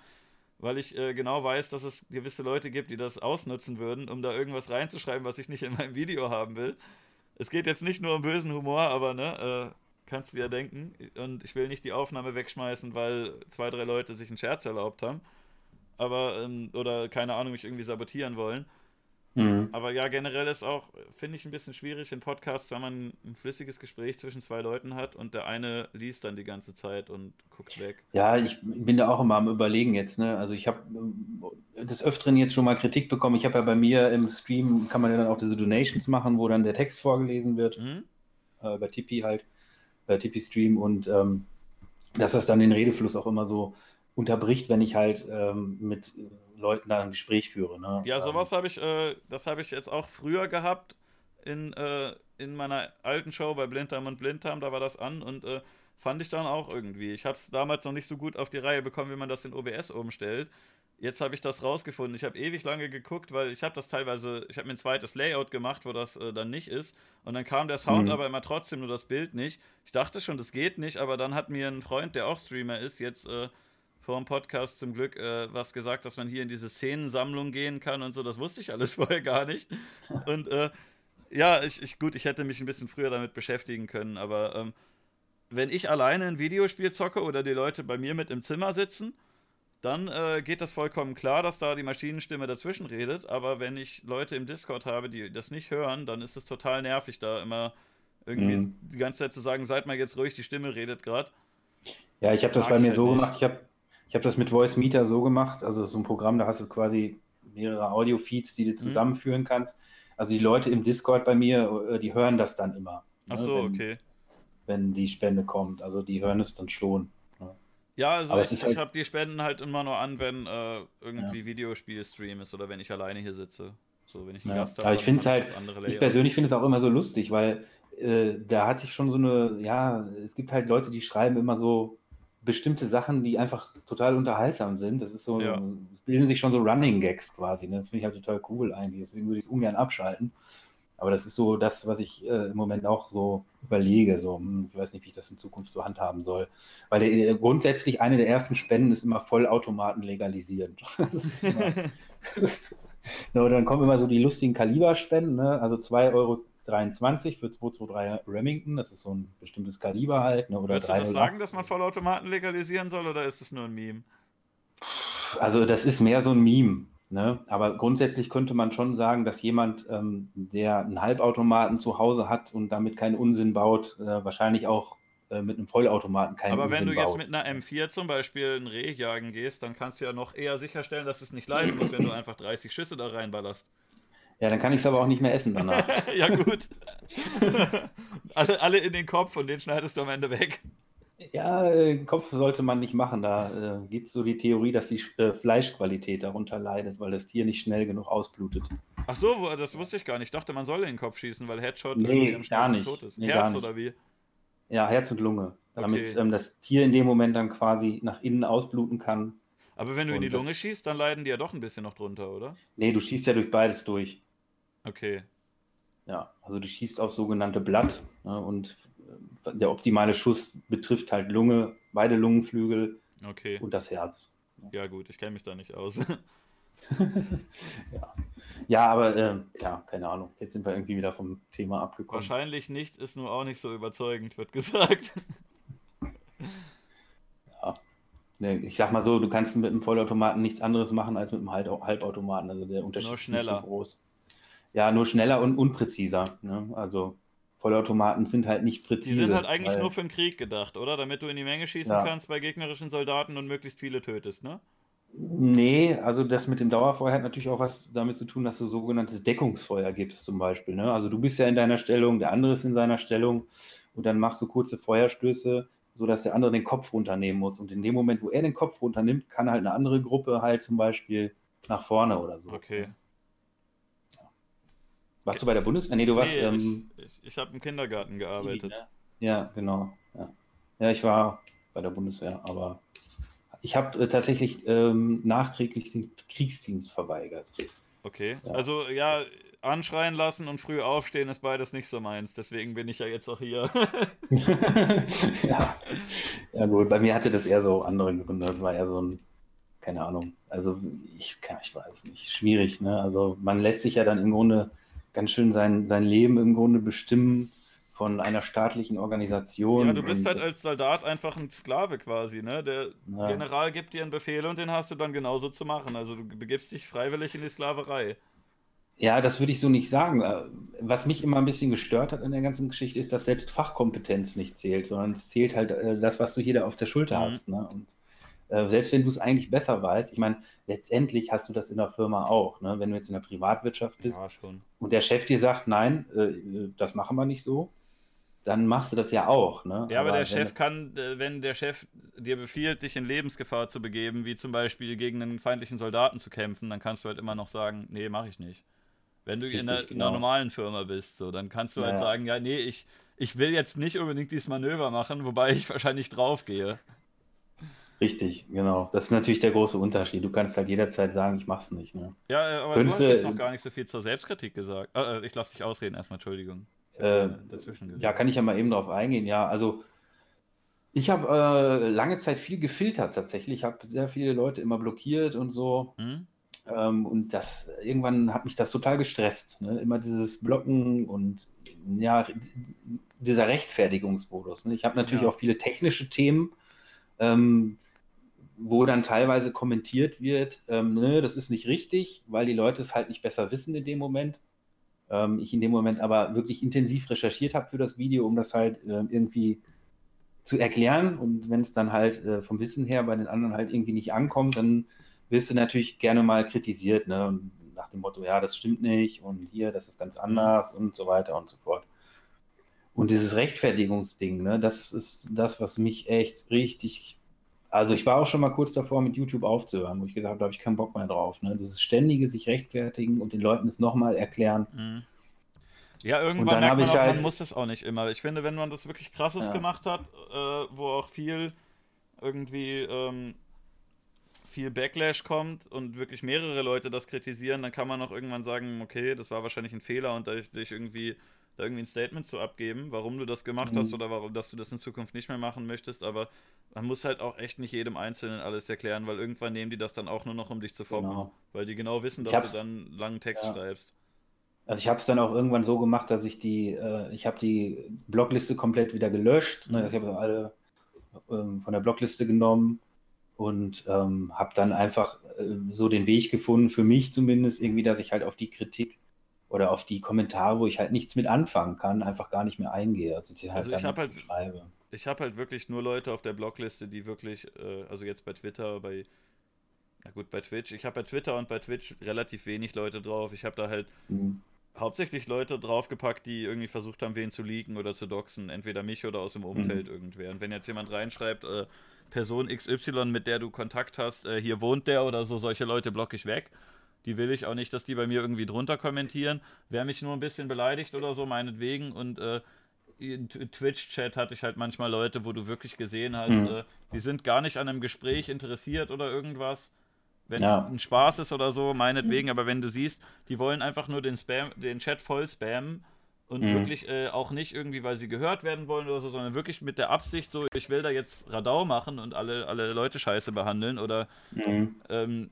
weil ich äh, genau weiß, dass es gewisse Leute gibt, die das ausnutzen würden, um da irgendwas reinzuschreiben, was ich nicht in meinem Video haben will. Es geht jetzt nicht nur um bösen Humor, aber ne, äh, kannst du ja denken. Und ich will nicht die Aufnahme wegschmeißen, weil zwei, drei Leute sich einen Scherz erlaubt haben. Aber, ähm, oder keine Ahnung, mich irgendwie sabotieren wollen. Mhm. Aber ja, generell ist auch, finde ich, ein bisschen schwierig in Podcasts, wenn man ein flüssiges Gespräch zwischen zwei Leuten hat und der eine liest dann die ganze Zeit und guckt weg. Ja, ich bin da auch immer am Überlegen jetzt. Ne? Also ich habe äh, des Öfteren jetzt schon mal Kritik bekommen. Ich habe ja bei mir im Stream, kann man ja dann auch diese Donations machen, wo dann der Text vorgelesen wird. Mhm. Äh, bei Tipeee halt, bei Tipeee Stream und ähm, dass das dann den Redefluss auch immer so unterbricht, wenn ich halt ähm, mit Leuten da ein Gespräch führe. Ne? Ja, sowas ähm, habe ich, äh, das habe ich jetzt auch früher gehabt in, äh, in meiner alten Show bei Blinddarm und Blinddarm, da war das an und äh, fand ich dann auch irgendwie. Ich habe es damals noch nicht so gut auf die Reihe bekommen, wie man das in OBS umstellt. Jetzt habe ich das rausgefunden. Ich habe ewig lange geguckt, weil ich habe das teilweise, ich habe mir ein zweites Layout gemacht, wo das äh, dann nicht ist. Und dann kam der Sound mhm. aber immer trotzdem nur das Bild nicht. Ich dachte schon, das geht nicht, aber dann hat mir ein Freund, der auch Streamer ist, jetzt äh, vor dem Podcast zum Glück äh, was gesagt, dass man hier in diese Szenensammlung gehen kann und so. Das wusste ich alles [laughs] vorher gar nicht. Und äh, ja, ich, ich, gut, ich hätte mich ein bisschen früher damit beschäftigen können, aber ähm, wenn ich alleine ein Videospiel zocke oder die Leute bei mir mit im Zimmer sitzen, dann äh, geht das vollkommen klar, dass da die Maschinenstimme dazwischen redet. Aber wenn ich Leute im Discord habe, die das nicht hören, dann ist es total nervig, da immer irgendwie mhm. die ganze Zeit zu sagen, seid mal jetzt ruhig, die Stimme redet gerade. Ja, ich habe das bei mir so nicht. gemacht. Ich habe ich habe das mit Voice Meter so gemacht, also so ein Programm, da hast du quasi mehrere Audio-Feeds, die du mhm. zusammenführen mhm. kannst. Also die Leute im Discord bei mir, äh, die hören das dann immer. Ach ne, so, wenn, okay. Wenn die Spende kommt. Also die hören es dann schon. Ne? Ja, also Aber ich, halt... ich habe die Spenden halt immer nur an, wenn äh, irgendwie ja. Videospiel-Stream ist oder wenn ich alleine hier sitze. So, wenn ich einen ja. Gast habe. Aber ich finde es halt, ich persönlich finde es auch immer so lustig, weil äh, da hat sich schon so eine, ja, es gibt halt Leute, die schreiben immer so bestimmte Sachen, die einfach total unterhaltsam sind. Das ist so, ja. bilden sich schon so Running Gags quasi. Ne? Das finde ich halt total cool eigentlich. Deswegen würde ich es ungern abschalten. Aber das ist so das, was ich äh, im Moment auch so überlege. So, hm, ich weiß nicht, wie ich das in Zukunft so handhaben soll. Weil der, äh, grundsätzlich eine der ersten Spenden ist immer Vollautomaten legalisieren. [laughs] [laughs] no, dann kommen immer so die lustigen Kaliberspenden, ne? also 2 Euro 23 für 223 Remington, das ist so ein bestimmtes Kaliber halt. Ne, oder Würdest du das sagen, dass man Vollautomaten legalisieren soll oder ist es nur ein Meme? Also das ist mehr so ein Meme. Ne? Aber grundsätzlich könnte man schon sagen, dass jemand, ähm, der einen Halbautomaten zu Hause hat und damit keinen Unsinn baut, äh, wahrscheinlich auch äh, mit einem Vollautomaten keinen Aber Unsinn wenn du jetzt mit einer M4 zum Beispiel ein Reh jagen gehst, dann kannst du ja noch eher sicherstellen, dass es nicht leiden muss, wenn du einfach 30 Schüsse da reinballerst. Ja, dann kann ich es aber auch nicht mehr essen danach. [laughs] ja, gut. [laughs] alle, alle in den Kopf und den schneidest du am Ende weg. Ja, äh, Kopf sollte man nicht machen. Da äh, gibt es so die Theorie, dass die äh, Fleischqualität darunter leidet, weil das Tier nicht schnell genug ausblutet. Ach so, das wusste ich gar nicht. Ich dachte, man soll in den Kopf schießen, weil Headshot nee, am gar nicht. tot ist. Nee, Herz nicht. oder wie? Ja, Herz und Lunge. Damit okay. ähm, das Tier in dem Moment dann quasi nach innen ausbluten kann. Aber wenn du in die Lunge schießt, dann leiden die ja doch ein bisschen noch drunter, oder? Nee, du schießt ja durch beides durch. Okay. Ja, also du schießt auf sogenannte Blatt ne, und äh, der optimale Schuss betrifft halt Lunge, beide Lungenflügel okay. und das Herz. Ja, gut, ich kenne mich da nicht aus. [laughs] ja. ja, aber äh, ja, keine Ahnung. Jetzt sind wir irgendwie wieder vom Thema abgekommen. Wahrscheinlich nicht, ist nur auch nicht so überzeugend, wird gesagt. [laughs] ja. Ich sag mal so, du kannst mit einem Vollautomaten nichts anderes machen als mit einem Halbautomaten. Also der Unterschied ist nicht so groß. Ja, nur schneller und unpräziser. Ne? Also Vollautomaten sind halt nicht präzise. Die sind halt eigentlich weil, nur für den Krieg gedacht, oder? Damit du in die Menge schießen ja. kannst bei gegnerischen Soldaten und möglichst viele tötest, ne? Nee, also das mit dem Dauerfeuer hat natürlich auch was damit zu tun, dass du sogenanntes Deckungsfeuer gibst zum Beispiel. Ne? Also du bist ja in deiner Stellung, der andere ist in seiner Stellung und dann machst du kurze Feuerstöße, sodass der andere den Kopf runternehmen muss. Und in dem Moment, wo er den Kopf runternimmt, kann halt eine andere Gruppe halt zum Beispiel nach vorne oder so. Okay. Warst du bei der Bundeswehr? Nee, du warst. Nee, ähm, ich ich, ich habe im Kindergarten gearbeitet. Ne? Ja, genau. Ja. ja, ich war bei der Bundeswehr, aber ich habe äh, tatsächlich ähm, nachträglich den Kriegsdienst verweigert. Okay. Ja. Also ja, anschreien lassen und früh aufstehen ist beides nicht so meins. Deswegen bin ich ja jetzt auch hier. [laughs] ja. ja, gut. Bei mir hatte das eher so andere Gründe. Das war eher so ein, keine Ahnung. Also ich, kann- ich weiß nicht, schwierig. Ne? Also man lässt sich ja dann im Grunde ganz schön sein, sein Leben im Grunde bestimmen von einer staatlichen Organisation. Ja, du bist halt als Soldat einfach ein Sklave quasi, ne? Der Ja. General gibt dir einen Befehl und den hast du dann genauso zu machen. Also du begibst dich freiwillig in die Sklaverei. Ja, das würde ich so nicht sagen. Äh, Was mich immer ein bisschen gestört hat an der ganzen Geschichte, ist, dass selbst Fachkompetenz nicht zählt, sondern es zählt halt äh, das, was du hier da auf der Schulter Mhm. hast. Ne? Und äh, selbst wenn du es eigentlich besser weißt, ich meine, letztendlich hast du das in der Firma auch. Ne? Wenn du jetzt in der Privatwirtschaft bist Ja, und der Chef dir sagt, nein, äh, das machen wir nicht so, dann machst du das ja auch. Ne? Ja, aber, der wenn Chef kann, äh, wenn der Chef dir befiehlt, dich in Lebensgefahr zu begeben, wie zum Beispiel gegen einen feindlichen Soldaten zu kämpfen, dann kannst du halt immer noch sagen, nee, mache ich nicht. Wenn du in, Richtig, einer, in genau. einer normalen Firma bist, so, dann kannst du Ja, halt ja. sagen, ja, nee, ich, ich will jetzt nicht unbedingt dieses Manöver machen, wobei ich wahrscheinlich draufgehe. Richtig, genau. Das ist natürlich der große Unterschied. Du kannst halt jederzeit sagen, ich mach's nicht. Ne? Ja, äh, aber Könntest du hast jetzt noch gar nicht so viel zur Selbstkritik gesagt. Äh, äh, ich lasse dich ausreden erstmal, Entschuldigung. Äh, dazwischen geredet. Ja, kann ich ja mal eben drauf eingehen. Ja, also ich habe äh, lange Zeit viel gefiltert tatsächlich. Ich habe sehr viele Leute immer blockiert und so. Hm? Ähm, und das irgendwann hat mich das total gestresst. Ne? Immer dieses Blocken und ja, dieser Rechtfertigungsmodus. Ne? Ich habe natürlich Ja. auch viele technische Themen, ähm, wo dann teilweise kommentiert wird, ähm, ne, das ist nicht richtig, weil die Leute es halt nicht besser wissen in dem Moment. Ähm, ich in dem Moment aber wirklich intensiv recherchiert habe für das Video, um das halt ähm, irgendwie zu erklären. Und wenn es dann halt äh, vom Wissen her bei den anderen halt irgendwie nicht ankommt, dann wirst du natürlich gerne mal kritisiert, ne? Nach dem Motto, ja, das stimmt nicht und hier, das ist ganz anders und so weiter und so fort. Und dieses Rechtfertigungsding, ne, das ist das, was mich echt richtig. Also ich war auch schon mal kurz davor, mit YouTube aufzuhören, wo ich gesagt habe, da habe ich keinen Bock mehr drauf. Ne? Dieses ständige sich rechtfertigen und den Leuten es nochmal erklären. Mhm. Ja, irgendwann merkt man auch, halt- man muss es auch nicht immer. Ich finde, wenn man das wirklich krasses Ja. gemacht hat, äh, wo auch viel irgendwie ähm, viel Backlash kommt und wirklich mehrere Leute das kritisieren, dann kann man auch irgendwann sagen, okay, das war wahrscheinlich ein Fehler und da ich, dich irgendwie da irgendwie ein Statement zu abgeben, warum du das gemacht Mhm. hast oder warum, dass du das in Zukunft nicht mehr machen möchtest, aber man muss halt auch echt nicht jedem Einzelnen alles erklären, weil irgendwann nehmen die das dann auch nur noch, um dich zu fobben, Genau. weil die genau wissen, dass du dann langen Text Ja. schreibst. Also ich habe es dann auch irgendwann so gemacht, dass ich die, äh, ich habe die Blogliste komplett wieder gelöscht. Ne? Mhm. Also ich habe alle ähm, von der Blogliste genommen und ähm, habe dann einfach äh, so den Weg gefunden, für mich zumindest irgendwie, dass ich halt auf die Kritik oder auf die Kommentare, wo ich halt nichts mit anfangen kann, einfach gar nicht mehr eingehe. Also, halt Also ich hab nichts halt-. Ich habe halt wirklich nur Leute auf der Blogliste, die wirklich, äh, also jetzt bei Twitter, bei, na gut, bei Twitch. Ich habe bei Twitter und bei Twitch relativ wenig Leute drauf. Ich habe da halt Mhm. hauptsächlich Leute draufgepackt, die irgendwie versucht haben, wen zu leaken oder zu doxen. Entweder mich oder aus dem Umfeld irgendwer. Und wenn jetzt jemand reinschreibt, äh, Person XY, mit der du Kontakt hast, äh, hier wohnt der oder so, solche Leute blocke ich weg. Die will ich auch nicht, dass die bei mir irgendwie drunter kommentieren. Wer mich nur ein bisschen beleidigt oder so, meinetwegen. Und äh, in Twitch-Chat hatte ich halt manchmal Leute, wo du wirklich gesehen hast, Mhm. äh, die sind gar nicht an einem Gespräch interessiert oder irgendwas. Wenn es Ja. ein Spaß ist oder so, meinetwegen, aber wenn du siehst, die wollen einfach nur den Spam, den Chat voll spammen und Mhm. wirklich äh, auch nicht irgendwie, weil sie gehört werden wollen oder so, sondern wirklich mit der Absicht, so, ich will da jetzt Radau machen und alle, alle Leute scheiße behandeln oder Mhm. ähm,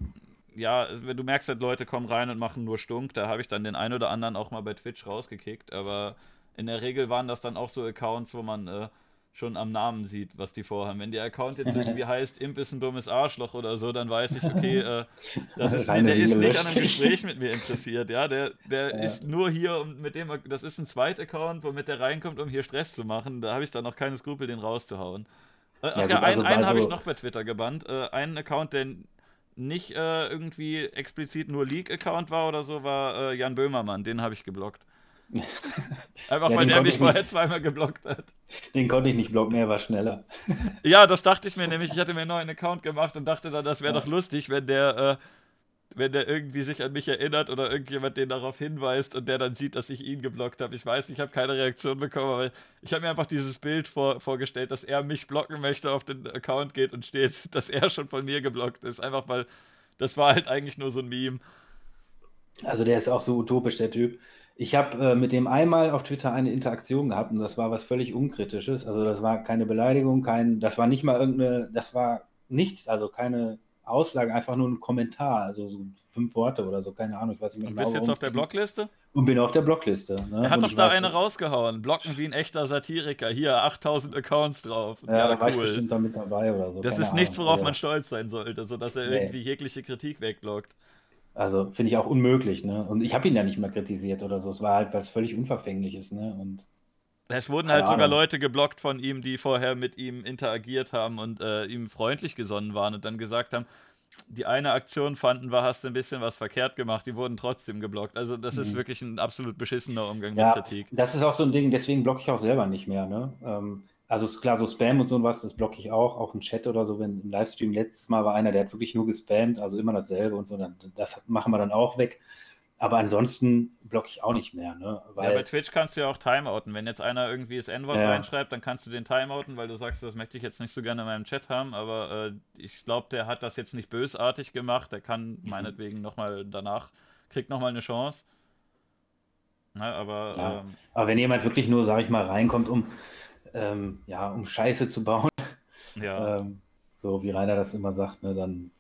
ja, du merkst halt, Leute kommen rein und machen nur Stunk, da habe ich dann den einen oder anderen auch mal bei Twitch rausgekickt, aber in der Regel waren das dann auch so Accounts, wo man äh, schon am Namen sieht, was die vorhaben. Wenn der Account jetzt irgendwie heißt, Imp ist ein dummes Arschloch oder so, dann weiß ich, okay, äh, [laughs] das ist, der ist nicht an einem Gespräch mit mir interessiert, ja, der, der Ja. ist nur hier, um mit dem, das ist ein Zweit-Account, womit der reinkommt, um hier Stress zu machen, da habe ich dann noch keine Skrupel, den rauszuhauen. Äh, ja, gut, also einen, einen habe ich noch bei Twitter gebannt, äh, einen Account, der nicht äh, irgendwie explizit nur League-Account war oder so, war äh, Jan Böhmermann. Den habe ich geblockt. [laughs] Einfach ja, weil der mich vorher zweimal geblockt hat. Den konnte ich nicht blocken, er war schneller. ja, das dachte ich mir nämlich. Ich hatte mir einen neuen Account gemacht und dachte dann, das wäre ja. doch lustig, wenn der, äh, wenn der irgendwie sich an mich erinnert oder irgendjemand den darauf hinweist und der dann sieht, dass ich ihn geblockt habe. Ich weiß, ich habe keine Reaktion bekommen, aber ich habe mir einfach dieses Bild vor, vorgestellt, dass er mich blocken möchte, auf den Account geht und steht, [laughs] dass er schon von mir geblockt ist. Einfach weil das war halt eigentlich nur so ein Meme. Also der ist auch so utopisch, der Typ. Ich habe äh, mit dem einmal auf Twitter eine Interaktion gehabt und das war was völlig Unkritisches. Also das war keine Beleidigung, kein, das war nicht mal irgendeine, das war nichts, also keine Aussage, einfach nur ein Kommentar, also so fünf Worte oder so, keine Ahnung. Ich weiß nicht mehr und genau, bist jetzt auf der Blockliste? Und bin auf der Blockliste. Ne? Er hat und doch da eine nicht. rausgehauen. Blocken wie ein echter Satiriker. Hier, 8000 Accounts drauf. Ja, ja da war ich bestimmt damit dabei oder so. Das ist nichts, worauf ja. man stolz sein sollte, sodass er nee. irgendwie jegliche Kritik wegblockt. Also finde ich auch unmöglich, ne? Und ich habe ihn ja nicht mal kritisiert oder so. Es war halt was völlig Unverfängliches, ne? Und es wurden halt sogar Leute geblockt von ihm, die vorher mit ihm interagiert haben und äh, ihm freundlich gesonnen waren und dann gesagt haben, die eine Aktion fanden wir, hast du ein bisschen was verkehrt gemacht, die wurden trotzdem geblockt. Also das mhm. ist wirklich ein absolut beschissener Umgang ja, mit Kritik. Das ist auch so ein Ding, deswegen blocke ich auch selber nicht mehr, ne? Ähm, also ist klar, so Spam und so was, das blocke ich auch, auch im Chat oder so, wenn im Livestream letztes Mal war einer, der hat wirklich nur gespammt, also immer dasselbe und so, dann, das machen wir dann auch weg. Aber ansonsten blocke ich auch nicht mehr. Ne? Weil, ja, bei Twitch kannst du ja auch Timeouten. Wenn jetzt einer irgendwie das N-Wort ja. reinschreibt, dann kannst du den Timeouten, weil du sagst, das möchte ich jetzt nicht so gerne in meinem Chat haben. Aber äh, ich glaube, der hat das jetzt nicht bösartig gemacht. Der kann mhm. meinetwegen nochmal danach, kriegt nochmal eine Chance. Na, aber, ja. ähm, aber wenn jemand wirklich nur, sag ich mal, reinkommt, um ähm, ja, um Scheiße zu bauen. Ja. [laughs] ähm, so wie Rainer das immer sagt, ne, dann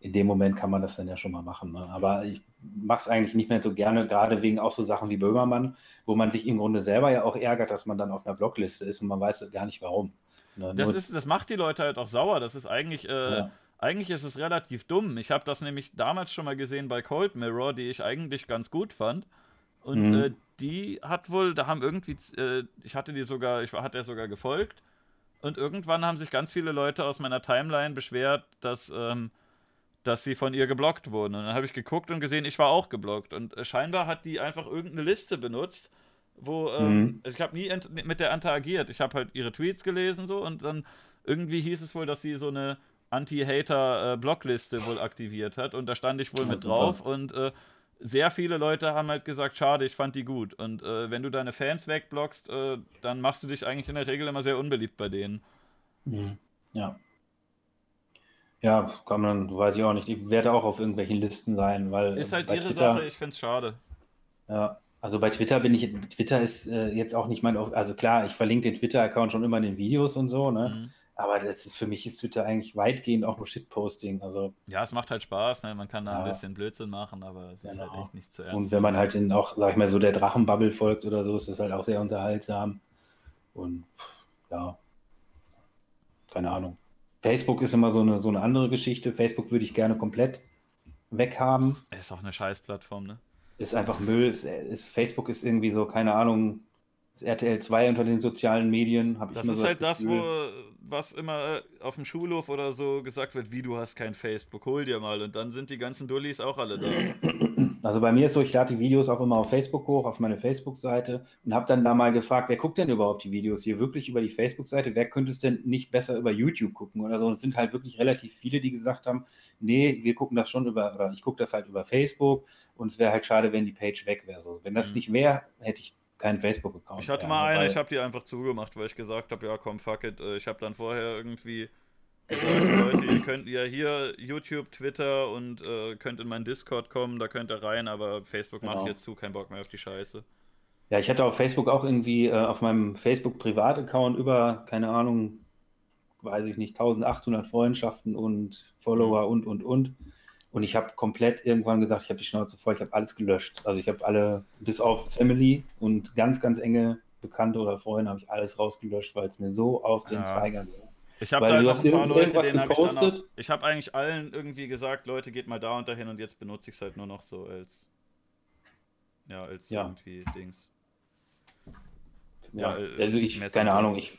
in dem Moment kann man das dann ja schon mal machen. Ne? Aber ich mache es eigentlich nicht mehr so gerne, gerade wegen auch so Sachen wie Böhmermann, wo man sich im Grunde selber ja auch ärgert, dass man dann auf einer Blockliste ist und man weiß gar nicht warum. Ne? Das, ist, das macht die Leute halt auch sauer. Das ist eigentlich, äh, ja. eigentlich ist es relativ dumm. Ich habe das nämlich damals schon mal gesehen bei Cold Mirror, die ich eigentlich ganz gut fand. Und mhm. äh, die hat wohl, da haben irgendwie, äh, ich hatte die sogar, ich hatte der sogar gefolgt. Und irgendwann haben sich ganz viele Leute aus meiner Timeline beschwert, dass, ähm, dass sie von ihr geblockt wurden. Und dann habe ich geguckt und gesehen, ich war auch geblockt. Und äh, scheinbar hat die einfach irgendeine Liste benutzt, wo, ähm, mhm. also ich habe nie mit der interagiert. Ich habe halt ihre Tweets gelesen so und dann irgendwie hieß es wohl, dass sie so eine Anti-Hater-Blockliste äh, wohl aktiviert hat. Und da stand ich wohl ja, mit drauf und äh, sehr viele Leute haben halt gesagt, schade, ich fand die gut. Und äh, wenn du deine Fans wegblockst, dann machst du dich eigentlich in der Regel immer sehr unbeliebt bei denen. Mhm. Ja. Ja, kann man, weiß ich auch nicht. Ich werde auch auf irgendwelchen Listen sein, weil. Ist halt ihre Twitter, Sache, ich finde es schade. Ja, also bei Twitter bin ich, Twitter ist äh, jetzt auch nicht mein, also klar, ich verlinke den Twitter-Account schon immer in den Videos und so, ne? Mhm. Aber das ist für mich ist Twitter eigentlich weitgehend auch nur Shitposting. Also, ja, es macht halt Spaß, ne? man kann da ja. ein bisschen Blödsinn machen, aber es ist halt genau. echt nicht zu ernst. Und wenn man halt in auch, sag ich mal, so der Drachenbubble folgt oder so, ist das halt auch sehr unterhaltsam. Und ja, keine Ahnung. Facebook ist immer so eine, so eine andere Geschichte. Facebook würde ich gerne komplett weghaben. Ist auch eine Scheißplattform, ne? Ist einfach Müll. Ist, ist, Facebook ist irgendwie so, keine Ahnung, das RTL 2 unter den sozialen Medien. ich das ist so halt das, das, wo was immer äh, auf dem Schulhof oder so gesagt wird, wie du hast kein Facebook, hol dir mal. Und dann sind die ganzen Dullis auch alle da. [clears throat] Also bei mir ist so, ich lade die Videos auch immer auf Facebook hoch, auf meine Facebook-Seite und habe dann da mal gefragt, wer guckt denn überhaupt die Videos hier wirklich über die Facebook-Seite? Wer könnte es denn nicht besser über YouTube gucken oder so? Und es sind halt wirklich relativ viele, die gesagt haben, nee, wir gucken das schon über, oder ich gucke das halt über Facebook und es wäre halt schade, wenn die Page weg wäre. So, wenn das mhm. nicht wäre, hätte ich keinen Facebook-Account. Ich hatte mal eine, ich habe die einfach zugemacht, weil ich gesagt habe, ja komm, fuck it. Äh, ich habe dann vorher irgendwie gesagt, Leute, ihr könnt ja hier YouTube, Twitter und äh, könnt in meinen Discord kommen, da könnt ihr rein, aber Facebook genau. macht jetzt zu, kein Bock mehr auf die Scheiße. Ja, ich hatte auf Facebook auch irgendwie äh, auf meinem Facebook-Privat-Account über, keine Ahnung, weiß ich nicht, 1800 Freundschaften und Follower mhm. und, und, und. Und ich habe komplett irgendwann gesagt, ich habe die Schnauze voll, ich habe alles gelöscht. Also ich habe alle, bis auf Family und ganz, ganz enge Bekannte oder Freunde, habe ich alles rausgelöscht, weil es mir so auf den ja. Zeiger ging. Ich habe da noch ein paar Leute, denen habe ich dann auch, Ich habe eigentlich allen irgendwie gesagt, Leute, geht mal da und dahin und jetzt benutze ich es halt nur noch so als ja, als ja. irgendwie Dings. Ja, ja also ich, Messenger. keine Ahnung, ich,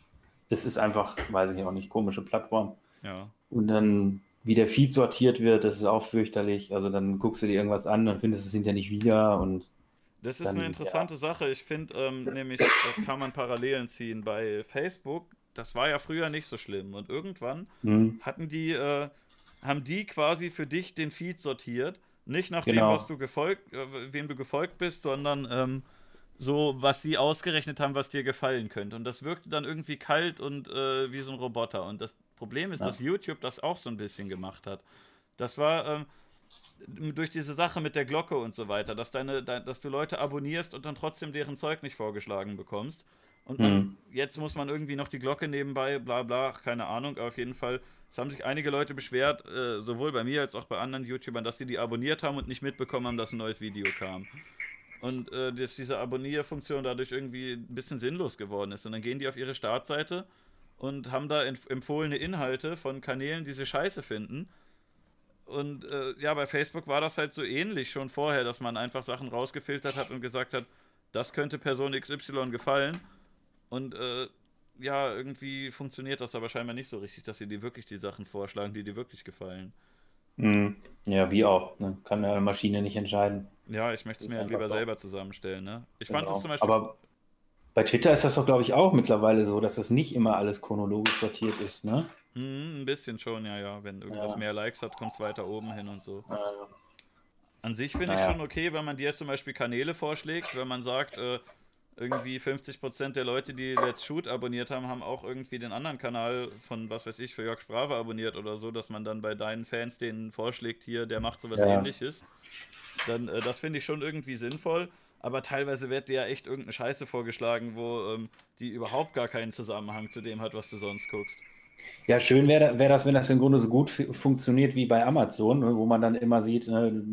es ist einfach, weiß ich auch nicht, komische Plattform. Ja. Und dann wie der Feed sortiert wird, das ist auch fürchterlich. Also dann guckst du dir irgendwas an und findest es hinterher nicht wieder und das ist Dann, eine interessante ja. Sache. Ich finde, ähm, nämlich da kann man Parallelen ziehen. Bei Facebook, das war ja früher nicht so schlimm. Und irgendwann hm, hatten die, äh, haben die quasi für dich den Feed sortiert. Nicht nach dem, genau. was du gefolgt, äh, wem du gefolgt bist, sondern ähm, so, was sie ausgerechnet haben, was dir gefallen könnte. Und das wirkte dann irgendwie kalt und äh, wie so ein Roboter. Und das Problem ist, Ja. dass YouTube das auch so ein bisschen gemacht hat. Das war ähm, durch diese Sache mit der Glocke und so weiter, dass, deine, dein, dass du Leute abonnierst und dann trotzdem deren Zeug nicht vorgeschlagen bekommst. Und man, Hm. jetzt muss man irgendwie noch die Glocke nebenbei, bla bla, keine Ahnung, auf jeden Fall. Es haben sich einige Leute beschwert, äh, sowohl bei mir als auch bei anderen YouTubern, dass sie die abonniert haben und nicht mitbekommen haben, dass ein neues Video kam. Und äh, dass diese Abonnierfunktion dadurch irgendwie ein bisschen sinnlos geworden ist. Und dann gehen die auf ihre Startseite und haben da empf- empfohlene Inhalte von Kanälen, die sie scheiße finden. Und äh, ja, bei Facebook war das halt so ähnlich schon vorher, dass man einfach Sachen rausgefiltert hat und gesagt hat, das könnte Person XY gefallen. Und äh, ja, irgendwie funktioniert das aber scheinbar nicht so richtig, dass sie dir wirklich die Sachen vorschlagen, die dir wirklich gefallen. Hm. Ja, wie auch. Ne? Kann eine Maschine nicht entscheiden. Ja, ich möchte es mir halt lieber so. selber zusammenstellen, ne? Ich fand Genau. das zum Beispiel. Aber bei Twitter ist das doch, glaube ich, auch mittlerweile so, dass das nicht immer alles chronologisch sortiert ist, ne? Hm, ein bisschen schon, ja, ja. Wenn irgendwas Ja. mehr Likes hat, kommt es weiter oben hin und so. Äh, An sich finde Naja. ich schon okay, wenn man dir zum Beispiel Kanäle vorschlägt, wenn man sagt, äh, irgendwie 50% der Leute, die Let's Shoot abonniert haben, haben auch irgendwie den anderen Kanal von, was weiß ich, für Jörg Sprave abonniert oder so, dass man dann bei deinen Fans denen vorschlägt, hier, der macht sowas Ja. ähnliches. Dann, äh, das finde ich schon irgendwie sinnvoll, aber teilweise wird dir ja echt irgendeine Scheiße vorgeschlagen, wo ähm, die überhaupt gar keinen Zusammenhang zu dem hat, was du sonst guckst. Ja, schön wäre wär das, wenn das im Grunde so gut fu- funktioniert wie bei Amazon, ne, wo man dann immer sieht, ne,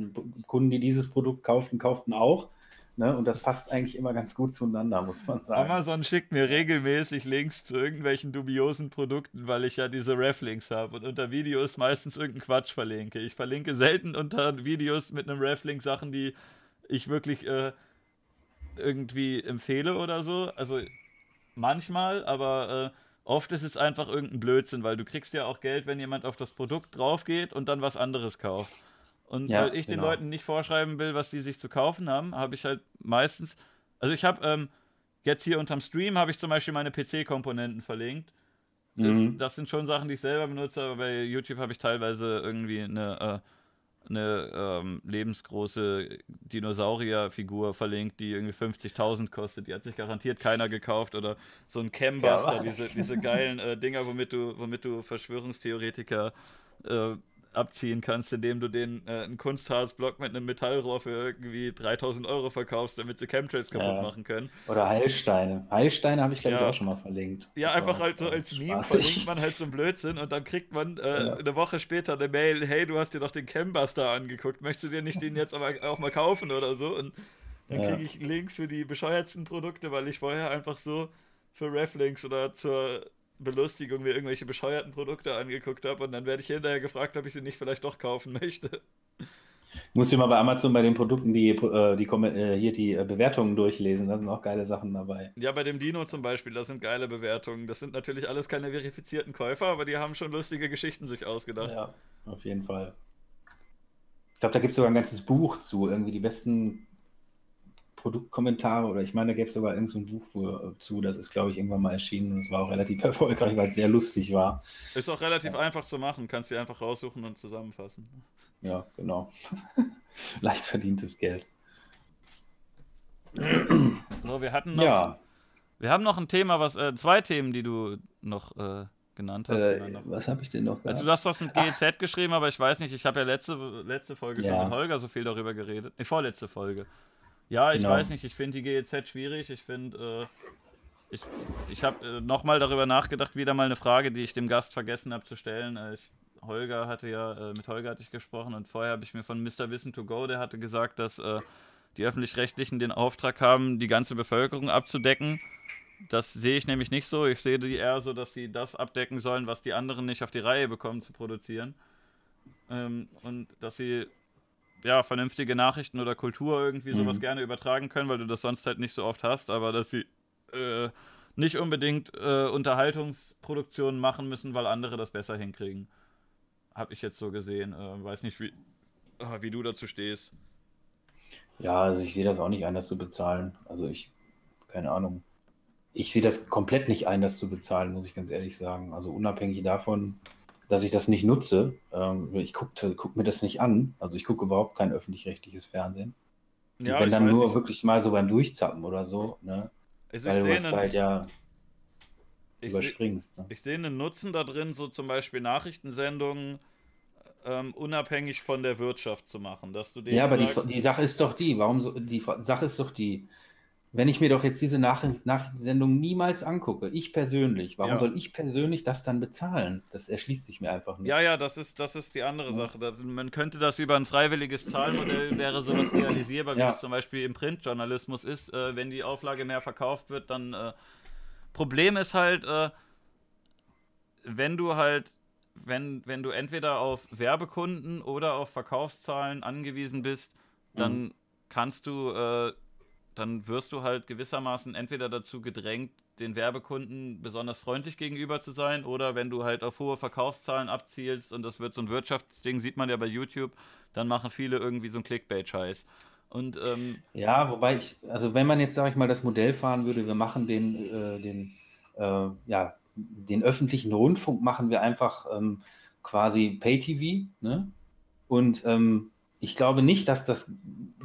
Kunden, die dieses Produkt kauften, kauften auch. Ne, und das passt eigentlich immer ganz gut zueinander, muss man sagen. Amazon schickt mir regelmäßig Links zu irgendwelchen dubiosen Produkten, weil ich ja diese Reflinks habe und unter Videos meistens irgendeinen Quatsch verlinke. Ich verlinke selten unter Videos mit einem Reflink Sachen, die ich wirklich äh, irgendwie empfehle oder so. Also manchmal, aber äh, oft ist es einfach irgendein Blödsinn, weil du kriegst ja auch Geld, wenn jemand auf das Produkt drauf geht und dann was anderes kauft. Und Ja, weil ich den genau. Leuten nicht vorschreiben will, was die sich zu kaufen haben, habe ich halt meistens. Also ich habe ähm, jetzt hier unterm Stream habe ich zum Beispiel meine PC-Komponenten verlinkt. Das, Mhm. das sind schon Sachen, die ich selber benutze, aber bei YouTube habe ich teilweise irgendwie eine, äh, eine ähm, lebensgroße Dinosaurierfigur verlinkt, die irgendwie 50.000 kostet. Die hat sich garantiert keiner gekauft. Oder so ein Cambuster, Ja, diese, diese geilen äh, Dinger, womit du, womit du Verschwörungstheoretiker äh, abziehen kannst, indem du den äh, einen Kunstharzblock mit einem Metallrohr für irgendwie 3000 Euro verkaufst, damit sie Chemtrails kaputt Ja. machen können. Oder Heilsteine. Heilsteine habe ich, glaube Ja. ich, auch schon mal verlinkt. Ja, Das einfach halt so als Meme verlinkt man halt so einen Blödsinn und dann kriegt man äh, Ja. eine Woche später eine Mail, hey, du hast dir doch den Cambuster angeguckt, möchtest du dir nicht den jetzt aber auch mal kaufen oder so? Und dann kriege ich Links für die bescheuertsten Produkte, weil ich vorher einfach so für Reflinks oder zur Belustigung mir irgendwelche bescheuerten Produkte angeguckt habe und dann werde ich hinterher gefragt, ob ich sie nicht vielleicht doch kaufen möchte. Musst du mal bei Amazon bei den Produkten die, äh, die, Kommen- äh, hier die äh, Bewertungen durchlesen. Da sind auch geile Sachen dabei. Ja, bei dem Dino zum Beispiel, das sind geile Bewertungen. Das sind natürlich alles keine verifizierten Käufer, aber die haben schon lustige Geschichten sich ausgedacht. Ja, auf jeden Fall. Ich glaube, da gibt es sogar ein ganzes Buch zu, irgendwie die besten Produktkommentare oder ich meine, da gäbe es sogar irgend so ein Buch für, zu, das ist, glaube ich, irgendwann mal erschienen und es war auch relativ [laughs] erfolgreich, weil es sehr lustig war. Ist auch relativ einfach zu machen, kannst die einfach raussuchen und zusammenfassen. Ja, genau. [laughs] Leicht verdientes Geld. So, wir hatten noch, Ja, wir haben noch ein Thema, was, äh, zwei Themen, die du noch äh, genannt hast. äh, noch- was habe ich denn noch Also gehabt? du hast was mit GEZ geschrieben, aber ich weiß nicht, ich habe ja letzte, letzte Folge Ja. schon mit Holger so viel darüber geredet. Ne, vorletzte Folge. Ja, ich Genau. weiß nicht, ich finde die GEZ schwierig. Ich finde, äh, ich, ich habe äh, nochmal darüber nachgedacht, wieder mal eine Frage, die ich dem Gast vergessen habe zu stellen. Äh, ich, Holger hatte ja, äh, mit Holger hatte ich gesprochen und vorher habe ich mir von Mr. Wissen to Go, der hatte gesagt, dass äh, die Öffentlich-Rechtlichen den Auftrag haben, die ganze Bevölkerung abzudecken. Das sehe ich nämlich nicht so. Ich sehe die eher so, dass sie das abdecken sollen, was die anderen nicht auf die Reihe bekommen zu produzieren. Ähm, und dass sie ja vernünftige Nachrichten oder Kultur irgendwie sowas Mhm. gerne übertragen können, weil du das sonst halt nicht so oft hast, aber dass sie äh, nicht unbedingt äh, Unterhaltungsproduktionen machen müssen, weil andere das besser hinkriegen. habe ich jetzt so gesehen. Äh, weiß nicht, wie, ah, wie du dazu stehst. Ja, also ich sehe das auch nicht ein, das zu bezahlen. Also ich, keine Ahnung. Ich sehe das komplett nicht ein, das zu bezahlen, muss ich ganz ehrlich sagen. Also unabhängig davon, dass ich das nicht nutze. Ähm, ich gucke guck mir das nicht an. Also ich gucke überhaupt kein öffentlich-rechtliches Fernsehen. Ja, wenn dann nur nicht. wirklich mal so beim Durchzappen oder so, ne? Also Weil du das halt ja überspringst. Ne? Ich sehe einen Nutzen da drin, so zum Beispiel Nachrichtensendungen ähm, unabhängig von der Wirtschaft zu machen. Dass du ja, aber sagst, die, die Sache ist doch die, warum so, die Sache ist doch die, wenn ich mir doch jetzt diese Nachricht, Nachrichtensendung niemals angucke, ich persönlich, warum ja. soll ich persönlich das dann bezahlen? Das erschließt sich mir einfach nicht. Ja, ja, das ist, das ist die andere. Sache. Das, man könnte das über ein freiwilliges Zahlmodell, wäre sowas realisierbar, wie ja. es zum Beispiel im Printjournalismus ist. Äh, wenn die Auflage mehr verkauft wird, dann äh, Problem ist halt, äh, wenn du halt wenn, wenn du entweder auf Werbekunden oder auf Verkaufszahlen angewiesen bist, dann mhm. kannst du, äh, dann wirst du halt gewissermaßen entweder dazu gedrängt, den Werbekunden besonders freundlich gegenüber zu sein, oder wenn du halt auf hohe Verkaufszahlen abzielst und das wird so ein Wirtschaftsding, sieht man ja bei YouTube, dann machen viele irgendwie so einen Clickbait-Scheiß. Und, ähm, ja, wobei ich, also wenn man jetzt, sage ich mal, das Modell fahren würde, wir machen den, äh, den äh, ja, den öffentlichen Rundfunk machen wir einfach ähm, quasi Pay-TV. Ne? Und ähm, ich glaube nicht, dass das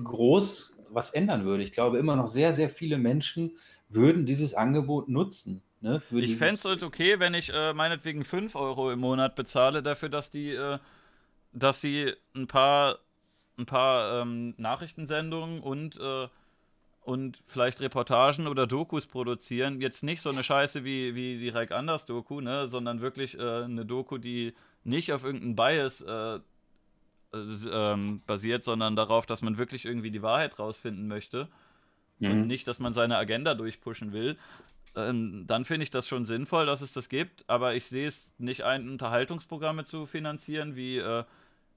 groß was ändern würde. Ich glaube immer noch sehr, sehr viele Menschen würden dieses Angebot nutzen. Ne, ich fände es halt okay, wenn ich äh, meinetwegen 5 Euro im Monat bezahle dafür, dass die, äh, dass sie ein paar, ein paar ähm, Nachrichtensendungen und äh, und vielleicht Reportagen oder Dokus produzieren. Jetzt nicht so eine Scheiße wie, wie die Reik Anders Doku, ne, sondern wirklich äh, eine Doku, die nicht auf irgendeinem Bias äh, ähm, basiert, sondern darauf, dass man wirklich irgendwie die Wahrheit rausfinden möchte. Mhm. Und nicht, dass man seine Agenda durchpushen will. Ähm, dann finde ich das schon sinnvoll, dass es das gibt, aber ich sehe es nicht ein, Unterhaltungsprogramme zu finanzieren, wie äh,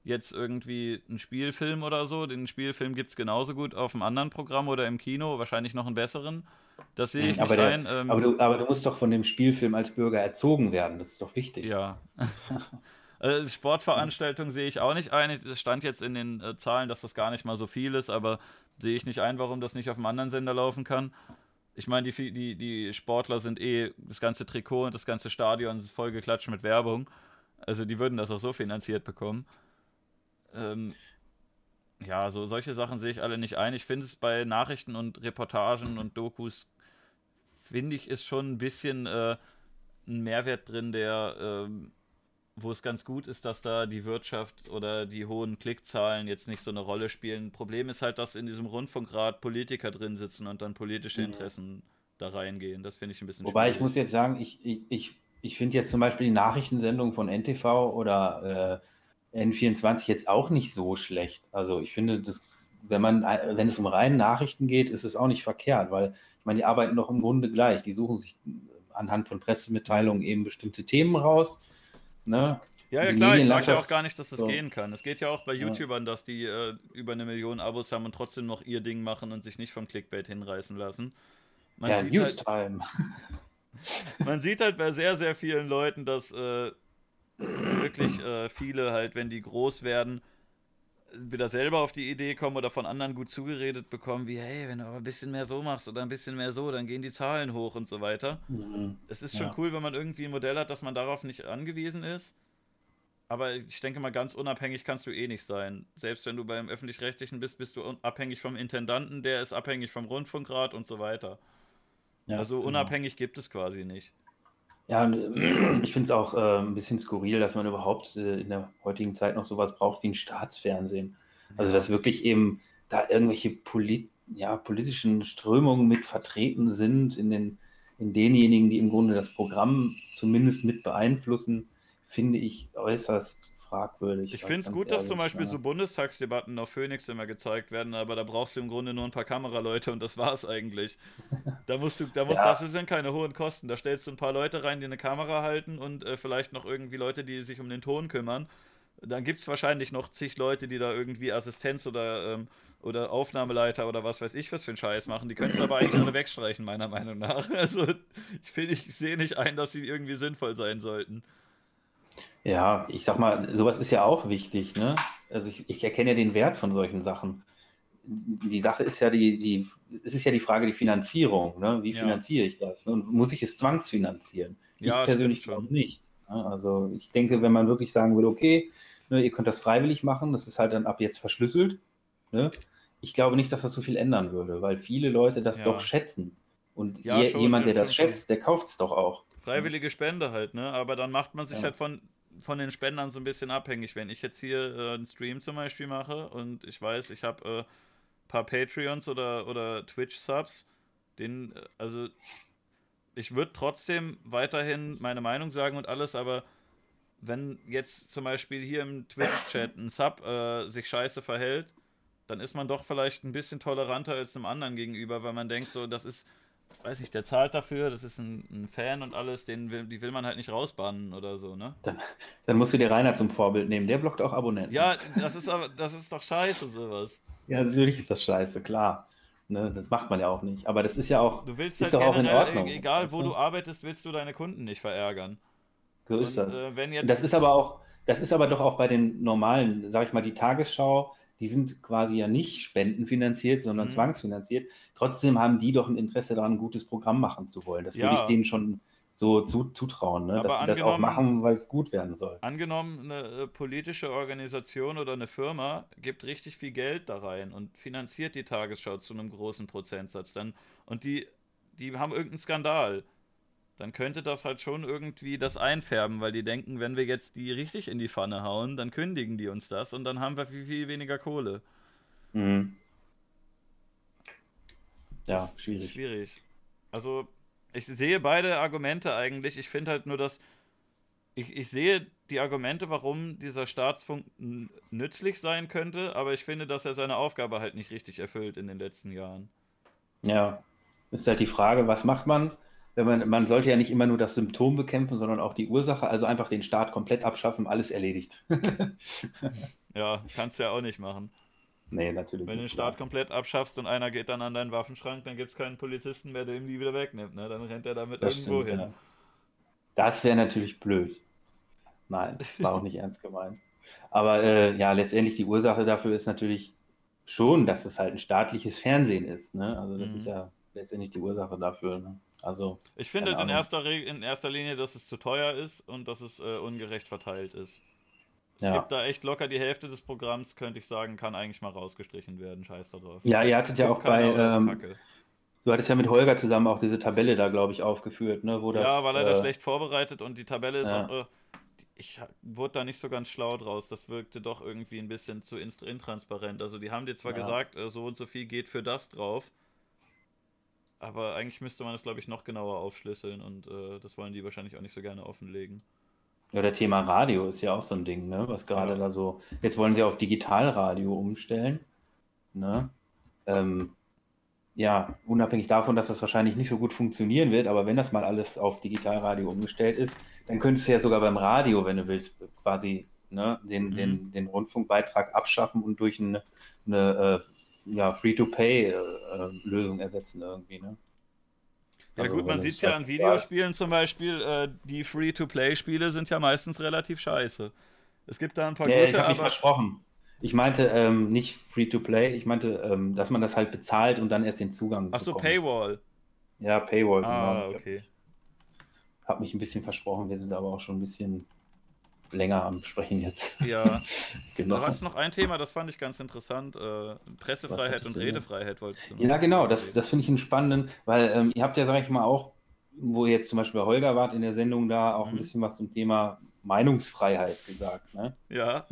jetzt irgendwie einen Spielfilm oder so. Den Spielfilm gibt es genauso gut auf einem anderen Programm oder im Kino, wahrscheinlich noch einen besseren. Das sehe ich aber nicht der, ein. Ähm, aber, du, aber du musst doch von dem Spielfilm als Bürger erzogen werden, das ist doch wichtig. Ja. [laughs] also Sportveranstaltungen sehe ich auch nicht ein. Es stand jetzt in den äh, Zahlen, dass das gar nicht mal so viel ist, aber sehe ich nicht ein, warum das nicht auf einem anderen Sender laufen kann. Ich meine, die, die, die Sportler sind eh das ganze Trikot und das ganze Stadion vollgeklatscht mit Werbung. Also die würden das auch so finanziert bekommen. Ähm, ja, so solche Sachen sehe ich alle nicht ein. Ich finde es bei Nachrichten und Reportagen und Dokus, finde ich, ist schon ein bisschen äh, ein Mehrwert drin, der, äh, wo es ganz gut ist, dass da die Wirtschaft oder die hohen Klickzahlen jetzt nicht so eine Rolle spielen. Problem ist halt, dass in diesem Rundfunkrat Politiker drin sitzen und dann politische mhm. Interessen mhm. da reingehen. Das finde ich ein bisschen Wobei schwierig. ich muss jetzt sagen, ich, ich, ich, ich finde jetzt zum Beispiel die Nachrichtensendung von NTV oder äh, N24 jetzt auch nicht so schlecht. Also ich finde, das, wenn man, wenn es um reine Nachrichten geht, ist es auch nicht verkehrt, weil ich meine, die arbeiten doch im Grunde gleich. Die suchen sich anhand von Pressemitteilungen eben bestimmte Themen raus. Ne? Ja, ja, klar, ich sage ja auch gar nicht, dass das so. gehen kann. Es geht ja auch bei YouTubern, dass die äh, über eine Million Abos haben und trotzdem noch ihr Ding machen und sich nicht vom Clickbait hinreißen lassen. Man ja, Newstime. Halt, [laughs] man sieht halt bei sehr, sehr vielen Leuten, dass äh, wirklich äh, viele halt, wenn die groß werden, wieder selber auf die Idee kommen oder von anderen gut zugeredet bekommen, wie, hey, wenn du aber ein bisschen mehr so machst oder ein bisschen mehr so, dann gehen die Zahlen hoch und so weiter. Mhm. Es ist schon ja. cool, wenn man irgendwie ein Modell hat, dass man darauf nicht angewiesen ist. Aber ich denke mal, ganz unabhängig kannst du eh nicht sein. Selbst wenn du beim Öffentlich-Rechtlichen bist, bist du abhängig vom Intendanten, der ist abhängig vom Rundfunkrat und so weiter. Ja, also genau. unabhängig genau. gibt es quasi nicht. Ja, und äh, [clears throat] ich finde es auch äh, ein bisschen skurril, dass man überhaupt äh, in der heutigen Zeit noch sowas braucht wie ein Staatsfernsehen. Also, dass wirklich eben da irgendwelche Polit ja, politischen Strömungen mit vertreten sind in, den, in denjenigen, die im Grunde das Programm zumindest mit beeinflussen, finde ich äußerst fragwürdig. Ich finde es gut, dass zum Beispiel ja. so Bundestagsdebatten auf Phoenix immer gezeigt werden, aber da brauchst du im Grunde nur ein paar Kameraleute und das war's eigentlich. Da musst du, da musst, ja. das sind keine hohen Kosten. Da stellst du ein paar Leute rein, die eine Kamera halten und äh, vielleicht noch irgendwie Leute, die sich um den Ton kümmern. Dann gibt es wahrscheinlich noch zig Leute, die da irgendwie Assistenz oder, ähm, oder Aufnahmeleiter oder was weiß ich was für einen Scheiß machen. Die könntest du aber eigentlich alle wegstreichen, meiner Meinung nach. [laughs] Also ich finde, ich sehe nicht ein, dass sie irgendwie sinnvoll sein sollten. Ja, ich sag mal, sowas ist ja auch wichtig, ne? Also ich, ich erkenne ja den Wert von solchen Sachen. Die Sache ist ja die, die, es ist ja die Frage die Finanzierung, ne? Wie Ja. finanziere ich das? Und muss ich es zwangsfinanzieren? Ja, ich persönlich glaube nicht. ne? Also ich denke, wenn man wirklich sagen würde, okay, ne, ihr könnt das freiwillig machen, das ist halt dann ab jetzt verschlüsselt, ne? Ich glaube nicht, dass das so viel ändern würde, weil viele Leute das Ja. doch schätzen. Und Ja, je, schon, jemand, der das schätzt, der kauft es doch auch. Freiwillige Spende halt, ne? Aber dann macht man sich halt von, von den Spendern so ein bisschen abhängig. Wenn ich jetzt hier äh, einen Stream zum Beispiel mache und ich weiß, ich habe äh, paar Patreons oder, oder Twitch-Subs, den, äh, also ich würde trotzdem weiterhin meine Meinung sagen und alles, aber wenn jetzt zum Beispiel hier im Twitch-Chat ein Sub äh, sich scheiße verhält, dann ist man doch vielleicht ein bisschen toleranter als einem anderen gegenüber, weil man denkt, so, das ist, weiß ich, der zahlt dafür, das ist ein, ein Fan und alles, den will, die will man halt nicht rausbannen oder so, ne? Dann musst du dir Rainer zum Vorbild nehmen. Der blockt auch Abonnenten. Ja, das ist aber, das ist doch scheiße, sowas. Ja, natürlich ist das scheiße, klar. Ne, das macht man ja auch nicht. Aber das ist ja auch, Du willst ist halt doch auch in Ordnung. e- egal weißt wo du arbeitest, willst du deine Kunden nicht verärgern. So ist und, das. Äh, Das ist aber auch, das ist aber doch auch bei den normalen, sag ich mal, die Tagesschau, die sind quasi ja nicht spendenfinanziert, sondern Mhm. zwangsfinanziert. Trotzdem haben die doch ein Interesse daran, ein gutes Programm machen zu wollen. Das würde Ja. ich denen schon so zu, zutrauen, ne? Dass sie das auch machen, weil es gut werden soll. Angenommen, eine äh, politische Organisation oder eine Firma gibt richtig viel Geld da rein und finanziert die Tagesschau zu einem großen Prozentsatz dann und die, die haben irgendeinen Skandal. Dann könnte das halt schon irgendwie das einfärben, weil die denken, wenn wir jetzt die richtig in die Pfanne hauen, dann kündigen die uns das und dann haben wir viel, viel weniger Kohle. Mhm. Ja, schwierig. Schwierig. Also, ich sehe beide Argumente eigentlich. Ich finde halt nur, dass. Ich, ich sehe die Argumente, warum dieser Staatsfunk nützlich sein könnte, aber ich finde, dass er seine Aufgabe halt nicht richtig erfüllt in den letzten Jahren. Ja, ist halt die Frage, was macht man? Wenn man, man sollte ja nicht immer nur das Symptom bekämpfen, sondern auch die Ursache, also einfach den Staat komplett abschaffen, alles erledigt. [laughs] Ja, kannst du ja auch nicht machen. nee, natürlich Wenn du den. Staat komplett abschaffst und einer geht dann an deinen Waffenschrank, dann gibt es keinen Polizisten mehr, der ihm die wieder wegnimmt. Ne? Dann rennt er damit Das irgendwo stimmt, hin. ja. Das wäre natürlich blöd. Nein, war auch nicht [laughs] ernst gemeint. Aber äh, ja, letztendlich die Ursache dafür ist natürlich schon, dass es halt ein staatliches Fernsehen ist. Ne? Also das Mhm. ist ja letztendlich die Ursache dafür. Ne? Also Ich finde in erster, Re in erster Linie, dass es zu teuer ist und dass es äh, ungerecht verteilt ist. Es Ja. gibt da echt locker die Hälfte des Programms, könnte ich sagen, kann eigentlich mal rausgestrichen werden. Scheiß da drauf. ja, ihr hattet ja auch bei, ähm, du hattest ja mit Holger zusammen auch diese Tabelle da, glaube ich, aufgeführt, ne? wo das. ja, war leider äh, schlecht vorbereitet und die Tabelle ist ja. auch. Äh, ich wurde da nicht so ganz schlau draus. Das wirkte doch irgendwie ein bisschen zu intransparent. Also, die haben dir zwar Ja. gesagt, äh, so und so viel geht für das drauf. Aber eigentlich müsste man es, glaube ich, noch genauer aufschlüsseln und äh, das wollen die wahrscheinlich auch nicht so gerne offenlegen. Ja, der Thema Radio ist ja auch so ein Ding, ne? Was gerade Ja. da so. Jetzt wollen sie auf Digitalradio umstellen. Ne? Ähm, ja, unabhängig davon, dass das wahrscheinlich nicht so gut funktionieren wird, aber wenn das mal alles auf Digitalradio umgestellt ist, dann könntest du ja sogar beim Radio, wenn du willst, quasi ne, den, Mhm. den, den Rundfunkbeitrag abschaffen und durch eine, eine äh, ja, Free-to-Pay-Lösung ersetzen irgendwie. Ne? Ja Also, gut, man sieht es ja halt an. Videospielen zum Beispiel, äh, die Free-to-Play-Spiele sind ja meistens relativ scheiße. Es gibt da ein paar Ja, ich gute, habe mich aber versprochen. Ich meinte ähm, nicht Free-to-Play, ich meinte, ähm, dass man das halt bezahlt und dann erst den Zugang Achso, bekommt. Paywall. Ja, Paywall, Ah, genau. okay. Ich habe mich ein bisschen versprochen, wir sind aber auch schon ein bisschen länger am Sprechen jetzt. Ja. [laughs] genau. Da war es noch ein Thema, das fand ich ganz interessant. Äh, Pressefreiheit und du? Redefreiheit wolltest du noch Ja, genau, das, das finde ich einen spannenden, weil ähm, ihr habt ja, sage ich mal, auch, wo ihr jetzt zum Beispiel bei Holger wart in der Sendung, da auch ein Mhm. bisschen was zum Thema Meinungsfreiheit gesagt. Ne? Ja,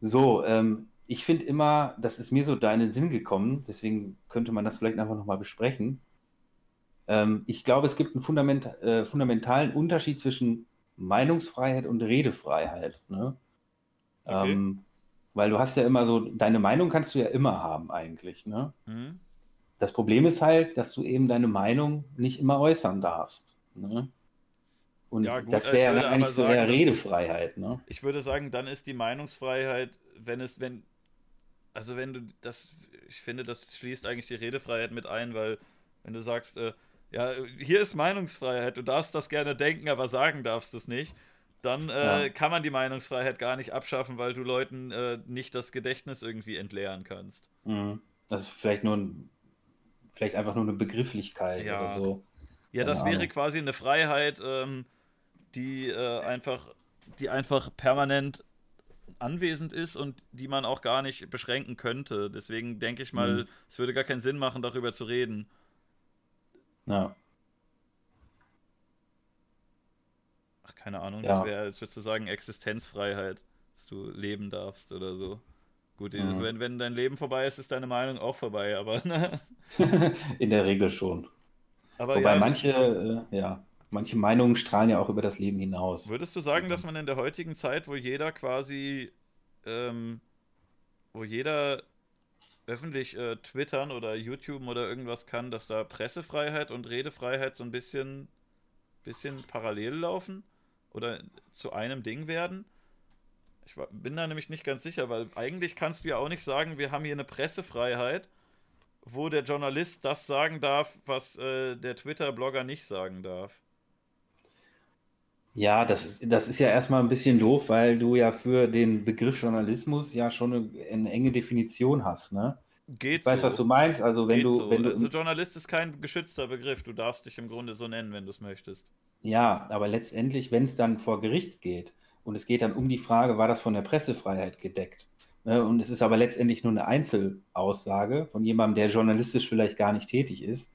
So, ähm, ich finde immer, das ist mir so da in den Sinn gekommen, deswegen könnte man das vielleicht einfach nochmal besprechen. Ähm, ich glaube, es gibt einen fundament, äh, fundamentalen Unterschied zwischen Meinungsfreiheit und Redefreiheit. Ne? Okay. Ähm, weil du hast ja immer so, deine Meinung kannst du ja immer haben eigentlich. Ne? hm? Das Problem ist halt, dass du eben deine Meinung nicht immer äußern darfst. Ne? Und Ja, gut, das ich wäre dann eigentlich so eher Redefreiheit. Ne? ich würde sagen, dann ist die Meinungsfreiheit, wenn es, wenn, also wenn du das, ich finde, das schließt eigentlich die Redefreiheit mit ein, weil wenn du sagst, äh, ja, hier ist Meinungsfreiheit, du darfst das gerne denken, aber sagen darfst du es nicht, dann äh, ja. kann man die Meinungsfreiheit gar nicht abschaffen, weil du Leuten äh, nicht das Gedächtnis irgendwie entleeren kannst. Mhm. Das ist vielleicht nur ein, vielleicht einfach nur eine Begrifflichkeit ja. oder so. Ja, Keine das Ahnung. wäre quasi eine Freiheit, ähm, die äh, einfach, die einfach permanent anwesend ist und die man auch gar nicht beschränken könnte. Deswegen denke ich mal, mhm. es würde gar keinen Sinn machen, darüber zu reden. Ja. Ach, keine Ahnung, ja. das wäre, als würdest du sagen, Existenzfreiheit, dass du leben darfst oder so. Gut, mhm. wenn, wenn dein Leben vorbei ist, ist deine Meinung auch vorbei, aber. Ne? [laughs] In der Regel schon. Aber Wobei ja, manche, äh, ja, manche Meinungen strahlen ja auch über das Leben hinaus. Würdest du sagen, dass man in der heutigen Zeit, wo jeder quasi, ähm, wo jeder öffentlich äh, twittern oder YouTube oder irgendwas kann, dass da Pressefreiheit und Redefreiheit so ein bisschen, bisschen parallel laufen oder zu einem Ding werden? Ich bin da nämlich nicht ganz sicher, weil eigentlich kannst du ja auch nicht sagen, wir haben hier eine Pressefreiheit, wo der Journalist das sagen darf, was äh, der Twitter-Blogger nicht sagen darf. Ja, das ist, das ist ja erstmal ein bisschen doof, weil du ja für den Begriff Journalismus ja schon eine, eine enge Definition hast, ne? Geht ich weiß, so. was du meinst. Also wenn Geht du, so. wenn du. Also Journalist ist kein geschützter Begriff. Du darfst dich im Grunde so nennen, wenn du es möchtest. Ja, aber letztendlich, wenn es dann vor Gericht geht und es geht dann um die Frage, war das von der Pressefreiheit gedeckt? Ne? Und es ist aber letztendlich nur eine Einzelaussage von jemandem, der journalistisch vielleicht gar nicht tätig ist,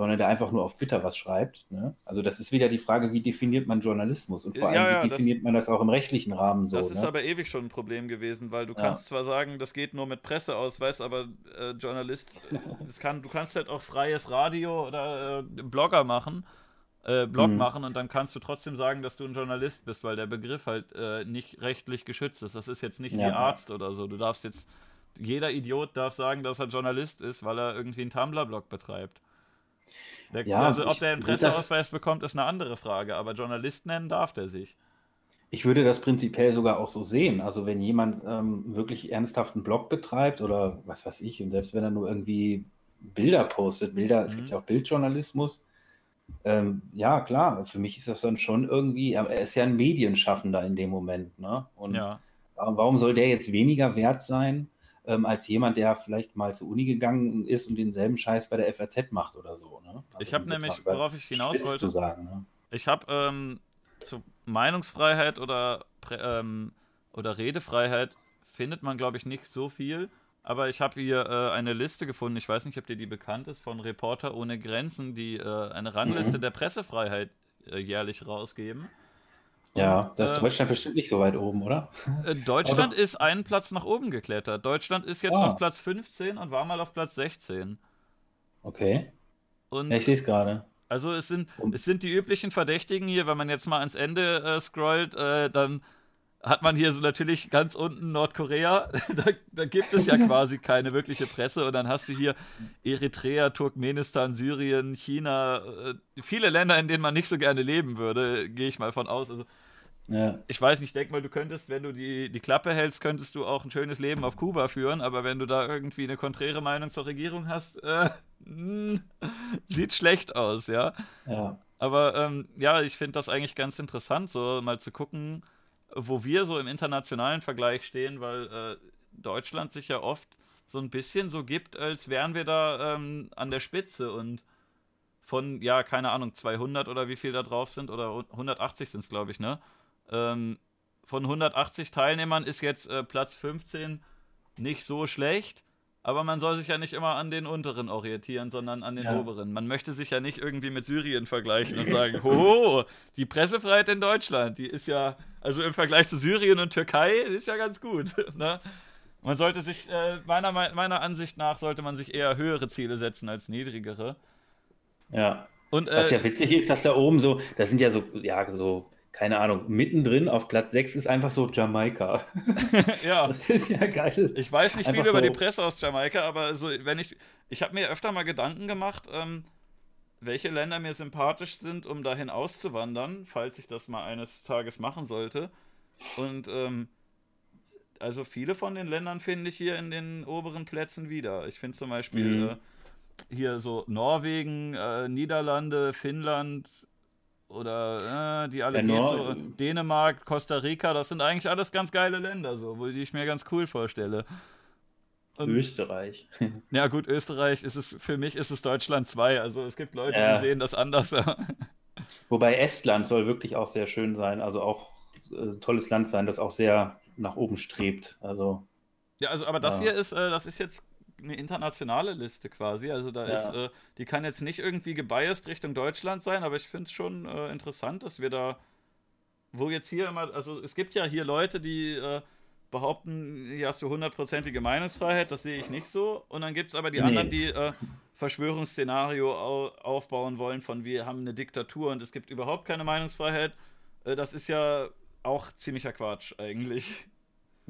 sondern der einfach nur auf Twitter was schreibt. Ne? Also das ist wieder die Frage, wie definiert man Journalismus und vor allem, ja, ja, wie definiert das, man das auch im rechtlichen Rahmen so. Das ist ne? aber ewig schon ein Problem gewesen, weil du ja. kannst zwar sagen, das geht nur mit Presseausweis, aber äh, Journalist, [laughs] das kann, du kannst halt auch freies Radio oder äh, Blogger machen äh, Blog mhm. machen und dann kannst du trotzdem sagen, dass du ein Journalist bist, weil der Begriff halt äh, nicht rechtlich geschützt ist. Das ist jetzt nicht ja. wie Arzt oder so. Du darfst jetzt, jeder Idiot darf sagen, dass er Journalist ist, weil er irgendwie einen Tumblr-Blog betreibt. Der, ja, also ob der einen Presseausweis bekommt, ist eine andere Frage, aber Journalist nennen darf der sich. Ich würde das prinzipiell sogar auch so sehen. Also wenn jemand ähm, wirklich ernsthaft einen Blog betreibt oder was weiß ich, und selbst wenn er nur irgendwie Bilder postet, Bilder, mhm. es gibt mhm. ja auch Bildjournalismus, ähm, ja, klar, für mich ist das dann schon irgendwie, er ist ja ein Medienschaffender in dem Moment, ne? Und ja. warum soll der jetzt weniger wert sein, ähm, als jemand, der vielleicht mal zur Uni gegangen ist und denselben Scheiß bei der FAZ macht oder so, ne? Also, ich habe nämlich, worauf ich hinaus wollte, sagen, ne? ich habe ähm, zu Meinungsfreiheit oder, ähm, oder Redefreiheit findet man, glaube ich, nicht so viel. Aber ich habe hier äh, eine Liste gefunden, ich weiß nicht, ob dir die bekannt ist, von Reporter ohne Grenzen, die äh, eine Rangliste mhm. der Pressefreiheit äh, jährlich rausgeben. Ja, da ist ähm, Deutschland bestimmt nicht so weit oben, oder? Äh, [laughs] Deutschland ist einen Platz nach oben geklettert. Deutschland ist jetzt ah. auf Platz 15 und war mal auf Platz 16. Okay. Und ja, ich sehe es gerade. Also es sind, es sind die üblichen Verdächtigen hier, wenn man jetzt mal ans Ende äh, scrollt, äh, dann hat man hier so natürlich ganz unten Nordkorea. [laughs] Da, da, gibt es ja quasi keine wirkliche Presse. Und dann hast du hier Eritrea, Turkmenistan, Syrien, China, äh, viele Länder, in denen man nicht so gerne leben würde, gehe ich mal von aus. Also, ja. Ich weiß nicht, denk mal, du könntest, wenn du die, die Klappe hältst, könntest du auch ein schönes Leben auf Kuba führen. Aber wenn du da irgendwie eine konträre Meinung zur Regierung hast, äh, mh, [laughs] sieht schlecht aus, ja. ja. Aber ähm, ja, ich finde das eigentlich ganz interessant, so mal zu gucken wo wir so im internationalen Vergleich stehen, weil äh, Deutschland sich ja oft so ein bisschen so gibt, als wären wir da ähm, an der Spitze und von, ja, keine Ahnung, 200 oder wie viel da drauf sind oder 180 sind es, glaube ich, ne? Ähm, von 180 Teilnehmern ist jetzt äh, Platz 15 nicht so schlecht. Aber man soll sich ja nicht immer an den unteren orientieren, sondern an den ja. oberen. Man möchte sich ja nicht irgendwie mit Syrien vergleichen und [laughs] sagen, hoho, die Pressefreiheit in Deutschland, die ist ja, also im Vergleich zu Syrien und Türkei, ist ja ganz gut. [laughs] Ne? Man sollte sich, äh, meiner, meiner Ansicht nach, sollte man sich eher höhere Ziele setzen als niedrigere. Ja. Und, äh, Was ja witzig ist, dass da oben so, das sind ja so, ja, so keine Ahnung, mittendrin auf Platz 6 ist einfach so Jamaika. [laughs] ja. Das ist ja geil. Ich weiß nicht einfach viel so über die Presse aus Jamaika, aber so, wenn ich, ich habe mir öfter mal Gedanken gemacht, ähm, welche Länder mir sympathisch sind, um dahin auszuwandern, falls ich das mal eines Tages machen sollte. Und ähm, also viele von den Ländern finde ich hier in den oberen Plätzen wieder. Ich finde zum Beispiel mhm. äh, hier so Norwegen, äh, Niederlande, Finnland, oder äh, die alle ja, so, Dänemark, Costa Rica, das sind eigentlich alles ganz geile Länder, so, wo die ich mir ganz cool vorstelle. Und, Österreich. [laughs] Ja, gut, Österreich ist es, für mich ist es Deutschland 2. Also es gibt Leute, ja. die sehen das anders. [laughs] Wobei Estland soll wirklich auch sehr schön sein, also auch äh, tolles Land sein, das auch sehr nach oben strebt. Also. Ja, also aber das ja. hier ist, äh, das ist jetzt eine internationale Liste quasi. Also da ja. ist, äh, die kann jetzt nicht irgendwie gebiased Richtung Deutschland sein, aber ich finde es schon äh, interessant, dass wir da, wo jetzt hier immer, also es gibt ja hier Leute, die äh, behaupten, hier hast du hundertprozentige Meinungsfreiheit, das sehe ich nicht so. Und dann gibt es aber die nee. anderen, die äh, Verschwörungsszenario au aufbauen wollen, von wir haben eine Diktatur und es gibt überhaupt keine Meinungsfreiheit. Äh, das ist ja auch ziemlicher Quatsch eigentlich.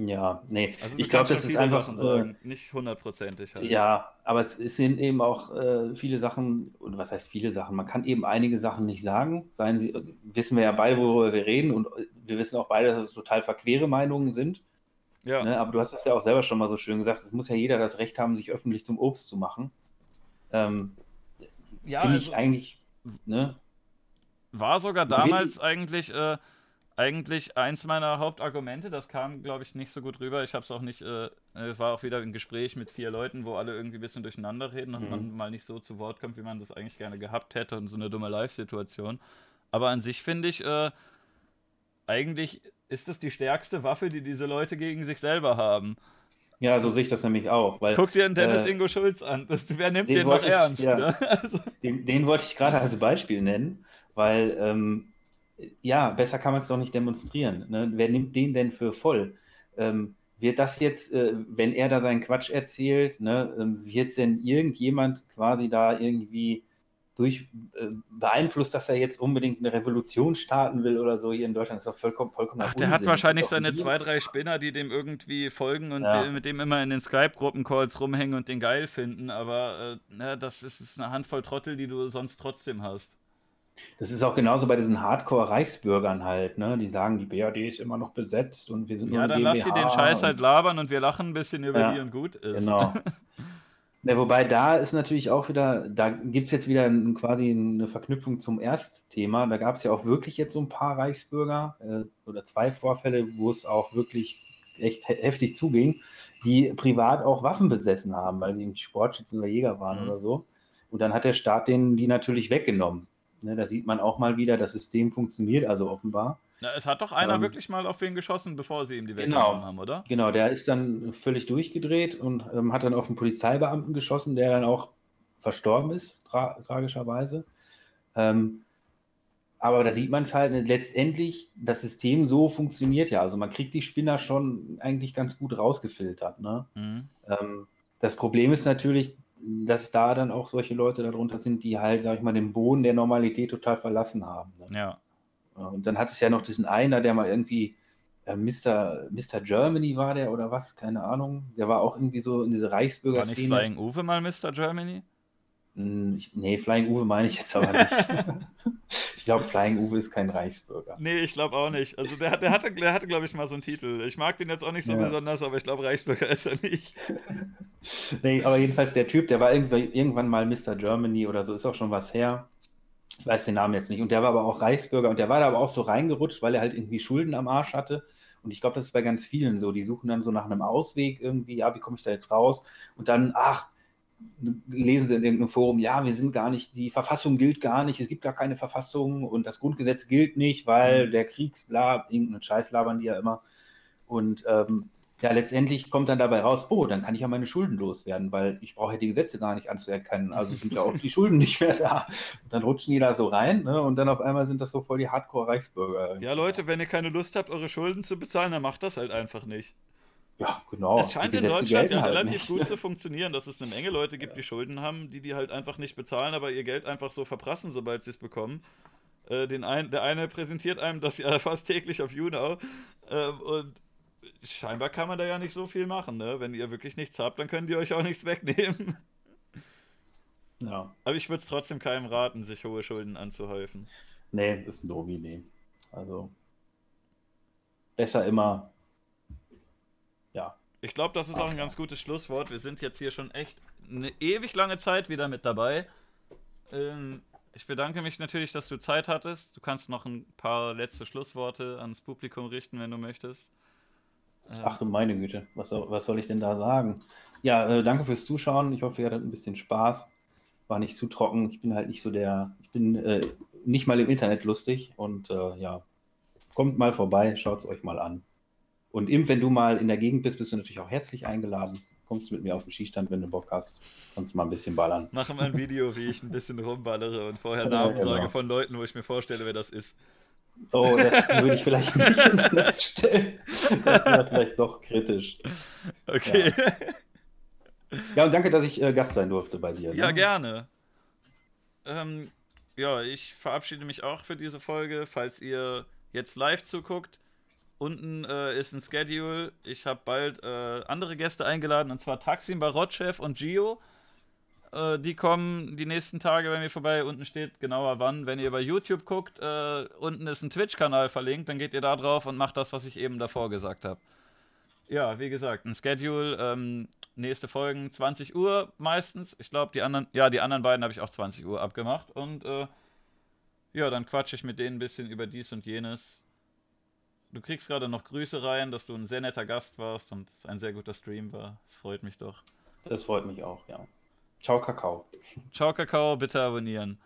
Ja, nee. Also ich glaube, das ist einfach sagen, äh, nicht hundertprozentig. Halt. Ja, aber es, es, sind eben auch äh, viele Sachen, und was heißt viele Sachen? Man kann eben einige Sachen nicht sagen. Seien sie, wissen wir ja beide, worüber wir reden, und wir wissen auch beide, dass es total verquere Meinungen sind. Ja. Ne? Aber du hast das ja auch selber schon mal so schön gesagt, es muss ja jeder das Recht haben, sich öffentlich zum Obst zu machen. Ähm, ja, Finde also, ich eigentlich, ne? War sogar damals eigentlich, äh, eigentlich eins meiner Hauptargumente. Das kam, glaube ich, nicht so gut rüber. Ich habe es auch nicht, äh, es war auch wieder ein Gespräch mit vier Leuten, wo alle irgendwie ein bisschen durcheinander reden und mhm. man mal nicht so zu Wort kommt, wie man das eigentlich gerne gehabt hätte und so eine dumme Live-Situation. Aber an sich finde ich, äh, eigentlich ist das die stärkste Waffe, die diese Leute gegen sich selber haben. Ja, so sehe ich das nämlich auch. Weil, Guck dir einen Dennis äh, Ingo Schulz an. Das, wer nimmt den, den noch ich, ernst? Ja, ne? [laughs] also. den, den, wollte ich gerade als Beispiel nennen, weil ähm, ja, besser kann man es doch nicht demonstrieren. Ne? Wer nimmt den denn für voll? Ähm, wird das jetzt, äh, wenn er da seinen Quatsch erzählt, ne, ähm, wird denn irgendjemand quasi da irgendwie durch äh, beeinflusst, dass er jetzt unbedingt eine Revolution starten will oder so hier in Deutschland. Das ist doch vollkommen, vollkommen Ach, der Unsinn. hat wahrscheinlich seine zwei, drei Spinner, die dem irgendwie folgen und ja. mit dem immer in den Skype-Gruppen-Calls rumhängen und den geil finden, aber äh, na, das ist, ist eine Handvoll Trottel, die du sonst trotzdem hast. Das ist auch genauso bei diesen Hardcore-Reichsbürgern halt, ne? Die sagen, die BRD ist immer noch besetzt und wir sind Ja, dann lass die den Scheiß halt labern und wir lachen ein bisschen über ja, die und gut ist. Genau. [laughs] Ja, wobei da ist natürlich auch wieder, da gibt es jetzt wieder ein, quasi eine Verknüpfung zum Erstthema. Da gab es ja auch wirklich jetzt so ein paar Reichsbürger äh, oder zwei Vorfälle, wo es auch wirklich echt he heftig zuging, die privat auch Waffen besessen haben, weil sie Sportschützen oder Jäger waren mhm. oder so. Und dann hat der Staat denen die natürlich weggenommen. Ne, da sieht man auch mal wieder, das System funktioniert also offenbar. Na, es hat doch einer ähm, wirklich mal auf wen geschossen, bevor sie ihm die genau, weggenommen haben, oder? Genau, der ist dann völlig durchgedreht und ähm, hat dann auf einen Polizeibeamten geschossen, der dann auch verstorben ist, tra tragischerweise. Ähm, aber da sieht man es halt letztendlich, das System so funktioniert ja. Also man kriegt die Spinner schon eigentlich ganz gut rausgefiltert. Ne? Mhm. Ähm, das Problem ist natürlich, dass da dann auch solche Leute darunter sind, die halt, sag ich mal, den Boden der Normalität total verlassen haben. Ne? Ja. Und dann hat es ja noch diesen einer, der mal irgendwie äh, Mr. Mr. Germany war der oder was, keine Ahnung. Der war auch irgendwie so in diese Reichsbürger-Szene. War nicht Flying Uwe mal Mr. Germany? Hm, ich, nee, Flying Uwe meine ich jetzt aber nicht. [laughs] ich glaube, Flying Uwe ist kein Reichsbürger. Nee, ich glaube auch nicht. Also der, der hatte, der hatte glaube ich, mal so einen Titel. Ich mag den jetzt auch nicht so ja. besonders, aber ich glaube, Reichsbürger ist er nicht. [laughs] nee, aber jedenfalls der Typ, der war irgendwann mal Mr. Germany oder so, ist auch schon was her. Ich weiß den Namen jetzt nicht. Und der war aber auch Reichsbürger und der war da aber auch so reingerutscht, weil er halt irgendwie Schulden am Arsch hatte. Und ich glaube, das ist bei ganz vielen so. Die suchen dann so nach einem Ausweg irgendwie, ja, wie komme ich da jetzt raus? Und dann, ach, lesen sie in irgendeinem Forum, ja, wir sind gar nicht, die Verfassung gilt gar nicht, es gibt gar keine Verfassung und das Grundgesetz gilt nicht, weil mhm. der Kriegsbla, irgendeinen Scheiß labern die ja immer. Und ähm, ja, letztendlich kommt dann dabei raus, oh, dann kann ich ja meine Schulden loswerden, weil ich brauche ja die Gesetze gar nicht anzuerkennen. Also sind ja auch die Schulden nicht mehr da. Und dann rutschen die da so rein ne? und dann auf einmal sind das so voll die Hardcore-Reichsbürger. Ja, Leute, wenn ihr keine Lust habt, eure Schulden zu bezahlen, dann macht das halt einfach nicht. Ja, genau. Es scheint in Deutschland ja halt relativ nicht. gut zu [laughs] funktionieren, dass es eine Menge Leute gibt, die Schulden haben, die die halt einfach nicht bezahlen, aber ihr Geld einfach so verprassen, sobald sie es bekommen. Äh, den ein, der eine präsentiert einem das ja [laughs] fast täglich auf YouNow äh, und scheinbar kann man da ja nicht so viel machen, ne? Wenn ihr wirklich nichts habt, dann können die euch auch nichts wegnehmen. [laughs] Ja. Aber ich würde es trotzdem keinem raten, sich hohe Schulden anzuhäufen. Nee, ist ein doofe Idee. Also besser immer ja. Ich glaube, das ist auch ein ganz gutes Schlusswort. Wir sind jetzt hier schon echt eine ewig lange Zeit wieder mit dabei. Ähm, ich bedanke mich natürlich, dass du Zeit hattest. Du kannst noch ein paar letzte Schlussworte ans Publikum richten, wenn du möchtest. Ähm. Ach du meine Güte, was soll, was soll ich denn da sagen? Ja, äh, danke fürs Zuschauen. Ich hoffe, ihr hattet ein bisschen Spaß. War nicht zu trocken. Ich bin halt nicht so der, ich bin äh, nicht mal im Internet lustig und äh, ja, kommt mal vorbei, schaut es euch mal an. Und eben, wenn du mal in der Gegend bist, bist du natürlich auch herzlich eingeladen. Kommst mit mir auf den Skistand, wenn du Bock hast. Kannst mal ein bisschen ballern. Mache mal ein Video, wie ich ein bisschen rumballere und vorher Namen ja, genau. sage von Leuten, wo ich mir vorstelle, wer das ist. Oh, das würde ich vielleicht nicht ins Netz stellen. Das wäre vielleicht doch kritisch. Okay. Ja, ja und danke, dass ich äh, Gast sein durfte bei dir. Ja, ne? gerne. Ähm, ja, ich verabschiede mich auch für diese Folge. Falls ihr jetzt live zuguckt, unten äh, ist ein Schedule. Ich habe bald äh, andere Gäste eingeladen, und zwar Taksim Barotchev und Gio. Äh, die kommen die nächsten Tage bei mir vorbei. Unten steht genauer wann. Wenn ihr bei YouTube guckt, äh, unten ist ein Twitch-Kanal verlinkt. Dann geht ihr da drauf und macht das, was ich eben davor gesagt habe. Ja, wie gesagt, ein Schedule. Ähm, nächste Folgen 20 Uhr meistens. Ich glaube, die anderen, ja, die anderen beiden habe ich auch 20 Uhr abgemacht. Und äh, ja, dann quatsche ich mit denen ein bisschen über dies und jenes. Du kriegst gerade noch Grüße rein, dass du ein sehr netter Gast warst und es ein sehr guter Stream war. Das freut mich doch. Das freut mich auch, ja. Ciao, Kakao. Ciao, Kakao, bitte abonnieren.